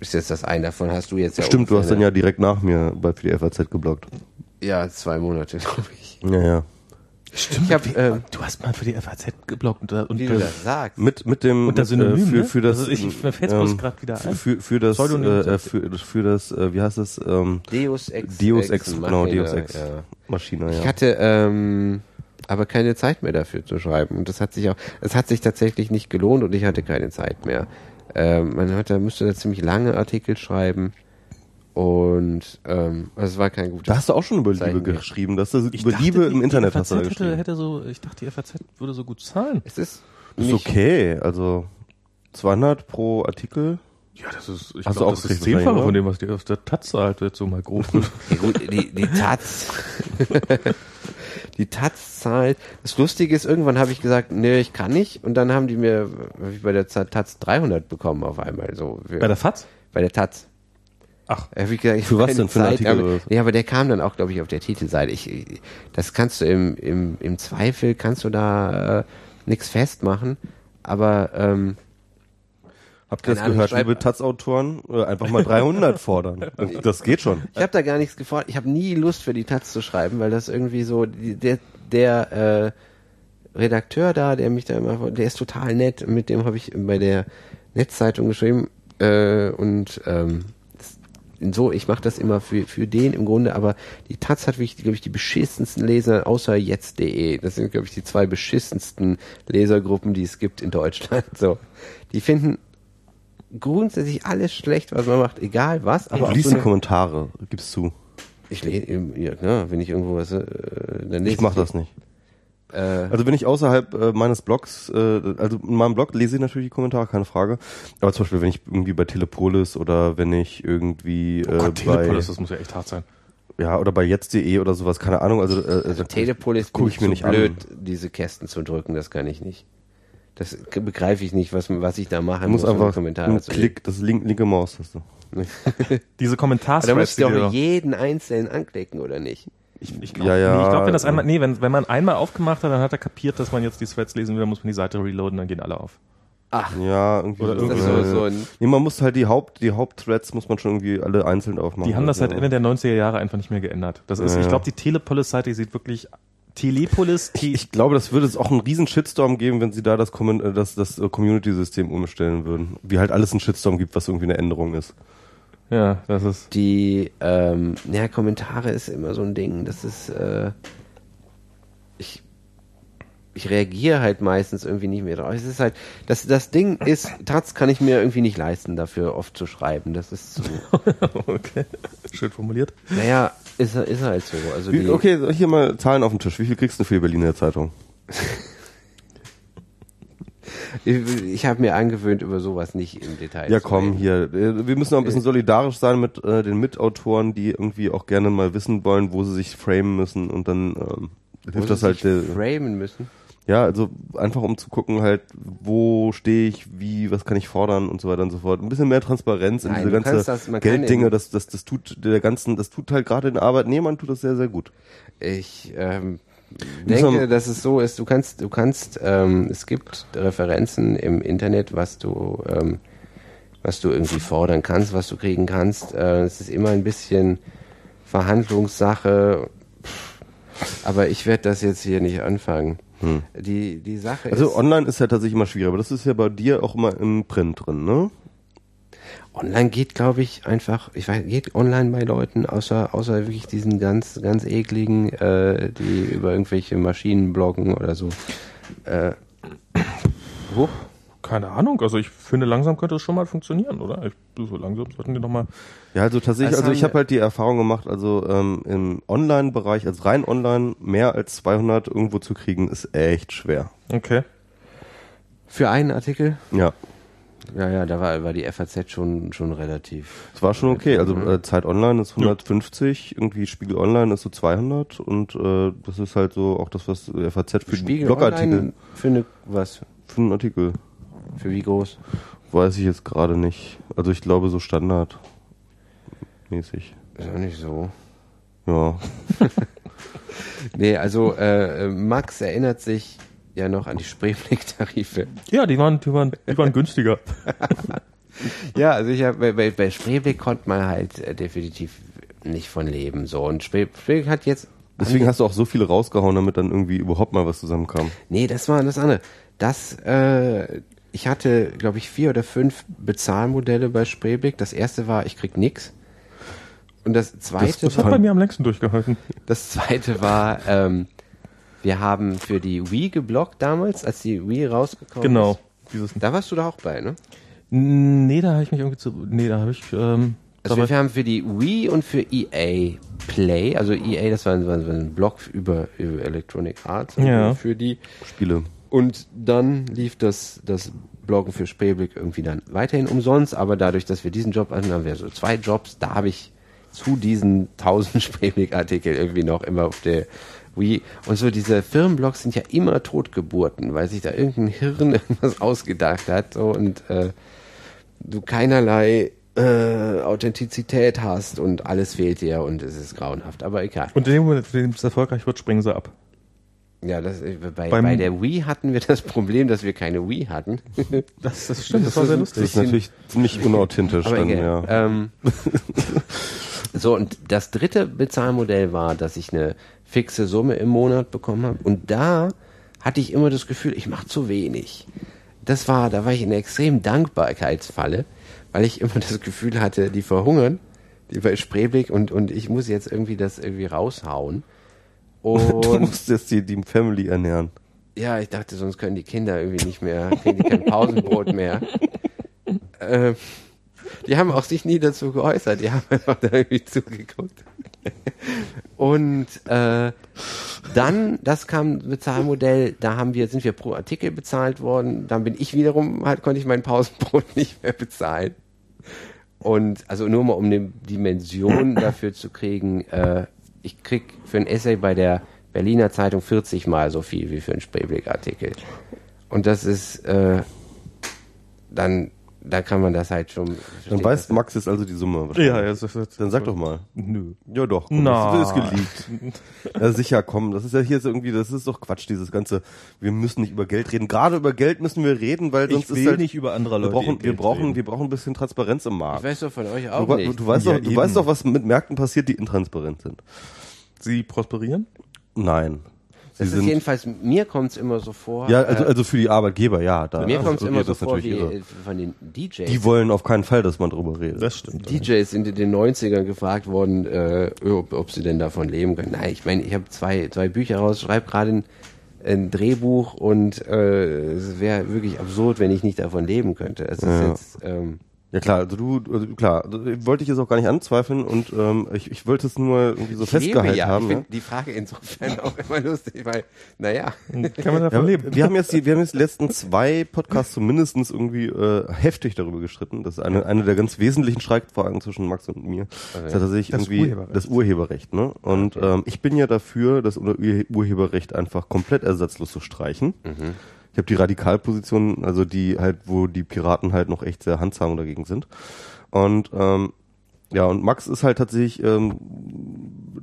ist jetzt das eine davon, hast du jetzt ja Stimmt, du hast dann ja direkt nach mir bei für die FAZ geblockt. Ja, zwei Monate, glaube ich. Ja, ja. Stimmt. Ich habe, ähm, Du hast mal für die FAZ geblockt und, und wie du das sagst. Mit, mit dem Unter mit, Synonym, für, ne? für das Also ich- mir fällt's bloß grad wieder ein. Für, für das Pseudonym. äh, für, für das äh, wie heißt das ähm, Deus Ex. Deus Ex genau Machina, Deus Ex Ja. Maschine Ich ja. hatte ähm, aber keine Zeit mehr dafür zu schreiben. Und das hat sich auch, es hat sich tatsächlich nicht gelohnt und ich hatte keine Zeit mehr. Ähm, man hat, da müsste da ziemlich lange Artikel schreiben. Und ähm, also es war kein gutes. Da hast du auch schon über Zeichen Liebe mehr. geschrieben, dass du Ich über dachte, Liebe die- im Internet die hast du da FAZ hätte, geschrieben. hätte so, ich dachte, die FAZ würde so gut zahlen. es ist Ist okay, also 200 pro Artikel. Ja, das ist, ich Hast du glaub, auch das ist Zehnfache von dem, was die auf der Taz zahlt, jetzt so mal grob. Ja, gut, die, die Taz. die Taz zahlt. Das Lustige ist, irgendwann habe ich gesagt, nee, ich kann nicht. Und dann haben die mir, hab ich bei der Taz 300 bekommen auf einmal. So, für, Bei der FAZ? bei der Taz. Ach. Ich gesagt, Für was denn? Für einen Zeit, Artikel aber? Nee, aber der kam dann auch, glaube ich, auf der Titelseite. Ich, das kannst du im, im, im Zweifel, kannst du da äh, nichts festmachen. Aber ähm, Habt ihr das Ahnung, gehört, liebe Taz-Autoren? Äh, Einfach mal 300 fordern. Das geht schon. ich habe da gar nichts gefordert. Ich habe nie Lust für die Taz zu schreiben, weil das irgendwie so, der, der äh, Redakteur da, der mich da immer, der ist total nett. Mit dem habe ich bei der Netzzeitung geschrieben. Äh, und ähm, so, ich mache das immer für, für den im Grunde, aber die Taz hat wirklich, glaube ich, die beschissensten Leser außer jetzt.de. Das sind, glaube ich, die zwei beschissensten Lesergruppen, die es gibt in Deutschland. So. Die finden grundsätzlich alles schlecht, was man macht, egal was. Aber Du liest so die Kommentare, gibst zu. ich lese, ja, wenn ich irgendwo was, äh, dann lese Ich mach das nicht. Äh, Also wenn ich außerhalb äh, meines Blogs, äh, also in meinem Blog lese ich natürlich die Kommentare, keine Frage. Aber zum Beispiel, wenn ich irgendwie bei Telepolis oder wenn ich irgendwie Oh äh, Gott, bei Telepolis, das muss ja echt hart sein. ja oder bei jetzt.de oder sowas, keine Ahnung. Also, äh, also Telepolis guck bin ich mir zu nicht blöd, an. diese Kästen zu drücken, das kann ich nicht. Das begreife ich nicht, was, was ich da machen muss, um einfach Kommentare einen zu Klick, das link, linke Maus hast du. Diese Aber da musst du doch- jeden einzelnen anklicken, oder nicht? Ich, ich glaube, Ja, ja. nee, ich glaub, wenn das einmal, nee, wenn, wenn man einmal aufgemacht hat, dann hat er kapiert, dass man jetzt die Threads lesen will, dann muss man die Seite reloaden, dann gehen alle auf. Ach, Ja, irgendwie. Oder irgendwie- so, so ein, nee, man muss halt die Haupt, die Hauptthreads muss man schon irgendwie alle einzeln aufmachen. Die haben das seit Also, Ende der 90er Jahre einfach nicht mehr geändert. Das ist, Ja, ich glaube, die Telepolis-Seite sieht wirklich Telepolis, T Ich glaube, das würde es auch einen riesen Shitstorm geben, wenn sie da das, äh, das, das äh, Community-System umstellen würden. Wie halt alles einen Shitstorm gibt, was irgendwie eine Änderung ist. Ja, das ist. die, ähm, ja, Kommentare ist immer so ein Ding. Das ist, äh, ich, ich reagiere halt meistens irgendwie nicht mehr drauf. Es ist halt, das, das Ding ist, Taz kann ich mir irgendwie nicht leisten, dafür oft zu schreiben. Das ist so, okay. Schön formuliert. naja, ist, ist halt so. Also Wie, die, okay, hier mal Zahlen auf den Tisch. Wie viel kriegst du für die Berliner Zeitung? ich, habe mir angewöhnt, über sowas nicht im Detail Ja, zu komm, reden. hier. äh, Wir müssen auch ein bisschen solidarisch sein mit äh, den Mitautoren, die irgendwie auch gerne mal wissen wollen, wo sie sich framen müssen und dann ähm, hilft das halt. sich Äh, framen müssen. ja, also einfach um zu gucken halt, wo stehe ich, wie, was kann ich fordern und so weiter und so fort. Ein bisschen mehr Transparenz in Nein, diese du kannst ganze das- Gelddinge, in- das, das, das tut der ganzen, das tut halt gerade den Arbeitnehmern tut das sehr, sehr gut. Ich ähm, denke, dass es so ist, du kannst, du kannst, ähm, es gibt Referenzen im Internet, was du, ähm, was du irgendwie fordern kannst, was du kriegen kannst. Äh, es ist immer ein bisschen Verhandlungssache, aber ich werde das jetzt hier nicht anfangen. Die, die Sache Also ist, online ist ja tatsächlich immer schwieriger, aber das ist ja bei dir auch immer im Print drin, ne? Online geht, glaube ich, einfach, ich weiß, geht online bei Leuten, außer, außer wirklich diesen ganz, ganz ekligen, äh, die über irgendwelche Maschinen bloggen oder so. Äh, huch. Keine Ahnung, also ich finde, langsam könnte es schon mal funktionieren, oder? Ich, so langsam sollten die noch mal. Ja, also tatsächlich, also haben ich habe wir- halt die Erfahrung gemacht, also ähm, im Online-Bereich, also rein online, mehr als 200 irgendwo zu kriegen, ist echt schwer. Okay. Für einen Artikel? Ja, Ja, ja, da war, war die FAZ schon, schon relativ. es war schon okay. Also Mhm. äh, Zeit Online ist 150, irgendwie Spiegel Online ist so 200 und äh, das ist halt so auch das, was FAZ für Spiegel Blogartikel, Online für eine, was? für einen Artikel, Für wie groß? weiß ich jetzt gerade nicht. Also ich glaube so standardmäßig. Ist auch nicht so. Ja, Nee, also äh, äh, Max erinnert sich ja noch an die Spreeblick-Tarife. Ja, die waren, die waren, die waren günstiger. Ja, also ich hab, bei, bei, Spreeblick konnte man halt äh, definitiv nicht von leben. So. Und Spree, Spreeblick hat jetzt. deswegen hast du auch so viele rausgehauen, damit dann irgendwie überhaupt mal was zusammenkam. Nee, das war das andere. Das, äh, ich hatte, glaube ich, vier oder fünf Bezahlmodelle bei Spreeblick. Das erste war, ich krieg nix. Und das zweite, Das hat bei mir am längsten durchgehalten. das zweite war, ähm, wir haben für die Wii geblockt damals, als die Wii rausgekommen Genau. ist. Dieses, Da warst du da auch bei, ne? nee, da habe ich mich irgendwie zu, nee, da habe ich, ähm, Also wir haben für die Wii und für EA Play, also EA, das war ein, war ein Blog über, über Electronic Arts Ja. für die. Spiele. Und dann lief das, das Bloggen für Spähblick irgendwie dann weiterhin umsonst, aber dadurch, dass wir diesen Job hatten, haben wir so zwei Jobs, da habe ich zu diesen 1000 Spähblick-Artikel irgendwie noch immer auf der Wii. Und so diese Firmenblogs sind ja immer Totgeburten, weil sich da irgendein Hirn irgendwas ausgedacht hat so, und äh, du keinerlei äh, Authentizität hast und alles fehlt dir und es ist grauenhaft, aber egal. und in dem Moment, in dem es erfolgreich wird, springen sie ab. Ja, das, äh, bei, bei der Wii hatten wir das Problem, dass wir keine Wii hatten. Das, das stimmt, das, war ist sehr lustig. Das ist natürlich ziemlich unauthentisch Aber dann, ja. Ähm, so, und das dritte Bezahlmodell war, dass ich eine fixe Summe im Monat bekommen habe. Und da hatte ich immer das Gefühl, ich mache zu wenig. Das war, da war ich in einer extremen Dankbarkeitsfalle, weil ich immer das Gefühl hatte, die verhungern, die bei Spreeblick und, und ich muss jetzt irgendwie das irgendwie raushauen. Du Und musst jetzt die, die Family ernähren. ja, ich dachte, sonst können die Kinder irgendwie nicht mehr, kriegen die kein Pausenbrot mehr. Ähm, die haben auch sich nie dazu geäußert, die haben einfach da irgendwie zugeguckt. Und äh, dann, das kam Bezahlmodell, da haben wir, sind wir pro Artikel bezahlt worden, dann bin ich wiederum, halt konnte ich mein Pausenbrot nicht mehr bezahlen. Und also nur mal um eine Dimension dafür zu kriegen, äh, ich krieg für ein Essay bei der Berliner Zeitung 40 mal so viel wie für einen Spreeblick-Artikel. Und das ist äh, dann da kann man das halt schon. Dann weiß dass- Max jetzt also die Summe. wahrscheinlich. Ja, jetzt, Dann sag doch mal. Nö. Ja doch, komm, Na. das ist geleakt. Ja, sicher, komm, das ist ja hier so irgendwie, das ist doch Quatsch, dieses ganze, wir müssen nicht über Geld reden. Gerade über Geld müssen wir reden, weil sonst Ich will ist halt, nicht über andere wir Leute brauchen, ihr wir brauchen, reden. wir brauchen ein bisschen Transparenz im Ich Markt. weiß doch von euch Du, auch du, nicht. du weißt Ja, doch, du eben. weißt doch, was mit Märkten passiert, die intransparent sind. Sie prosperieren? Nein. Sie das ist sind, jedenfalls, mir kommt es immer so vor. ja, also, äh, also für die Arbeitgeber, ja. Da mir kommt es immer so vor natürlich wie irre. äh, von den DJs. Die wollen auf keinen Fall, dass man drüber redet. Das stimmt. DJs sind in den 90ern gefragt worden, äh, ob, ob sie denn davon leben können. Nein, ich meine, ich habe zwei, zwei Bücher raus, schreibe gerade ein, ein Drehbuch und äh, es wäre wirklich absurd, wenn ich nicht davon leben könnte. Es ist Ja. jetzt, ähm, Ja klar, also du, also klar, also wollte ich jetzt auch gar nicht anzweifeln und ähm, ich, ich wollte es nur irgendwie so ich festgehalten lebe ja. haben. ich ja. finde die Frage insofern auch immer lustig, weil, naja, Kann man davon Ja, leben? wir haben jetzt die, wir haben jetzt die letzten zwei Podcasts zumindestens irgendwie äh, heftig darüber gestritten. Das ist eine, eine der ganz wesentlichen Streitfragen zwischen Max und mir. Das ist tatsächlich Das irgendwie Urheberrecht. das Urheberrecht. Ne? Und ähm, ich bin ja dafür, das Ur Urheberrecht einfach komplett ersatzlos zu streichen. Ich habe die Radikalposition, also die halt, wo die Piraten halt noch echt sehr handsam dagegen sind. Und ähm, ja, und Max ist halt tatsächlich ähm,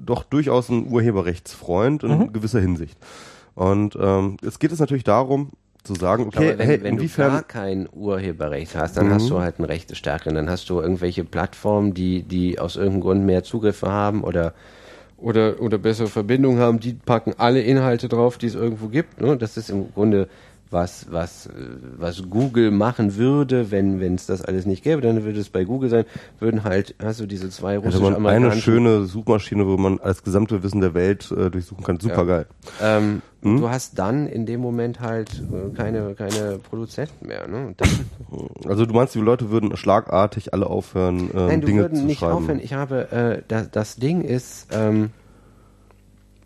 doch durchaus ein Urheberrechtsfreund in gewisser Hinsicht. Und ähm, es geht es natürlich darum, zu sagen, okay, aber wenn, hey, wenn du inwiefern. gar kein Urheberrecht hast, dann hast du halt ein Rechte stärker. Dann hast du irgendwelche Plattformen, die, die aus irgendeinem Grund mehr Zugriffe haben oder, oder, oder bessere Verbindungen haben, die packen alle Inhalte drauf, die es irgendwo gibt. Ne? Das ist im Grunde was, was, äh, was Google machen würde, wenn wenn es das alles nicht gäbe, dann würde es bei Google sein, würden halt, hast du diese zwei Hätte man eine schöne Suchmaschine, wo man das gesamte Wissen der Welt äh, durchsuchen kann. Super geil. Ähm, Hm? Du hast dann in dem Moment halt äh, keine, keine Produzenten mehr. Ne? Also du meinst, die Leute würden schlagartig alle aufhören, ähm, Nein, du Dinge würden zu nicht schreiben. aufhören. Ich habe, äh, das, das Ding ist, ähm,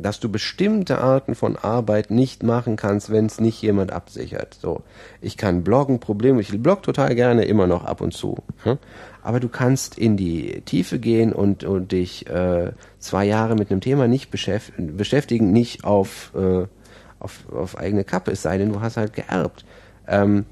dass du bestimmte Arten von Arbeit nicht machen kannst, wenn es nicht jemand absichert. So, ich kann bloggen, Problem, ich blog total gerne immer noch ab und zu. Hm? Aber du kannst in die Tiefe gehen und, und dich äh, zwei Jahre mit einem Thema nicht beschäft beschäftigen, nicht auf, äh, auf, auf eigene Kappe, es sei denn, du hast halt geerbt. Ähm,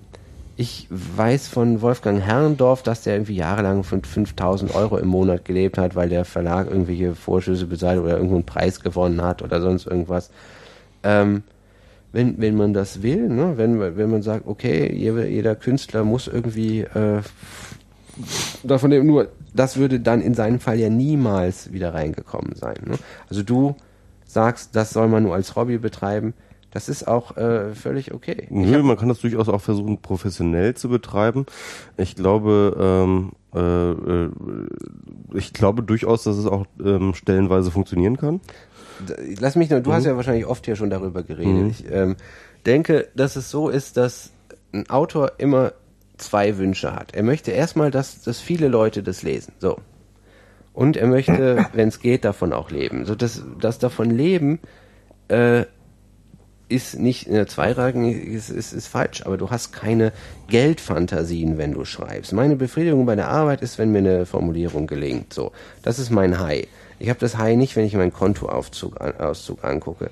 ich weiß von Wolfgang Herrendorf, dass der irgendwie jahrelang von 5000 Euro im Monat gelebt hat, weil der Verlag irgendwelche Vorschüsse bezahlt oder irgendwo einen Preis gewonnen hat oder sonst irgendwas. Ähm, wenn, wenn man das will, ne, wenn, wenn man sagt, okay, jeder, jeder Künstler muss irgendwie äh, davon leben, nur das würde dann in seinem Fall ja niemals wieder reingekommen sein. Ne? Also du sagst, das soll man nur als Hobby betreiben, das ist auch äh, völlig okay. Nö, man kann das durchaus auch versuchen, professionell zu betreiben. Ich glaube, ähm, äh, äh, ich glaube durchaus, dass es auch ähm, stellenweise funktionieren kann. lass mich nur, du Mhm. hast ja wahrscheinlich oft hier schon darüber geredet. Ich ähm, denke, dass es so ist, dass ein Autor immer zwei Wünsche hat. Er möchte erstmal, dass, dass viele Leute das lesen. So. Und er möchte, wenn es geht, davon auch leben. So, das, das davon leben äh, ist nicht der Zweiragen, ist, ist, ist falsch, aber du hast keine Geldfantasien, wenn du schreibst. Meine Befriedigung bei der Arbeit ist, wenn mir eine Formulierung gelingt. So, das ist mein High. Ich habe das High nicht, wenn ich meinen Kontoauszug an, Auszug angucke.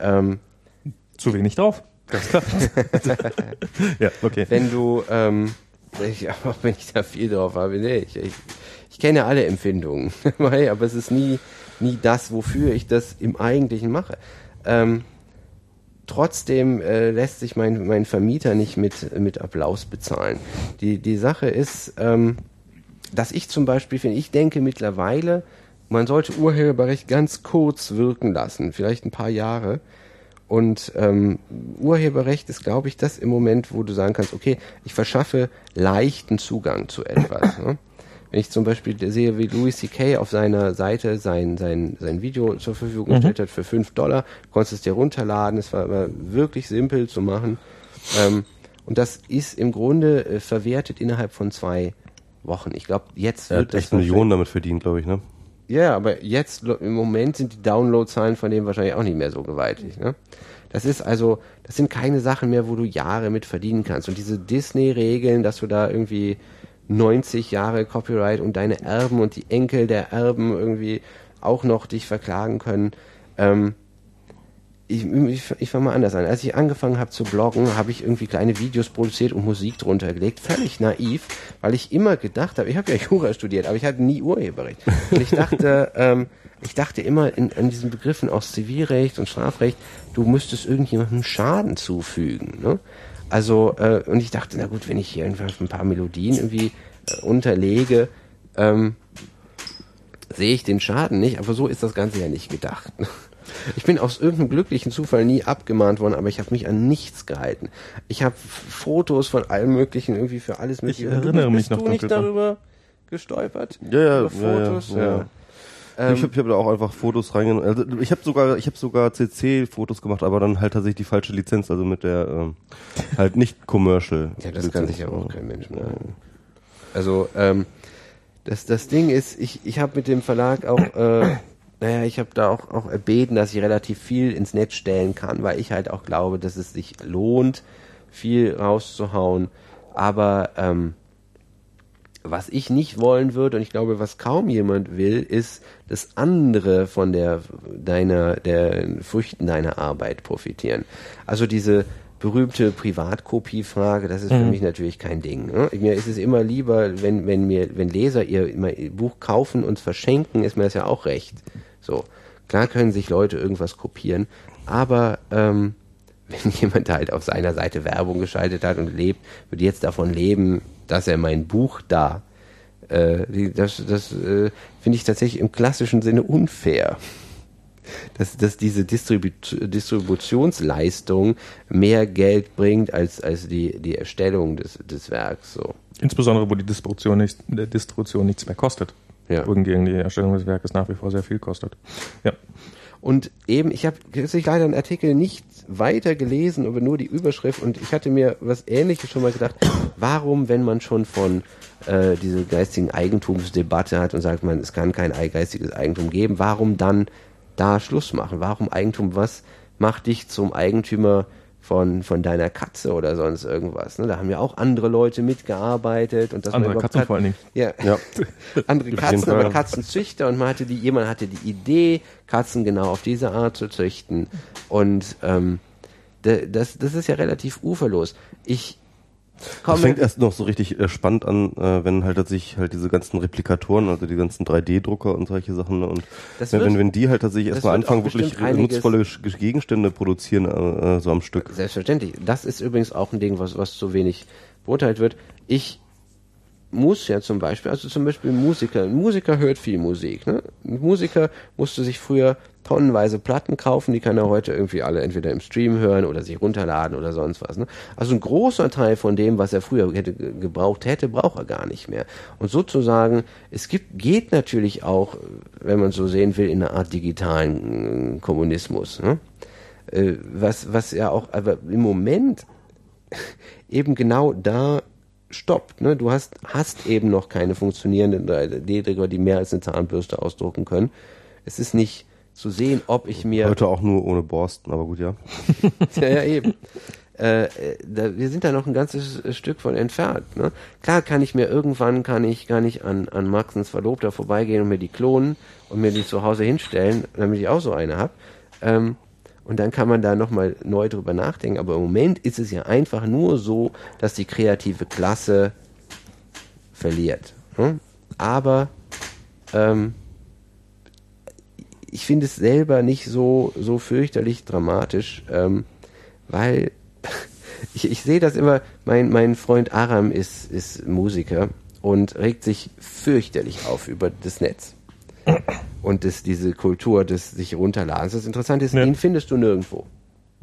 Ähm, Zu wenig drauf. Ganz klar. ja, okay. wenn du, ähm, ich, auch wenn ich da viel drauf habe, nee, ich, ich, ich kenne alle Empfindungen, aber es ist nie, nie das, wofür ich das im Eigentlichen mache. Ähm, trotzdem äh, lässt sich mein, mein Vermieter nicht mit, mit Applaus bezahlen. Die, die Sache ist, ähm, dass ich zum Beispiel finde, ich denke mittlerweile, man sollte Urheberrecht ganz kurz wirken lassen, vielleicht ein paar Jahre. Und ähm, Urheberrecht ist, glaube ich, das im Moment, wo du sagen kannst, okay, ich verschaffe leichten Zugang zu etwas. ne? Wenn ich zum Beispiel sehe, wie Louis C.K. auf seiner Seite sein, sein, sein Video zur Verfügung gestellt hat für 5 Dollar, konntest es dir runterladen, es war, wirklich simpel zu machen. Ähm, und das ist im Grunde äh, verwertet innerhalb von zwei Wochen. Ich glaube, jetzt Er wird hat das echt Millionen damit verdient, glaube ich, ne? ja, aber jetzt im Moment sind die Downloadzahlen von dem wahrscheinlich auch nicht mehr so gewaltig. Ne? Das ist also, das sind keine Sachen mehr, wo du Jahre mit verdienen kannst. Und diese Disney-Regeln, dass du da irgendwie 90 Jahre Copyright und deine Erben und die Enkel der Erben irgendwie auch noch dich verklagen können. Ähm, ich, ich, ich fange mal anders an. Als ich angefangen habe zu bloggen, habe ich irgendwie kleine Videos produziert und Musik drunter gelegt. Völlig naiv, weil ich immer gedacht habe, ich habe ja Jura studiert, aber ich hatte nie Urheberrecht. Und ich dachte, ähm, ich dachte immer in, in diesen Begriffen aus Zivilrecht und Strafrecht, du müsstest irgendjemandem Schaden zufügen. Ne? Also, äh, und ich dachte, na gut, wenn ich hier einfach ein paar Melodien irgendwie äh, unterlege, ähm, sehe ich den Schaden nicht, aber so ist das Ganze ja nicht gedacht. Ich bin aus irgendeinem glücklichen Zufall nie abgemahnt worden, aber ich habe mich an nichts gehalten. Ich habe Fotos von allem Möglichen irgendwie für alles Mögliche. Ich erinnere du, mich bist noch du nicht darüber gestolpert? Ja, ja, Über Fotos? ja, ja, ja. Ähm, ich habe hab da auch einfach Fotos reingenommen. Also ich habe sogar, ich habe sogar CC-Fotos gemacht, aber dann halt tatsächlich die falsche Lizenz, also mit der ähm, halt nicht Commercial. Ja, das kann sich ja auch kein Mensch mehr. Also, ähm, das, das Ding ist, ich, ich habe mit dem Verlag auch, äh, naja, ich habe da auch, auch erbeten, dass ich relativ viel ins Netz stellen kann, weil ich halt auch glaube, dass es sich lohnt, viel rauszuhauen. Aber ähm, was ich nicht wollen würde, und ich glaube, was kaum jemand will, ist, dass andere von der deiner der Früchten deiner Arbeit profitieren. Also diese berühmte Privatkopiefrage, das ist für mich natürlich kein Ding. Ne? Mir ist es immer lieber, wenn wenn mir wenn Leser ihr, Buch kaufen und verschenken, ist mir das ja auch recht. So klar können sich Leute irgendwas kopieren, aber ähm, wenn jemand halt auf seiner Seite Werbung geschaltet hat und lebt, wird jetzt davon leben, dass er mein Buch da, äh, das, das äh, finde ich tatsächlich im klassischen Sinne unfair. Dass, dass diese Distribu Distributionsleistung mehr Geld bringt als, als die, die Erstellung des, des Werks. So. Insbesondere, wo die Distribution, nicht, Distribution nichts mehr kostet. Ja. Wohingegen die Erstellung des Werkes nach wie vor sehr viel kostet. Ja. Und eben, ich habe kürzlich leider einen Artikel nicht weiter gelesen, aber nur die Überschrift und ich hatte mir was ähnliches schon mal gedacht, warum, wenn man schon von äh, diese geistigen Eigentumsdebatte hat und sagt man, es kann kein ei- geistiges Eigentum geben, warum dann da Schluss machen? Warum Eigentum? Was macht dich zum Eigentümer von, von deiner Katze oder sonst irgendwas? Ne? Da haben ja auch andere Leute mitgearbeitet und das Andere Katzen vor allen Dingen. Ja, Ja. andere Katzen, aber Katzenzüchter und man hatte die, jemand hatte die Idee, Katzen genau auf diese Art zu züchten. Und ähm, da- das, das ist ja relativ uferlos. Ich Das komme. fängt erst noch so richtig äh, spannend an, äh, wenn halt tatsächlich halt diese ganzen Replikatoren, also die ganzen 3D-Drucker und solche Sachen ne, und Das wenn, wird- wenn, wenn die halt tatsächlich das erstmal anfangen, wirklich nutzvolle Gegenstände produzieren, äh, äh, so am Stück. Selbstverständlich. Das ist übrigens auch ein Ding, was, was zu wenig beurteilt wird. Ich muss ja zum Beispiel, also zum Beispiel Musiker, ein Musiker hört viel Musik. Ne? Ein Musiker musste sich früher tonnenweise Platten kaufen, die kann er heute irgendwie alle entweder im Stream hören oder sich runterladen oder sonst was. Ne? Also ein großer Teil von dem, was er früher hätte ge- gebraucht hätte, braucht er gar nicht mehr. Und sozusagen, es gibt, geht natürlich auch, wenn man so sehen will, in eine Art digitalen äh, Kommunismus. Ne? äh, was, was ja auch, aber im Moment eben genau da stoppt. Ne? Du hast, hast eben noch keine funktionierenden 3D-Drucker, die mehr als eine Zahnbürste ausdrucken können. Es ist nicht zu sehen, ob ich mir Heute auch nur ohne Borsten, aber gut, ja. ja, ja, eben. Äh, äh, da, wir sind da noch ein ganzes äh, Stück von entfernt. Ne? Klar kann ich mir irgendwann kann ich kann ich an an Maxens Verlobter vorbeigehen und mir die klonen und mir die zu Hause hinstellen, damit ich auch so eine hab. Ähm, und dann kann man da nochmal neu drüber nachdenken. Aber im Moment ist es ja einfach nur so, dass die kreative Klasse verliert. Ne? Aber ähm, ich finde es selber nicht so, so fürchterlich dramatisch, ähm, weil ich, ich sehe das immer, mein, mein Freund Aram ist, ist Musiker und regt sich fürchterlich auf über das Netz. Und das, diese Kultur des sich runterladens. Das Interessante ist, Ja. ihn findest du nirgendwo.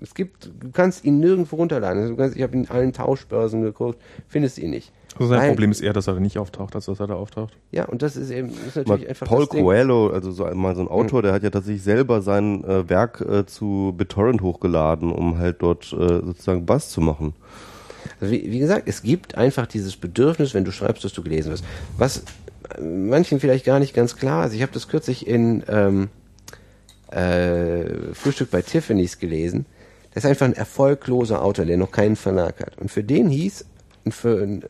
Es gibt, du kannst ihn nirgendwo runterladen. Du kannst, ich habe in allen Tauschbörsen geguckt, findest ihn nicht. Also sein Weil- Problem ist eher, dass er nicht auftaucht, als dass er da auftaucht. Ja, und das ist eben ist Mal natürlich einfach Paul das Ding. Coelho, also so mal so ein Autor, der hat ja tatsächlich selber sein äh, Werk äh, zu BitTorrent hochgeladen, um halt dort äh, sozusagen Bass zu machen. Also wie, wie gesagt, es gibt einfach dieses Bedürfnis, wenn du schreibst, dass du gelesen wirst. Was äh, manchen vielleicht gar nicht ganz klar ist. Ich habe das kürzlich in ähm, äh, Frühstück bei Tiffany's gelesen. Das ist einfach ein erfolgloser Autor, der noch keinen Verlag hat. Und für den hieß, für ein äh,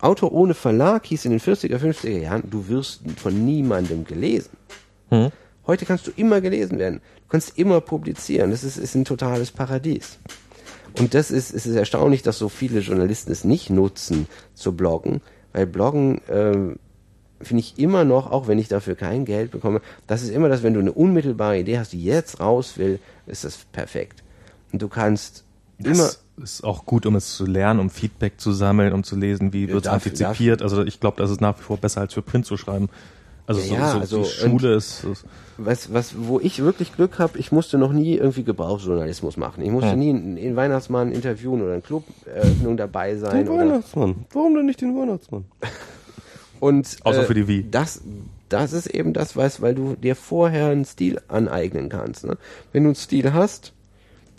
Autor ohne Verlag hieß in den 40er, 50er Jahren, du wirst von niemandem gelesen. Hm? Heute kannst du immer gelesen werden. Du kannst immer publizieren. Das ist, ist ein totales Paradies. Und das ist, es ist erstaunlich, dass so viele Journalisten es nicht nutzen zu bloggen, weil Bloggen ähm, finde ich immer noch, auch wenn ich dafür kein Geld bekomme, das ist immer das, wenn du eine unmittelbare Idee hast, die jetzt raus will, ist das perfekt. Und du kannst Das immer ist auch gut, um es zu lernen, um Feedback zu sammeln, um zu lesen, wie wird es antizipiert. Also ich glaube, das ist nach wie vor besser als für Print zu schreiben. Also Ja, so, so also, die Schule ist, ist was, was, wo ich wirklich Glück habe, ich musste noch nie irgendwie Gebrauchsjournalismus machen. Ich musste Hm. nie einen, einen Weihnachtsmann interviewen oder eine Cluberöffnung dabei sein. Den Weihnachtsmann. Warum denn nicht den Weihnachtsmann? und, Außer äh, für die Wii. Das, das ist eben das, was, weil du dir vorher einen Stil aneignen kannst. Ne? Wenn du einen Stil hast,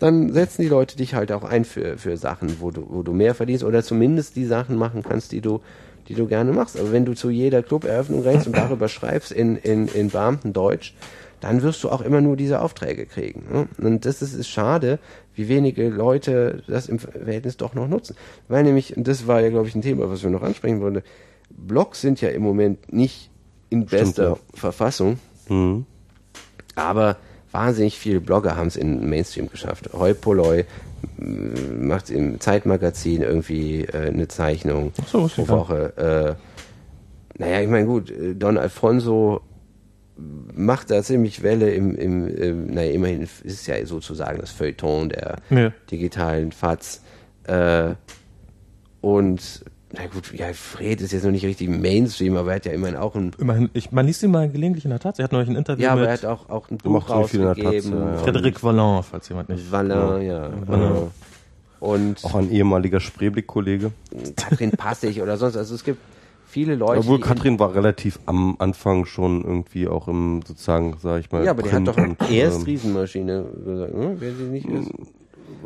dann setzen die Leute dich halt auch ein für, für Sachen, wo du, wo du mehr verdienst oder zumindest die Sachen machen kannst, die du, die du gerne machst. Aber wenn du zu jeder Cluberöffnung rennst und darüber schreibst in, in, in Beamtendeutsch, dann wirst du auch immer nur diese Aufträge kriegen. Ne? Und das ist, ist schade, wie wenige Leute das im Verhältnis doch noch nutzen. Weil nämlich, und das war ja, glaube ich, ein Thema, was wir noch ansprechen wollten, Blogs sind ja im Moment nicht in bester ja. Verfassung, Mhm. aber wahnsinnig viele Blogger haben es in Mainstream geschafft. Hoi Polloi macht im Zeitmagazin irgendwie äh, eine Zeichnung so, pro Woche. Äh, naja, ich meine gut, äh, Don Alfonso macht da ziemlich Welle im, im, im naja, immerhin ist es ja sozusagen das Feuilleton der Ja. digitalen FATS. Äh, und na gut, ja, Fred ist jetzt noch nicht richtig Mainstream, aber er hat ja immerhin auch ein immerhin, ich, man liest ihn mal gelegentlich in der Tat. Er hat neulich ein Interview ja, aber er hat auch, auch ein Buch rausgegeben. ja. Frederic Vallon, falls jemand nicht. Valin, ja. Vallin. Und Auch ein ehemaliger Spreeblick-Kollege. Katrin Passig oder sonst. Also es gibt viele Leute. Obwohl Katrin war relativ am Anfang schon irgendwie auch im sozusagen, sag ich mal. Ja, aber die hat doch erst ähm, Riesenmaschine gesagt, ne? wer sie nicht ist.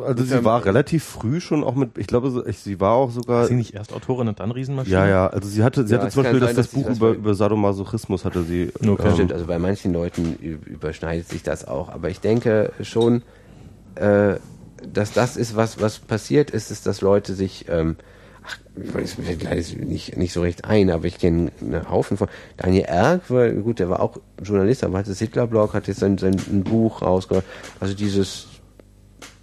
Also sie war relativ früh schon auch mit, ich glaube, sie war auch sogar. Ist sie nicht erst Autorin und dann Riesenmaschine? Ja, ja, also sie hatte, sie Ja, hatte zum Beispiel sein, das, das Buch das über, über Sadomasochismus hatte sie. Okay. ähm, Stimmt, also bei manchen Leuten überschneidet sich das auch. Aber ich denke schon, äh, dass das ist, was, was passiert ist, ist, dass Leute sich, ähm, ach, ich weiß mir nicht, nicht so recht ein, aber ich kenne einen Haufen von. Daniel Erk, war, gut, der war auch Journalist, aber hat das Hitler-Blog, hat jetzt sein, sein ein Buch rausgebracht. Also dieses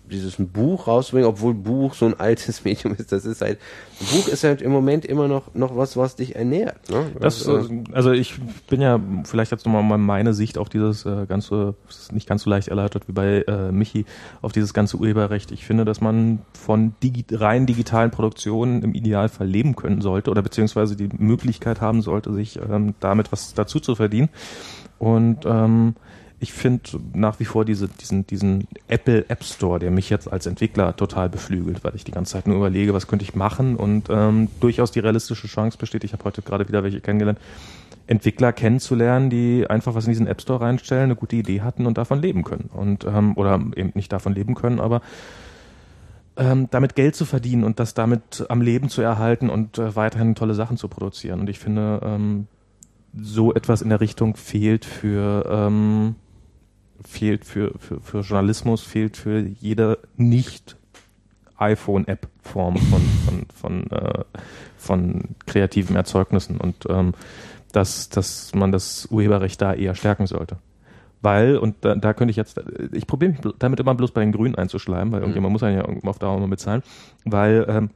dieses Buch rauszubringen, obwohl Buch so ein altes Medium ist, das ist halt, Buch ist halt im Moment immer noch, noch was, was dich ernährt. Ne? Das, Was, äh, also ich bin ja vielleicht jetzt nochmal mal meine Sicht auf dieses äh, ganze, nicht ganz so leicht erläutert wie bei äh, Michi, auf dieses ganze Urheberrecht. Ich finde, dass man von digi rein digitalen Produktionen im Idealfall leben können sollte oder beziehungsweise die Möglichkeit haben sollte, sich ähm, damit was dazu zu verdienen. Und ähm, ich finde nach wie vor diese, diesen, diesen Apple App Store, der mich jetzt als Entwickler total beflügelt, weil ich die ganze Zeit nur überlege, was könnte ich machen und ähm, durchaus die realistische Chance besteht. Ich habe heute gerade wieder welche kennengelernt, Entwickler kennenzulernen, die einfach was in diesen App Store reinstellen, eine gute Idee hatten und davon leben können. Und ähm, oder eben nicht davon leben können, aber ähm, damit Geld zu verdienen und das damit am Leben zu erhalten und äh, weiterhin tolle Sachen zu produzieren. Und ich finde, ähm, so etwas in der Richtung fehlt für ähm, fehlt für, für, für Journalismus, fehlt für jede nicht iPhone-App-Form von, von, von, äh, von kreativen Erzeugnissen. Und ähm, dass, dass man das Urheberrecht da eher stärken sollte. Weil, und da, da könnte ich jetzt, ich probiere mich damit immer bloß bei den Grünen einzuschleimen, weil irgendjemand muss ja auf Dauer mal bezahlen, weil ähm,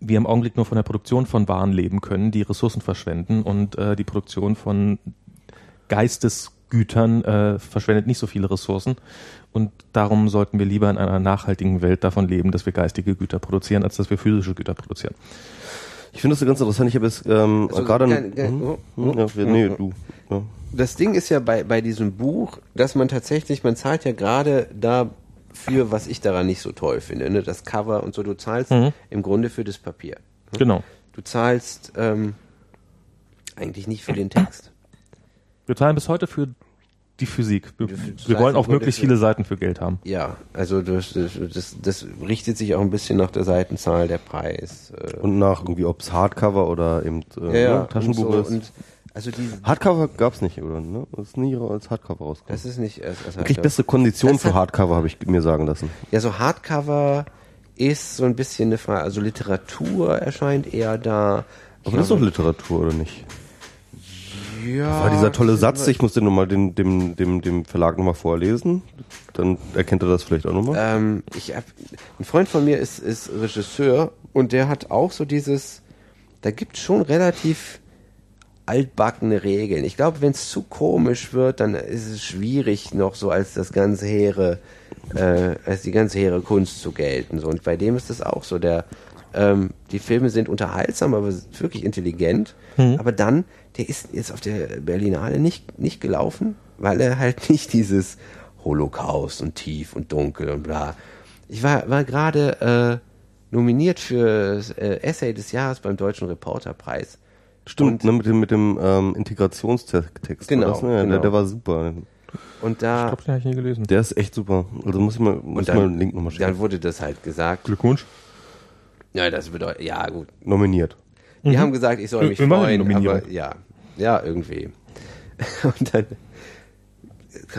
wir im Augenblick nur von der Produktion von Waren leben können, die Ressourcen verschwenden und äh, die Produktion von Geistesgütern äh, verschwendet nicht so viele Ressourcen und darum sollten wir lieber in einer nachhaltigen Welt davon leben, dass wir geistige Güter produzieren, als dass wir physische Güter produzieren. Ich finde das ganz interessant. Ich habe jetzt ähm, Also, gerade. kein- kein- Hm? oh, Hm? Ja, nee, du. Ja. das Ding ist ja bei, bei diesem Buch, dass man tatsächlich, man zahlt ja gerade dafür, was ich daran nicht so toll finde, ne? das Cover und so, du zahlst Mhm. im Grunde für das Papier. Genau. Du zahlst ähm, eigentlich nicht für den Text. Wir zahlen bis heute für die Physik. Wir, wir wollen auch möglichst viele Seiten für Geld haben. Ja, also das, das, das, richtet sich auch ein bisschen nach der Seitenzahl, der Preis. Äh, Und nach irgendwie, ob es Hardcover oder eben äh, ja, ne, Taschenbuch und so, ist. Und also die, Hardcover gab's nicht, oder? Ne? Das ist nie als Hardcover rausgekommen. das ist nicht erst, erst Wirklich beste Kondition Das für Hardcover, habe ich mir sagen lassen. Ja, so Hardcover ist so ein bisschen eine Frage. Also Literatur erscheint eher da. Aber das ist doch Literatur, oder nicht? Ja. War dieser tolle Satz, ich muss den nochmal dem, dem, dem, dem Verlag nochmal vorlesen. Dann erkennt er das vielleicht auch nochmal. Ähm, ich hab, ein Freund von mir ist, ist Regisseur und der hat auch so dieses, da gibt schon relativ altbackene Regeln. Ich glaube, wenn es zu komisch wird, dann ist es schwierig, noch so als das ganze hehre, äh, als die ganze hehre Kunst zu gelten. So. Und bei dem ist das auch so. Der, ähm, die Filme sind unterhaltsam, aber wirklich intelligent. Aber dann, der ist jetzt auf der Berlinale nicht, nicht gelaufen, weil er halt nicht dieses Holocaust und tief und dunkel und bla. Ich war, war gerade äh, nominiert für äh, Essay des Jahres beim Deutschen Reporterpreis. Stimmt, ne, mit dem, mit dem ähm, Integrationstext. Genau, das, ne? genau. Der, der war super. Und Ich da, glaube, den habe ich nie gelesen. Der ist echt super. Also muss ich mal, muss ich mal einen Link nochmal dann schicken. wurde das halt gesagt. Glückwunsch. Ja, das bedeutet, ja gut. Nominiert. Die haben gesagt, ich soll mich Immerhin freuen, aber ja, ja, irgendwie. Und dann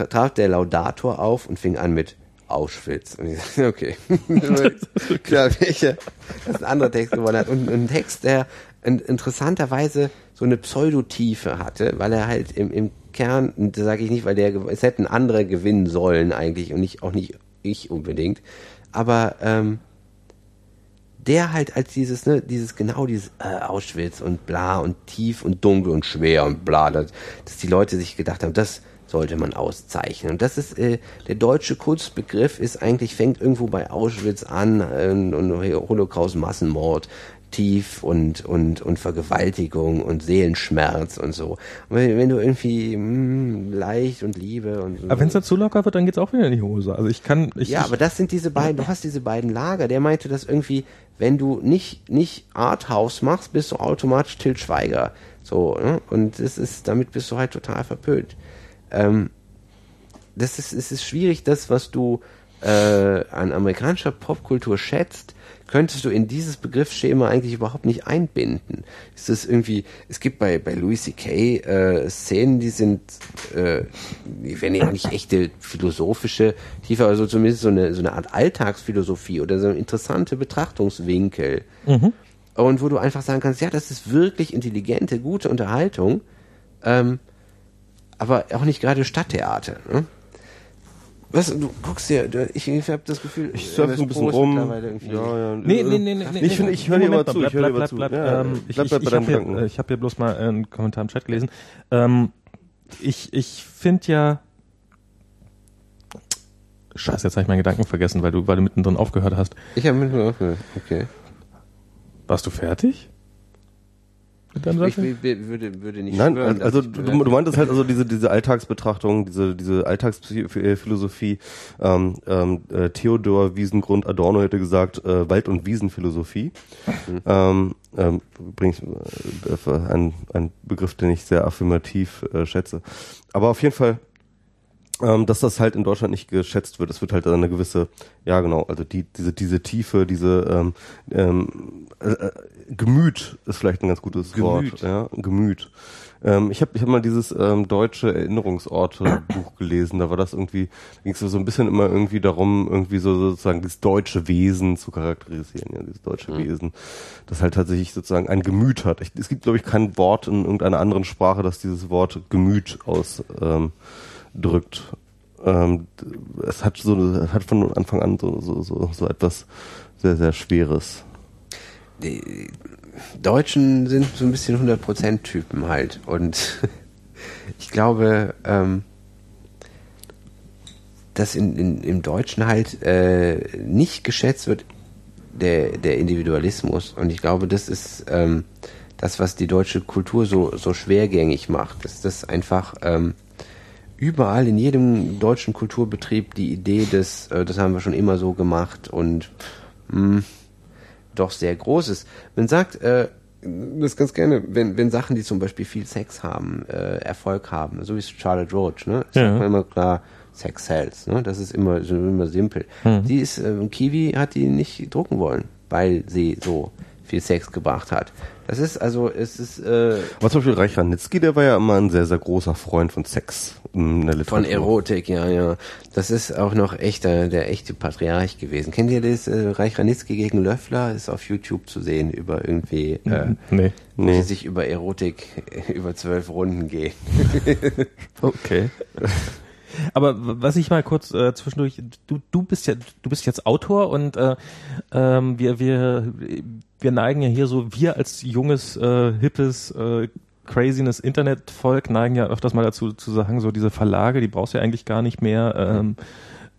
trat der Laudator auf und fing an mit Auschwitz. Und ich sagte, okay. ja, welcher, das ist ein anderer Text geworden hat. Und ein Text, der in, interessanterweise so eine Pseudotiefe hatte, weil er halt im, im Kern, das sage ich nicht, weil der, es hätten andere gewinnen sollen eigentlich und nicht, auch nicht ich unbedingt, aber ähm, der halt als dieses, ne, dieses, genau dieses äh, Auschwitz und bla und tief und dunkel und schwer und bla, dass, dass die Leute sich gedacht haben, das sollte man auszeichnen. Und das ist, äh, der deutsche Kunstbegriff ist eigentlich, fängt irgendwo bei Auschwitz an äh, und Holocaust, Massenmord, tief und, und, und Vergewaltigung und Seelenschmerz und so. Und wenn, wenn du irgendwie mh, leicht und Liebe und Aber wenn es dann zu locker wird, dann geht's auch wieder in die Hose. Also ich kann, ich, ja, aber das sind diese beiden, du hast diese beiden Lager. Der meinte, dass irgendwie, wenn du nicht, nicht Arthouse machst, bist du automatisch Til Schweiger. So, ne? Und das ist, damit bist du halt total verpönt. Ähm, das ist, es ist schwierig, das, was du äh, an amerikanischer Popkultur schätzt, könntest du in dieses Begriffsschema eigentlich überhaupt nicht einbinden. Es ist irgendwie, es gibt bei, bei Louis C.K. Äh, Szenen, die sind, äh, werden ja nicht echte philosophische Tiefe, aber so zumindest so eine, so eine Art Alltagsphilosophie oder so interessante Betrachtungswinkel. Und wo du einfach sagen kannst, ja, das ist wirklich intelligente, gute Unterhaltung, ähm, aber auch nicht gerade Stadttheater. Ne? Was, du guckst dir, ich, ich habe das Gefühl, Ich surfe so ein bisschen Pro rum. mittlerweile irgendwie- Ja, ja. Nee, nee, nee, nee, nee. Ich finde, ich höre dir mal zu. mal, Ich höre dir bleib, mal zu. bleib, bleib, Ja, ähm, ich bleib, ich, bleib ich deinen habe hier, äh, ich hab hier bloß mal einen Kommentar im Chat gelesen. Ähm, ich ich finde ja... Scheiße, jetzt habe ich meinen Gedanken vergessen, weil du, weil du mittendrin aufgehört hast. Ich habe mit mir aufgehört. Okay. Warst du fertig? Ich würde, würde nicht Nein, schwören, also ich du, du meintest halt also diese diese Alltagsbetrachtung, diese diese Alltagsphilosophie. Ähm, ähm, äh, Theodor Wiesengrund Adorno hätte gesagt äh, Wald- und Wiesenphilosophie. Ähm, ähm, übrigens äh, ein, ein Begriff, den ich sehr affirmativ äh, schätze. Aber auf jeden Fall ähm, dass das halt in Deutschland nicht geschätzt wird. Es wird halt eine gewisse, ja genau, also die, diese, diese Tiefe, diese ähm, ähm, äh, äh, Gemüt ist vielleicht ein ganz gutes Gemüt. Wort. Ja, Gemüt. Ähm, ich habe ich hab mal dieses ähm, deutsche Erinnerungsorte-Buch gelesen. Da war das irgendwie, ging es so ein bisschen immer irgendwie darum, irgendwie so sozusagen das deutsche Wesen zu charakterisieren, ja, dieses deutsche Wesen, das halt tatsächlich sozusagen ein Gemüt hat. Ich, es gibt, glaube ich, kein Wort in irgendeiner anderen Sprache, das dieses Wort Gemüt aus ähm, drückt. Ähm, es hat so, es hat von Anfang an so, so, so, so etwas sehr, sehr Schweres. die Deutschen sind so ein bisschen 100% Typen halt und ich glaube, ähm, dass in, in, im Deutschen halt äh, nicht geschätzt wird der, der Individualismus und ich glaube, das ist ähm, das, was die deutsche Kultur so, so schwergängig macht, dass das einfach ähm, überall in jedem deutschen Kulturbetrieb die Idee des, äh, das haben wir schon immer so gemacht und mh, doch sehr groß ist. Man sagt, äh, das ganz gerne, wenn, wenn Sachen, die zum Beispiel viel Sex haben, äh, Erfolg haben, so wie Charlotte Roach, ne? Das Ja. sagt man immer klar, Sex sells, ne? Das ist immer, immer simpel. Mhm. Die ist, äh, Kiwi hat die nicht drucken wollen, weil sie so viel Sex gebracht hat. Das ist also, es ist äh, Aber zum Beispiel Reich Ranitzky, der war ja immer ein sehr, sehr großer Freund von Sex in der von Literatur. Erotik, ja, ja. Das ist auch noch echter, der echte Patriarch gewesen. Kennt ihr das? Äh, Reich Ranitzky gegen Löffler ist auf YouTube zu sehen über irgendwie, äh, Nee. wo Nee. sie sich über Erotik über zwölf Runden gehen. Okay. Aber was ich mal kurz äh, zwischendurch, du, du bist ja, du bist jetzt Autor und äh, ähm, wir, wir, wir neigen ja hier so, wir als junges, äh, hippes, äh, craziness Internetvolk neigen ja öfters mal dazu zu sagen, so diese Verlage, die brauchst du ja eigentlich gar nicht mehr. Ähm,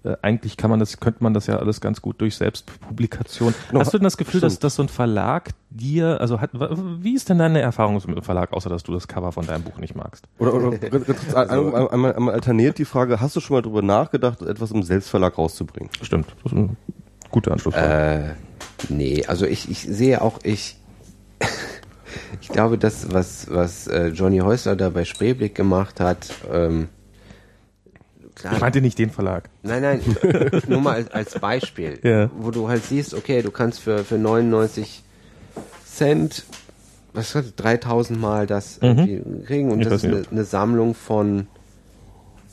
äh, eigentlich kann man das, könnte man das ja alles ganz gut durch Selbstpublikation. Genau, Hast du denn das Gefühl, dass, stimmt. dass so ein Verlag dir, also hat, wie ist denn deine Erfahrung mit dem Verlag, außer dass du das Cover von deinem Buch nicht magst? Oder, oder ein- einmal, einmal, einmal alterniert die Frage, hast du schon mal drüber nachgedacht, etwas im Selbstverlag rauszubringen? Stimmt, das ist eine gute Anschlussfrage. Äh, nee, also ich, ich sehe auch, ich, ich glaube, das, was, was äh, Johnny Häusler da bei Spreeblick gemacht hat, ähm, klar, ich meinte nicht den Verlag. Nein, nein, nur mal als, als Beispiel, Ja. wo du halt siehst, okay, du kannst für, für 99 Cent, was hat 3000 Mal das irgendwie kriegen und Mhm. Ich das ist eine, eine Sammlung von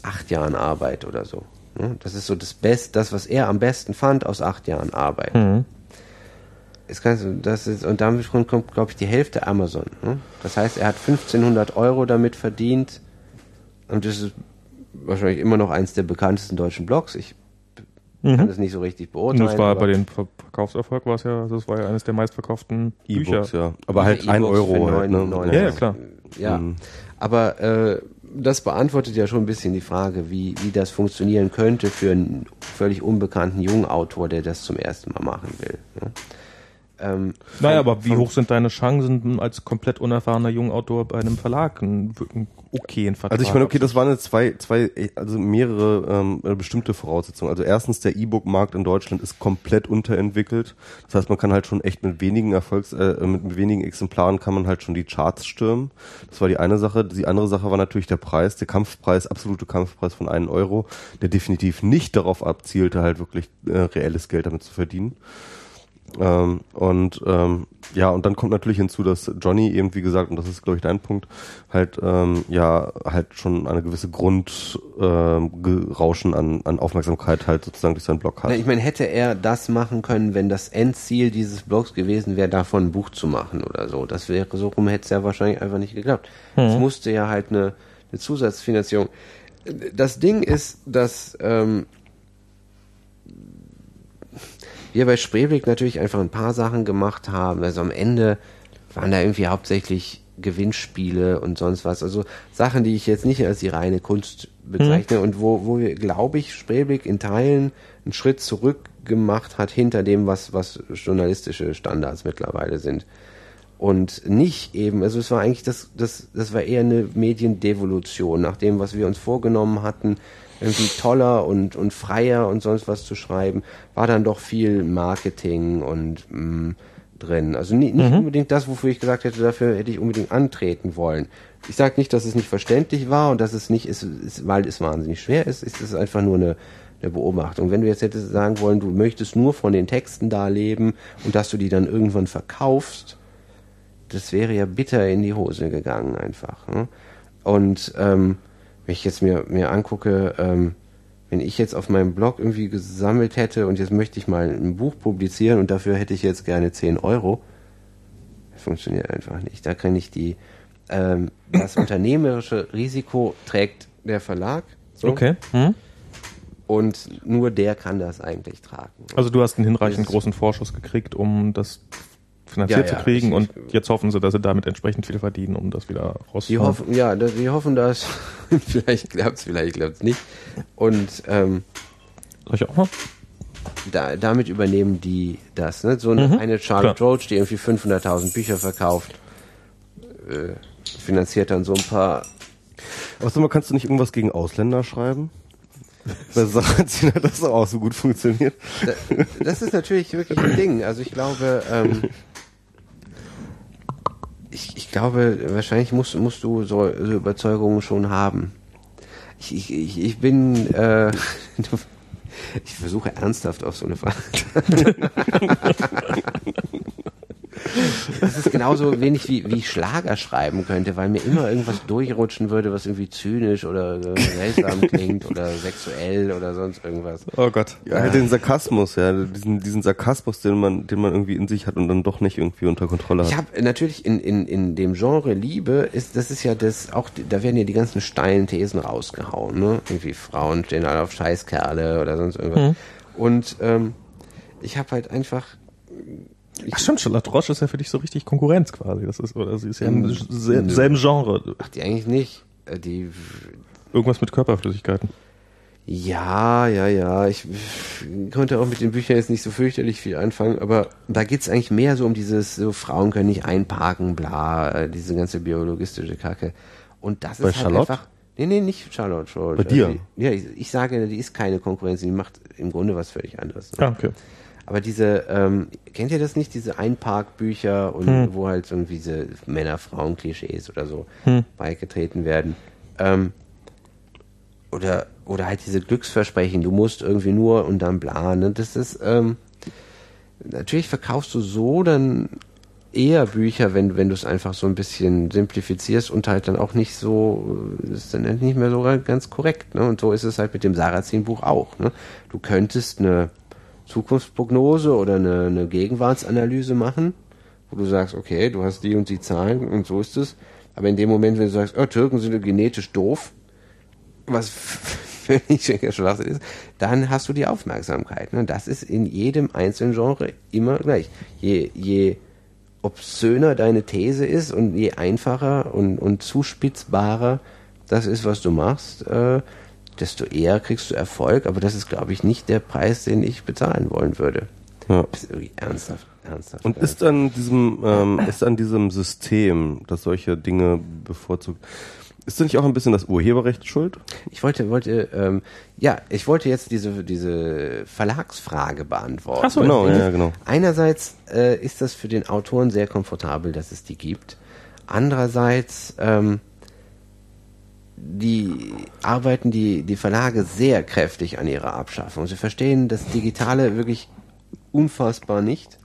acht Jahren Arbeit oder so. ne? Das ist so das Best, das, was er am besten fand aus acht Jahren Arbeit. Mhm. Ist ganz, das ist, und damit kommt, kommt glaube ich, die Hälfte Amazon. Ne? Das heißt, er hat 1500 Euro damit verdient und das ist wahrscheinlich immer noch eins der bekanntesten deutschen Blogs. Ich kann das nicht so richtig beurteilen. Das war bei dem Ver- Verkaufserfolg war es ja, das war ja eines der meistverkauften Bücher. E-Books, ja. Aber halt Ja, ein Euro. für Halt, ne? neun- neun- Ja, ja, klar. Ja, Mhm. aber äh, das beantwortet ja schon ein bisschen die Frage, wie, wie das funktionieren könnte für einen völlig unbekannten jungen Autor, der das zum ersten Mal machen will. Ne? Ähm, Naja, aber wie hoch sind deine Chancen als komplett unerfahrener junger Autor bei einem Verlag einen, einen okayen Vertrag? Also ich meine, okay, das waren jetzt zwei, zwei, also mehrere ähm, äh, bestimmte Voraussetzungen. Also erstens, der E-Book-Markt in Deutschland ist komplett unterentwickelt. Das heißt, man kann halt schon echt mit wenigen Erfolgs, äh, mit wenigen Exemplaren kann man halt schon die Charts stürmen. Das war die eine Sache. Die andere Sache war natürlich der Preis, der Kampfpreis, absolute Kampfpreis von einen Euro, der definitiv nicht darauf abzielte, halt wirklich äh, reelles Geld damit zu verdienen. Ähm, und ähm, ja, und dann kommt natürlich hinzu, dass Johnny eben, wie gesagt, und das ist, glaube ich, dein Punkt, halt ähm, ja halt schon eine gewisse Grundrauschen ähm, Gerauschen an, an Aufmerksamkeit halt sozusagen durch seinen Blog hat. Na, ich meine, hätte er das machen können, wenn das Endziel dieses Blogs gewesen wäre, davon ein Buch zu machen oder so. Das wäre so rum, hätte es ja wahrscheinlich einfach nicht geklappt. Es musste ja halt eine, eine Zusatzfinanzierung. Das Ding ist, dass ähm, wir bei Spreeblick natürlich einfach ein paar Sachen gemacht haben. Also am Ende waren da irgendwie hauptsächlich Gewinnspiele und sonst was. Also Sachen, die ich jetzt nicht als die reine Kunst bezeichne und wo, wo wir, glaube ich, Spreeblick in Teilen einen Schritt zurück gemacht hat hinter dem, was, was journalistische Standards mittlerweile sind. Und nicht eben, also es war eigentlich das, das, das war eher eine Mediendevolution, nach dem, was wir uns vorgenommen hatten, irgendwie toller und, und freier und sonst was zu schreiben, war dann doch viel Marketing und mh, drin. Also nie, nicht unbedingt das, wofür ich gesagt hätte, dafür hätte ich unbedingt antreten wollen. Ich sage nicht, dass es nicht verständlich war und dass es nicht ist, ist weil es wahnsinnig schwer ist, ist es einfach nur eine, eine Beobachtung. Wenn du jetzt hättest sagen wollen, du möchtest nur von den Texten da leben und dass du die dann irgendwann verkaufst, das wäre ja bitter in die Hose gegangen einfach. Ne? Und ähm, wenn ich jetzt mir, mir angucke, ähm, wenn ich jetzt auf meinem Blog irgendwie gesammelt hätte und jetzt möchte ich mal ein Buch publizieren und dafür hätte ich jetzt gerne 10 Euro, funktioniert einfach nicht. Da kann ich die, ähm, das unternehmerische Risiko trägt der Verlag. So, Okay. Hm? Und nur der kann das eigentlich tragen. Also du hast einen hinreichend Das- großen Vorschuss gekriegt, um das finanziert Ja, ja, zu kriegen und jetzt hoffen sie, dass sie damit entsprechend viel verdienen, um das wieder Die rauszuholen. hoffen, ja, das, die hoffen das. vielleicht klappt's, vielleicht klappt's nicht. Und ähm, Soll ich auch mal? da, damit übernehmen die das. Ne? So eine, eine Charlotte klar. Roach, die irgendwie 500.000 Bücher verkauft, äh, finanziert dann so ein paar. Aber sag mal, kannst du nicht irgendwas gegen Ausländer schreiben? Bei hat das auch so gut funktioniert. Da, das ist natürlich wirklich ein Ding. Also ich glaube, ähm, ich, ich glaube, wahrscheinlich musst, musst du so, so Überzeugungen schon haben. Ich, ich, ich, bin, äh, ich versuche ernsthaft auf so eine Frage. Das ist genauso wenig wie, wie ich Schlager schreiben könnte, weil mir immer irgendwas durchrutschen würde, was irgendwie zynisch oder äh, seltsam klingt oder sexuell oder sonst irgendwas. Oh Gott. Ja, halt den Sarkasmus, ja, diesen, diesen Sarkasmus, den man, den man irgendwie in sich hat und dann doch nicht irgendwie unter Kontrolle hat. Ich habe natürlich in, in, in dem Genre Liebe ist das ist ja das auch da werden ja die ganzen steilen Thesen rausgehauen, ne? Irgendwie Frauen stehen alle auf Scheißkerle oder sonst irgendwas. Und ähm, ich habe halt einfach Ach stimmt, Charlotte Roche ist ja für dich so richtig Konkurrenz quasi. Das ist, oder sie ist ja Ähm, im sel- selben Genre. ach die eigentlich nicht, Äh, die Irgendwas mit Körperflüssigkeiten. Ja, ja, ja. Ich konnte auch mit den Büchern jetzt nicht so fürchterlich viel anfangen, aber da geht's eigentlich mehr so um dieses, so Frauen können nicht einparken, bla, äh, diese ganze biologistische Kacke. Und das Bei ist halt Charlotte? einfach. Nee, nee, nicht Charlotte Schroll. Bei dir? Ja, ich, ich sage, die ist keine Konkurrenz, die macht im Grunde was völlig anderes. Ne? Ja, okay. Aber diese, ähm, kennt ihr das nicht, diese Einparkbücher und Hm. wo halt irgendwie diese Männer-Frauen-Klischees oder so Hm. beigetreten werden? Ähm, oder, oder halt diese Glücksversprechen, du musst irgendwie nur und dann bla, ne? Das ist, ähm, natürlich verkaufst du so dann eher Bücher, wenn, wenn du es einfach so ein bisschen simplifizierst und halt dann auch nicht so, äh, ist dann nicht mehr so ganz korrekt, ne? Und so ist es halt mit dem Sarrazin-Buch auch, ne? Du könntest eine Zukunftsprognose oder eine, eine Gegenwartsanalyse machen, wo du sagst, okay, du hast die und die Zahlen und so ist es. Aber in dem Moment, wenn du sagst, oh, Türken sind genetisch doof, was völlig Schwachsinn ist, dann hast du die Aufmerksamkeit. Ne? Das ist in jedem einzelnen Genre immer gleich. Je, je obszöner deine These ist und je einfacher und, und zuspitzbarer das ist, was du machst, äh, desto eher kriegst du Erfolg. Aber das ist, glaube ich, nicht der Preis, den ich bezahlen wollen würde. Ja. Das ist irgendwie ernsthaft, ernsthaft. Und ist an diesem, ähm, ist an diesem System, das solche Dinge bevorzugt, ist da nicht auch ein bisschen das Urheberrecht schuld? Ich wollte, wollte, ähm, ja, ich wollte jetzt diese, diese Verlagsfrage beantworten. Ach so, Genau, ja, genau. Einerseits äh, ist das für den Autoren sehr komfortabel, dass es die gibt. Andererseits ähm, die arbeiten die, die Verlage sehr kräftig an ihrer Abschaffung. Sie verstehen das Digitale wirklich unfassbar nicht.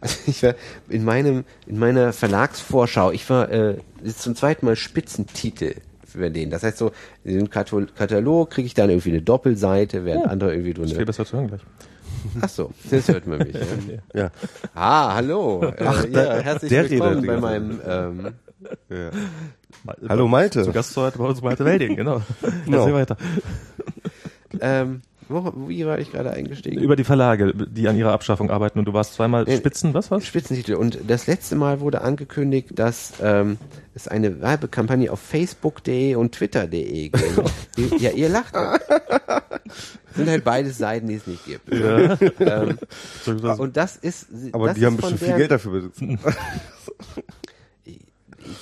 Also ich war in meinem, in meiner Verlagsvorschau, ich war äh, jetzt zum zweiten Mal Spitzentitel für den. Das heißt so, in dem Katal- Katalog kriege ich dann irgendwie eine Doppelseite, während andere irgendwie nur Viel eine. besser zu hören gleich. Ach so, jetzt hört man mich. ja. Ja. Ah, hallo. Äh, ja, der- herzlich der willkommen bei meinem ähm, ja. Hallo Malte. Zu Gast heute bei uns Malte Welding, genau. Genau. Erzähl weiter. ähm, wo, wie war ich gerade eingestiegen? Über die Verlage, die an ihrer Abschaffung arbeiten und du warst zweimal Nee. Spitzen, was was? Spitzentitel. Und das letzte Mal wurde angekündigt, dass ähm, es eine Werbekampagne auf Facebook.de und Twitter.de gibt. Ja, ihr lacht. sind halt beides Seiten, die es nicht gibt. Ähm, und das ist. Aber das die haben ist von bestimmt viel Geld dafür besitzt.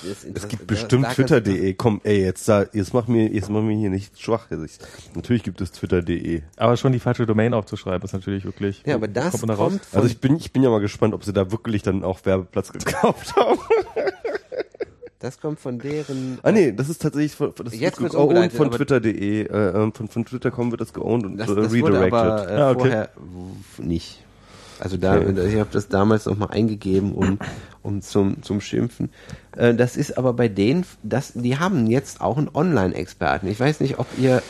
Das- Es gibt bestimmt Twitter.de. Komm, ey, jetzt, da, jetzt mach mir, jetzt mach mir hier nicht schwach. Ich, natürlich gibt es Twitter.de. Aber schon die falsche Domain aufzuschreiben, ist natürlich wirklich. Ja, aber das kommt da kommt von Also ich bin, ich bin ja mal gespannt, ob sie da wirklich dann auch Werbeplatz gekauft haben. Das kommt von deren. Ah nee, das ist tatsächlich von, das Jetzt wird geowned von Twitter.de. Äh, ähm, von, von Twitter.com wird das geowned und Das, äh, das wurde redirected. aber äh, Ah, okay. vorher w- nicht. Also da, Okay. ich habe das damals noch mal eingegeben, um, um zum, zum Schimpfen. Äh, das ist aber bei denen, das, die haben jetzt auch einen Online-Experten. Ich weiß nicht, ob ihr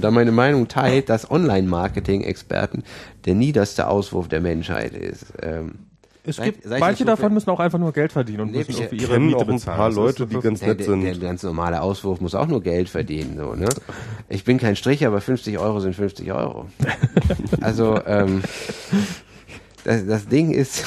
da meine Meinung teilt, dass Online-Marketing-Experten der niederste Auswurf der Menschheit ist. Ähm, Es seid- gibt, seid manche so davon müssen auch einfach nur Geld verdienen und Nee, müssen ich irgendwie Ich ihre Miete auch ein bezahlen. paar Leute, die ganz der, nett der, sind. der ganz normale Auswurf muss auch nur Geld verdienen, so, ne? Ich bin kein Strich, aber 50 Euro sind 50 Euro. also, ähm, das, das Ding ist,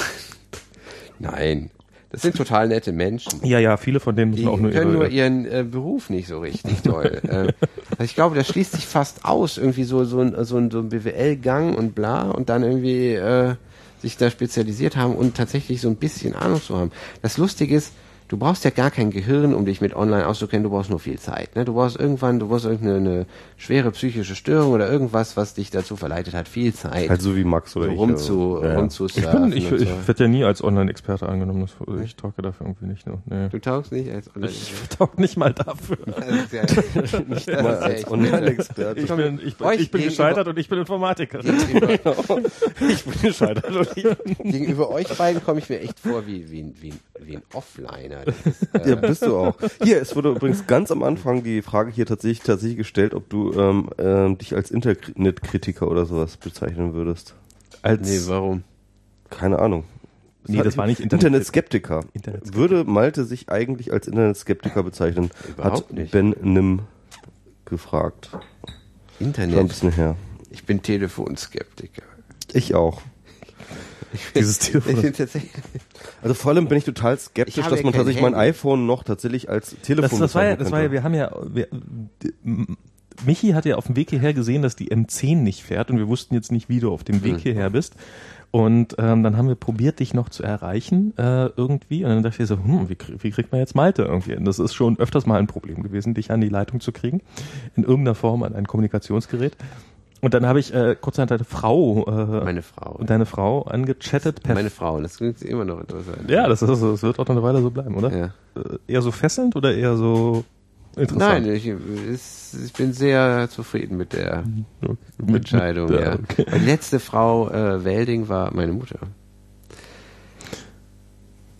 nein, das sind total nette Menschen. Ja, ja, viele von denen müssen Die auch nur können ihre. nur ihren äh, Beruf nicht so richtig toll. äh, also ich glaube, das schließt sich fast aus, irgendwie so, so ein, so ein, so ein BWL-Gang und bla und dann irgendwie äh, sich da spezialisiert haben und tatsächlich so ein bisschen Ahnung zu haben. Das Lustige ist, du brauchst ja gar kein Gehirn, um dich mit online auszukennen, du brauchst nur viel Zeit. Ne? Du brauchst irgendwann, du brauchst irgendeine schwere psychische Störung oder irgendwas, was dich dazu verleitet hat, viel Zeit. Halt so wie Max oder so ich. rumzu, ja, ja. rumzusurfen Ich, bin, ich, ich so. werde ja nie als Online-Experte angenommen. Das, ich tauge dafür irgendwie nicht. Ne? Nee. Du taugst nicht als online Ich tauge nicht mal dafür. Ja nicht, Mal als Online-Experte. Ich bin, ich, Euch ich bin gescheitert und ich bin Informatiker. Ich bin gescheitert. und ich- gegenüber euch beiden komme ich mir echt vor wie, wie, wie, ein- wie ein Offliner. Das ist, äh, Ja, bist du auch. Hier, es wurde übrigens ganz am Anfang die Frage hier tatsächlich tatsächlich gestellt, ob du ähm, ähm, dich als Internetkritiker oder sowas bezeichnen würdest. Als, nee, warum? Keine Ahnung. Nee, das war nicht Internet- Internetskeptiker. Internetskeptiker. Würde Malte sich eigentlich als Internetskeptiker bezeichnen? Überhaupt Hat nicht. Ben Nim gefragt. Schon ein Internet. bisschen her. Ich bin Telefonskeptiker. Ich auch. Dieses Ich Telefon. tatsächlich, Also vor allem bin ich total Ich skeptisch, habe dass ja man tatsächlich mein Handy. iPhone noch tatsächlich als Telefon Das, das war ja, das war ja, wir haben ja, wir, Michi hat ja auf dem Weg hierher gesehen, dass die M10 nicht fährt und wir wussten jetzt nicht, wie du auf dem Weg Hm. hierher bist. Und ähm, dann haben wir probiert, dich noch zu erreichen äh, irgendwie. Und dann dachte ich so, hm, wie, wie kriegt man jetzt Malte irgendwie hin? Das ist schon öfters mal ein Problem gewesen, dich an die Leitung zu kriegen. In irgendeiner Form an ein Kommunikationsgerät. Und dann habe ich äh, kurz deine Frau äh, meine Frau. und deine Frau angechattet per Meine Frau, das klingt immer noch interessant. Ja, das, ist, das wird auch noch eine Weile so bleiben, oder? Ja. Äh, Eher so fesselnd oder eher so interessant? Nein, ich, ich bin sehr zufrieden mit der Mit- Entscheidung. mit- Ja. okay. Die letzte Frau äh, Welding war meine Mutter.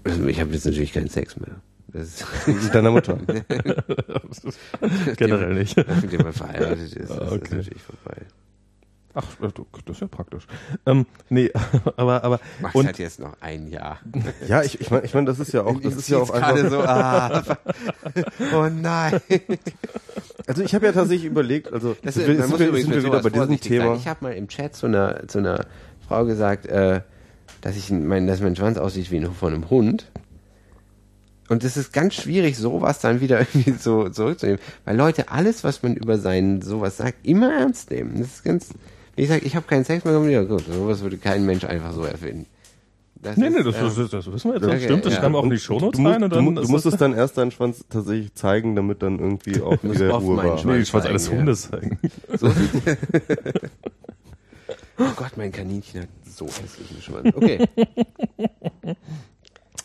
Also ich habe jetzt natürlich keinen Sex mehr. Das Mit deiner Mutter. Generell nicht. mit dem man verheiratet ist, das Ah, ist okay. natürlich vorbei. Ach, äh, das ist ja praktisch. Ähm, nee, aber, aber, Max und, hat jetzt noch ein Jahr. Ja, ich, ich meine, ich mein, das ist ja auch, das Ihm ist ja auch einfach. so, ah, oh nein. Also ich habe ja tatsächlich überlegt, also Das sind ist, sind muss wir, übrigens sind wir wieder bei diesem Thema. Sein. Ich habe mal im Chat zu einer, zu einer Frau gesagt, äh, dass ich mein, dass mein Schwanz aussieht wie ein, von einem Hund. Und es ist ganz schwierig, sowas dann wieder irgendwie so zurückzunehmen, weil Leute alles, was man über seinen sowas sagt, immer ernst nehmen. Das ist ganz, ich sage, ich habe keinen Sex mehr, ja gut, sowas würde kein Mensch einfach so erfinden. Das nee, nee, ist, das, äh, das, das wissen wir jetzt. Okay, Das stimmt, das ja. kam auch in die Du, Shownotes rein und du, dann mu- du ist musstest dann erst deinen Schwanz tatsächlich zeigen, damit dann irgendwie auch wieder Ruhe meinen war. Schwanz Nee, ich wollte alles zeigen, ja. Hundes zeigen. So Oh Gott, mein Kaninchen hat so hässlichen Schwanz. Okay.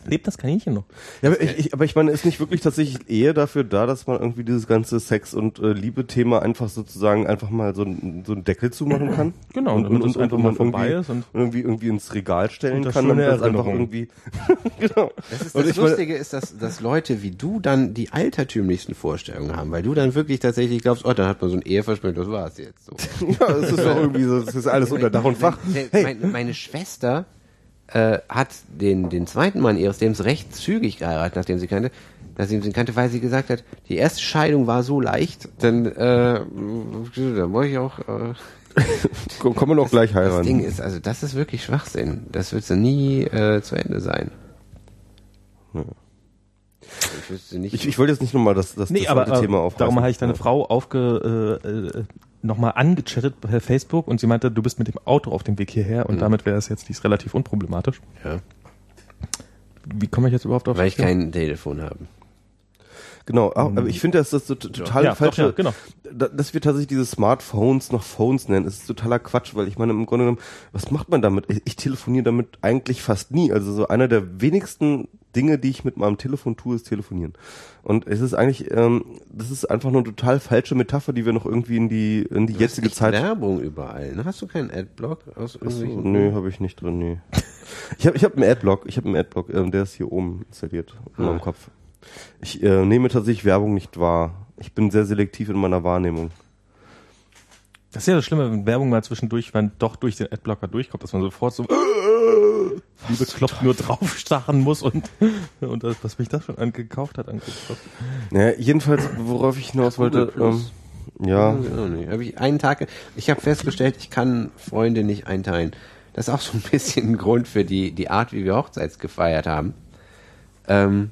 Lebt das Kaninchen noch? Ja, aber ich, ich, aber ich meine, ist nicht wirklich tatsächlich eher dafür da, dass man irgendwie dieses ganze Sex- und äh, Liebe-Thema einfach sozusagen einfach mal so, ein, so einen Deckel zumachen kann? Genau, und damit es einfach mal man vorbei irgendwie, ist und- irgendwie, irgendwie ins Regal stellen kann, schöne damit das einfach irgendwie, genau. Das, ist, Und das ich meine- Lustige ist, dass, dass Leute wie du dann die altertümlichsten Vorstellungen haben, weil du dann wirklich tatsächlich glaubst, oh, dann hat man so ein Eheversprechen, das war's jetzt. So. Ja, es ist doch irgendwie so, es ist alles unter Dach und Fach. Meine, Hey, meine, meine Schwester äh, hat den, den zweiten Mann ihres Lebens recht zügig geheiratet, nachdem sie kannte, nachdem sie ihn kannte, weil sie gesagt hat, die erste Scheidung war so leicht, dann äh, da muss ich auch äh, komm, kann man auch gleich Das heiraten. Ding ist, also das ist wirklich Schwachsinn. Das wird so nie äh, zu Ende sein. Ja. Ich. Ich, ich wollte jetzt nicht nochmal das, das, Nee, das aber alte Thema äh, aufreißen. darum habe ich deine. Frau aufge, äh, äh, nochmal angechattet per Facebook und sie meinte, du bist mit dem Auto auf dem Weg hierher und damit wäre es jetzt dies relativ unproblematisch. ja, Wie komme ich jetzt überhaupt auf weil ich kein Telefon habe. Genau, ah, aber ich finde, dass das so total Ja, doch, falsche, ja, genau. da- dass wir tatsächlich diese Smartphones noch Phones nennen, ist totaler Quatsch, weil ich meine, im Grunde genommen, was macht man damit? Ich, ich telefoniere damit eigentlich fast nie. Also so einer der wenigsten Dinge, die ich mit meinem Telefon tue, ist telefonieren. Und es ist eigentlich, ähm, das ist einfach nur eine total falsche Metapher, die wir noch irgendwie in die, in die jetzige Echt Zeit Werbung überall. ne? Hast du keinen Adblock aus irgendwelchen? nö, habe ich nicht drin, nee. Ich habe ich hab einen Adblock, ich habe einen Adblock, ähm, der ist hier oben installiert in meinem Ah. Kopf. Ich äh, nehme tatsächlich Werbung nicht wahr. Ich bin sehr selektiv in meiner Wahrnehmung. Das ist ja das Schlimme, wenn Werbung mal zwischendurch, wenn doch durch den Adblocker durchkommt, dass man sofort so wie bekloppt nur draufstarren muss und, und das, was mich das schon angekauft hat, angekauft. Naja, jedenfalls, worauf ich hinaus wollte, ähm, ja. Hab ich einen Tag, ich habe festgestellt, ich kann Freunde nicht einteilen. Das ist auch so ein bisschen ein Grund für die, die Art, wie wir Hochzeits gefeiert haben. Ähm,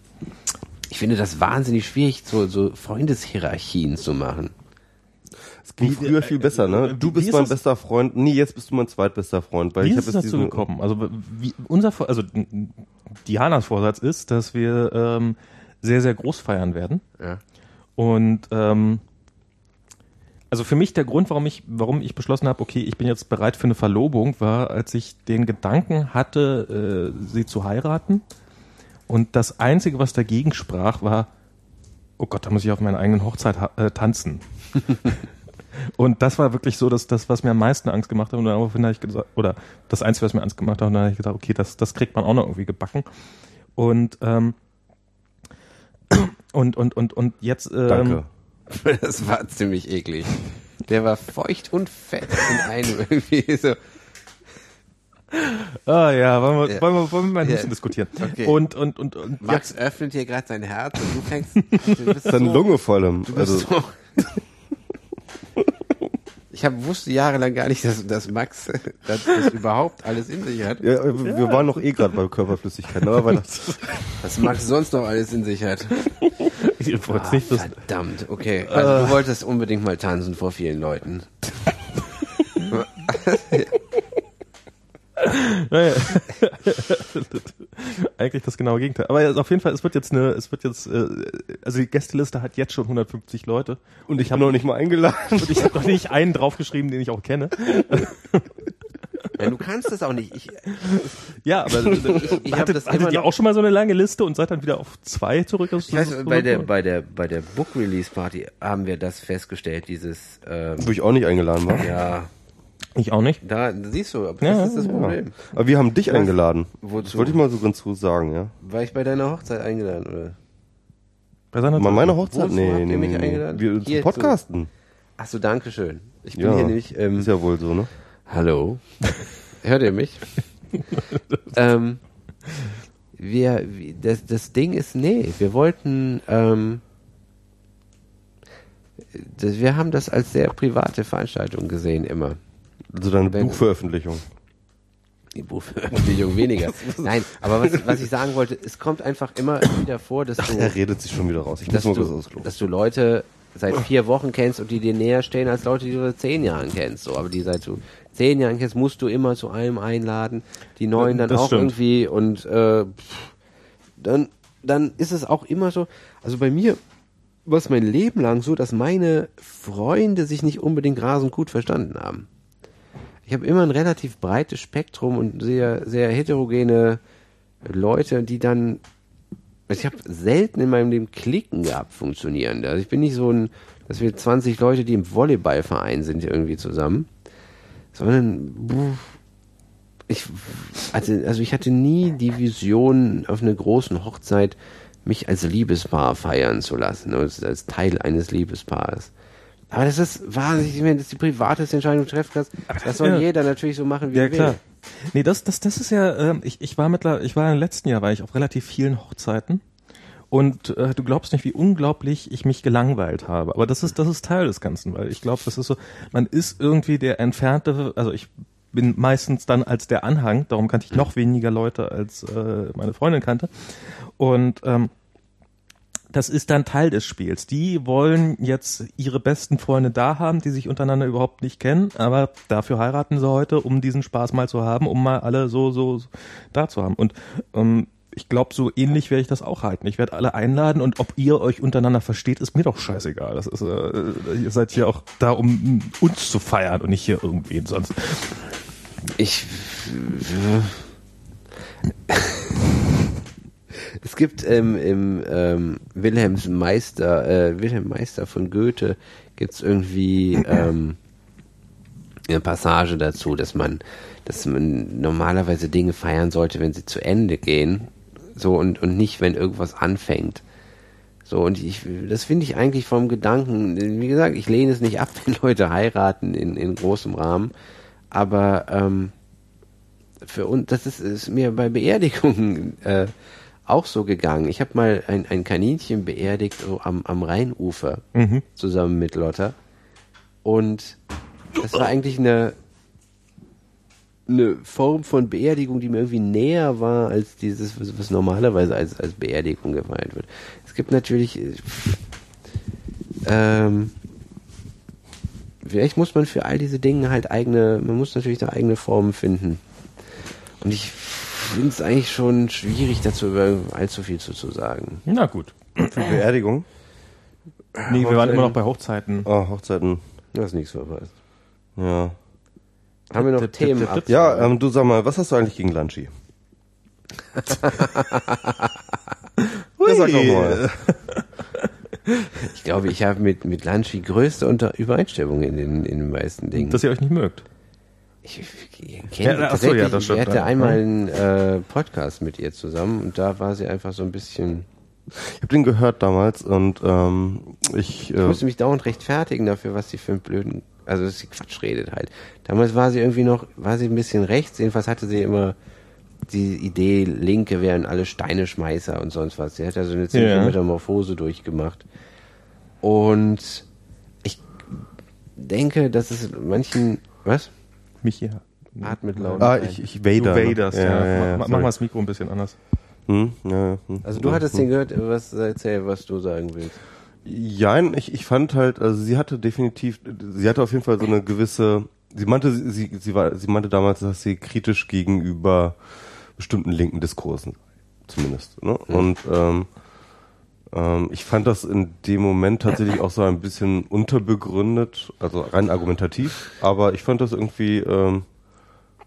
ich finde das wahnsinnig schwierig, so, so Freundeshierarchien zu machen. es ging früher viel besser, ne? Du wie bist ist mein das? bester Freund. Nee, jetzt bist du mein zweitbester Freund, weil Wie ich ist habe es jetzt dazu diesen gekommen? Also wie unser, also Dianas Vorsatz ist, dass wir ähm, sehr, sehr groß feiern werden. Ja. Und ähm, also für mich der Grund, warum ich, warum ich beschlossen habe, okay, ich bin jetzt bereit für eine Verlobung, war, als ich den Gedanken hatte, äh, sie zu heiraten. Und das Einzige, was dagegen sprach, war, oh Gott, da muss ich auf meiner eigenen Hochzeit äh, tanzen. und das war wirklich so, dass das, was mir am meisten Angst gemacht hat. Und daraufhin habe ich gesagt, oder das Einzige, was mir Angst gemacht hat, und dann habe ich gesagt, okay, das, das kriegt man auch noch irgendwie gebacken. Und ähm, und und und und jetzt ähm, Danke. Das war ziemlich eklig. Der war feucht und fett in einem irgendwie so. Ah ja, wollen wir, Ja. wollen wir, wollen wir mal ein Ja. bisschen diskutieren. Okay. Und und und, und Max öffnet hier gerade sein Herz und du fängst. Du bist Seine so, Lunge voll. im- Du bist Also, so. Ich hab, wusste jahrelang gar nicht, dass, dass Max dass das überhaupt alles in sich hat. ja, wir wir waren noch eh gerade bei Körperflüssigkeiten, aber weiter. Was Max sonst noch alles in sich hat. ich wollte Ah, nicht, dass, verdammt, okay. Also du wolltest unbedingt mal tanzen vor vielen Leuten. Naja. eigentlich das genaue Gegenteil. Aber ja, auf jeden Fall, es wird jetzt eine, es wird jetzt, äh, also die Gästeliste hat jetzt schon 150 Leute Und ich habe noch nicht mal eingeladen. und ich habe noch nicht einen draufgeschrieben, den ich auch kenne. Ja, du kannst das auch nicht. Ich, Ja, aber ich hab hattet, das hattet ihr auch schon mal so eine lange Liste und seid dann wieder auf zwei zurück? ich weiß, bei der, bei der, bei der Book Release Party haben wir das festgestellt, dieses, ähm, Wo ich auch nicht eingeladen war. ja, ich auch nicht. da, siehst du, aber Ja, das ist das ja. Problem. Aber wir haben dich eingeladen. Wozu? Das wollte ich mal so ganz so sagen, ja. War ich bei deiner Hochzeit eingeladen, oder? Bei seiner Mal meine Hochzeit? Wozu Nee, habt ihr nee, mich nee, nee. eingeladen? Wir Hier zum Podcasten. Ach so, danke schön. Ich bin Ja. hier nämlich, ähm, Ist ja wohl so, ne? Hallo. Hört ihr mich? ähm, wir, wir- das, das Ding ist, nee, wir wollten, ähm, das, wir haben das als sehr private Veranstaltung gesehen immer. Also deine Wenn- Buchveröffentlichung. Die Buchveröffentlichung weniger. Nein, aber was, was ich sagen wollte, es kommt einfach immer wieder vor, dass du, Er redet sich schon wieder raus. Ich dass muss mal kurz du, dass du Leute seit vier Wochen kennst und die dir näher stehen als Leute, die du seit zehn Jahren kennst. So, aber die seit so zehn Jahren kennst, musst du immer zu allem einladen. Die neuen dann Das auch stimmt. irgendwie und äh, dann dann ist es auch immer so. Also bei mir war es mein Leben lang so, dass meine Freunde sich nicht unbedingt rasend gut verstanden haben. Ich habe immer ein relativ breites Spektrum und sehr sehr heterogene Leute, die dann also ich habe selten in meinem Leben Klicken gehabt funktionieren. Also ich bin nicht so ein, dass wir 20 Leute, die im Volleyballverein sind, irgendwie zusammen, sondern ich hatte, also ich hatte nie die Vision, auf einer großen Hochzeit mich als Liebespaar feiern zu lassen, als, als Teil eines Liebespaares. Aber das ist wahnsinnig, meine, das die privateste Entscheidung, treffen kannst. Das soll ja. jeder natürlich so machen, wie Ja er will. klar. Nee, das, das, das ist ja, ähm, ich, ich war mittler, ich war im letzten Jahr, war ich auf relativ vielen Hochzeiten. Und äh, du glaubst nicht, wie unglaublich ich mich gelangweilt habe. Aber das ist, das ist Teil des Ganzen, weil ich glaube, das ist so, man ist irgendwie der entfernte, also ich bin meistens dann als der Anhang, darum kannte ich noch weniger Leute, als äh, meine Freundin kannte. Und ähm, das ist dann Teil des Spiels. Die wollen jetzt ihre besten Freunde da haben, die sich untereinander überhaupt nicht kennen, aber dafür heiraten sie heute, um diesen Spaß mal zu haben, um mal alle so, so, so da zu haben. Und ähm, ich glaube, so ähnlich werde ich das auch halten. Ich werde alle einladen und ob ihr euch untereinander versteht, ist mir doch scheißegal. Das ist, äh, ihr seid hier auch da, um uns zu feiern und nicht hier irgendwen sonst. Ich. Es gibt ähm, im ähm, Wilhelms Meister, äh, Wilhelm Meister von Goethe, gibt es irgendwie ähm, eine Passage dazu, dass man, dass man normalerweise Dinge feiern sollte, wenn sie zu Ende gehen, so und und nicht, wenn irgendwas anfängt. So, und ich, das finde ich eigentlich vom Gedanken, wie gesagt, ich lehne es nicht ab, wenn Leute heiraten in, in großem Rahmen, aber ähm, für uns, das ist, ist mir bei Beerdigungen äh, auch so gegangen. Ich habe mal ein, ein Kaninchen beerdigt so am, am Rheinufer Mhm. zusammen mit Lotta. Und das war eigentlich eine, eine Form von Beerdigung, die mir irgendwie näher war als dieses, was, normalerweise als, als Beerdigung gefeiert wird. Es gibt natürlich, äh, ähm, vielleicht muss man für all diese Dinge halt eigene, man muss natürlich da eigene Formen finden. Und ich finde es eigentlich schon schwierig, dazu über allzu viel zu, zu sagen. Na gut. Für Beerdigung? Nee, wir waren immer noch bei Hochzeiten. Oh, Hochzeiten. Du hast nichts verpasst. Ja. Haben wir noch Themen tipp, ab? tipp. Ja, ähm, du sag mal, was hast du eigentlich gegen Lunchi? Ja, sag doch mal. Ich glaube, ich habe mit, mit Lanchi größte Unter Übereinstimmung in den, in den meisten Dingen. Dass ihr euch nicht mögt. Ich ich kenne Ja, so, ja, das stimmt, wir hatten ja. einmal einen äh, Podcast mit ihr zusammen und da war sie einfach so ein bisschen, Ich habe den gehört damals und ähm, ich, ich äh, musste mich dauernd rechtfertigen dafür, was sie für einen blöden, also dass sie Quatsch redet halt. Damals war sie irgendwie noch, war sie ein bisschen rechts, jedenfalls hatte sie immer die Idee, Linke wären alle Steineschmeißer und sonst was. Sie hat also eine ziemliche Ja. Metamorphose durchgemacht. Und ich denke, dass es manchen, was? Michi. Atmet laut. ah, ich, ich Du Vader. ne? Vaders, ja. ja, ja, mach, mach mal das Mikro ein bisschen anders. Hm, ja, ja, hm. Also du hattest den gehört, was erzähl, was du sagen willst. Jein, ich, ich fand halt, also sie hatte definitiv, sie hatte auf jeden Fall so eine gewisse, sie meinte, sie, sie, sie war, sie meinte damals, dass sie kritisch gegenüber bestimmten linken Diskursen, zumindest. Ne? Und ähm, ähm, ich fand das in dem Moment tatsächlich auch so ein bisschen unterbegründet, also rein argumentativ, aber ich fand das irgendwie ähm,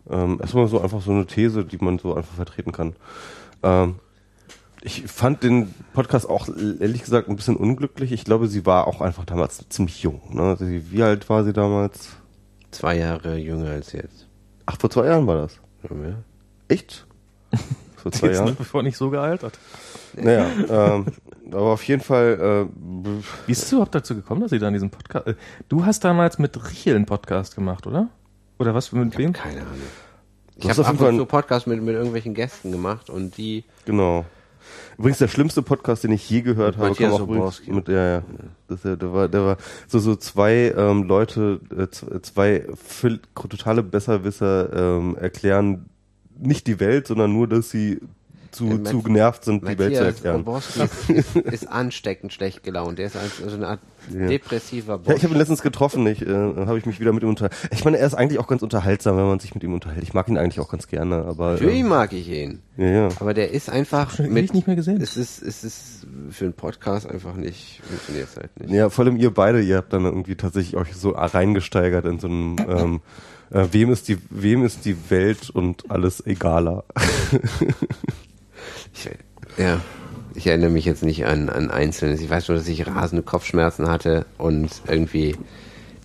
ähm, erstmal so einfach so eine These, die man so einfach vertreten kann. Ähm, ich fand den Podcast auch ehrlich gesagt ein bisschen unglücklich. Ich glaube, sie war auch einfach damals ziemlich jung. Ne? Sie, wie alt war sie damals? Zwei Jahre jünger als jetzt. Ach, vor zwei Jahren war das. Ja. Echt? Vor zwei ist Jahren? nach wie vor nicht so gealtert. Naja, ähm, aber auf jeden Fall, äh, Wie ist es überhaupt dazu gekommen, dass sie da in diesem Podcast... äh, Du hast damals mit Richel einen Podcast gemacht, oder? Oder was, mit wem? Keine Ahnung. Ich habe ab und zu Podcasts mit, mit irgendwelchen Gästen gemacht und die genau. Übrigens der schlimmste Podcast, den ich je gehört habe, kam auch übrigens mit ja, ja. Das, der war, der war so so zwei ähm, Leute, äh, zwei völ- totale Besserwisser ähm, erklären nicht die Welt, sondern nur, dass sie zu, zu genervt sind, die Welt zu Matthias erklären. Oborski ist, ist, ist ansteckend schlecht gelaunt. Der ist also so eine Art Ja. depressiver Boss. Ja, ich habe ihn letztens getroffen, ich äh, habe ich mich wieder mit ihm unterhalten. Ich meine, er ist eigentlich auch ganz unterhaltsam, wenn man sich mit ihm unterhält. Ich mag ihn eigentlich auch ganz gerne, aber Für ihn ähm, mag ich ihn. ja, ja. Aber der ist einfach ewig nicht mehr gesehen. Es ist, es ist für einen Podcast einfach nicht, funktioniert es halt nicht. Ja, vor allem ihr beide, ihr habt dann irgendwie tatsächlich euch so reingesteigert in so einem ähm, äh, wem ist die wem ist die Welt und alles egaler. Ich, ja, ich erinnere mich jetzt nicht an, an Einzelnes. Ich weiß nur, dass ich rasende Kopfschmerzen hatte und irgendwie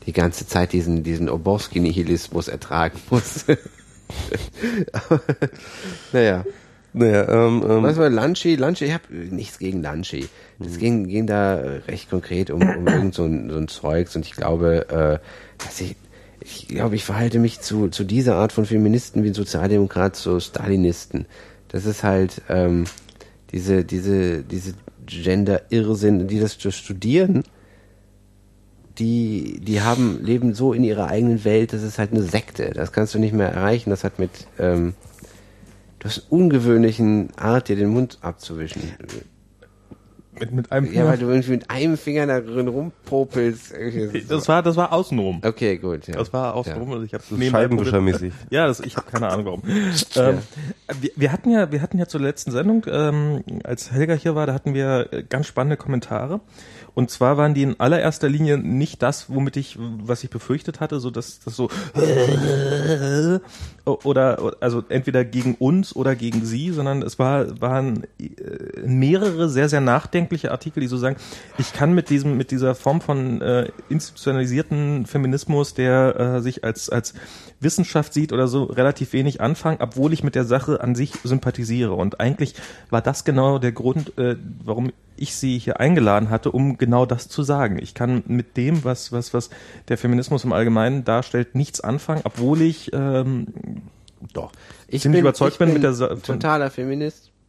die ganze Zeit diesen, diesen Oborski-Nihilismus ertragen musste. Naja. naja, ähm, ähm, Was war Lunchi? Lunchi, ich habe nichts gegen Lunchi. Es ging, ging da äh, recht konkret um, um irgend so ein, so ein Zeugs und ich glaube, äh, dass ich, ich glaube, ich verhalte mich zu, zu dieser Art von Feministen wie ein Sozialdemokrat zu Stalinisten. Das ist halt ähm, diese, diese, diese Gender-Irrsinn, die das studieren, die, die haben, leben so in ihrer eigenen Welt, das ist halt eine Sekte. Das kannst du nicht mehr erreichen. Das hat mit, ähm, du hast ungewöhnlichen Art, dir den Mund abzuwischen. Mit, mit einem Ja, Finger. weil du irgendwie mit einem Finger da drin rumpopelst. Das war, das war außenrum. Okay, gut. Ja. Das war ja. außenrum und ich habe Scheibenwischermäßig. Ja, das, ich habe keine Ahnung warum. ähm, wir, wir hatten ja, wir hatten ja zur letzten Sendung, ähm, als Helga hier war, da hatten wir äh, ganz spannende Kommentare. Und zwar waren die in allererster Linie nicht das, womit ich, was ich befürchtet hatte, so dass das so oder also entweder gegen uns oder gegen sie, sondern es war waren äh, mehrere sehr sehr nachdenkliche Artikel, die so sagen, ich kann mit diesem mit dieser Form von äh, institutionalisierten Feminismus, der äh, sich als als Wissenschaft sieht oder so, relativ wenig anfangen, obwohl ich mit der Sache an sich sympathisiere. Und eigentlich war das genau der Grund, äh, warum ich sie hier eingeladen hatte, um genau das zu sagen. Ich kann mit dem, was, was, was der Feminismus im Allgemeinen darstellt, nichts anfangen, obwohl ich ähm, Doch. Ich ziemlich überzeugt bin mit der Sa- totaler Feminist.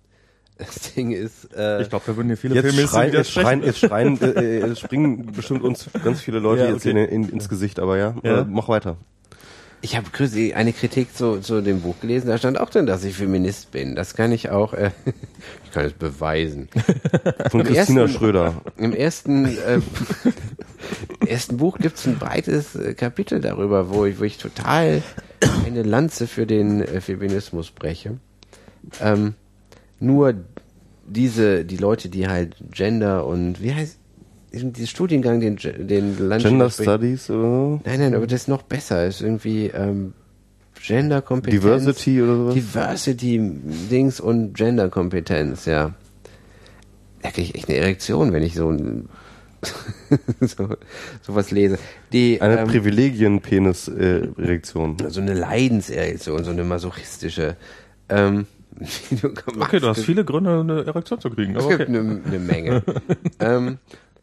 Das Ding ist, äh, ich glaube, da würden hier viele Jetzt Feministen schreien, jetzt schreien, jetzt schreien, äh, äh, es springen bestimmt uns ganz viele Leute Ja, jetzt okay. in, in, ins Gesicht, aber ja, Ja. Äh, mach weiter. Ich habe eine Kritik zu, zu dem Buch gelesen, da stand auch drin, dass ich Feminist bin. Das kann ich auch, äh, ich kann es beweisen. Von Im Christina ersten- Schröder. Im ersten, äh, ersten Buch gibt's ein breites äh, Kapitel darüber, wo ich, wo ich total eine Lanze für den äh, Feminismus breche. Ähm, nur diese, die Leute, die halt Gender und, wie heißt, dieser Studiengang, den, den Gender Studies oder Nein, nein, aber das ist noch besser. Ist irgendwie ähm, Genderkompetenz. Diversity oder sowas? Diversity-Dings und Genderkompetenz, ja. Da kriege ich echt eine Erektion, wenn ich so ein so, sowas lese. Die, Eine ähm, Privilegien-Penis-Erektion. so eine Leidenserektion, so eine masochistische. Ähm, du Okay, du hast viele Gründe, eine Erektion zu kriegen. Es Aber gibt okay. eine, eine Menge. ähm,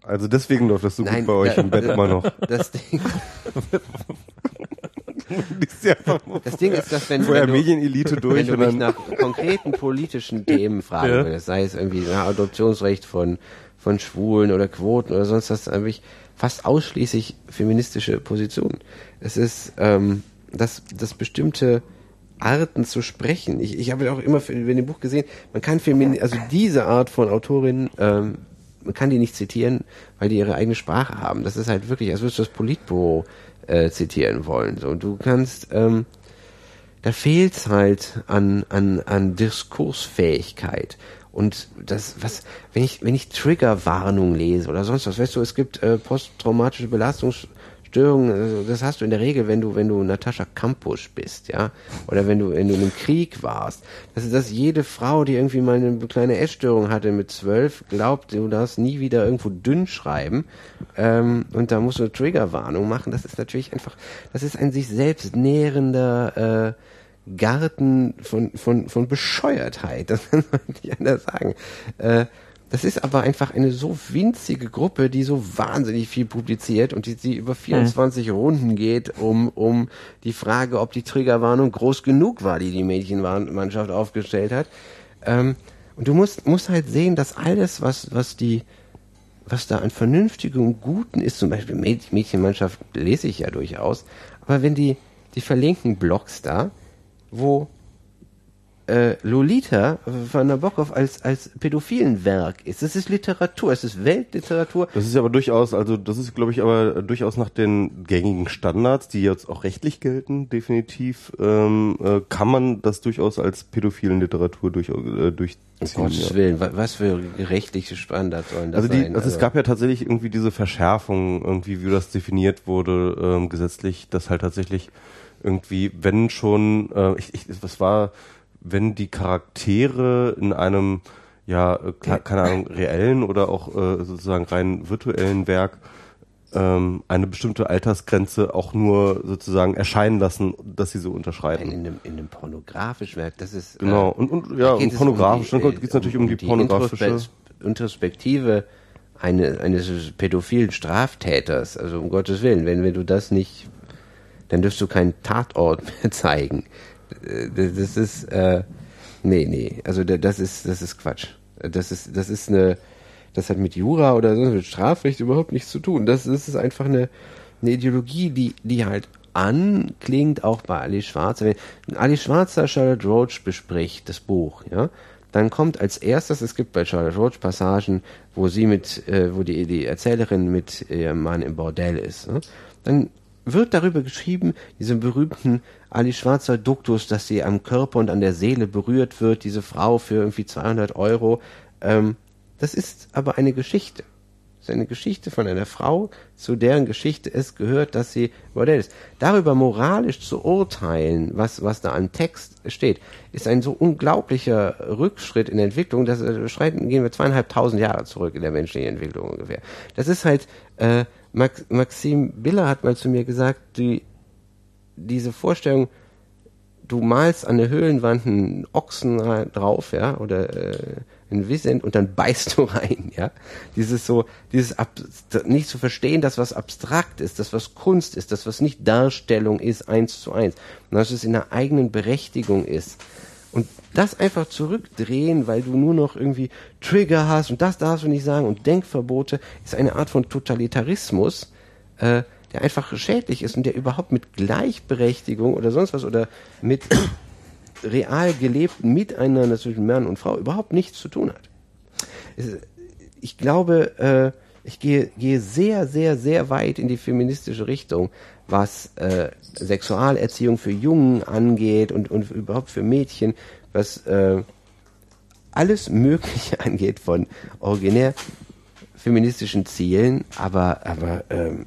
also deswegen läuft das so nein, gut bei euch da- im Bett da- immer noch. Das Ding, das Ding ist, dass wenn, vorher wenn du, Medienelite durch wenn du mich nach konkreten politischen Themen fragen Ja. würdest, sei es irgendwie nach Adoptionsrecht von, von Schwulen oder Quoten oder sonst was, habe ich fast ausschließlich feministische Positionen. Es ist, ähm, dass, dass bestimmte Arten zu sprechen. Ich, ich habe auch immer für- in dem Buch gesehen, man kann Femini also diese Art von Autorinnen, ähm, man kann die nicht zitieren, weil die ihre eigene Sprache haben. Das ist halt wirklich, als würdest du das Politbüro äh, zitieren wollen. So, du kannst, ähm, da fehlt's halt an, an, an Diskursfähigkeit. Und das, was, wenn ich, wenn ich Triggerwarnung lese oder sonst was, weißt du, es gibt äh, posttraumatische Belastungsstörungen, also das hast du in der Regel, wenn du, wenn du Natascha Kampusch bist, ja, oder wenn du, wenn du in einem Krieg warst. Das ist, dass jede Frau, die irgendwie mal eine kleine Essstörung hatte mit zwölf, glaubt, du darfst nie wieder irgendwo dünn schreiben, ähm, und da musst du eine Triggerwarnung machen. Das ist natürlich einfach, das ist ein sich selbst nährender, äh, Garten von, von, von Bescheuertheit. Das kann man nicht anders sagen. Äh, das ist aber einfach eine so winzige Gruppe, die so wahnsinnig viel publiziert und die, die über 24 Runden geht, um, um die Frage, ob die Triggerwarnung groß genug war, die die Mädchenmannschaft aufgestellt hat. Ähm, und du musst, musst halt sehen, dass alles, was, was die, was da an Vernünftigem und Guten ist, zum Beispiel Mäd- Mädchenmannschaft lese ich ja durchaus, aber wenn die, die verlinken Blogs da, wo äh, Lolita von Nabokov als, als pädophilen Werk ist. Das ist Literatur, es ist Weltliteratur. Das ist aber durchaus, also das ist, glaube ich, aber durchaus nach den gängigen Standards, die jetzt auch rechtlich gelten, definitiv, ähm, äh, kann man das durchaus als pädophilen Literatur durch, äh, durchziehen. Um Gottes. Willen, wa- was für rechtliche Standards sollen das Also, die, sein? also es gab ja tatsächlich irgendwie diese Verschärfung, irgendwie wie das definiert wurde ähm, gesetzlich, dass halt tatsächlich irgendwie, wenn schon, äh, ich, ich, was war, wenn die Charaktere in einem, ja, äh, klar, keine Ahnung, reellen oder auch äh, sozusagen rein virtuellen Werk ähm, eine bestimmte Altersgrenze auch nur sozusagen erscheinen lassen, dass sie so unterschreiten. in einem, in einem pornografischen Werk, das ist Genau, äh, und, und ja, und pornografisch, um dann die, geht es natürlich um die, pornografische. Introspe- Introspektive eine, eines pädophilen Straftäters, also um Gottes Willen, wenn, wenn du das nicht, dann dürfst du keinen Tatort mehr zeigen. Äh, Das, das ist, äh, nee, nee, also da- das ist, das ist Quatsch. Das ist, das ist eine, das hat mit Jura oder so mit Strafrecht überhaupt nichts zu tun. Das, das ist einfach eine, eine Ideologie, die, die halt anklingt, auch bei Ali Schwarzer. Wenn Ali Schwarzer Charlotte Roach bespricht, das Buch, ja, dann kommt als erstes, es gibt bei Charlotte Roach Passagen, wo sie mit, äh, wo die, die Erzählerin mit ihrem Mann im Bordell ist. Ne? Dann wird darüber geschrieben, diesem berühmten Ali Schwarzer Duktus, dass sie am Körper und an der Seele berührt wird, diese Frau für irgendwie 200 Euro. Ähm, das ist aber eine Geschichte. Das ist eine Geschichte von einer Frau, zu deren Geschichte es gehört, dass sie Bordell ist. Darüber moralisch zu urteilen, was, was da an Text steht, ist ein so unglaublicher Rückschritt in der Entwicklung, dass äh, schreiten, gehen wir zweieinhalbtausend Jahre zurück in der menschlichen Entwicklung ungefähr. Das ist halt, äh, Max, Maxim Biller hat mal zu mir gesagt, die, diese Vorstellung, du malst an der Höhlenwand einen Ochsen drauf, ja, oder äh, einen Wiesent und dann beißt du rein, ja. Dieses so, dieses Ab nicht zu verstehen, dass was abstrakt ist, dass was Kunst ist, dass was nicht Darstellung ist, eins zu eins, und dass es in der eigenen Berechtigung ist. Und das einfach zurückdrehen, weil du nur noch irgendwie Trigger hast und das darfst du nicht sagen und Denkverbote, ist eine Art von Totalitarismus, äh, der einfach schädlich ist und der überhaupt mit Gleichberechtigung oder sonst was oder mit real gelebten Miteinander zwischen Mann und Frau überhaupt nichts zu tun hat. Ich glaube, äh, ich gehe, gehe sehr, sehr, sehr weit in die feministische Richtung, was äh, Sexualerziehung für Jungen angeht und, und überhaupt für Mädchen, was äh, alles Mögliche angeht von originär feministischen Zielen, aber, aber, ähm,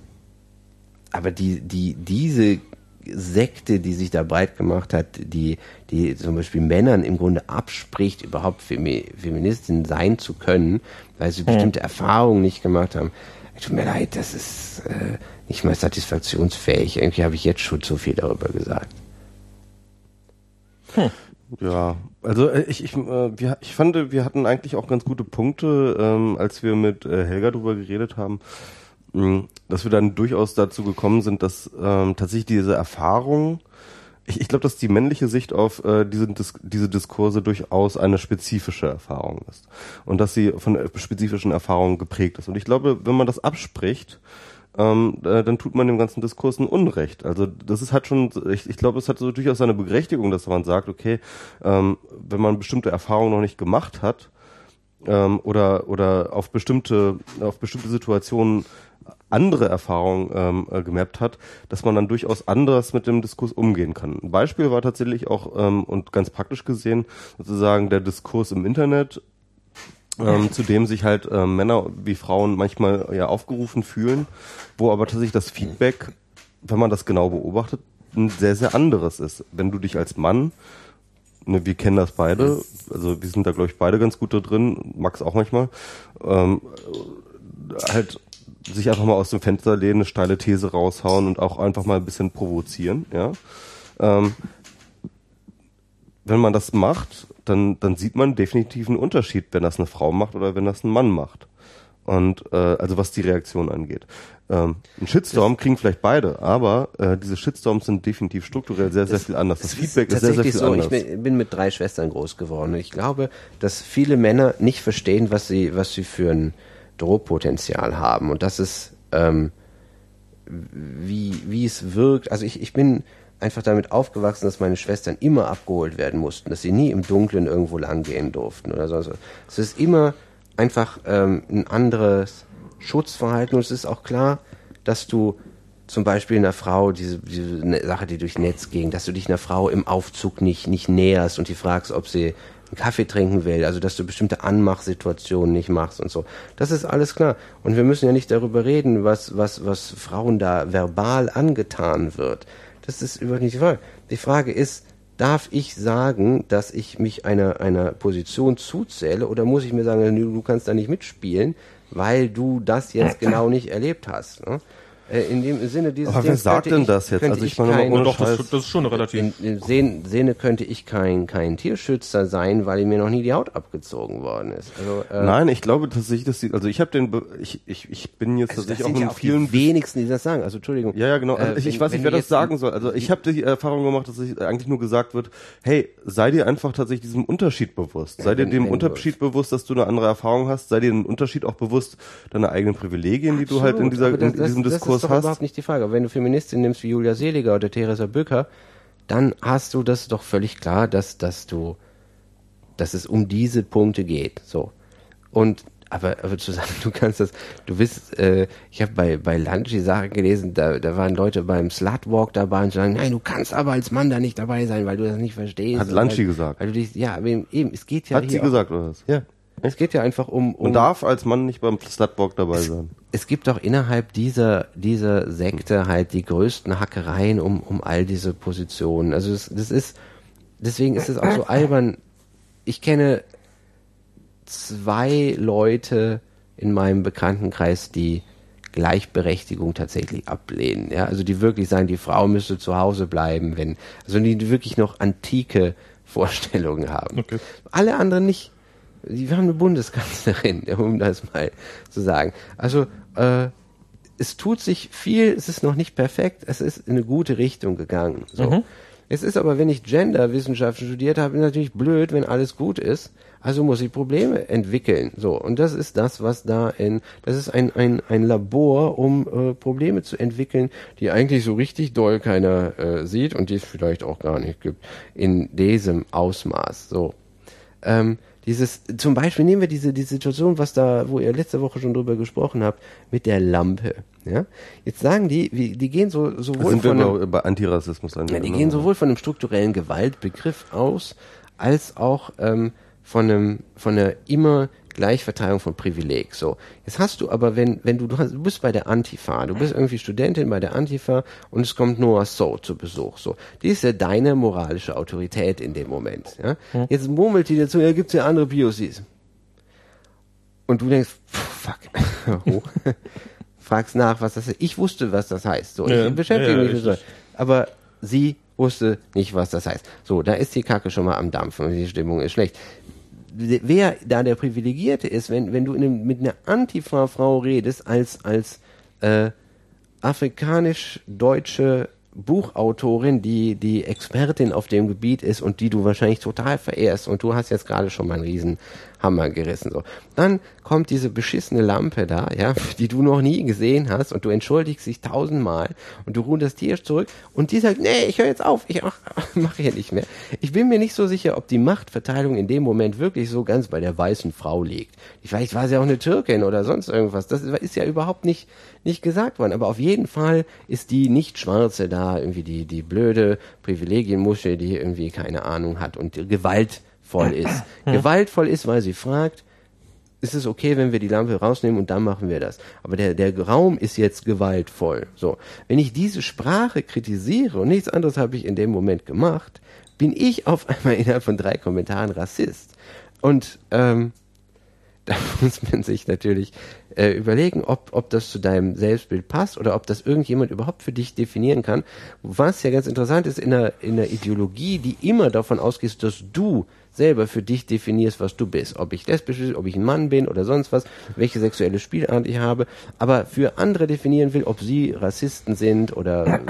aber die, die, diese Sekte, die sich da breit gemacht hat, die, die zum Beispiel Männern im Grunde abspricht, überhaupt Femi Feministin sein zu können, weil sie bestimmte Erfahrungen nicht gemacht haben. Tut mir leid, das ist äh, nicht mal satisfaktionsfähig. Irgendwie habe ich jetzt schon zu viel darüber gesagt. Hm. Ja, also äh, ich, ich, äh, wir, ich fand, wir hatten eigentlich auch ganz gute Punkte, ähm, als wir mit äh, Helga drüber geredet haben, mh, mm, dass wir dann durchaus dazu gekommen sind, dass ähm, tatsächlich diese Erfahrung, ich, ich glaube, dass die männliche Sicht auf äh, diese, Dis diese Diskurse durchaus eine spezifische Erfahrung ist und dass sie von spezifischen Erfahrungen geprägt ist. Und ich glaube, wenn man das abspricht, ähm, äh, dann tut man dem ganzen Diskurs ein Unrecht. Also das ist halt schon, ich, ich glaube, es hat so durchaus seine Berechtigung, dass man sagt, okay, ähm, wenn man bestimmte Erfahrungen noch nicht gemacht hat ähm, oder oder auf bestimmte auf bestimmte Situationen andere Erfahrungen ähm, äh, gemappt hat, dass man dann durchaus anders mit dem Diskurs umgehen kann. Ein Beispiel war tatsächlich auch ähm, und ganz praktisch gesehen sozusagen der Diskurs im Internet ähm, zu dem sich halt äh, Männer wie Frauen manchmal ja aufgerufen fühlen, wo aber tatsächlich das Feedback, wenn man das genau beobachtet, ein sehr, sehr anderes ist. Wenn du dich als Mann, ne, wir kennen das beide, also wir sind da glaube ich beide ganz gut da drin, Max auch manchmal, ähm, halt sich einfach mal aus dem Fenster lehnen, eine steile These raushauen und auch einfach mal ein bisschen provozieren, ja. Ähm, wenn man das macht, dann, dann sieht man definitiv einen Unterschied, wenn das eine Frau macht oder wenn das ein Mann macht. Und äh, also was die Reaktion angeht. Ähm, ein Shitstorm kriegen vielleicht beide, aber äh, diese Shitstorms sind definitiv strukturell sehr, sehr viel anders. Das, Feedback ist sehr, sehr viel so. anders. Ich bin, bin mit drei Schwestern groß geworden. Ich glaube, dass viele Männer nicht verstehen, was sie, was sie für ein Drohpotenzial haben. Und das ist, ähm, wie, wie es wirkt. Also ich, ich bin einfach damit aufgewachsen, dass meine Schwestern immer abgeholt werden mussten, dass sie nie im Dunkeln irgendwo langgehen durften oder so. Es ist immer einfach ähm, ein anderes Schutzverhalten und es ist auch klar, dass du zum Beispiel einer Frau, diese, diese ne, Sache, die durch Netz ging, dass du dich einer Frau im Aufzug nicht, nicht näherst und die fragst, ob sie einen Kaffee trinken will, also dass du bestimmte Anmachsituationen nicht machst und so. Das ist alles klar. Und wir müssen ja nicht darüber reden, was, was, was Frauen da verbal angetan wird. Das ist überhaupt nicht die Frage. Die Frage ist, darf ich sagen, dass ich mich einer, einer Position zuzähle oder muss ich mir sagen, du kannst da nicht mitspielen, weil du das jetzt genau nicht erlebt hast? Ne? Äh, in dem Sinne dieses Aber wer sagt denn ich, das jetzt? Also ich, meine, kein, doch, das, das, ist schon relativ. In, in dem Sinne könnte ich kein, kein Tierschützer sein, weil mir noch nie die Haut abgezogen worden ist. Also, äh, Nein, ich glaube tatsächlich, dass die, also ich habe den, ich, ich, ich bin jetzt also tatsächlich auch in ja vielen. Die wenigsten, die das sagen. Also Entschuldigung. Ja, ja, genau. Also äh, ich, ich weiß nicht, wer das sagen soll. Also ich habe die Erfahrung gemacht, dass ich eigentlich nur gesagt wird, hey, sei dir einfach tatsächlich diesem Unterschied bewusst. Sei dir dem Unterschied bewusst, dass du eine andere Erfahrung hast. Sei dir den Unterschied auch bewusst, deine eigenen Privilegien, die Absolut, du halt in dieser, das, in diesem das, Diskurs das hast. Überhaupt nicht die Frage. Aber wenn du Feministin nimmst wie Julia Seliger oder Theresa Bücker, dann hast du das doch völlig klar, dass, dass du, dass es um diese Punkte geht. So. Und aber, aber zu sagen, du kannst das, du bist, äh, ich habe bei, bei Lunch die Sache gelesen, da, da waren Leute beim Slutwalk dabei und sagen, nein, du kannst aber als Mann da nicht dabei sein, weil du das nicht verstehst. Hat Lunchy gesagt. Weil du dich, ja, eben, es geht ja Hat sie gesagt, oder was? Ja. Es geht ja einfach um, um Man darf als Mann nicht beim Slutwalk dabei sein. Es, es gibt doch innerhalb dieser, dieser Sekte halt die größten Hackereien um, um all diese Positionen. Also das, das ist, deswegen ist es auch so albern. Ich kenne zwei Leute in meinem Bekanntenkreis, die Gleichberechtigung tatsächlich ablehnen. Ja, also die wirklich sagen, die Frau müsste zu Hause bleiben, wenn, also die wirklich noch antike Vorstellungen haben. Okay. Alle anderen nicht wir haben eine Bundeskanzlerin, um das mal zu sagen. Also äh, es tut sich viel, es ist noch nicht perfekt, es ist in eine gute Richtung gegangen. So. Mhm. Es ist aber, wenn ich Genderwissenschaften studiert habe, natürlich blöd, wenn alles gut ist. Also muss ich Probleme entwickeln. So. Und das ist das, was da in, das ist ein, ein, ein Labor, um äh, Probleme zu entwickeln, die eigentlich so richtig doll keiner äh, sieht und die es vielleicht auch gar nicht gibt. In diesem Ausmaß. So. Ähm, dieses, zum Beispiel nehmen wir diese, die Situation, was da, wo ihr letzte Woche schon drüber gesprochen habt, mit der Lampe. Ja? Jetzt sagen die, wie, die gehen so, sowohl Sind von einem, bei Antirassismus ja, die gehen sowohl von einem strukturellen Gewaltbegriff aus, als auch ähm, von einem, von einer immer Gleichverteilung von Privileg. So. Jetzt hast du aber, wenn, wenn du, du, hast, du bist bei der Antifa, du bist irgendwie Studentin bei der Antifa und es kommt Noah So zu Besuch. So. Die ist ja deine moralische Autorität in dem Moment. Ja? Hm. Jetzt murmelt die dazu, ja, gibt's ja andere POCs. Und du denkst, fuck, oh. fragst nach, was das ist. Ich wusste, was das heißt. So, ja, ich beschäftige ja, mich mit so. Aber sie wusste nicht, was das heißt. So, da ist die Kacke schon mal am Dampfen und die Stimmung ist schlecht wer da der Privilegierte ist, wenn, wenn du einem, mit einer Antifa-Frau redest, als, als äh, afrikanisch-deutsche Buchautorin, die die Expertin auf dem Gebiet ist und die du wahrscheinlich total verehrst. Und du hast jetzt gerade schon mal einen riesen Hammer gerissen. So. Dann kommt diese beschissene Lampe da, ja, die du noch nie gesehen hast und du entschuldigst dich tausendmal und du ruderst hier zurück und die sagt, nee, ich höre jetzt auf, ich mache mach hier nicht mehr. Ich bin mir nicht so sicher, ob die Machtverteilung in dem Moment wirklich so ganz bei der weißen Frau liegt. Vielleicht war sie auch eine Türkin oder sonst irgendwas. Das ist ja überhaupt nicht, nicht gesagt worden. Aber auf jeden Fall ist die Nicht-Schwarze da irgendwie die, die blöde Privilegienmuschel, die irgendwie keine Ahnung hat und Gewalt gewaltvoll ist. gewaltvoll ist, weil sie fragt, ist es okay, wenn wir die Lampe rausnehmen und dann machen wir das. Aber der, der Raum ist jetzt gewaltvoll. So. Wenn ich diese Sprache kritisiere und nichts anderes habe ich in dem Moment gemacht, bin ich auf einmal innerhalb von drei Kommentaren Rassist. Und ähm, da muss man sich natürlich äh, überlegen, ob, ob das zu deinem Selbstbild passt oder ob das irgendjemand überhaupt für dich definieren kann. Was ja ganz interessant ist in einer, in einer Ideologie, die immer davon ausgeht, dass du selber für dich definierst, was du bist. Ob ich lesbisch bin, ob ich ein Mann bin oder sonst was, welche sexuelle Spielart ich habe, aber für andere definieren will, ob sie Rassisten sind oder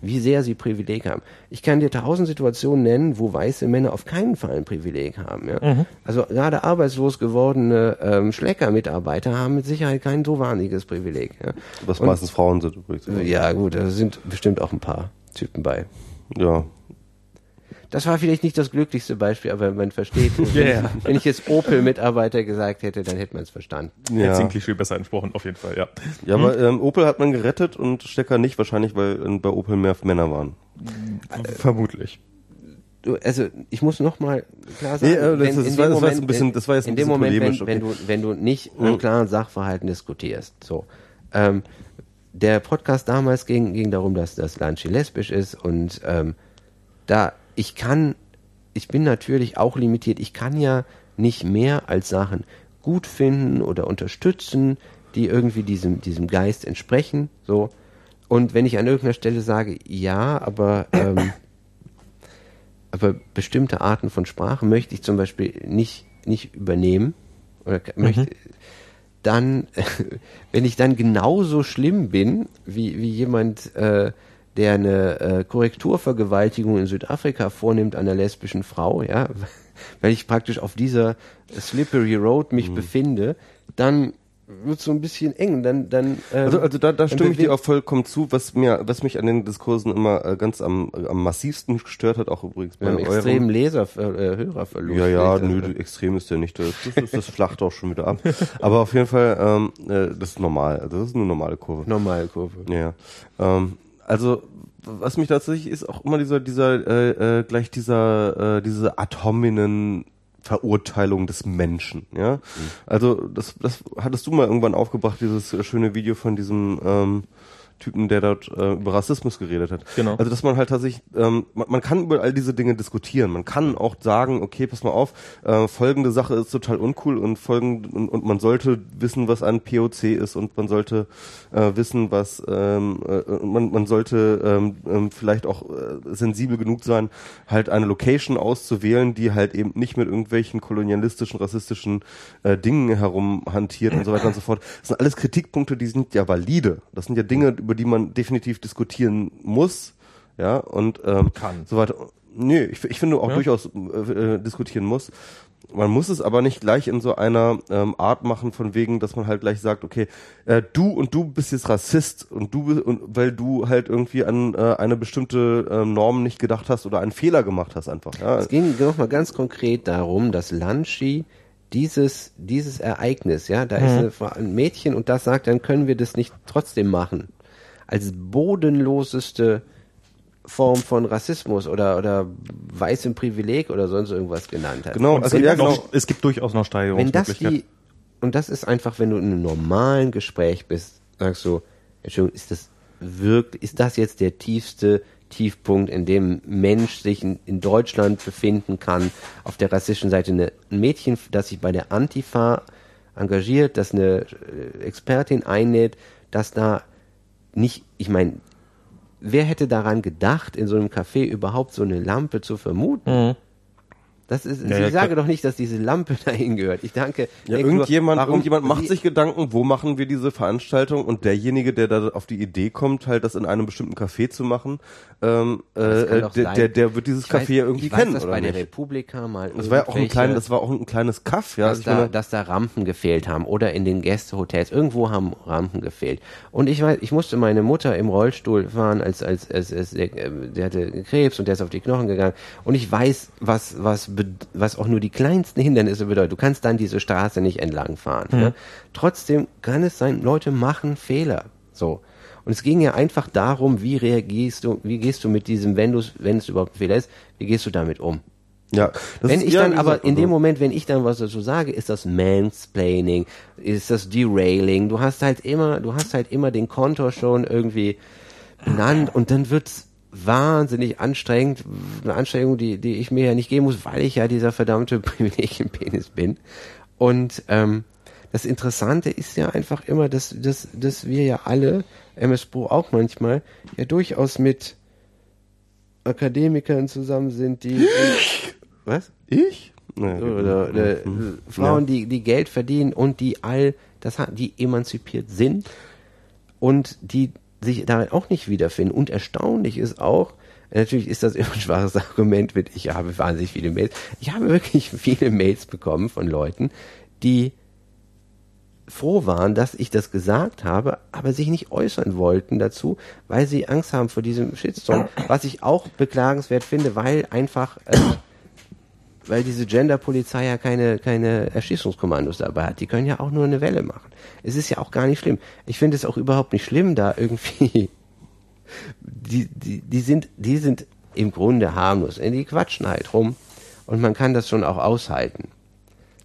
wie sehr sie Privileg haben. Ich kann dir tausend Situationen nennen, wo weiße Männer auf keinen Fall ein Privileg haben. Ja? Mhm. Also gerade arbeitslos gewordene ähm, Schlecker-Mitarbeiter haben mit Sicherheit kein so wahnsinniges Privileg. Ja? Was Und, meistens Frauen sind übrigens. Ja gut, da sind bestimmt auch ein paar Typen bei. Ja, das war vielleicht nicht das glücklichste Beispiel, aber man versteht. yeah. Wenn ich jetzt Opel-Mitarbeiter gesagt hätte, dann hätte man es verstanden. Ja. Hätte Klischee besser entsprochen, auf jeden Fall, ja. Ja, hm? aber ähm, Opel hat man gerettet und Stecker nicht, wahrscheinlich, weil äh, bei Opel mehr Männer waren. Äh, Vermutlich also ich muss noch mal klar sagen, nee, das, wenn, das, war, das, war, jetzt ein bisschen, das war jetzt in dem Moment, wenn, okay. wenn, du wenn du nicht mhm. klaren Sachverhalten diskutierst, so ähm, der Podcast damals ging ging darum, dass das Lanchi lesbisch ist und ähm, da ich kann, ich bin natürlich auch limitiert, ich kann ja nicht mehr als Sachen gut finden oder unterstützen, die irgendwie diesem, diesem Geist entsprechen, so. Und wenn ich an irgendeiner Stelle sage, ja, aber, ähm, aber bestimmte Arten von Sprache möchte ich zum Beispiel nicht, nicht übernehmen, oder möchte, mhm. dann, wenn ich dann genauso schlimm bin, wie, wie jemand, äh, der eine äh, Korrekturvergewaltigung in Südafrika vornimmt an einer lesbischen Frau, ja, weil ich praktisch auf dieser slippery road mich mhm. befinde, dann wird so ein bisschen eng. Dann, dann ähm, also, also da, da stimme ich dir auch vollkommen zu, was mir, was mich an den Diskursen immer äh, ganz am, am massivsten gestört hat, auch übrigens bei eurem extremen Leser, äh, Hörerverlust. Ja, ja, nö, extrem ist der nicht. Das, das, das flacht auch schon wieder ab. Aber auf jeden Fall, ähm, äh, das ist normal. Also das ist eine normale Kurve. Normale Kurve. Ja. Ähm, also was mich tatsächlich ist auch immer dieser dieser äh, äh, gleich dieser äh, diese ad hominen Verurteilung des Menschen, ja. Mhm. Also das das hattest du mal irgendwann aufgebracht dieses schöne Video von diesem ähm, Typen, der dort äh, über Rassismus geredet hat. Genau. Also dass man halt tatsächlich, ähm, man, man kann über all diese Dinge diskutieren. Man kann auch sagen, okay, pass mal auf, äh, folgende Sache ist total uncool und folgend und, und man sollte wissen, was ein POC ist und man sollte äh, wissen, was ähm, äh, man, man sollte ähm, ähm, vielleicht auch äh, sensibel genug sein, halt eine Location auszuwählen, die halt eben nicht mit irgendwelchen kolonialistischen, rassistischen äh, Dingen herumhantiert und so weiter und so fort. Das sind alles Kritikpunkte, die sind ja valide. Das sind ja Dinge, über die man definitiv diskutieren muss, ja, und ähm, kann. so weiter. Nee, ich, ich finde auch ja. durchaus äh, äh, diskutieren muss. Man muss es aber nicht gleich in so einer ähm, Art machen, von wegen, dass man halt gleich sagt, okay, äh, du und du bist jetzt Rassist und du und weil du halt irgendwie an äh, eine bestimmte äh, Norm nicht gedacht hast oder einen Fehler gemacht hast einfach. Ja. Es ging nochmal ganz konkret darum, dass Lanschi dieses dieses Ereignis, ja, da mhm. ist eine, ein Mädchen und das sagt, dann können wir das nicht trotzdem machen als bodenloseste Form von Rassismus oder, oder weißem Privileg oder sonst irgendwas genannt hast. Genau, Und also es, ja, gibt genau. noch, es gibt durchaus noch wenn das die, und das ist einfach, wenn du in einem normalen Gespräch bist, sagst du, Entschuldigung, ist das wirklich, ist das jetzt der tiefste Tiefpunkt, in dem Mensch sich in, in Deutschland befinden kann, auf der rassistischen Seite eine, ein Mädchen, das sich bei der Antifa engagiert, das eine äh, Expertin einlädt, dass da nicht, ich meine, wer hätte daran gedacht, in so einem Café überhaupt so eine Lampe zu vermuten? Das ist, Ja, ich sage doch nicht, dass diese Lampe dahin gehört. Ich danke. Ja, denke nur, irgendjemand, warum- irgendjemand macht sich Gedanken, wo machen wir diese Veranstaltung und derjenige, der da auf die Idee kommt, halt das in einem bestimmten Café zu machen, ähm, Das äh, der, der, der wird dieses Ich weiß- Café ja irgendwie ich weiß, kennen, dass oder bei der nicht? Republika mal Das war ja auch ein kleines, das war auch ein kleines Kaff, ja. dass, Also da, meine, dass da Rampen gefehlt haben oder in den Gästehotels. Irgendwo haben Rampen gefehlt. Und ich weiß, ich musste meine Mutter im Rollstuhl fahren, als, als, als, als der, äh, der hatte Krebs und der ist auf die Knochen gegangen. Und ich weiß, was, was, was auch nur die kleinsten Hindernisse bedeuten. Du kannst dann diese Straße nicht entlang fahren. Ne? Trotzdem kann es sein, Leute machen Fehler. So. Und es ging ja einfach darum, wie reagierst du, wie gehst du mit diesem, wenn du wenn es überhaupt ein Fehler ist, wie gehst du damit um? ja, wenn ich dann aber in dem also- Moment, wenn ich dann was dazu sage, ist das Mansplaining, ist das Derailing. Du hast halt immer, du hast halt immer den Kontor schon irgendwie benannt und dann wird's wahnsinnig anstrengend, eine Anstrengung, die, die ich mir ja nicht geben muss, weil ich ja dieser verdammte Privilegienpenis bin. Und ähm, das Interessante ist ja einfach immer, dass, dass, dass wir ja alle, MS Pro auch manchmal, ja durchaus mit Akademikern zusammen sind, die was? Ich? Nee, Oder, oder Mhm. Frauen, die, die Geld verdienen und die all das die emanzipiert sind und die sich darin auch nicht wiederfinden. Und erstaunlich ist auch, natürlich ist das immer ein schwaches Argument mit, ich habe wahnsinnig viele Mails. Ich habe wirklich viele Mails bekommen von Leuten, die froh waren, dass ich das gesagt habe, aber sich nicht äußern wollten dazu, weil sie Angst haben vor diesem Shitstorm, was ich auch beklagenswert finde, weil einfach, äh, weil diese Genderpolizei ja keine, keine Erschießungskommandos dabei hat. Die können ja auch nur eine Welle machen. Es ist ja auch gar nicht schlimm. Ich finde es auch überhaupt nicht schlimm, da irgendwie, die, die, die sind, die sind im Grunde harmlos. Die quatschen halt rum und man kann das schon auch aushalten.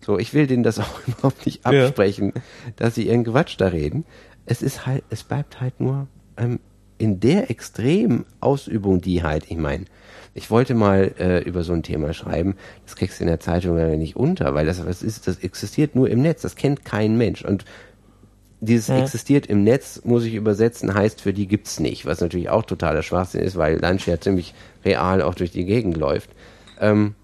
So, ich will denen das auch überhaupt nicht Ja. absprechen, dass sie ihren Quatsch da reden. Es ist halt, es bleibt halt nur ähm, in der extremen Ausübung, die halt, ich meine, ich wollte mal äh, über so ein Thema schreiben, das kriegst du in der Zeitung ja nicht unter, weil das was ist, das existiert nur im Netz, das kennt kein Mensch und dieses existiert im Netz, muss ich übersetzen, heißt für die gibt's nicht, was natürlich auch totaler Schwachsinn ist, weil Lunch ja ziemlich real auch durch die Gegend läuft. Ähm,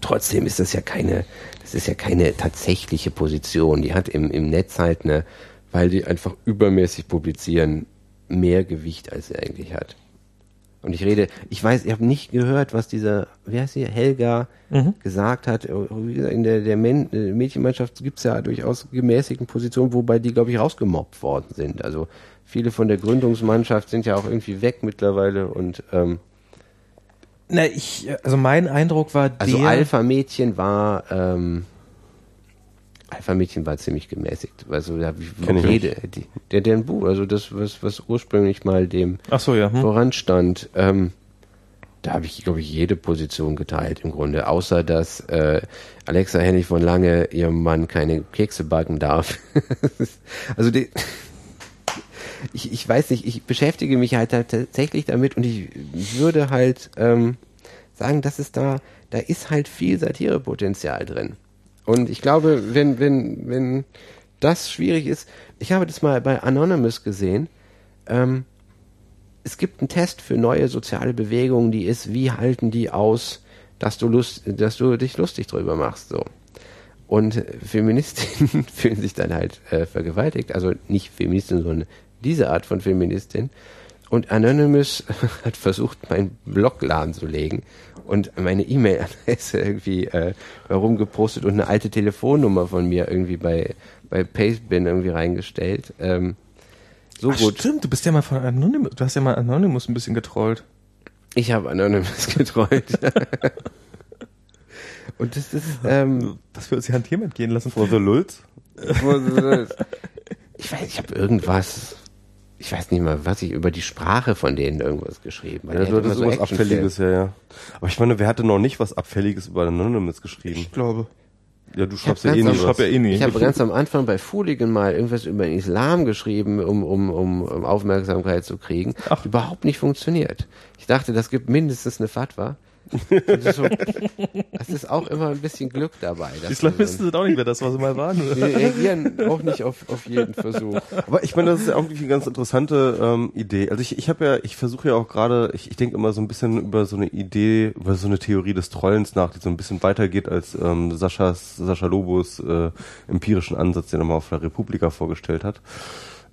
trotzdem ist das ja keine, das ist ja keine tatsächliche Position. Die hat im, im Netz halt eine, weil die einfach übermäßig publizieren, mehr Gewicht, als sie eigentlich hat. Und ich rede, ich weiß, ich habe nicht gehört, was dieser, wie heißt sie, Helga gesagt hat. Wie gesagt, In der, der Men äh, Mädchenmannschaft gibt's ja durchaus gemäßigten Positionen, wobei die, glaube ich, rausgemobbt worden sind. Also viele von der Gründungsmannschaft sind ja auch irgendwie weg mittlerweile und ähm, Na, ich, also mein Eindruck war Also der, Alpha-Mädchen war, ähm, Alpha-Mädchen war ziemlich gemäßigt. Also da Kenn ich jede, die, der, der Buch, also das, was, was ursprünglich mal dem so, ja, hm. voranstand, ähm, da habe ich, glaube ich, jede Position geteilt im Grunde, außer dass äh, Alexa Hennig von Lange ihrem Mann keine Kekse backen darf. also die, ich, ich weiß nicht, ich beschäftige mich halt tatsächlich damit und ich würde halt ähm, sagen, dass es da, da ist halt viel Satirepotenzial drin. Und ich glaube, wenn, wenn, wenn das schwierig ist, ich habe das mal bei Anonymous gesehen, ähm, es gibt einen Test für neue soziale Bewegungen, die ist, wie halten die aus, dass du Lust, dass du dich lustig drüber machst, so. Und Feministinnen fühlen sich dann halt äh, vergewaltigt, also nicht Feministinnen, sondern diese Art von Feministin. Und Anonymous hat versucht, meinen Blog lahmzulegen und meine E-Mail-Adresse irgendwie äh, herumgepostet und eine alte Telefonnummer von mir irgendwie bei, bei Pastebin irgendwie reingestellt. Ähm, so Ach, gut. stimmt, du bist ja mal von Anonymous, du hast ja mal Anonymous ein bisschen getrollt. Ich habe Anonymous getrollt. und das ist, ähm, Was wir uns hier an Themen entgehen lassen. For the Lulz? ich weiß, ich habe irgendwas. Ich weiß nicht mal, was ich über die Sprache von denen irgendwas geschrieben. Ja, du hattest irgendwas Abfälliges, ja, ja. Aber ich meine, wer hatte noch nicht was Abfälliges über Anonymous geschrieben? Ich glaube. Ja, du Ich schreibst ja eh nie am- was. ja eh nie. Ich habe ganz am Anfang bei Fooligan mal irgendwas über den Islam geschrieben, um, um, um, um Aufmerksamkeit zu kriegen. Ach. Überhaupt nicht funktioniert. Ich dachte, das gibt mindestens eine Fatwa. Das ist, so, das ist auch immer ein bisschen Glück dabei. Die Islamisten sind auch nicht mehr das, was sie mal waren. so- Die reagieren auch nicht auf, auf jeden Versuch. Aber ich meine, das ist ja irgendwie eine ganz interessante ähm, Idee. Also ich, ich habe ja, ich versuche ja auch gerade, ich, ich denke immer so ein bisschen über so eine Idee, über so eine Theorie des Trollens nach, die so ein bisschen weitergeht als ähm, Saschas, Sascha Lobos äh, empirischen Ansatz, den er mal auf der Republika vorgestellt hat.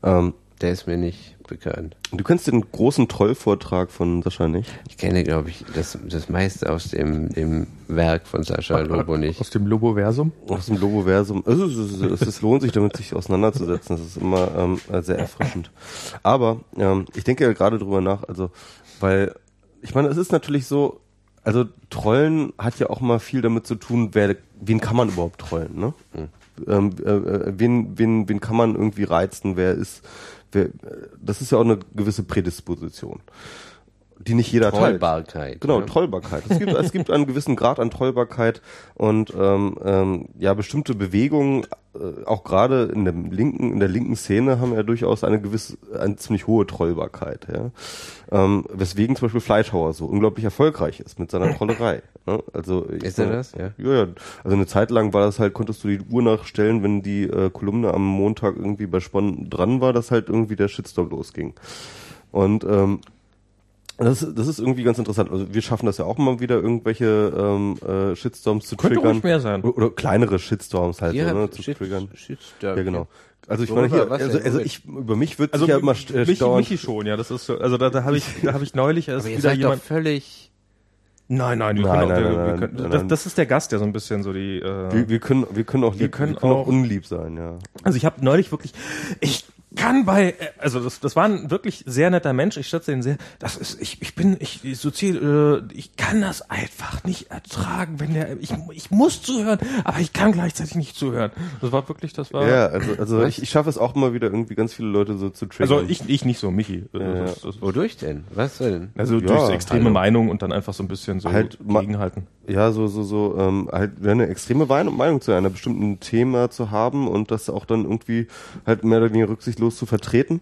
Ähm, Der ist mir nicht bekannt. du kennst den großen Trollvortrag von Sascha nicht? Ich kenne, glaube ich, das, das meiste aus dem, dem Werk von Sascha Lobo nicht. Aus dem Loboversum. Aus dem Loboversum. Es, es, ist- es lohnt sich damit, sich auseinanderzusetzen. Das ist immer ähm, sehr erfrischend. Aber ähm, ich denke ja gerade drüber nach, also, weil, ich meine, es ist natürlich so, also Trollen hat ja auch mal viel damit zu tun, wer, wen kann man überhaupt trollen, ne? Ähm, äh, äh, wen, wen, wen kann man irgendwie reizen, wer ist, das ist ja auch eine gewisse Prädisposition, die nicht jeder teilt. Trollbarkeit. Genau, ne? Trollbarkeit. Es gibt, es gibt einen gewissen Grad an Trollbarkeit und ähm, ähm, ja bestimmte Bewegungen, äh, auch gerade in der linken, in der linken Szene haben ja durchaus eine gewisse, eine ziemlich hohe Trollbarkeit. Ja? Ähm, weswegen zum Beispiel Fleischhauer so unglaublich erfolgreich ist mit seiner Trollerei. Ne? Also Ist er das? Ja. ja, ja. Also eine Zeit lang war das halt, konntest du die Uhr nachstellen, wenn die äh, Kolumne am Montag irgendwie bei Spon dran war, dass halt irgendwie der Shitstorm losging. Und ähm, das, das ist irgendwie ganz interessant. Also wir schaffen das ja auch mal wieder, irgendwelche ähm, äh, Shitstorms zu Könnte triggern. ruhig mehr sein. Oder, oder kleinere Shitstorms halt so, ne, zu Shit- triggern. Shitstorm. Ja, genau. Also ich Worüber? meine hier, also, also ich über mich wird Also sich ja immer äh, Michi, stauern. Michi schon, ja, das ist so, also da, da habe ich, da habe ich neulich erst Aber wieder seid doch jemand. völlig... Nein, nein, wir Nein, können, auch, nein, wir, nein, wir können, nein, das, das ist der Gast, der so ein bisschen so die. Äh, wir, wir können wir können auch lieb, wir können können, auch, auch- unlieb sein, ja. Also ich habe neulich wirklich, ich kann bei, äh, also das, das war ein wirklich sehr netter Mensch. Ich schätze ihn sehr. Das ist, ich, ich bin, ich, sozial, äh, ich kann das einfach nicht ertragen, wenn der, ich, ich muss zuhören, aber ich kann gleichzeitig nicht zuhören. Das war wirklich, das war. Ja, also also ich, ich schaffe es auch immer wieder irgendwie ganz viele Leute so zu triggern. Also ich, ich nicht so, Michi. ja. Das, das, Wodurch denn? Was denn? also Ja, durch extreme hallo. Meinung und dann einfach so ein bisschen so Halt gegenhalten. ja, so, so, so, ähm, halt eine extreme Meinung zu einer bestimmten Thema zu haben und das auch dann irgendwie halt mehr oder weniger rücksichtslos zu vertreten.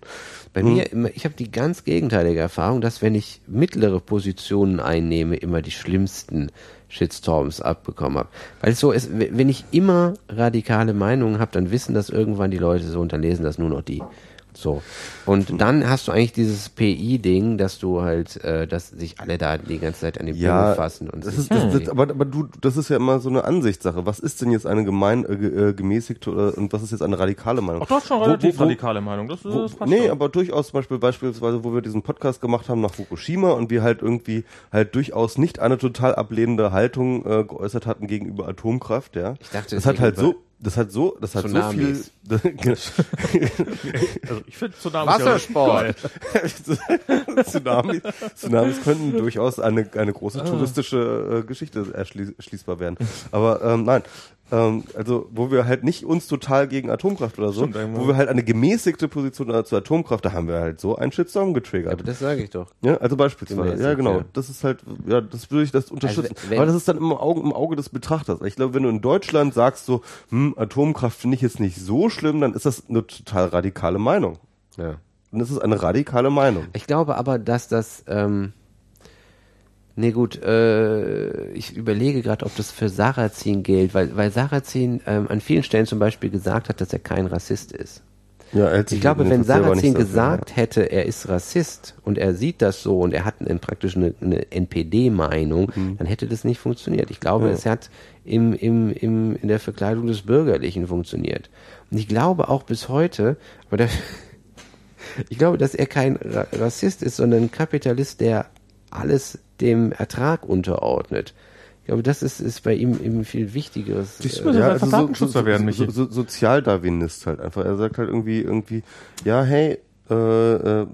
Bei mir, immer, ich habe die ganz gegenteilige Erfahrung, dass wenn ich mittlere Positionen einnehme, immer die schlimmsten Shitstorms abbekommen habe. Weil es so ist, wenn ich immer radikale Meinungen habe, dann wissen das irgendwann die Leute so und dann lesen das nur noch die. So. Und dann hast du eigentlich dieses PI-Ding, dass du halt, äh, dass sich alle da die ganze Zeit an die Ja, Blume fassen und das ist, das, das, aber, aber du, das ist ja immer so eine Ansichtssache. Was ist denn jetzt eine gemein, äh, äh, gemäßigte oder, und was ist jetzt eine radikale Meinung? Auch das ist schon relativ wo- wo- radikale Meinung. Das, Wo, das nee, schon. aber durchaus zum Beispiel beispielsweise, wo wir diesen Podcast gemacht haben nach Fukushima und wir halt irgendwie halt durchaus nicht eine total ablehnende Haltung äh, geäußert hatten gegenüber Atomkraft, ja. Ich dachte, das hat halt so, das hat so, das hat Tsunamis. so viel. Also ich finde Tsunamis ja Wassersport. Tsunamis, Tsunamis könnten durchaus eine, eine große touristische äh, Geschichte erschließ, erschließbar werden. Aber ähm, nein, ähm, also wo wir halt nicht uns total gegen Atomkraft oder so, Stimmt, wo wir halt eine gemäßigte Position zur Atomkraft, da haben wir halt so einen Shitstorm getriggert. Aber das sage ich doch. Ja, also beispielsweise. Gemäßigt, Ja, genau. ja. Das ist halt, ja, das würde ich das unterstützen. Also, Aber das ist dann im Auge, im Auge des Betrachters. Ich glaube, wenn du in Deutschland sagst so, hm, Atomkraft finde ich jetzt nicht so schlimm, dann ist das eine total radikale Meinung. Ja. Dann ist es eine radikale Meinung. Ich glaube aber, dass das, ähm, nee gut, äh, ich überlege gerade, ob das für Sarrazin gilt, weil, weil Sarrazin ähm, an vielen Stellen zum Beispiel gesagt hat, dass er kein Rassist ist. Ja, er Ich glaube, wenn Sarrazin gesagt hätte, er ist Rassist und er sieht das so und er hat ein, praktisch eine, eine NPD-Meinung, Mhm. dann hätte das nicht funktioniert. Ich glaube, es hat im, im, im, in der Verkleidung des Bürgerlichen funktioniert. Und ich glaube auch bis heute, aber da, ich glaube, dass er kein Ra Rassist ist, sondern ein Kapitalist, der alles dem Ertrag unterordnet. Ich glaube, das ist, ist bei ihm eben viel wichtigeres. Siehst du, äh, das ja, ist also so, so, werden, so, Michi. so, so Sozialdarwinist halt einfach. Er sagt halt irgendwie, irgendwie, ja, hey, äh, äh,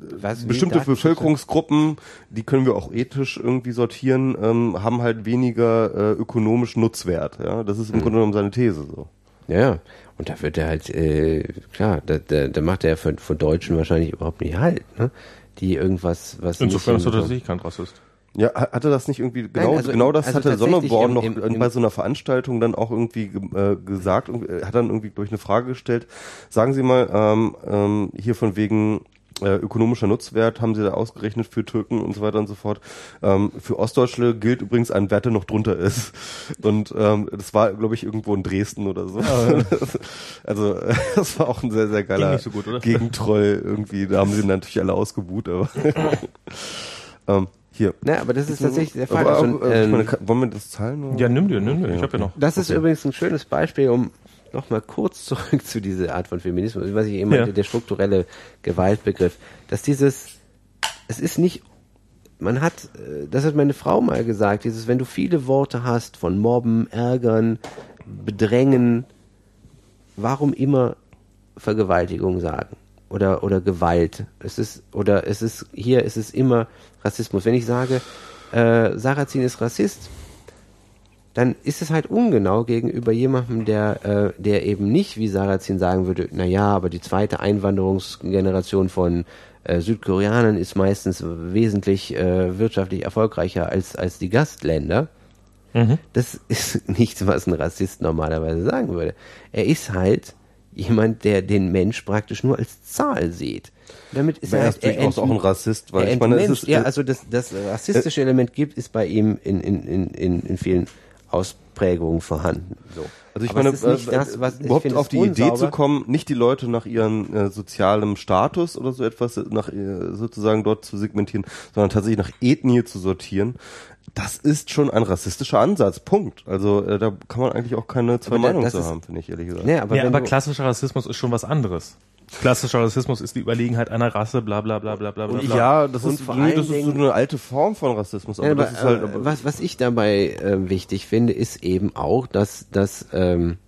was, bestimmte Bevölkerungsgruppen, die können wir auch ethisch irgendwie sortieren, ähm, haben halt weniger äh, ökonomisch Nutzwert. Ja, das ist im Grunde genommen seine These so. Ja, ja. Und da wird er halt, äh, klar, da, da, da macht er von, von Deutschen wahrscheinlich überhaupt nicht halt, ne? Die irgendwas, was Insofern ist nicht er tatsächlich kein Rassist. Ja, ha- hatte das nicht irgendwie, genau, also genau das also hatte Sonneborn noch im- im- bei so einer Veranstaltung dann auch irgendwie ge- äh, gesagt und äh, hat dann irgendwie durch eine Frage gestellt, sagen Sie mal, ähm, ähm, hier von wegen äh, ökonomischer Nutzwert haben Sie da ausgerechnet für Türken und so weiter und so fort. Ähm, für Ostdeutsche gilt übrigens ein Wert, der noch drunter ist. Und ähm, das war, glaube ich, irgendwo in Dresden oder so. also äh, das war auch ein sehr, sehr geiler so gut, oder? Gegentroll irgendwie. Da haben sie natürlich alle ausgebuht, aber ähm, hier. Ne, aber das ist tatsächlich der Fall. Aber, Also, auch, äh, ich ähm, meine, kann- wollen wir das zahlen? Oder? Ja, nimm dir, nimm dir. Ich Ja, habe ja noch. Das ist übrigens ein schönes Beispiel, um nochmal kurz zurück zu dieser Art von Feminismus, was ich eben Ja. meinte, der strukturelle Gewaltbegriff, dass dieses, es ist nicht, man hat, äh, das hat meine Frau mal gesagt, dieses, wenn du viele Worte hast von mobben, ärgern, bedrängen, warum immer Vergewaltigung sagen? Oder, oder Gewalt. Es ist, oder es ist, hier ist es immer Rassismus. Wenn ich sage, äh, Sarrazin ist Rassist, dann ist es halt ungenau gegenüber jemandem, der, äh, der eben nicht wie Sarrazin sagen würde, na ja, aber die zweite Einwanderungsgeneration von äh, Südkoreanern ist meistens wesentlich äh, wirtschaftlich erfolgreicher als, als die Gastländer. Das ist nichts, was ein Rassist normalerweise sagen würde. Er ist halt jemand, der den Mensch praktisch nur als Zahl sieht. Damit ist er, er ist halt, durchaus auch ein Rassist, weil er ich meine, es ist, ja, äh, also das, das rassistische Element gibt, ist bei ihm in, in, in, in, in vielen Ausprägungen vorhanden. So. Also ich Aber meine, äh, das, was ich überhaupt finde auf die Idee unsauber. zu kommen, nicht die Leute nach ihrem äh, sozialem Status oder so etwas nach äh, sozusagen dort zu segmentieren, sondern tatsächlich nach Ethnie zu sortieren. Das ist schon ein rassistischer Ansatz. Punkt. Also äh, da kann man eigentlich auch keine zwei Meinungen zu haben, finde ich ehrlich gesagt. Nee, aber ja, aber klassischer Rassismus ist schon was anderes. Klassischer Rassismus ist die Überlegenheit einer Rasse, bla bla bla bla bla bla. bla. Ja, das Und ist, vor nee, das ist so eine alte Form von Rassismus. Aber Ja, das aber, ist halt, äh, aber, was, was ich dabei äh, wichtig finde, ist eben auch, dass, dass ähm,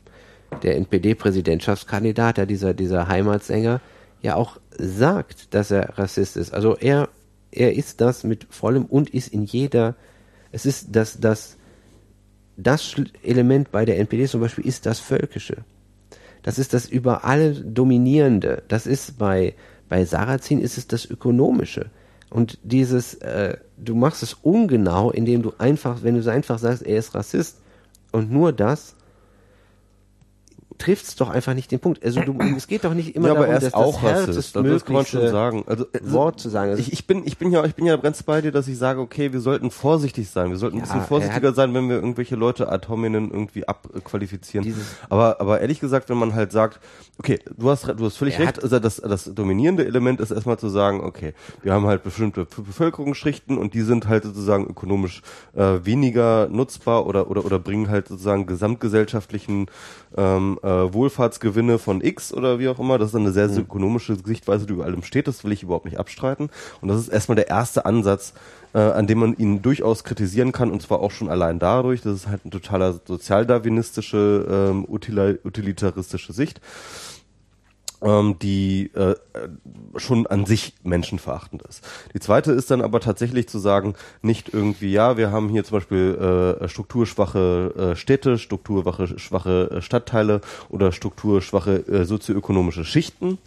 der NPD-Präsidentschaftskandidat, ja, dieser, dieser Heimatsänger, ja auch sagt, dass er Rassist ist. Also er, er ist das mit vollem und ist in jeder, es ist das, das, das Element bei der NPD zum Beispiel ist das Völkische. Das ist das über alle Dominierende. Das ist bei, bei Sarrazin ist es das Ökonomische. Und dieses, äh, du machst es ungenau, indem du einfach, wenn du einfach sagst, er ist Rassist und nur das, trifft es doch einfach nicht den Punkt. Also du, es geht doch nicht immer ja, aber darum, er dass ist auch das Rassist. Also das kann man schon sagen. Also, äh, Wort zu sagen. Also ich, ich bin, ich bin ja, ich bin ja ganz bei dir, dass ich sage, okay, wir sollten vorsichtig sein. Wir sollten ein Ja, bisschen er vorsichtiger hat- sein, wenn wir irgendwelche Leute ad hominem irgendwie abqualifizieren. Aber, aber ehrlich gesagt, wenn man halt sagt, okay, du hast, du hast völlig recht. Also das, das dominierende Element ist erstmal zu sagen, okay, wir haben halt bestimmte Be- Bevölkerungsschichten und die sind halt sozusagen ökonomisch äh, weniger nutzbar oder, oder, oder bringen halt sozusagen gesamtgesellschaftlichen ähm, äh, Wohlfahrtsgewinne von X oder wie auch immer. Das ist eine sehr, sehr ökonomische Sichtweise, die über allem steht. Das will ich überhaupt nicht abstreiten. Und das ist erstmal der erste Ansatz, äh, an dem man ihn durchaus kritisieren kann. Und zwar auch schon allein dadurch, dass es halt eine totaler sozialdarwinistische, ähm, utilitaristische Sicht ähm, die äh, schon an sich menschenverachtend ist. Die zweite ist dann aber tatsächlich zu sagen, nicht irgendwie, ja, wir haben hier zum Beispiel äh, strukturschwache äh, Städte, strukturschwache schwache äh, Stadtteile oder strukturschwache äh, sozioökonomische Schichten,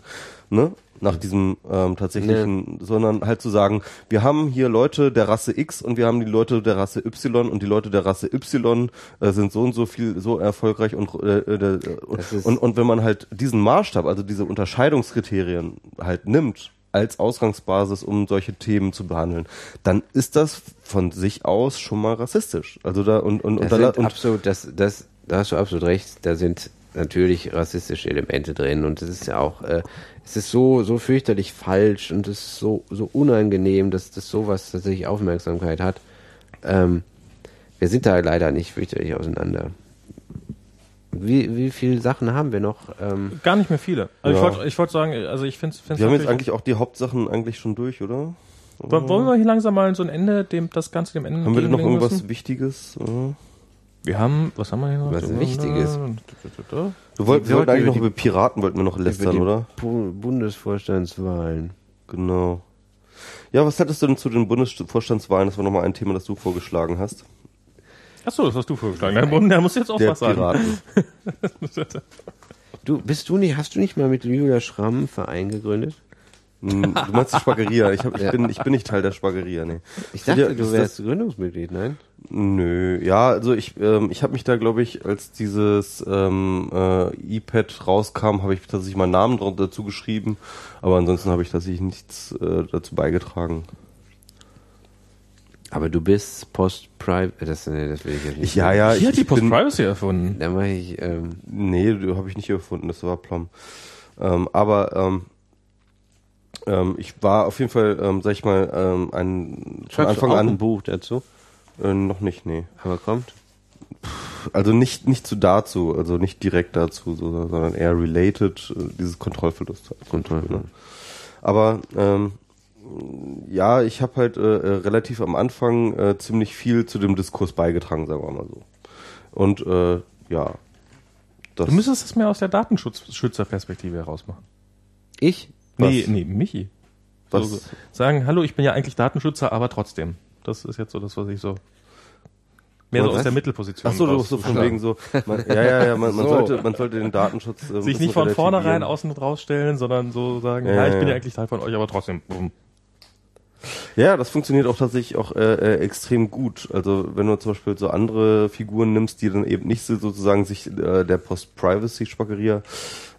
ne? Nach diesem ähm, tatsächlichen, sondern halt zu sagen, wir haben hier Leute der Rasse X und wir haben die Leute der Rasse Y und die Leute der Rasse Y äh, sind so und so viel so erfolgreich und äh, äh, und, Das ist- und und wenn man halt diesen Maßstab, also diese Unterscheidungskriterien halt nimmt als Ausgangsbasis, um solche Themen zu behandeln, dann ist das von sich aus schon mal rassistisch. Also da und und und, da, und absolut, das, das, da hast du absolut recht. Da sind natürlich rassistische Elemente drin und es ist ja auch, äh, es ist so, so fürchterlich falsch und es ist so, so unangenehm, dass das sowas tatsächlich Aufmerksamkeit hat. Ähm, wir sind da leider nicht fürchterlich auseinander. Wie, wie viele Sachen haben wir noch? Ähm, Gar nicht mehr viele. Also Ja. ich wollte ich wollte sagen, also ich finde es wir haben jetzt eigentlich auch die Hauptsachen eigentlich schon durch, oder? Wollen wir hier langsam mal so ein Ende, dem das Ganze dem Ende Haben wir denn noch irgendwas müssen? Wichtiges? Äh? Wir haben, was haben wir hier noch? Was Wichtiges? Wir, wollten, wir wollten eigentlich noch über Piraten wollten wir noch lästern, oder? Bu Bundesvorstandswahlen. Genau. Ja, was hattest du denn zu den Bundesvorstandswahlen? Das war nochmal ein Thema, das du vorgeschlagen hast. Achso, das hast du vorgeschlagen. Der, der muss jetzt auch Der was sagen. Piraten. Du, bist du nicht, hast du nicht mal mit Julia Schramm einen Verein gegründet? Hm, Du meinst die Spageria. Ich, hab, ich, Ja. bin, ich bin nicht Teil der Spageria, nee. Ich dachte, Ja, du das- wärst Gründungsmitglied, nein? Nö, ja, also ich, ähm, ich habe mich da, glaube ich, als dieses ähm, äh, iPad rauskam, habe ich tatsächlich meinen Namen dazu geschrieben, aber ansonsten habe ich tatsächlich nichts äh, dazu beigetragen. Aber du bist Post-Private, das, nee, das will ich jetzt nicht. Ich, ja, ja, Hier ich, hat die ich Post-Privacy erfunden. Da mache ich, ähm, Nee, habe ich nicht erfunden, das war Plum. Ähm, aber ähm, ähm, ich war auf jeden Fall, ähm, sag ich mal, ähm, ein, von Anfang du auch ein an Buch dazu? äh, noch nicht, nee. Aber kommt. Also nicht nicht zu dazu, also nicht direkt dazu, so, sondern eher related, äh, dieses Kontrollverlust. halt. Kontrollverlust. Aber ähm, ja, ich habe halt äh, äh, relativ am Anfang äh, ziemlich viel zu dem Diskurs beigetragen, sagen wir mal so. Und äh, ja, das Du müsstest das mehr aus der Datenschutzperspektive heraus machen. Ich? Nee, Was? nee, Michi. was, So, sagen, hallo, ich bin ja eigentlich Datenschützer, aber trotzdem. Das ist jetzt so das, was ich so mehr so aus der Mittelposition. Ach so, du raus- so von wegen so, man, ja, ja, ja, man, man So. sollte, man sollte den Datenschutz äh, sich nicht von vornherein außen rausstellen, sondern so sagen, Ja, ja, ich ja, bin ja eigentlich Teil von euch, aber trotzdem. Ja, das funktioniert auch tatsächlich auch äh, äh, extrem gut. Also wenn du zum Beispiel so andere Figuren nimmst, die dann eben nicht so sozusagen sich äh, der Post-Privacy-Spackeria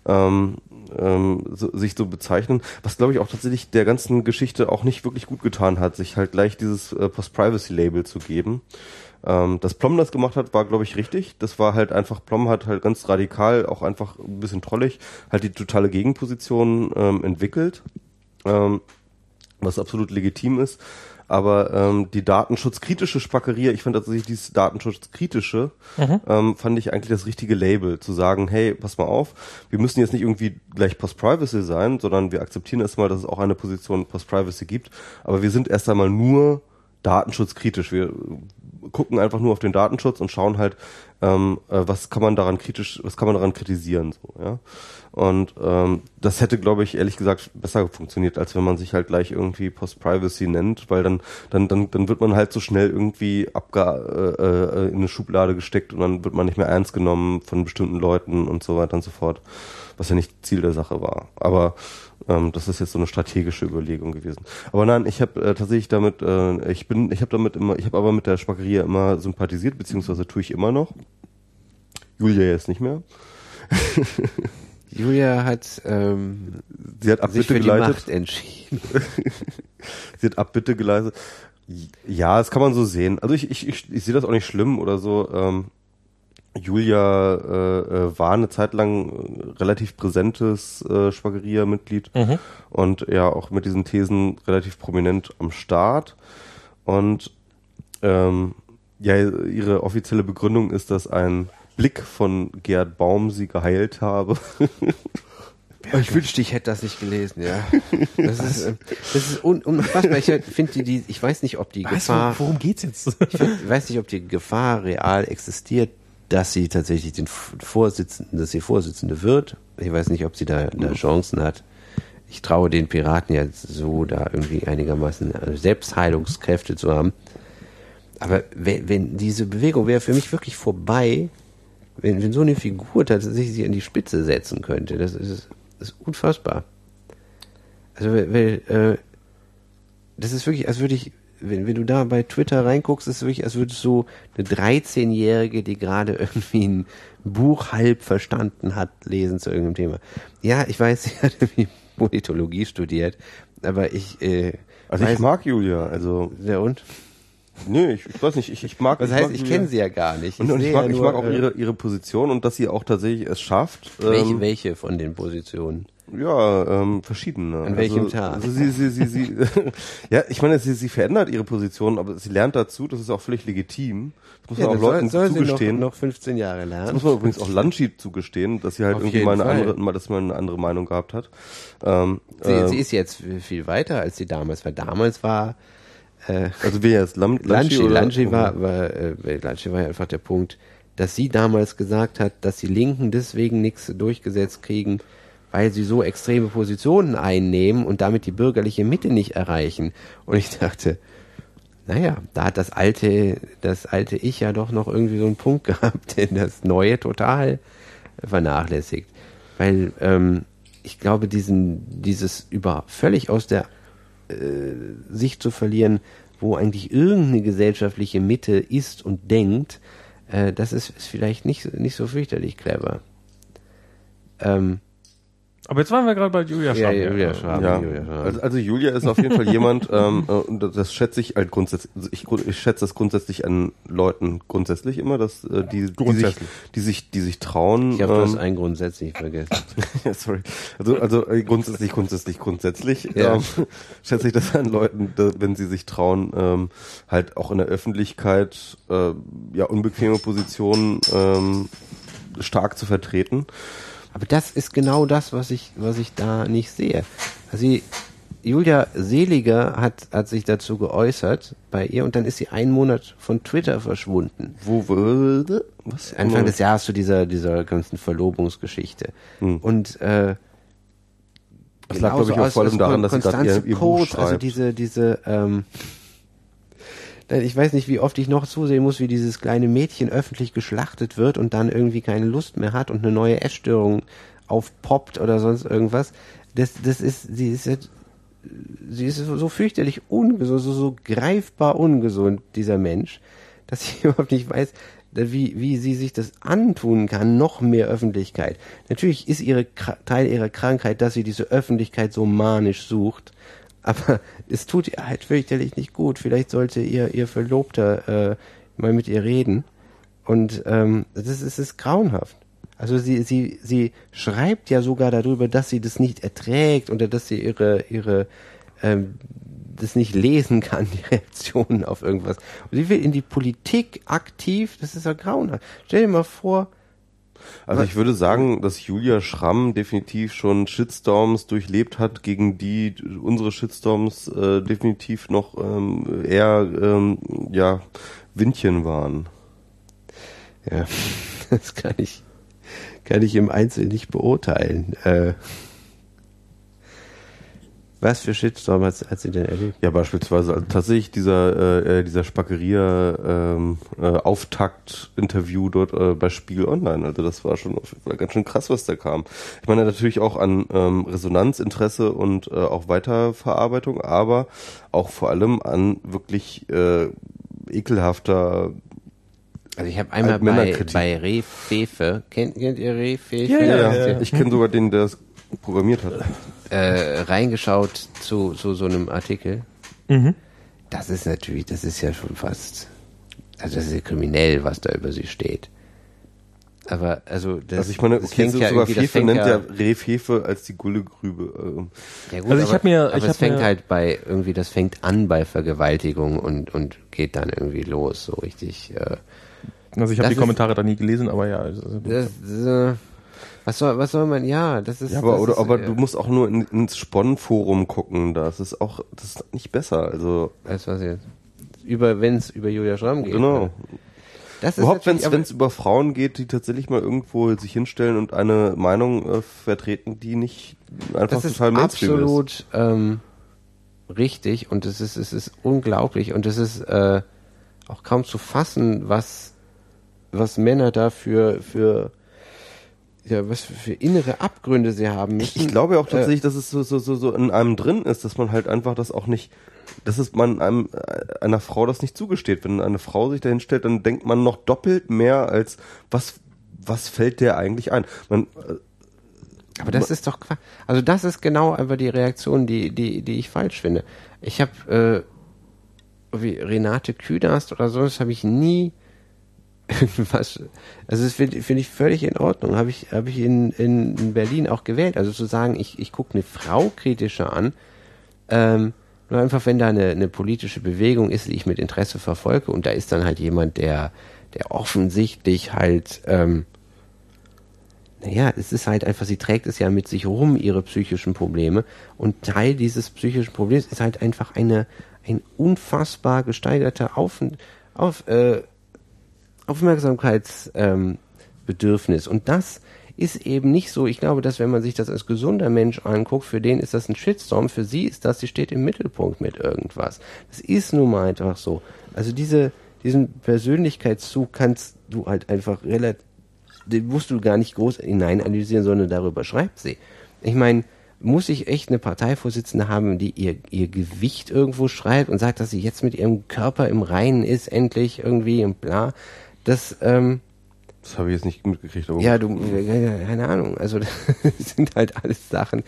ähm, ähm, so, sich so bezeichnen, was glaube ich auch tatsächlich der ganzen Geschichte auch nicht wirklich gut getan hat, sich halt gleich dieses äh, Post-Privacy-Label zu geben. Ähm, dass Plom das gemacht hat, war glaube ich richtig. Das war halt einfach, Plom hat halt ganz radikal, auch einfach ein bisschen trollig, halt die totale Gegenposition ähm, entwickelt. Ähm, was absolut legitim ist. Aber ähm, die datenschutzkritische Spackeria, ich fand tatsächlich dieses datenschutzkritische, ähm, fand ich eigentlich das richtige Label, zu sagen, hey, pass mal auf, wir müssen jetzt nicht irgendwie gleich Post-Privacy sein, sondern wir akzeptieren erstmal, dass es auch eine Position Post-Privacy gibt, aber wir sind erst einmal nur datenschutzkritisch. Wir gucken einfach nur auf den Datenschutz und schauen halt, ähm, äh, was kann man daran kritisch, was kann man daran kritisieren, so, ja. Und ähm, das hätte, glaube ich, ehrlich gesagt besser funktioniert, als wenn man sich halt gleich irgendwie Post-Privacy nennt, weil dann, dann, dann, dann wird man halt so schnell irgendwie abge, äh, äh, in eine Schublade gesteckt und dann wird man nicht mehr ernst genommen von bestimmten Leuten und so weiter und so fort, was ja nicht Ziel der Sache war. Aber ähm, das ist jetzt so eine strategische Überlegung gewesen. Aber nein, ich habe äh, tatsächlich damit, äh, ich bin, ich habe damit immer, ich habe aber mit der Spackeria immer sympathisiert, beziehungsweise tue ich immer noch. Julia jetzt nicht mehr. Julia hat ähm, Sie hat sich Abbitte für die geleitet. Macht entschieden. Sie hat Abbitte geleistet. Ja, das kann man so sehen. Also ich, ich, ich, ich sehe das auch nicht schlimm oder so. Ähm, Julia äh, äh, war eine Zeit lang äh, relativ präsentes äh, Spageria-Mitglied und ja auch mit diesen Thesen relativ prominent am Start. Und ähm, ja, ihre offizielle Begründung ist, dass ein Blick von Gerd Baum sie geheilt habe. Ich wünschte, ich hätte das nicht gelesen, ja. Das ist, äh, das ist un unfassbar. Ich finde die, die, ich weiß nicht, ob die Gefahr, worum geht's jetzt? ich find- weiß nicht, ob die Gefahr real existiert, dass sie tatsächlich den Vorsitzenden, dass sie Vorsitzende wird. Ich weiß nicht, ob sie da, da Chancen hat. Ich traue den Piraten ja so, da irgendwie einigermaßen Selbstheilungskräfte zu haben. Aber wenn, wenn diese Bewegung wäre für mich wirklich vorbei, wenn, wenn so eine Figur tatsächlich sich an die Spitze setzen könnte, das ist, das ist unfassbar. Also, weil, äh, das ist wirklich, als würde ich, wenn, wenn du da bei Twitter reinguckst, ist es wirklich, als würdest du eine 13-Jährige, die gerade irgendwie ein Buch halb verstanden hat, lesen zu irgendeinem Thema. Ja, ich weiß, sie hat irgendwie Politologie studiert, aber ich, äh, Also weiß, ich mag Julia, also ja und? nee, ich, ich weiß nicht, ich, ich mag ich heißt, ich Julia. kenne sie ja gar nicht. Und, und ich mag, ja ich nur, mag auch äh, ihre, ihre Position und dass sie auch tatsächlich es schafft. welche, ähm, welche von den Positionen? Ja, ähm, verschiedene. An welchem also, Tag? Also sie, sie, sie, sie, ja, ich meine, sie, sie verändert ihre Position, aber sie lernt dazu, das ist auch völlig legitim. Das muss Ja, man auch dann Leuten soll, soll sie noch, zugestehen. noch 15 Jahre das lernen. muss man übrigens auch Landschied zugestehen, dass sie halt Auf irgendwie mal eine Fall. andere, mal, dass man eine andere Meinung gehabt hat. Ähm, Sie, ähm, sie ist jetzt viel weiter, als sie damals war. Damals war äh, also wer jetzt Lam, Lanchi, oder- Lanchi war, war, äh, Lanchi war ja einfach der Punkt, dass sie damals gesagt hat, dass die Linken deswegen nichts durchgesetzt kriegen, weil sie so extreme Positionen einnehmen und damit die bürgerliche Mitte nicht erreichen. Und ich dachte, naja, da hat das alte, das alte Ich ja doch noch irgendwie so einen Punkt gehabt, den das Neue total vernachlässigt. Weil ähm, ich glaube, diesen, dieses über völlig aus der äh, Sicht zu verlieren, wo eigentlich irgendeine gesellschaftliche Mitte ist und denkt, äh, das ist, ist vielleicht nicht, nicht so fürchterlich clever. Ähm, Aber jetzt waren wir gerade bei Julia ja, Schramm. Julia Schramm, Ja, Julia also, also Julia ist auf jeden Fall jemand, ähm, äh, und das- das schätze ich halt grundsätzlich, also ich, ich schätze das grundsätzlich an Leuten grundsätzlich immer, dass äh, die, die sich, die sich, die sich trauen. ich habe das ähm, ein grundsätzlich vergessen. ja, sorry. Also, also äh, grundsätzlich, grundsätzlich, grundsätzlich Ja. ähm, schätze ich das an Leuten, da, wenn sie sich trauen, ähm, halt auch in der Öffentlichkeit äh, ja unbequeme Positionen ähm, stark zu vertreten. Aber das ist genau das, was ich, was ich da nicht sehe. Also die, Julia Seliger hat, hat sich dazu geäußert bei ihr und dann ist sie einen Monat von Twitter verschwunden. Wo würde was? Anfang des Jahres zu dieser, dieser ganzen Verlobungsgeschichte. Hm. Und äh, Das lag, glaube ich, auch vor allem daran, dass sie gerade ihr, Konstanze ihr Buch Coates, also diese, diese, ähm, ich weiß nicht, wie oft ich noch zusehen muss, wie dieses kleine Mädchen öffentlich geschlachtet wird und dann irgendwie keine Lust mehr hat und eine neue Essstörung aufpoppt oder sonst irgendwas. Das, das ist, sie ist jetzt, sie ist so, fürchterlich ungesund, so, so greifbar ungesund, dieser Mensch, dass ich überhaupt nicht weiß, wie, wie sie sich das antun kann, noch mehr Öffentlichkeit. Natürlich ist ihre Teil ihrer Krankheit, dass sie diese Öffentlichkeit so manisch sucht, aber es tut ihr halt fürchterlich nicht gut. Vielleicht sollte ihr ihr Verlobter äh, mal mit ihr reden. Und ähm, das ist, es ist grauenhaft. Also sie, sie, sie schreibt ja sogar darüber, dass sie das nicht erträgt oder dass sie ihre, ihre ähm, das nicht lesen kann, die Reaktionen auf irgendwas. Und sie will in die Politik aktiv, das ist ja grauenhaft. Stell dir mal vor, Also ich würde sagen, dass Julia Schramm definitiv schon Shitstorms durchlebt hat, gegen die unsere Shitstorms äh, definitiv noch ähm, eher ähm, ja Windchen waren. ja, das kann ich, kann ich im Einzelnen nicht beurteilen. Äh, was für Shitstorm hat, hat sie denn erlebt? Ja, beispielsweise also tatsächlich dieser äh, äh, dieser Spackeria ähm, äh, Auftakt-Interview dort äh, bei Spiegel Online. Also das war schon auf jeden Fall ganz schön krass, was da kam. Ich meine natürlich auch an ähm, Resonanz, Interesse und äh, auch Weiterverarbeitung, aber auch vor allem an wirklich äh, ekelhafter Also ich habe einmal bei, bei Refefe, kennt, kennt ihr Refefe? Ja, ja, Ja, ja, ich kenne sogar den, der programmiert hat. Äh, reingeschaut zu, zu so einem Artikel. Mhm. Das ist natürlich, das ist ja schon fast, also das ist ja kriminell, was da über sie steht. Aber also das, Also ich meine, das okay, fängt so ja sogar das fängt nennt ja, ja Rehfefe als die Gullegrübe. Ähm, ja gut, Also ich aber, hab mir- aber ich es fängt mir- halt bei irgendwie, das fängt an bei Vergewaltigung und und geht dann irgendwie los, so richtig. Äh, Also ich habe Das die ist- Kommentare da nie gelesen, aber ja. also- das, äh, was soll was soll man? Ja, das ist. Ja, aber, oder, ist, aber äh, du musst auch nur in, ins Sponnforum gucken. Das ist auch, das ist nicht besser. Also Weißt was jetzt? Über wenn es über Julia Schramm geht. genau. ne? Das ist Überhaupt, wenn es über Frauen geht, die tatsächlich mal irgendwo sich hinstellen und eine Meinung äh, vertreten, die nicht einfach das ist total ist. absolut ähm, richtig und es ist es ist unglaublich und es ist äh, auch kaum zu fassen, was was Männer da für für ja was für innere Abgründe sie haben müssen. Ich glaube auch Äh, tatsächlich, dass es so, so, so, so in einem drin ist, dass man halt einfach das auch nicht, dass es man einem, äh, einer Frau das nicht zugesteht. Wenn eine Frau sich dahin stellt, dann denkt man noch doppelt mehr als, was, was fällt der eigentlich ein? Man, äh, Aber das ist doch. Also das ist genau einfach die Reaktion, die, die, die ich falsch finde. Ich habe äh, wie Renate Künast oder so, das habe ich nie irgendwas. Also das finde find ich völlig in Ordnung. Habe ich, habe ich in, in, in Berlin auch gewählt. Also zu sagen, ich, ich gucke eine Frau kritischer an, ähm, nur einfach, wenn da eine, eine politische Bewegung ist, die ich mit Interesse verfolge und da ist dann halt jemand, der, der offensichtlich halt ähm, naja, es ist halt einfach, sie trägt es ja mit sich rum, ihre psychischen Probleme. Und Teil dieses psychischen Problems ist halt einfach eine, ein unfassbar gesteigerter auf, auf, äh, Aufmerksamkeitsbedürfnis. Ähm, und das ist eben nicht so. Ich glaube, dass wenn man sich das als gesunder Mensch anguckt, für den ist das ein Shitstorm, für sie ist das, sie steht im Mittelpunkt mit irgendwas. Das ist nun mal einfach so. Also diese, diesen Persönlichkeitszug kannst du halt einfach relativ, den musst du gar nicht groß hineinanalysieren, sondern darüber schreibt sie. Ich meine, muss ich echt eine Parteivorsitzende haben, die ihr, ihr Gewicht irgendwo schreibt und sagt, dass sie jetzt mit ihrem Körper im Reinen ist, endlich irgendwie und bla. Das, ähm, Das habe ich jetzt nicht mitgekriegt. Aber ja, du, keine Ahnung. Also das sind halt alles Sachen.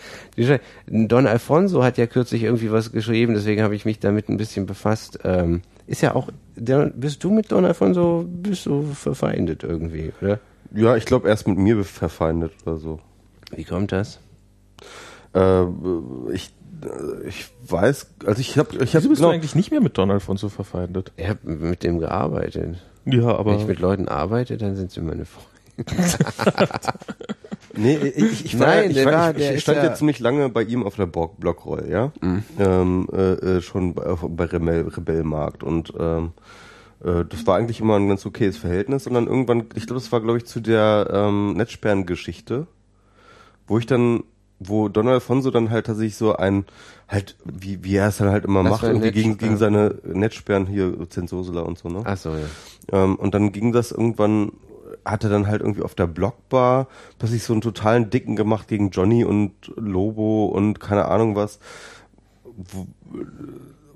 Don Alfonso hat ja kürzlich irgendwie was geschrieben, deswegen habe ich mich damit ein bisschen befasst. Ähm, ist ja auch, bist du mit Don Alfonso, bist du verfeindet irgendwie, oder? ja, ich glaube, er ist mit mir verfeindet oder so. Wie kommt das? Äh, ich, ich weiß, also ich habe, ich habe Wieso bist du eigentlich nicht mehr mit Don Alfonso verfeindet? Ich habe mit dem gearbeitet. Ja, aber Wenn ich mit Leuten arbeite, dann sind sie meine Freunde. Nee, ich, ich, war, Nein, ja- ich, war, war- ich, ich stand ja, ja- ziemlich lange bei ihm auf der Block Blockroll, ja. Mhm. Ähm, äh, äh, schon bei, bei Rebell, Rebellmarkt und ähm, äh, das war eigentlich immer ein ganz okayes Verhältnis und dann irgendwann, ich glaube, das war glaube ich zu der ähm, Netzsperren-Geschichte, wo ich dann, wo Don Alfonso dann halt tatsächlich so ein, halt, wie, wie er es dann halt immer Was macht, irgendwie gegen, gegen seine Netzsperren hier, Zensosela und so, ne? Ach so, ja. Ähm, und dann ging das irgendwann, hatte dann halt irgendwie auf der Blockbar plötzlich so einen totalen Dicken gemacht gegen Johnny und Lobo und keine Ahnung was, wo,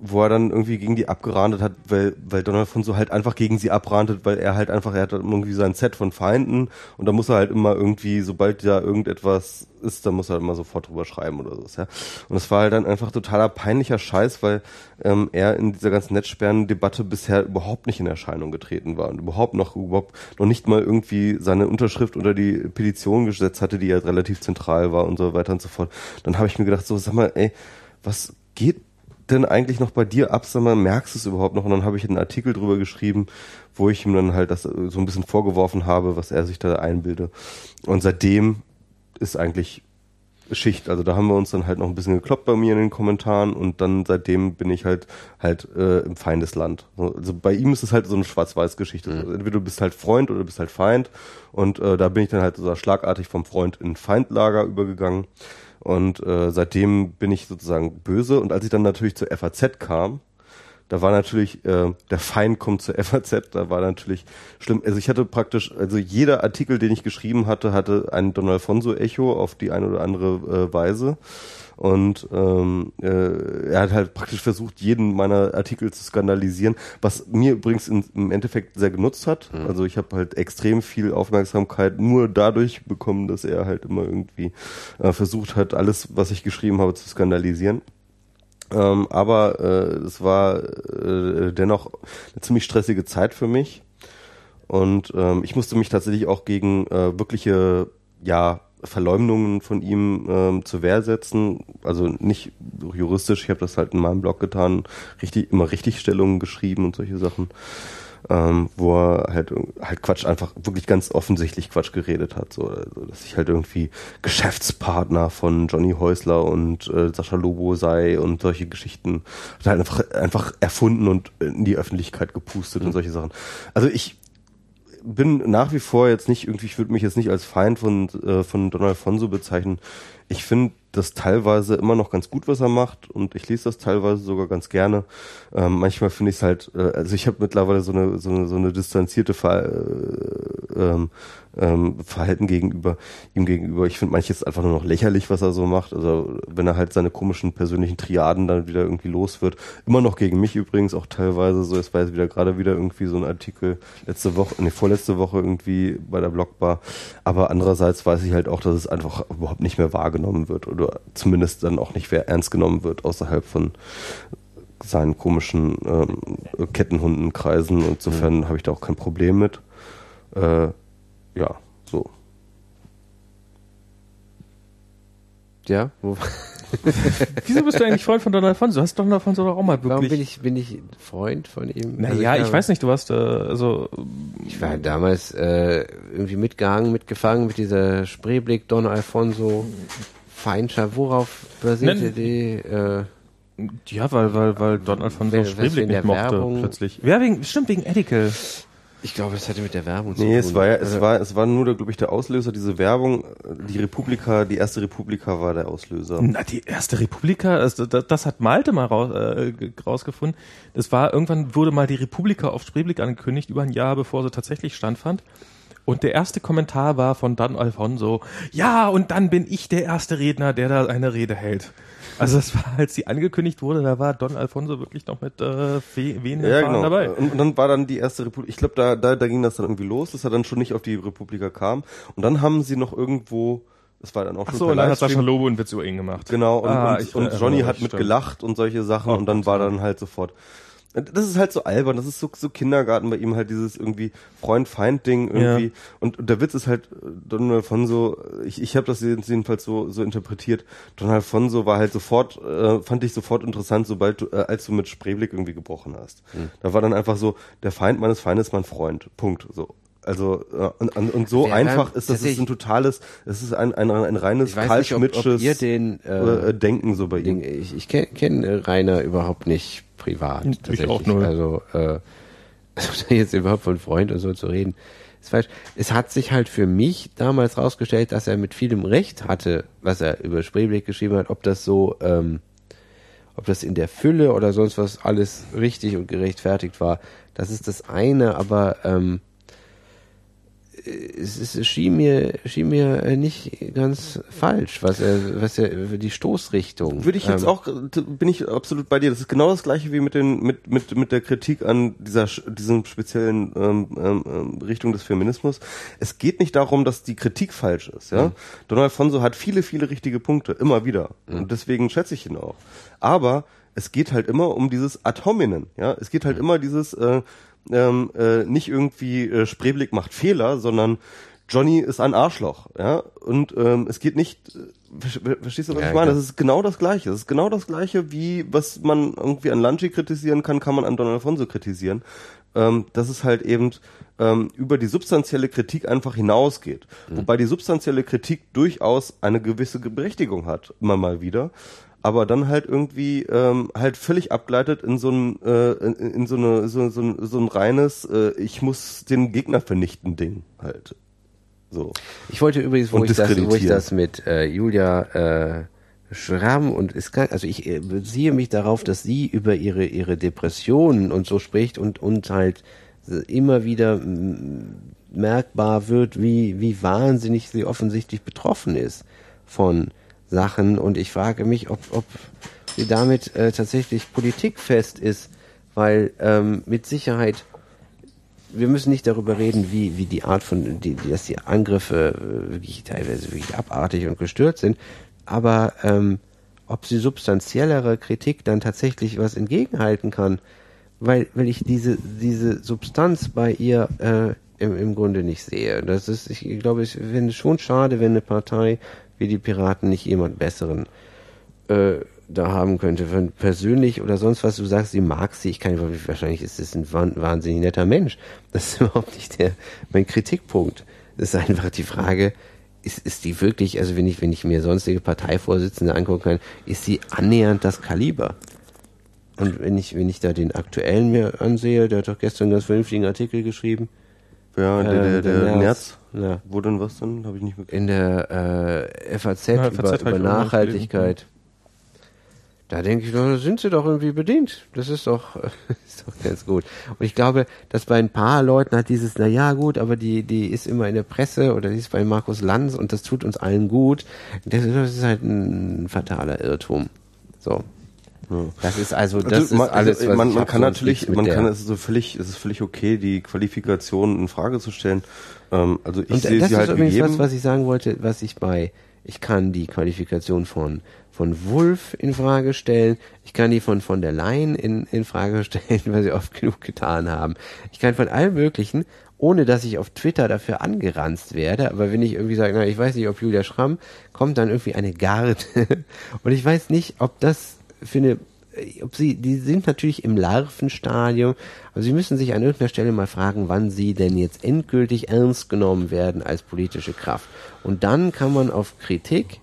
wo er dann irgendwie gegen die abgerandet hat, weil, weil Donald von so halt einfach gegen sie abrandet, weil er halt einfach, er hat irgendwie sein Set von Feinden und da muss er halt immer irgendwie, sobald da irgendetwas ist, da muss er immer sofort drüber schreiben oder so. Ja. Und es war halt dann einfach totaler peinlicher Scheiß, weil ähm, er in dieser ganzen Netzsperren-Debatte bisher überhaupt nicht in Erscheinung getreten war und überhaupt noch überhaupt noch nicht mal irgendwie seine Unterschrift unter die Petition gesetzt hatte, die ja relativ zentral war und so weiter und so fort. Dann habe ich mir gedacht, so sag mal, ey, was geht denn eigentlich noch bei dir ab? Sag mal, merkst du es überhaupt noch? Und dann habe ich einen Artikel drüber geschrieben, wo ich ihm dann halt das äh, so ein bisschen vorgeworfen habe, was er sich da einbilde. Und seitdem ist eigentlich Schicht. Also da haben wir uns dann halt noch ein bisschen gekloppt bei mir in den Kommentaren und dann seitdem bin ich halt halt äh, im Feindesland. So, Also bei ihm ist es halt so eine Schwarz-Weiß-Geschichte. Also Entweder du bist halt Freund oder du bist halt Feind und äh, da bin ich dann halt so schlagartig vom Freund in Feindlager übergegangen und äh, seitdem bin ich sozusagen böse. Und als ich dann natürlich zur FAZ kam, da war natürlich, äh, der Feind kommt zur FAZ, da war natürlich schlimm. Also ich hatte praktisch, also jeder Artikel, den ich geschrieben hatte, hatte ein Don Alfonso-Echo auf die eine oder andere äh, Weise. Und ähm, äh, er hat halt praktisch versucht, jeden meiner Artikel zu skandalisieren, was mir übrigens in, im Endeffekt sehr genutzt hat. Also ich habe halt extrem viel Aufmerksamkeit nur dadurch bekommen, dass er halt immer irgendwie äh, versucht hat, alles, was ich geschrieben habe, zu skandalisieren. Ähm, aber äh, es war äh, dennoch eine ziemlich stressige Zeit für mich. Und ähm, ich musste mich tatsächlich auch gegen äh, wirkliche, ja, Verleumdungen von ihm ähm, zur Wehr setzen. Also nicht juristisch, ich habe das halt in meinem Blog getan, richtig, immer Richtigstellungen geschrieben und solche Sachen. Ähm, wo er halt, halt Quatsch einfach wirklich ganz offensichtlich Quatsch geredet hat. So, also, dass ich halt irgendwie Geschäftspartner von Johnny Häusler und äh, Sascha Lobo sei und solche Geschichten. Hat halt einfach, einfach erfunden und in die Öffentlichkeit gepustet und solche Sachen. Also ich bin nach wie vor jetzt nicht irgendwie, ich würde mich jetzt nicht als Feind von, äh, von Don Alfonso bezeichnen. Ich finde das teilweise immer noch ganz gut, was er macht und ich lese das teilweise sogar ganz gerne. Ähm, manchmal finde ich es halt, äh, also ich habe mittlerweile so eine, so eine, so eine distanzierte Ver, äh, ähm, ähm, Verhalten gegenüber ihm gegenüber. Ich finde manches einfach nur noch lächerlich, was er so macht. Also wenn er halt seine komischen persönlichen Triaden dann wieder irgendwie los wird. Immer noch gegen mich übrigens auch teilweise so. Es war jetzt wieder gerade wieder irgendwie so ein Artikel letzte Woche, nee, vorletzte Woche irgendwie bei der Blogbar. Aber andererseits weiß ich halt auch, dass es einfach überhaupt nicht mehr wahrgenommen wird oder zumindest dann auch nicht mehr ernst genommen wird außerhalb von seinen komischen ähm, Kettenhundenkreisen. Insofern habe ich da auch kein Problem mit. Äh, ja, so. Ja, wo, Wieso bist du eigentlich Freund von Don Alfonso? Du hast Don Alfonso doch auch mal warum bin wirklich... ich, bin ich Freund von ihm? Naja, Also ich, weiß nicht, du warst, äh, also, Ich war damals äh, irgendwie mitgehangen, mitgefangen mit dieser Spreeblick Don Alfonso Feindschaft. Worauf basierte die? Äh, ja, weil, weil, weil Don Alfonso Spreeblick nicht der mochte, Werbung? plötzlich. Ja, wegen, stimmt, wegen Edical. Ich glaube, das hatte mit der Werbung zu Nee, tun. es war ja, es Also, war, es war nur, glaube ich, der Auslöser, diese Werbung. Die Republika, die erste Republika war der Auslöser. Na, die erste Republika, also das, das hat Malte mal raus, äh, ge- rausgefunden. Das war, irgendwann wurde mal die Republika auf Spreeblick angekündigt, über ein Jahr bevor sie tatsächlich standfand. Und der erste Kommentar war von Dan Alfonso, ja, und dann bin ich der erste Redner, der da eine Rede hält. Also das war, als die angekündigt wurde, da war Don Alfonso wirklich noch mit äh, we- wehenden Ja, genau. dabei. Und, und dann war dann die erste Republik. Ich glaube, da, da, da ging das dann irgendwie los, dass er dann schon nicht auf die Republika kam. Und dann haben sie noch irgendwo, das war dann auch Ach schon so, und dann hat. Sascha Lobo einen Witz über ihn gemacht. Genau, und, Ah, und, und Johnny hat mit stimmt. gelacht und solche Sachen Oh und dann war dann halt sofort. Das ist halt so albern, das ist so, so Kindergarten bei ihm halt dieses irgendwie Freund-Feind-Ding irgendwie. Ja. Und, und der Witz ist halt, Don Alfonso, ich, ich habe das jedenfalls so, so interpretiert, Don Alfonso war halt sofort, äh, fand ich sofort interessant, sobald du, äh, als du mit Spreeblick irgendwie gebrochen hast. Hm. Da war dann einfach so, der Feind meines Feindes mein Freund. Punkt. So. Also äh, und, und, und so Wer einfach ist das ist ein totales, es ist ein, ein, ein reines Ich weiß Karl nicht, ob, ob Schmidtsches ihr den, äh, äh, Denken so bei ihm. ich, ich kenne kenn Rainer überhaupt nicht privat. Ich tatsächlich. auch null. Also, äh, also da jetzt überhaupt von Freund und so zu reden, ist falsch. Es hat sich halt für mich damals rausgestellt, dass er mit vielem Recht hatte, was er über Spreeblick geschrieben hat, ob das so, ähm, ob das in der Fülle oder sonst was alles richtig und gerechtfertigt war. Das ist das eine, aber ähm, es, ist, es schien mir, schien mir äh, nicht ganz falsch, was er, was er, die Stoßrichtung. Würde ich jetzt ähm, auch, bin ich absolut bei dir. Das ist genau das gleiche wie mit den, mit, mit, mit der Kritik an dieser, diesem speziellen ähm, ähm, ähm, Richtung des Feminismus. Es geht nicht darum, dass die Kritik falsch ist. Ja, Don Alfonso hat viele, viele richtige Punkte immer wieder und deswegen schätze ich ihn auch. Aber es geht halt immer um dieses Ad hominem. Ja, es geht halt immer dieses äh, ähm, äh, nicht irgendwie äh, Spreeblick macht Fehler, sondern Johnny ist ein Arschloch, ja. Und ähm, es geht nicht, äh, ver- verstehst du, was Ja, ich meine? Das ist genau das Gleiche. Das ist genau das Gleiche, wie was man irgendwie an Lanchi kritisieren kann, kann man an Don Alfonso kritisieren. Ähm, dass es halt eben ähm, über die substanzielle Kritik einfach hinausgeht. Mhm. Wobei die substanzielle Kritik durchaus eine gewisse Berechtigung hat, immer mal wieder. Aber dann halt irgendwie ähm, halt völlig abgleitet in so ein äh, in, in so eine so, so, ein- so ein reines äh, ich muss den Gegner vernichten Ding halt. So. Ich wollte übrigens, wo Und ich das, wo ich das mit äh, Julia äh, Schramm und es kann, also ich äh, beziehe mich darauf, dass sie über ihre ihre Depressionen und so spricht und und halt immer wieder merkbar wird, wie wie wahnsinnig sie offensichtlich betroffen ist von Sachen. Und ich frage mich, ob ob sie damit äh, tatsächlich politikfest ist, weil ähm, mit Sicherheit wir müssen nicht darüber reden, wie, wie die Art von, die, dass die Angriffe äh, wirklich teilweise wirklich abartig und gestört sind, aber ähm, ob sie substanziellere Kritik dann tatsächlich was entgegenhalten kann, weil, weil ich diese, diese Substanz bei ihr äh, im, im Grunde nicht sehe. Das ist, ich glaube, ich finde es schon schade, wenn eine Partei wie die Piraten nicht jemand Besseren äh, da haben könnte, wenn persönlich oder sonst was, du sagst, sie mag sie, ich kann wahrscheinlich ist es ein wahn- wahnsinnig netter Mensch. Das ist überhaupt nicht der mein Kritikpunkt. Das ist einfach die Frage, ist, ist die wirklich, also wenn ich, wenn ich mir sonstige Parteivorsitzende angucken kann, ist sie annähernd das Kaliber? Und wenn ich, wenn ich da den aktuellen mir ansehe, der hat doch gestern einen ganz vernünftigen Artikel geschrieben. Ja der, der, äh, der, Nerz Ja, wo denn was denn habe ich nicht mitgekriegt in der äh, FAZ, über, FAZ über noch Nachhaltigkeit. Da denke ich, da sind sie doch irgendwie bedient. Das ist doch, ist doch ganz gut. Und ich glaube, dass bei ein paar Leuten hat dieses, na ja, gut, aber die, die ist immer in der Presse oder die ist bei Markus Lanz und das tut uns allen gut. Das ist, das ist halt ein fataler Irrtum. So. Das ist also, das Also, ist man, alles, also, was man, man kann natürlich, man kann es ist so völlig, es ist völlig okay, die Qualifikation in Frage zu stellen. Ähm, also ich Und sehe das sie ist halt übrigens gegeben. was, was ich sagen wollte, was ich bei, ich kann die Qualifikation von, von Wolf in Frage stellen, ich kann die von von der Leyen in, in Frage stellen, weil sie oft genug getan haben. Ich kann von allen möglichen, ohne dass ich auf Twitter dafür angeranzt werde, aber wenn ich irgendwie sage, na, ich weiß nicht, ob Julia Schramm, kommt dann irgendwie eine Garde. Und ich weiß nicht, ob das für eine ob sie, die sind natürlich im Larvenstadium, aber sie müssen sich an irgendeiner Stelle mal fragen, wann sie denn jetzt endgültig ernst genommen werden als politische Kraft. Und dann kann man auf Kritik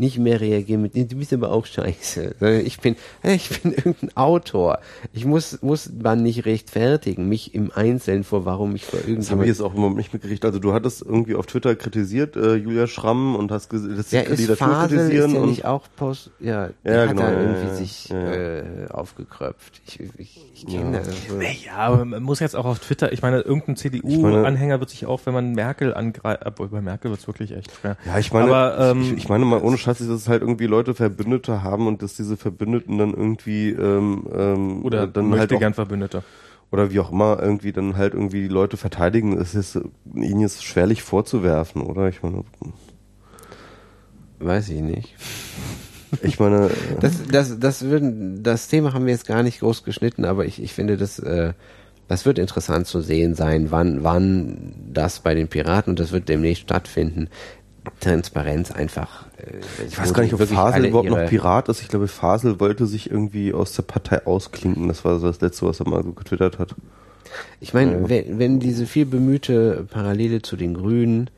nicht mehr reagieren mit, du bist aber auch scheiße. Ich bin, ich bin irgendein Autor. Ich muss, muss man nicht rechtfertigen, mich im Einzelnen vor, warum ich vor Das habe ich irgendjemand. jetzt auch überhaupt nicht mitgekriegt. Also du hattest irgendwie auf Twitter kritisiert, äh, Julia Schramm, und hast dass Ja, die ist Fasel, ist kritisieren ja und nicht auch Post, ja, der Ja, hat genau, da ja, irgendwie ja, sich ja. Äh, aufgekröpft. Ich, ich, ich kenne das. So. Ja, aber man muss jetzt auch auf Twitter, ich meine, irgendein CDU-Anhänger wird sich auch, wenn man Merkel angreift, obwohl bei Merkel wird's wirklich echt schwer. Ja, ich meine, aber, ähm, ich, ich meine mal ohne Scheiß, dass es halt irgendwie Leute Verbündete haben und dass diese Verbündeten dann irgendwie ähm, ähm, oder dann möchte halt auch, gern Verbündete. oder wie auch immer irgendwie dann halt irgendwie die Leute verteidigen, ist es ihnen jetzt schwerlich vorzuwerfen, oder? Ich meine, Weiß ich nicht. ich meine, äh, Das, das, das würden, das Thema haben wir jetzt gar nicht groß geschnitten, aber ich, ich finde, das, äh, das wird interessant zu sehen sein, wann, wann das bei den Piraten und das wird demnächst stattfinden. Transparenz einfach. Äh, ich weiß gar nicht, ob Fasel überhaupt noch Pirat ist. Ich glaube, Fasel wollte sich irgendwie aus der Partei ausklinken. Das war so das Letzte, was er mal so getwittert hat. Ich meine, wenn, wenn diese viel bemühte Parallele zu den Grünen,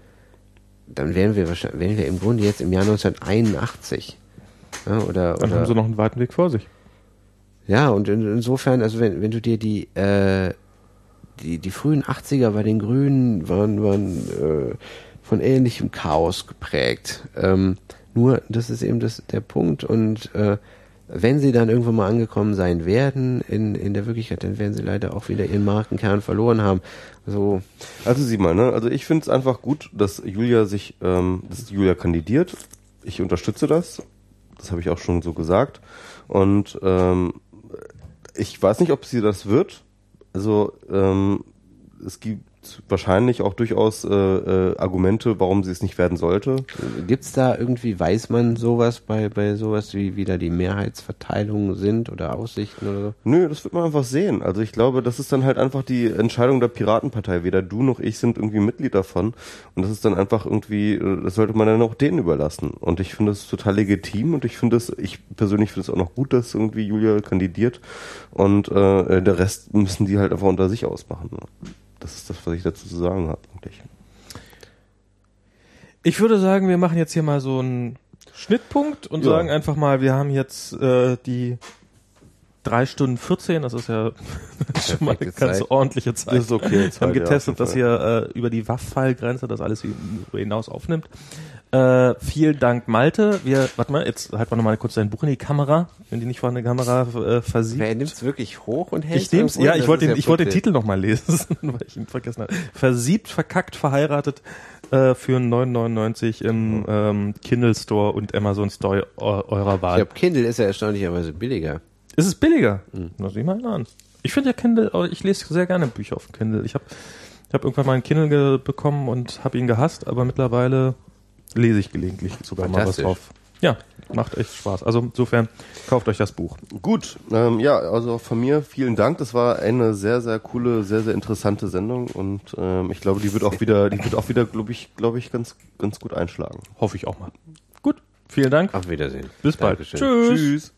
dann wären wir wahrscheinlich, wären wir im Grunde jetzt im Jahr 1981. Ja, oder, Dann oder haben sie noch einen weiten Weg vor sich. Ja, und in, insofern, also wenn, wenn du dir die, äh, die, die frühen 80er bei den Grünen waren, waren äh, von ähnlichem Chaos geprägt. Ähm, nur, das ist eben das, der Punkt. Und äh, wenn sie dann irgendwann mal angekommen sein werden in, in der Wirklichkeit, dann werden sie leider auch wieder ihren Markenkern verloren haben. Also, Also sieh mal, ne? Also ich finde es einfach gut, dass Julia sich, ähm, dass Julia kandidiert. Ich unterstütze das. Das habe ich auch schon so gesagt. Und ähm, ich weiß nicht, ob sie das wird. Also ähm, es gibt wahrscheinlich auch durchaus äh, äh, Argumente, warum sie es nicht werden sollte. gibt's da irgendwie, weiß man sowas bei, bei sowas, wie, wie da die Mehrheitsverteilungen sind oder Aussichten oder so? Nö, das wird man einfach sehen. Also ich glaube, das ist dann halt einfach die Entscheidung der Piratenpartei. Weder du noch ich sind irgendwie Mitglied davon. Und das ist dann einfach irgendwie, das sollte man dann auch denen überlassen. Und ich finde es total legitim und ich finde es, ich persönlich finde es auch noch gut, dass irgendwie Julia kandidiert. Und äh, der Rest müssen die halt einfach unter sich ausmachen. Das ist das, was ich dazu zu sagen habe eigentlich. Ich würde sagen, wir machen jetzt hier mal so einen Schnittpunkt und Ja. sagen einfach mal, wir haben jetzt äh, die drei Stunden 14, das ist ja schon mal eine ganz Zeit. ordentliche Zeit. Das ist okay, Wir haben ja, getestet, jeden dass ihr äh, über die WAF-File-Grenze das alles hinaus aufnimmt. Äh, vielen Dank, Malte. Wir, warte mal, jetzt halt mal nochmal kurz dein Buch in die Kamera, wenn die nicht vorhandene Kamera äh, versieht. Wer nimmt's wirklich hoch und hält Ich nehm's, ja, ich wollte den, ich wollte den Titel nochmal lesen, weil ich ihn vergessen habe. Versiebt, verkackt, verheiratet äh, für 9,99 im ähm, Kindle Store und Amazon Store eu- eurer Ich Wahl. glaube, Kindle ist ja erstaunlicherweise billiger. Ist es billiger? Hm. Na, sieh mal an. Ich finde ja Kindle, äh, ich lese sehr gerne Bücher auf Kindle. Ich habe ich hab irgendwann mal einen Kindle bekommen und habe ihn gehasst, aber mittlerweile lese ich gelegentlich sogar mal was drauf. Ja, macht echt Spaß. Also insofern kauft euch das Buch. Gut, ähm, ja, also auch von mir vielen Dank. Das war eine sehr, sehr coole, sehr, sehr interessante Sendung und ähm, ich glaube, die wird auch wieder, die wird auch wieder, glaube ich, glaube ich, ganz, ganz gut einschlagen. Hoffe ich auch mal. Gut, vielen Dank. Auf Wiedersehen. Bis bald. Dankeschön. Tschüss. Tschüss.